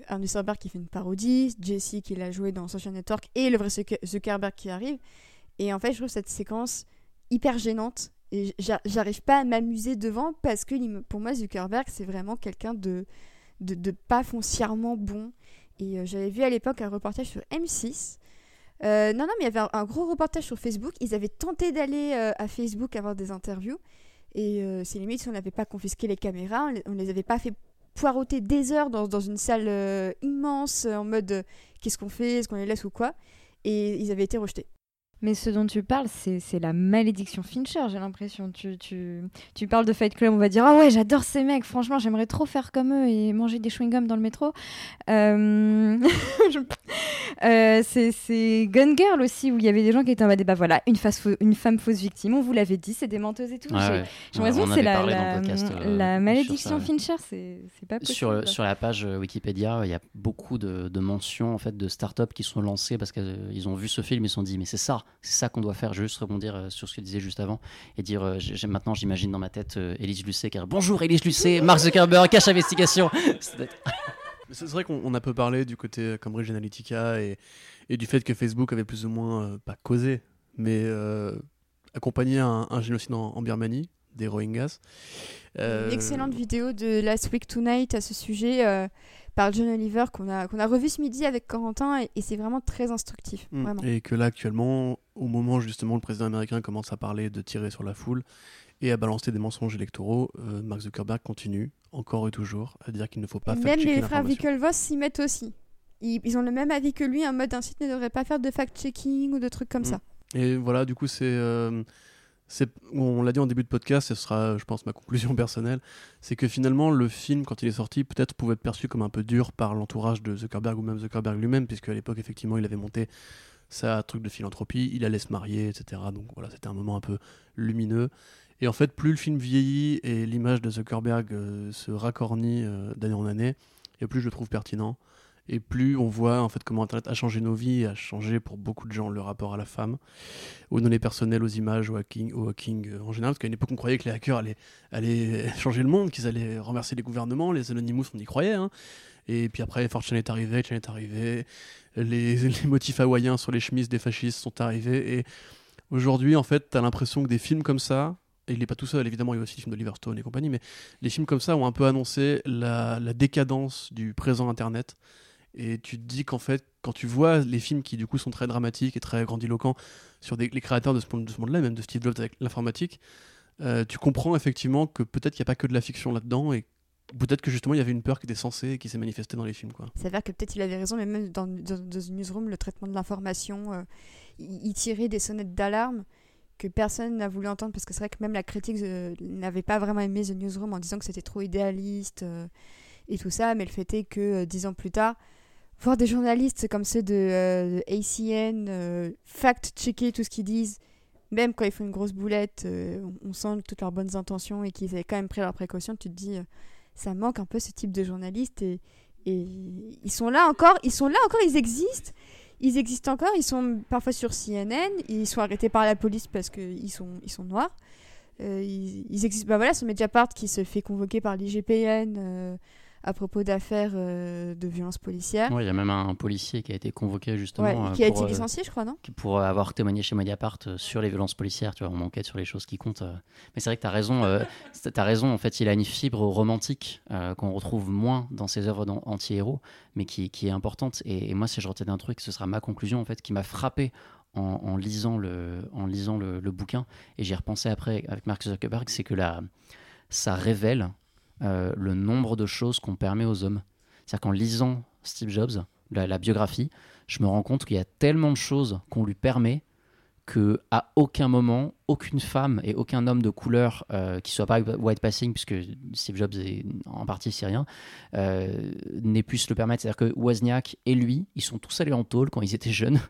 Andy Samberg qui fait une parodie, Jesse qui l'a joué dans Social Network et le vrai Zuckerberg qui arrive. Et en fait, je trouve cette séquence hyper gênante. Et j'arrive pas à m'amuser devant parce que pour moi, Zuckerberg, c'est vraiment quelqu'un de, de, pas foncièrement bon. Et euh, j'avais vu à l'époque un reportage sur M6 euh, non, non, mais il y avait un, gros reportage sur Facebook. Ils avaient tenté d'aller euh, à Facebook avoir des interviews. Et c'est limite si on n'avait pas confisqué les caméras, on les, les avait pas fait poireauter des heures dans, dans une salle immense en mode qu'est-ce qu'on fait, est-ce qu'on les laisse ou quoi? Et ils avaient été rejetés. Mais ce dont tu parles, c'est la malédiction Fincher, j'ai l'impression. Tu, tu, tu, parles de Fight Club, on va dire Ah ouais, j'adore ces mecs, franchement, j'aimerais trop faire comme eux et manger des chewing-gums dans le métro. Euh... euh, c'est Gun Girl aussi, où il y avait des gens qui étaient en mode Bah voilà, une, femme fausse victime, on vous l'avait dit, c'est des menteuses et tout. Ah ouais, j'ai l'impression que c'est la, la, podcast, euh, la, malédiction Fincher, c'est pas possible. Sur, sur la page Wikipédia, il y a beaucoup de, de mentions en fait, de startups qui sont lancées parce qu'ils ont vu ce film et se sont dit Mais c'est ça c'est ça qu'on doit faire, juste rebondir euh, sur ce que tu disais juste avant et dire euh, maintenant j'imagine dans ma tête euh, Élise Lucet car bonjour Élise Lucet, Mark Zuckerberg, cache investigation. c'est vrai qu'on a peu parlé du côté Cambridge Analytica et, et, du fait que Facebook avait plus ou moins pas causé, mais accompagné un, un génocide en, en Birmanie des Rohingyas. Euh... Une excellente vidéo de Last Week Tonight à ce sujet euh, par John Oliver qu'on a, qu'on a revu ce midi avec Corentin et, et c'est vraiment très instructif. Mmh. Vraiment. Et que là actuellement, au moment justement où le président américain commence à parler de tirer sur la foule et à balancer des mensonges électoraux, euh, Mark Zuckerberg continue encore et toujours à dire qu'il ne faut pas faire Même les frères Winklevoss s'y mettent aussi. Ils, ils, ont le même avis que lui, en mode un site ne devrait pas faire de fact-checking ou de trucs comme mmh. ça. Et voilà, du coup, c'est euh, on l'a dit en début de podcast, ce sera, je pense, ma conclusion personnelle, c'est que finalement, le film, quand il est sorti, peut-être pouvait être perçu comme un peu dur par l'entourage de Zuckerberg ou même Zuckerberg lui-même, puisque à l'époque, effectivement, il avait monté sa truc de philanthropie, il allait se marier, etc. Donc voilà, c'était un moment un peu lumineux. Et en fait, plus le film vieillit et l'image de Zuckerberg euh, se racornit euh, d'année en année, et plus je le trouve pertinent. Et plus on voit en fait comment Internet a changé nos vies, a changé pour beaucoup de gens le rapport à la femme, aux données personnelles, aux images, au hacking, au hacking euh, en général. Parce qu'à une époque, on croyait que les hackers allaient, allaient changer le monde, qu'ils allaient renverser les gouvernements, les Anonymous, on y croyait. Hein. Et puis après, Fortune est arrivé, Chain est arrivé, les, motifs hawaïens sur les chemises des fascistes sont arrivés. Et aujourd'hui, en fait, tu as l'impression que des films comme ça, et il n'est pas tout seul, évidemment, il y a aussi les films d'Oliver Stone et compagnie, mais les films comme ça ont un peu annoncé la décadence du présent Internet. Et tu te dis qu'en fait, quand tu vois les films qui du coup sont très dramatiques et très grandiloquents sur les créateurs de ce, de ce monde-là, même de Steve Jobs avec l'informatique, euh, tu comprends effectivement que peut-être qu'il n'y a pas que de la fiction là-dedans et peut-être que justement il y avait une peur qui était censée et qui s'est manifestée dans les films. Ça veut dire que peut-être il avait raison, mais même dans, dans, une newsroom, le traitement de l'information, euh, il, il, tirait des sonnettes d'alarme que personne n'a voulu entendre parce que c'est vrai que même la critique euh, n'avait pas vraiment aimé The Newsroom en disant que c'était trop idéaliste euh, et tout ça, mais le fait est que dix ans plus tard, voir des journalistes comme ceux de, euh, ACN euh, fact-checker tout ce qu'ils disent, même quand ils font une grosse boulette, euh, on, sent toutes leurs bonnes intentions et qu'ils avaient quand même pris leurs précautions, tu te dis, ça manque un peu ce type de journalistes et, ils sont là encore, ils sont là encore, ils existent. Ils existent encore, ils sont parfois sur CNN, ils sont arrêtés par la police parce qu'ils sont, ils sont noirs. ils, ils, existent, bah voilà, c'est Mediapart qui se fait convoquer par l'IGPN à propos d'affaires euh, de violences policières. Ouais, il y a même un, policier qui a été convoqué justement. Ouais, euh, qui a pour, été euh, licencié, je crois, non? pour avoir témoigné chez Mediapart sur les violences policières, tu vois, on enquête sur les choses qui comptent. Mais c'est vrai que tu as raison, raison, en fait, il a une fibre romantique qu'on retrouve moins dans ses œuvres anti-héros, mais qui, qui est importante. Et, et moi, si je retiens un truc, ce sera ma conclusion, en fait, qui m'a frappé en, en lisant, le, en lisant le, le bouquin, et j'y ai repensé après avec Mark Zuckerberg, c'est que la, ça révèle euh, le nombre de choses qu'on permet aux hommes. C'est-à-dire qu'en lisant Steve Jobs, la, biographie, je me rends compte qu'il y a tellement de choses qu'on lui permet que à aucun moment, aucune femme et aucun homme de couleur euh, qui soit pas white passing, puisque Steve Jobs est en partie syrien, euh, n'ait pu se le permettre. C'est-à-dire que Wozniak et lui, ils sont tous allés en tôle quand ils étaient jeunes.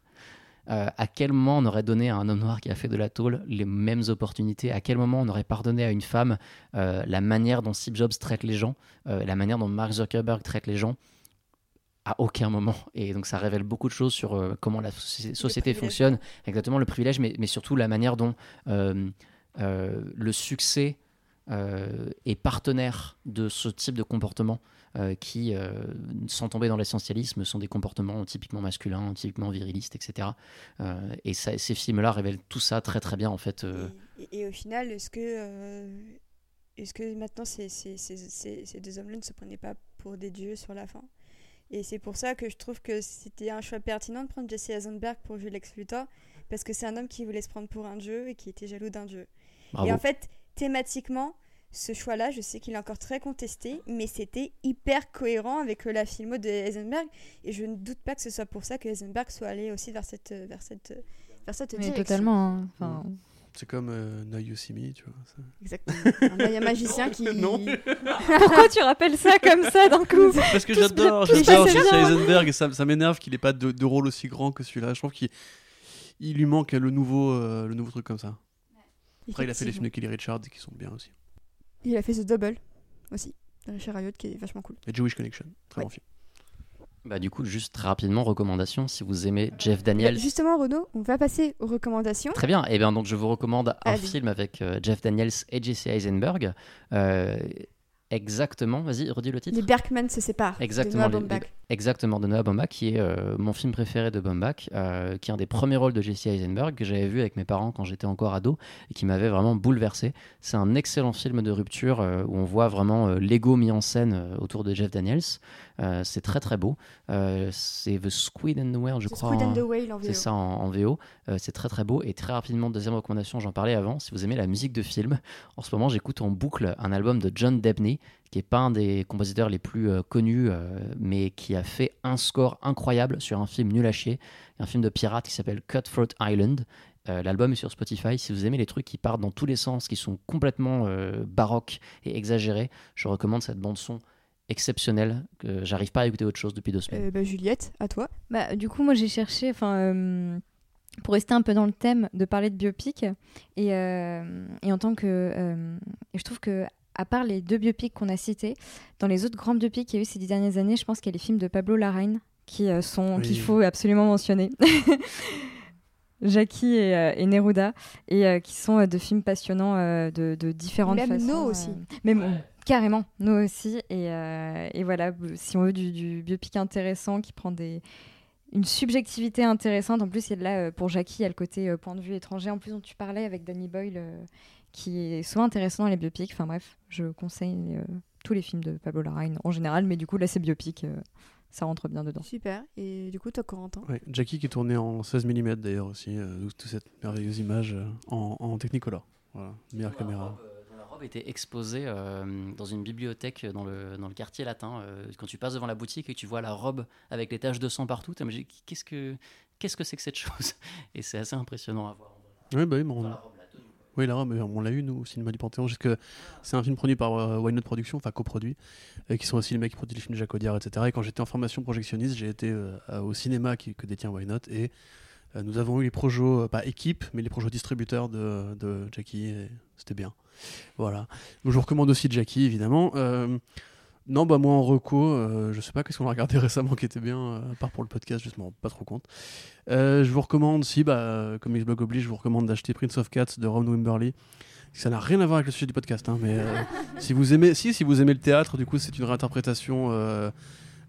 Euh, à quel moment on aurait donné à un homme noir qui a fait de la tôle les mêmes opportunités? À quel moment on aurait pardonné à une femme euh, la manière dont Steve Jobs traite les gens, euh, la manière dont Mark Zuckerberg traite les gens? À aucun moment. Et donc ça révèle beaucoup de choses sur comment la soci- société fonctionne, exactement le privilège, mais, mais surtout la manière dont le succès est partenaire de ce type de comportement qui, euh, sans tomber dans l'essentialisme, sont des comportements typiquement masculins, typiquement virilistes, etc. Euh, et ça, ces films-là révèlent tout ça très très bien en fait. euh. Et, et- et au final, est-ce que, euh, est-ce que maintenant ces, ces, ces, ces- ces deux hommes-là ne se prenaient pas pour des dieux sur la fin? Et c'est pour ça que je trouve que c'était un choix pertinent de prendre Jesse Eisenberg pour jouer Lex Luthor, parce que c'est un homme qui voulait se prendre pour un dieu et qui était jaloux d'un dieu. Bravo. Et en fait, thématiquement, ce choix-là, je sais qu'il est encore très contesté, mais c'était hyper cohérent avec euh, la filmo de Eisenberg, et je ne doute pas que ce soit pour ça que Eisenberg soit allé aussi vers cette, euh, vers cette, euh, vers cette Mais direction. totalement. hein. C'est comme euh, Me, tu vois. ça. Exactement. Il y a un magicien qui. Non. Pourquoi tu rappelles ça comme ça d'un coup Parce que j'adore, j'adore bien Jesse bien. Eisenberg et ça, ça m'énerve qu'il ait pas de, de rôle aussi grand que celui-là. Je trouve qu'il il lui manque le nouveau, euh, le nouveau truc comme ça. Après, il a fait les films de Kelly Richards qui sont bien aussi. Il a fait The Double aussi, de Richard Ayotte, qui est vachement cool. Et Jewish Connection, très Ouais. bon film. Bah, du coup, juste rapidement, recommandation, si vous aimez Jeff Daniels. Justement, Renaud, on va passer aux recommandations. Très bien. Et bien donc je vous recommande un Allez. film avec euh, Jeff Daniels et Jesse Eisenberg. Euh, exactement. Vas-y, redis le titre. Les Berkman se séparent. Exactement, De Noah les-. Exactement, de Noah Baumbach, qui est euh, mon film préféré de Baumbach, euh, qui est un des premiers rôles de Jesse Eisenberg que j'avais vu avec mes parents quand j'étais encore ado et qui m'avait vraiment bouleversé. C'est un excellent film de rupture euh, où on voit vraiment euh, l'ego mis en scène autour de Jeff Daniels. Euh, c'est très très beau. Euh, c'est The Squid and the Whale, je crois. Squid and the Whale en VO. c'est ça en, en VO. Euh, c'est très très beau. Et très rapidement, deuxième recommandation, j'en parlais avant. Si vous aimez la musique de film, en ce moment, j'écoute en boucle un album de John Debney, qui est pas un des compositeurs les plus connus, mais qui a fait un score incroyable sur un film nul à chier, un film de pirate qui s'appelle Cutthroat Island. Euh, L'album est sur Spotify. Si vous aimez les trucs qui partent dans tous les sens, qui sont complètement euh, baroques et exagérés, je recommande cette bande son exceptionnelle que j'arrive pas à écouter autre chose depuis deux semaines. Euh, bah, Juliette, à toi. Bah, du coup, moi, j'ai cherché, enfin, euh, pour rester un peu dans le thème, de parler de biopic. Et, euh, et en tant que. euh, et je trouve que, à part les deux biopics qu'on a cités, dans les autres grands biopics qu'il y a eu ces dix dernières années, je pense qu'il y a les films de Pablo Larraín qui sont Oui. qu'il faut absolument mentionner. Jackie et, euh, et Neruda, et euh, qui sont euh, deux films passionnants euh, de, de différentes Même façons. No aussi. euh, mais bon, carrément, nous aussi. Et, euh, et voilà, si on veut du, du biopic intéressant qui prend des, une subjectivité intéressante. En plus, il y a là, pour Jackie, il y a le côté euh, point de vue étranger. En plus, dont tu parlais avec Danny Boyle, euh, qui est souvent intéressant dans les biopics. Enfin bref, je conseille euh, tous les films de Pablo Larraín en général, mais du coup, là, c'est biopic. Euh, ça rentre bien dedans. Super. Et du coup, toi, Corentin Ouais, Jackie qui est tourné en 16 mm d'ailleurs aussi, euh, toute cette merveilleuse image euh, en, en Technicolor. Voilà, meilleure caméra. dont la robe était exposée euh, dans une bibliothèque dans le, dans le quartier latin. Euh, quand tu passes devant la boutique et que tu vois la robe avec les taches de sang partout, tu dis qu'est-ce que qu'est-ce que c'est que cette chose? Et c'est assez impressionnant à voir. Oui, bah oui, mais Oui, robe, on l'a eu, nous, au cinéma du Panthéon, c'est un film produit par euh, Why Not Productions, enfin coproduit, euh, qui sont aussi les mecs qui produisent les films de Jacques Audiard, etc. Et quand j'étais en formation projectionniste, j'ai été euh, au cinéma qui, que détient Why Not, et euh, nous avons eu les projets, euh, pas équipe, mais les projets distributeurs de, de Jackie, et c'était bien. Voilà. Je vous recommande aussi Jackie, évidemment. Euh, Non, bah moi en reco, euh, je sais pas qu'est-ce qu'on a regardé récemment qui était bien, euh, à part pour le podcast, je me pas trop compte. Euh, je vous recommande, si, bah, comme Xblog oblige, je vous recommande d'acheter Prince of Cats de Ron Wimberly. Ça n'a rien à voir avec le sujet du podcast, hein, mais si vous aimez, si, si vous aimez le théâtre, du coup, c'est une réinterprétation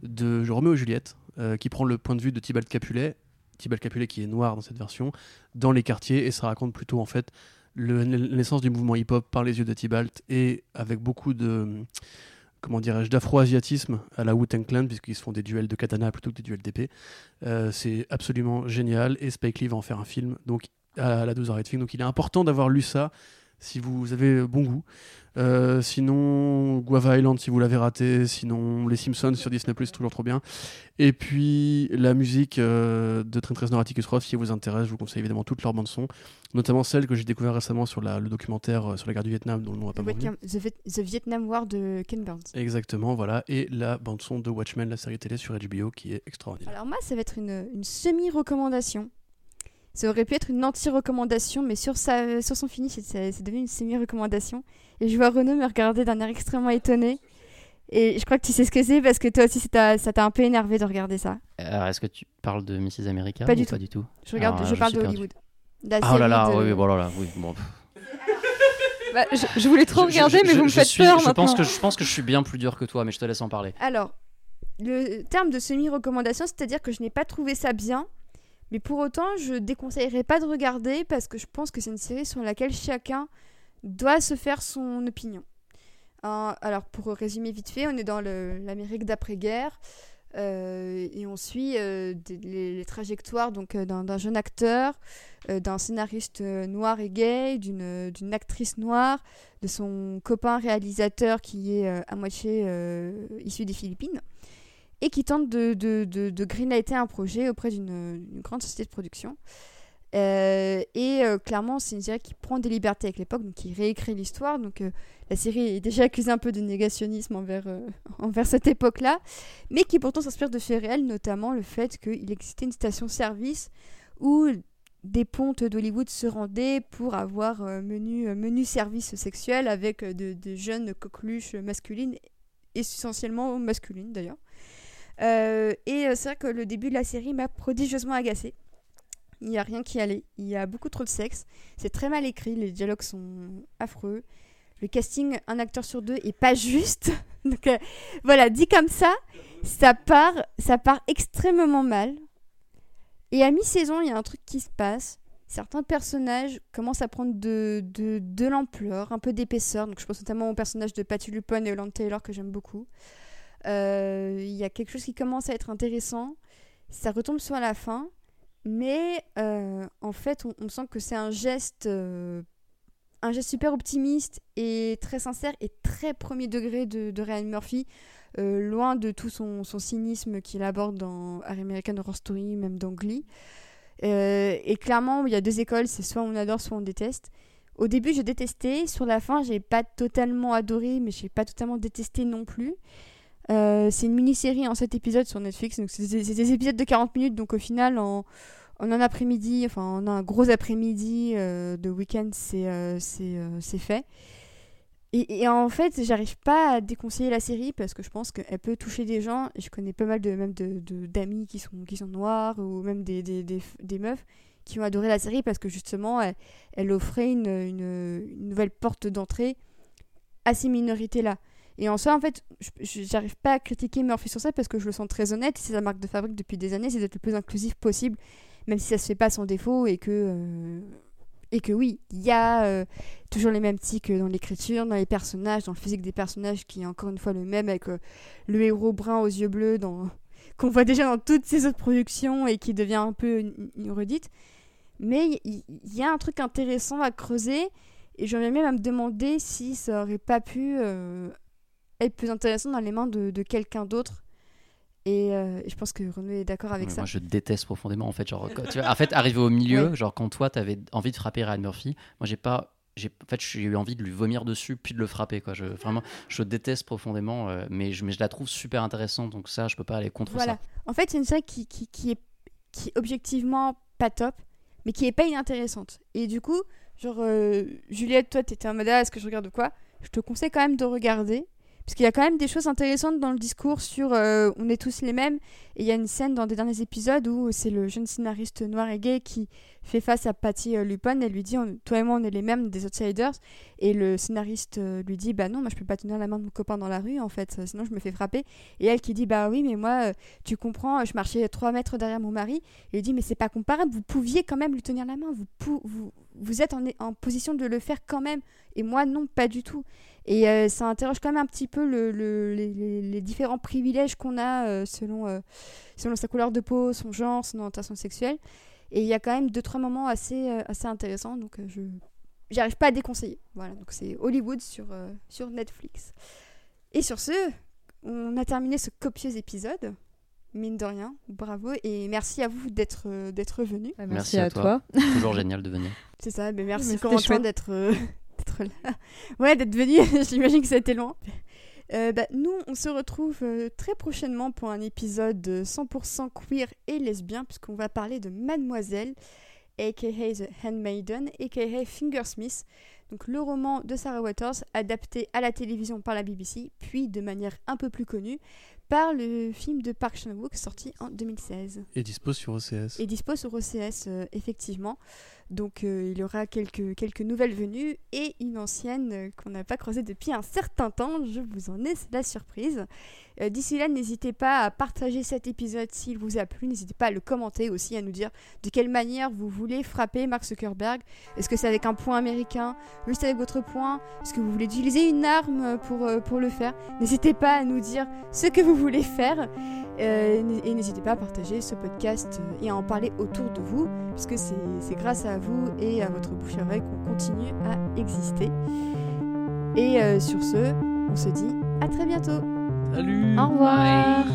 de Roméo et Juliette qui prend le point de vue de Tybalt Capulet, Tybalt Capulet qui est noir dans cette version, dans les quartiers et ça raconte plutôt en fait le, la naissance du mouvement hip-hop par les yeux de Tybalt et avec beaucoup de comment dirais-je, d'afro-asiatisme à la Wu-Tang Clan, puisqu'ils se font des duels de katana plutôt que des duels d'épée. Euh, c'est absolument génial, et Spike Lee va en faire un film, donc à la 12 h film. Donc il est important d'avoir lu ça, si vous avez bon goût. Euh, sinon, Guava Island si vous l'avez raté. Sinon, Les Simpsons sur Disney Plus, toujours trop bien. Et puis la musique euh, de Trent Reznor, Atticus Ross, si vous intéresse, je vous conseille évidemment toutes leurs bandes son, notamment celle que j'ai découvert récemment sur la, le documentaire euh, sur la guerre du Vietnam, dont le nom n'a pas The, The, Vietnam War de Ken Burns. Exactement, voilà. Et la bande son de Watchmen, la série télé sur HBO, qui est extraordinaire. Alors moi, ça va être une, une semi-recommandation. Ça aurait pu être une anti-recommandation, mais sur, sa, sur son finish, c'est devenu une semi-recommandation. Et je vois Renaud me regarder d'un air extrêmement étonné. Et je crois que tu sais ce que c'est parce que toi aussi, ça t'a un peu énervé de regarder ça. Alors, est-ce que tu parles de Mrs. America Pas, du, tout. pas du tout. Je, regarde, je, parle de Hollywood. Ah oh là là, oui, bon, là, oui, bon. Bah, je, voulais trop regarder, mais vous me faites peur je maintenant. Pense que, je pense que je suis bien plus dur que toi, mais je te laisse en parler. Alors, le terme de semi-recommandation, c'est-à-dire que je n'ai pas trouvé ça bien, mais pour autant, je déconseillerais pas de regarder parce que je pense que c'est une série sur laquelle chacun doit se faire son opinion. Euh, alors, pour résumer vite fait, on est dans l'Amérique d'après-guerre euh, et on suit euh, les, trajectoires d'un jeune acteur, d'un scénariste noir et gay, d'une actrice noire, de son copain réalisateur qui est à moitié issu des Philippines et qui tente de, de, de, greenlighter un projet auprès d'une grande société de production. Euh, et euh, clairement, c'est une série qui prend des libertés avec l'époque, donc qui réécrit l'histoire. Donc euh, la série est déjà accusée un peu de négationnisme envers, envers cette époque-là, mais qui pourtant s'inspire de faits réels, notamment le fait qu'il existait une station-service où des pontes d'Hollywood se rendaient pour avoir menu, menu service sexuel avec de, de jeunes coqueluches masculines, essentiellement masculines d'ailleurs. Euh, et euh, c'est vrai que le début de la série m'a prodigieusement agacée. Il n'y a rien qui allait. Il y a beaucoup trop de sexe. C'est très mal écrit. Les dialogues sont affreux. Le casting, un acteur sur deux, est pas juste. Donc euh, voilà, dit comme ça, ça part, ça part extrêmement mal. Et à mi-saison, il y a un truc qui se passe. Certains personnages commencent à prendre de, de, de l'ampleur, un peu d'épaisseur. Donc je pense notamment au personnage de Patty Lupone et Holland Taylor que j'aime beaucoup. Euh, il y a quelque chose qui commence à être intéressant. Ça retombe sur la fin. Mais euh, en fait, on, sent que c'est un geste, euh, un geste super optimiste et très sincère et très premier degré de, Ryan Murphy, loin de tout son, cynisme qu'il aborde dans American Horror Story, même dans Glee. et clairement, il y a deux écoles, c'est soit on adore, soit on déteste. Au début, je détestais. Sur la fin, j'ai pas totalement adoré, mais j'ai pas totalement détesté non plus. Euh, c'est une mini-série en 7 épisodes sur Netflix. Donc c'est des, épisodes de 40 minutes. Donc au final, en, un après-midi, enfin en un gros après-midi euh, de week-end, c'est euh, c'est fait. Et, en fait, j'arrive pas à déconseiller la série parce que je pense qu'elle peut toucher des gens. Et je connais pas mal de même d'amis de, d'amis qui, sont, qui sont noirs ou même des, des, des, meufs qui ont adoré la série parce que justement, elle, elle offrait une, une, une nouvelle porte d'entrée à ces minorités-là. Et en soi, en fait, j'arrive pas à critiquer Murphy sur ça parce que je le sens très honnête. C'est sa marque de fabrique depuis des années, c'est d'être le plus inclusif possible, même si ça se fait pas sans défaut et que. Euh, et que oui, il y a euh, toujours les mêmes tics dans l'écriture, dans les personnages, dans le physique des personnages, qui est encore une fois le même avec euh, le héros brun aux yeux bleus dans... qu'on voit déjà dans toutes ses autres productions et qui devient un peu une, redite. Mais il y, a un truc intéressant à creuser et j'en même à me demander si ça aurait pas pu être plus intéressant dans les mains de, de quelqu'un d'autre. Et euh, je pense que Renaud est d'accord avec ça. Moi, je déteste profondément. En fait, genre, tu vois, en fait, arriver au milieu, genre quand toi, t'avais envie de frapper Ryan Murphy, moi, j'ai pas, j'ai, en fait, j'ai eu envie de lui vomir dessus puis de le frapper. Quoi. Je, vraiment, je déteste profondément, euh, mais, je, mais je la trouve super intéressante. Donc ça, je peux pas aller contre voilà. ça. En fait, c'est une série qui, qui, qui, est, qui objectivement pas top, mais qui est pas inintéressante. Et du coup, genre, euh, Juliette, toi, t'étais en mode, ah, est-ce que je regarde quoi? Je te conseille quand même de regarder Parce qu'il y a quand même des choses intéressantes dans le discours sur euh, on est tous les mêmes. Et il y a une scène dans des derniers épisodes où c'est le jeune scénariste noir et gay qui fait face à Patty euh, Lupin et lui dit Toi et moi, on est les mêmes des outsiders. Et le scénariste euh, lui dit Bah non, moi je peux pas tenir la main de mon copain dans la rue en fait, sinon je me fais frapper. Et elle qui dit Bah oui, mais moi, tu comprends, je marchais 3 mètres derrière mon mari. Et il dit Mais c'est pas comparable, vous pouviez quand même lui tenir la main, vous, vous, vous êtes en, en position de le faire quand même. Et moi, non, pas du tout. Et euh, ça interroge quand même un petit peu le, les, différents privilèges qu'on a euh, selon, euh, selon sa couleur de peau, son genre, son orientation sexuelle. Et il y a quand même deux, trois moments assez, assez intéressants. Donc je j'arrive pas à déconseiller. Voilà, donc c'est Hollywood sur, sur Netflix. Et sur ce, on a terminé ce copieux épisode. Mine de rien, bravo et merci à vous d'être d'être venu. Bah, merci, à, toi. Toujours génial de venir. C'est ça, mais merci Corentin d'être là. Ouais, d'être venu, j'imagine que ça a été loin. Euh, bah, nous, on se retrouve euh, très prochainement pour un épisode 100% queer et lesbien, puisqu'on va parler de Mademoiselle, aka The Handmaiden, aka Fingersmith, donc le roman de Sarah Waters, adapté à la télévision par la BBC, puis de manière un peu plus connue par le film de Park Chan-wook sorti en 2016. Et dispose sur OCS. Et dispose sur OCS, euh, effectivement. Donc euh, il y aura quelques, quelques nouvelles venues et une ancienne euh, qu'on n'a pas croisée depuis un certain temps. Je vous en ai, c'est la surprise. Euh, d'ici là, n'hésitez pas à partager cet épisode s'il vous a plu. N'hésitez pas à le commenter aussi, à nous dire de quelle manière vous voulez frapper Mark Zuckerberg. Est-ce que c'est avec un point américain, juste avec votre point? Est-ce que vous voulez utiliser une arme pour, pour le faire? N'hésitez pas à nous dire ce que vous voulez faire. et n'hésitez pas à partager ce podcast et à en parler autour de vous, puisque c'est grâce à vous et à votre bouche à qu'on continue à exister. Et euh, sur ce, on se dit à très bientôt. Salut. Au revoir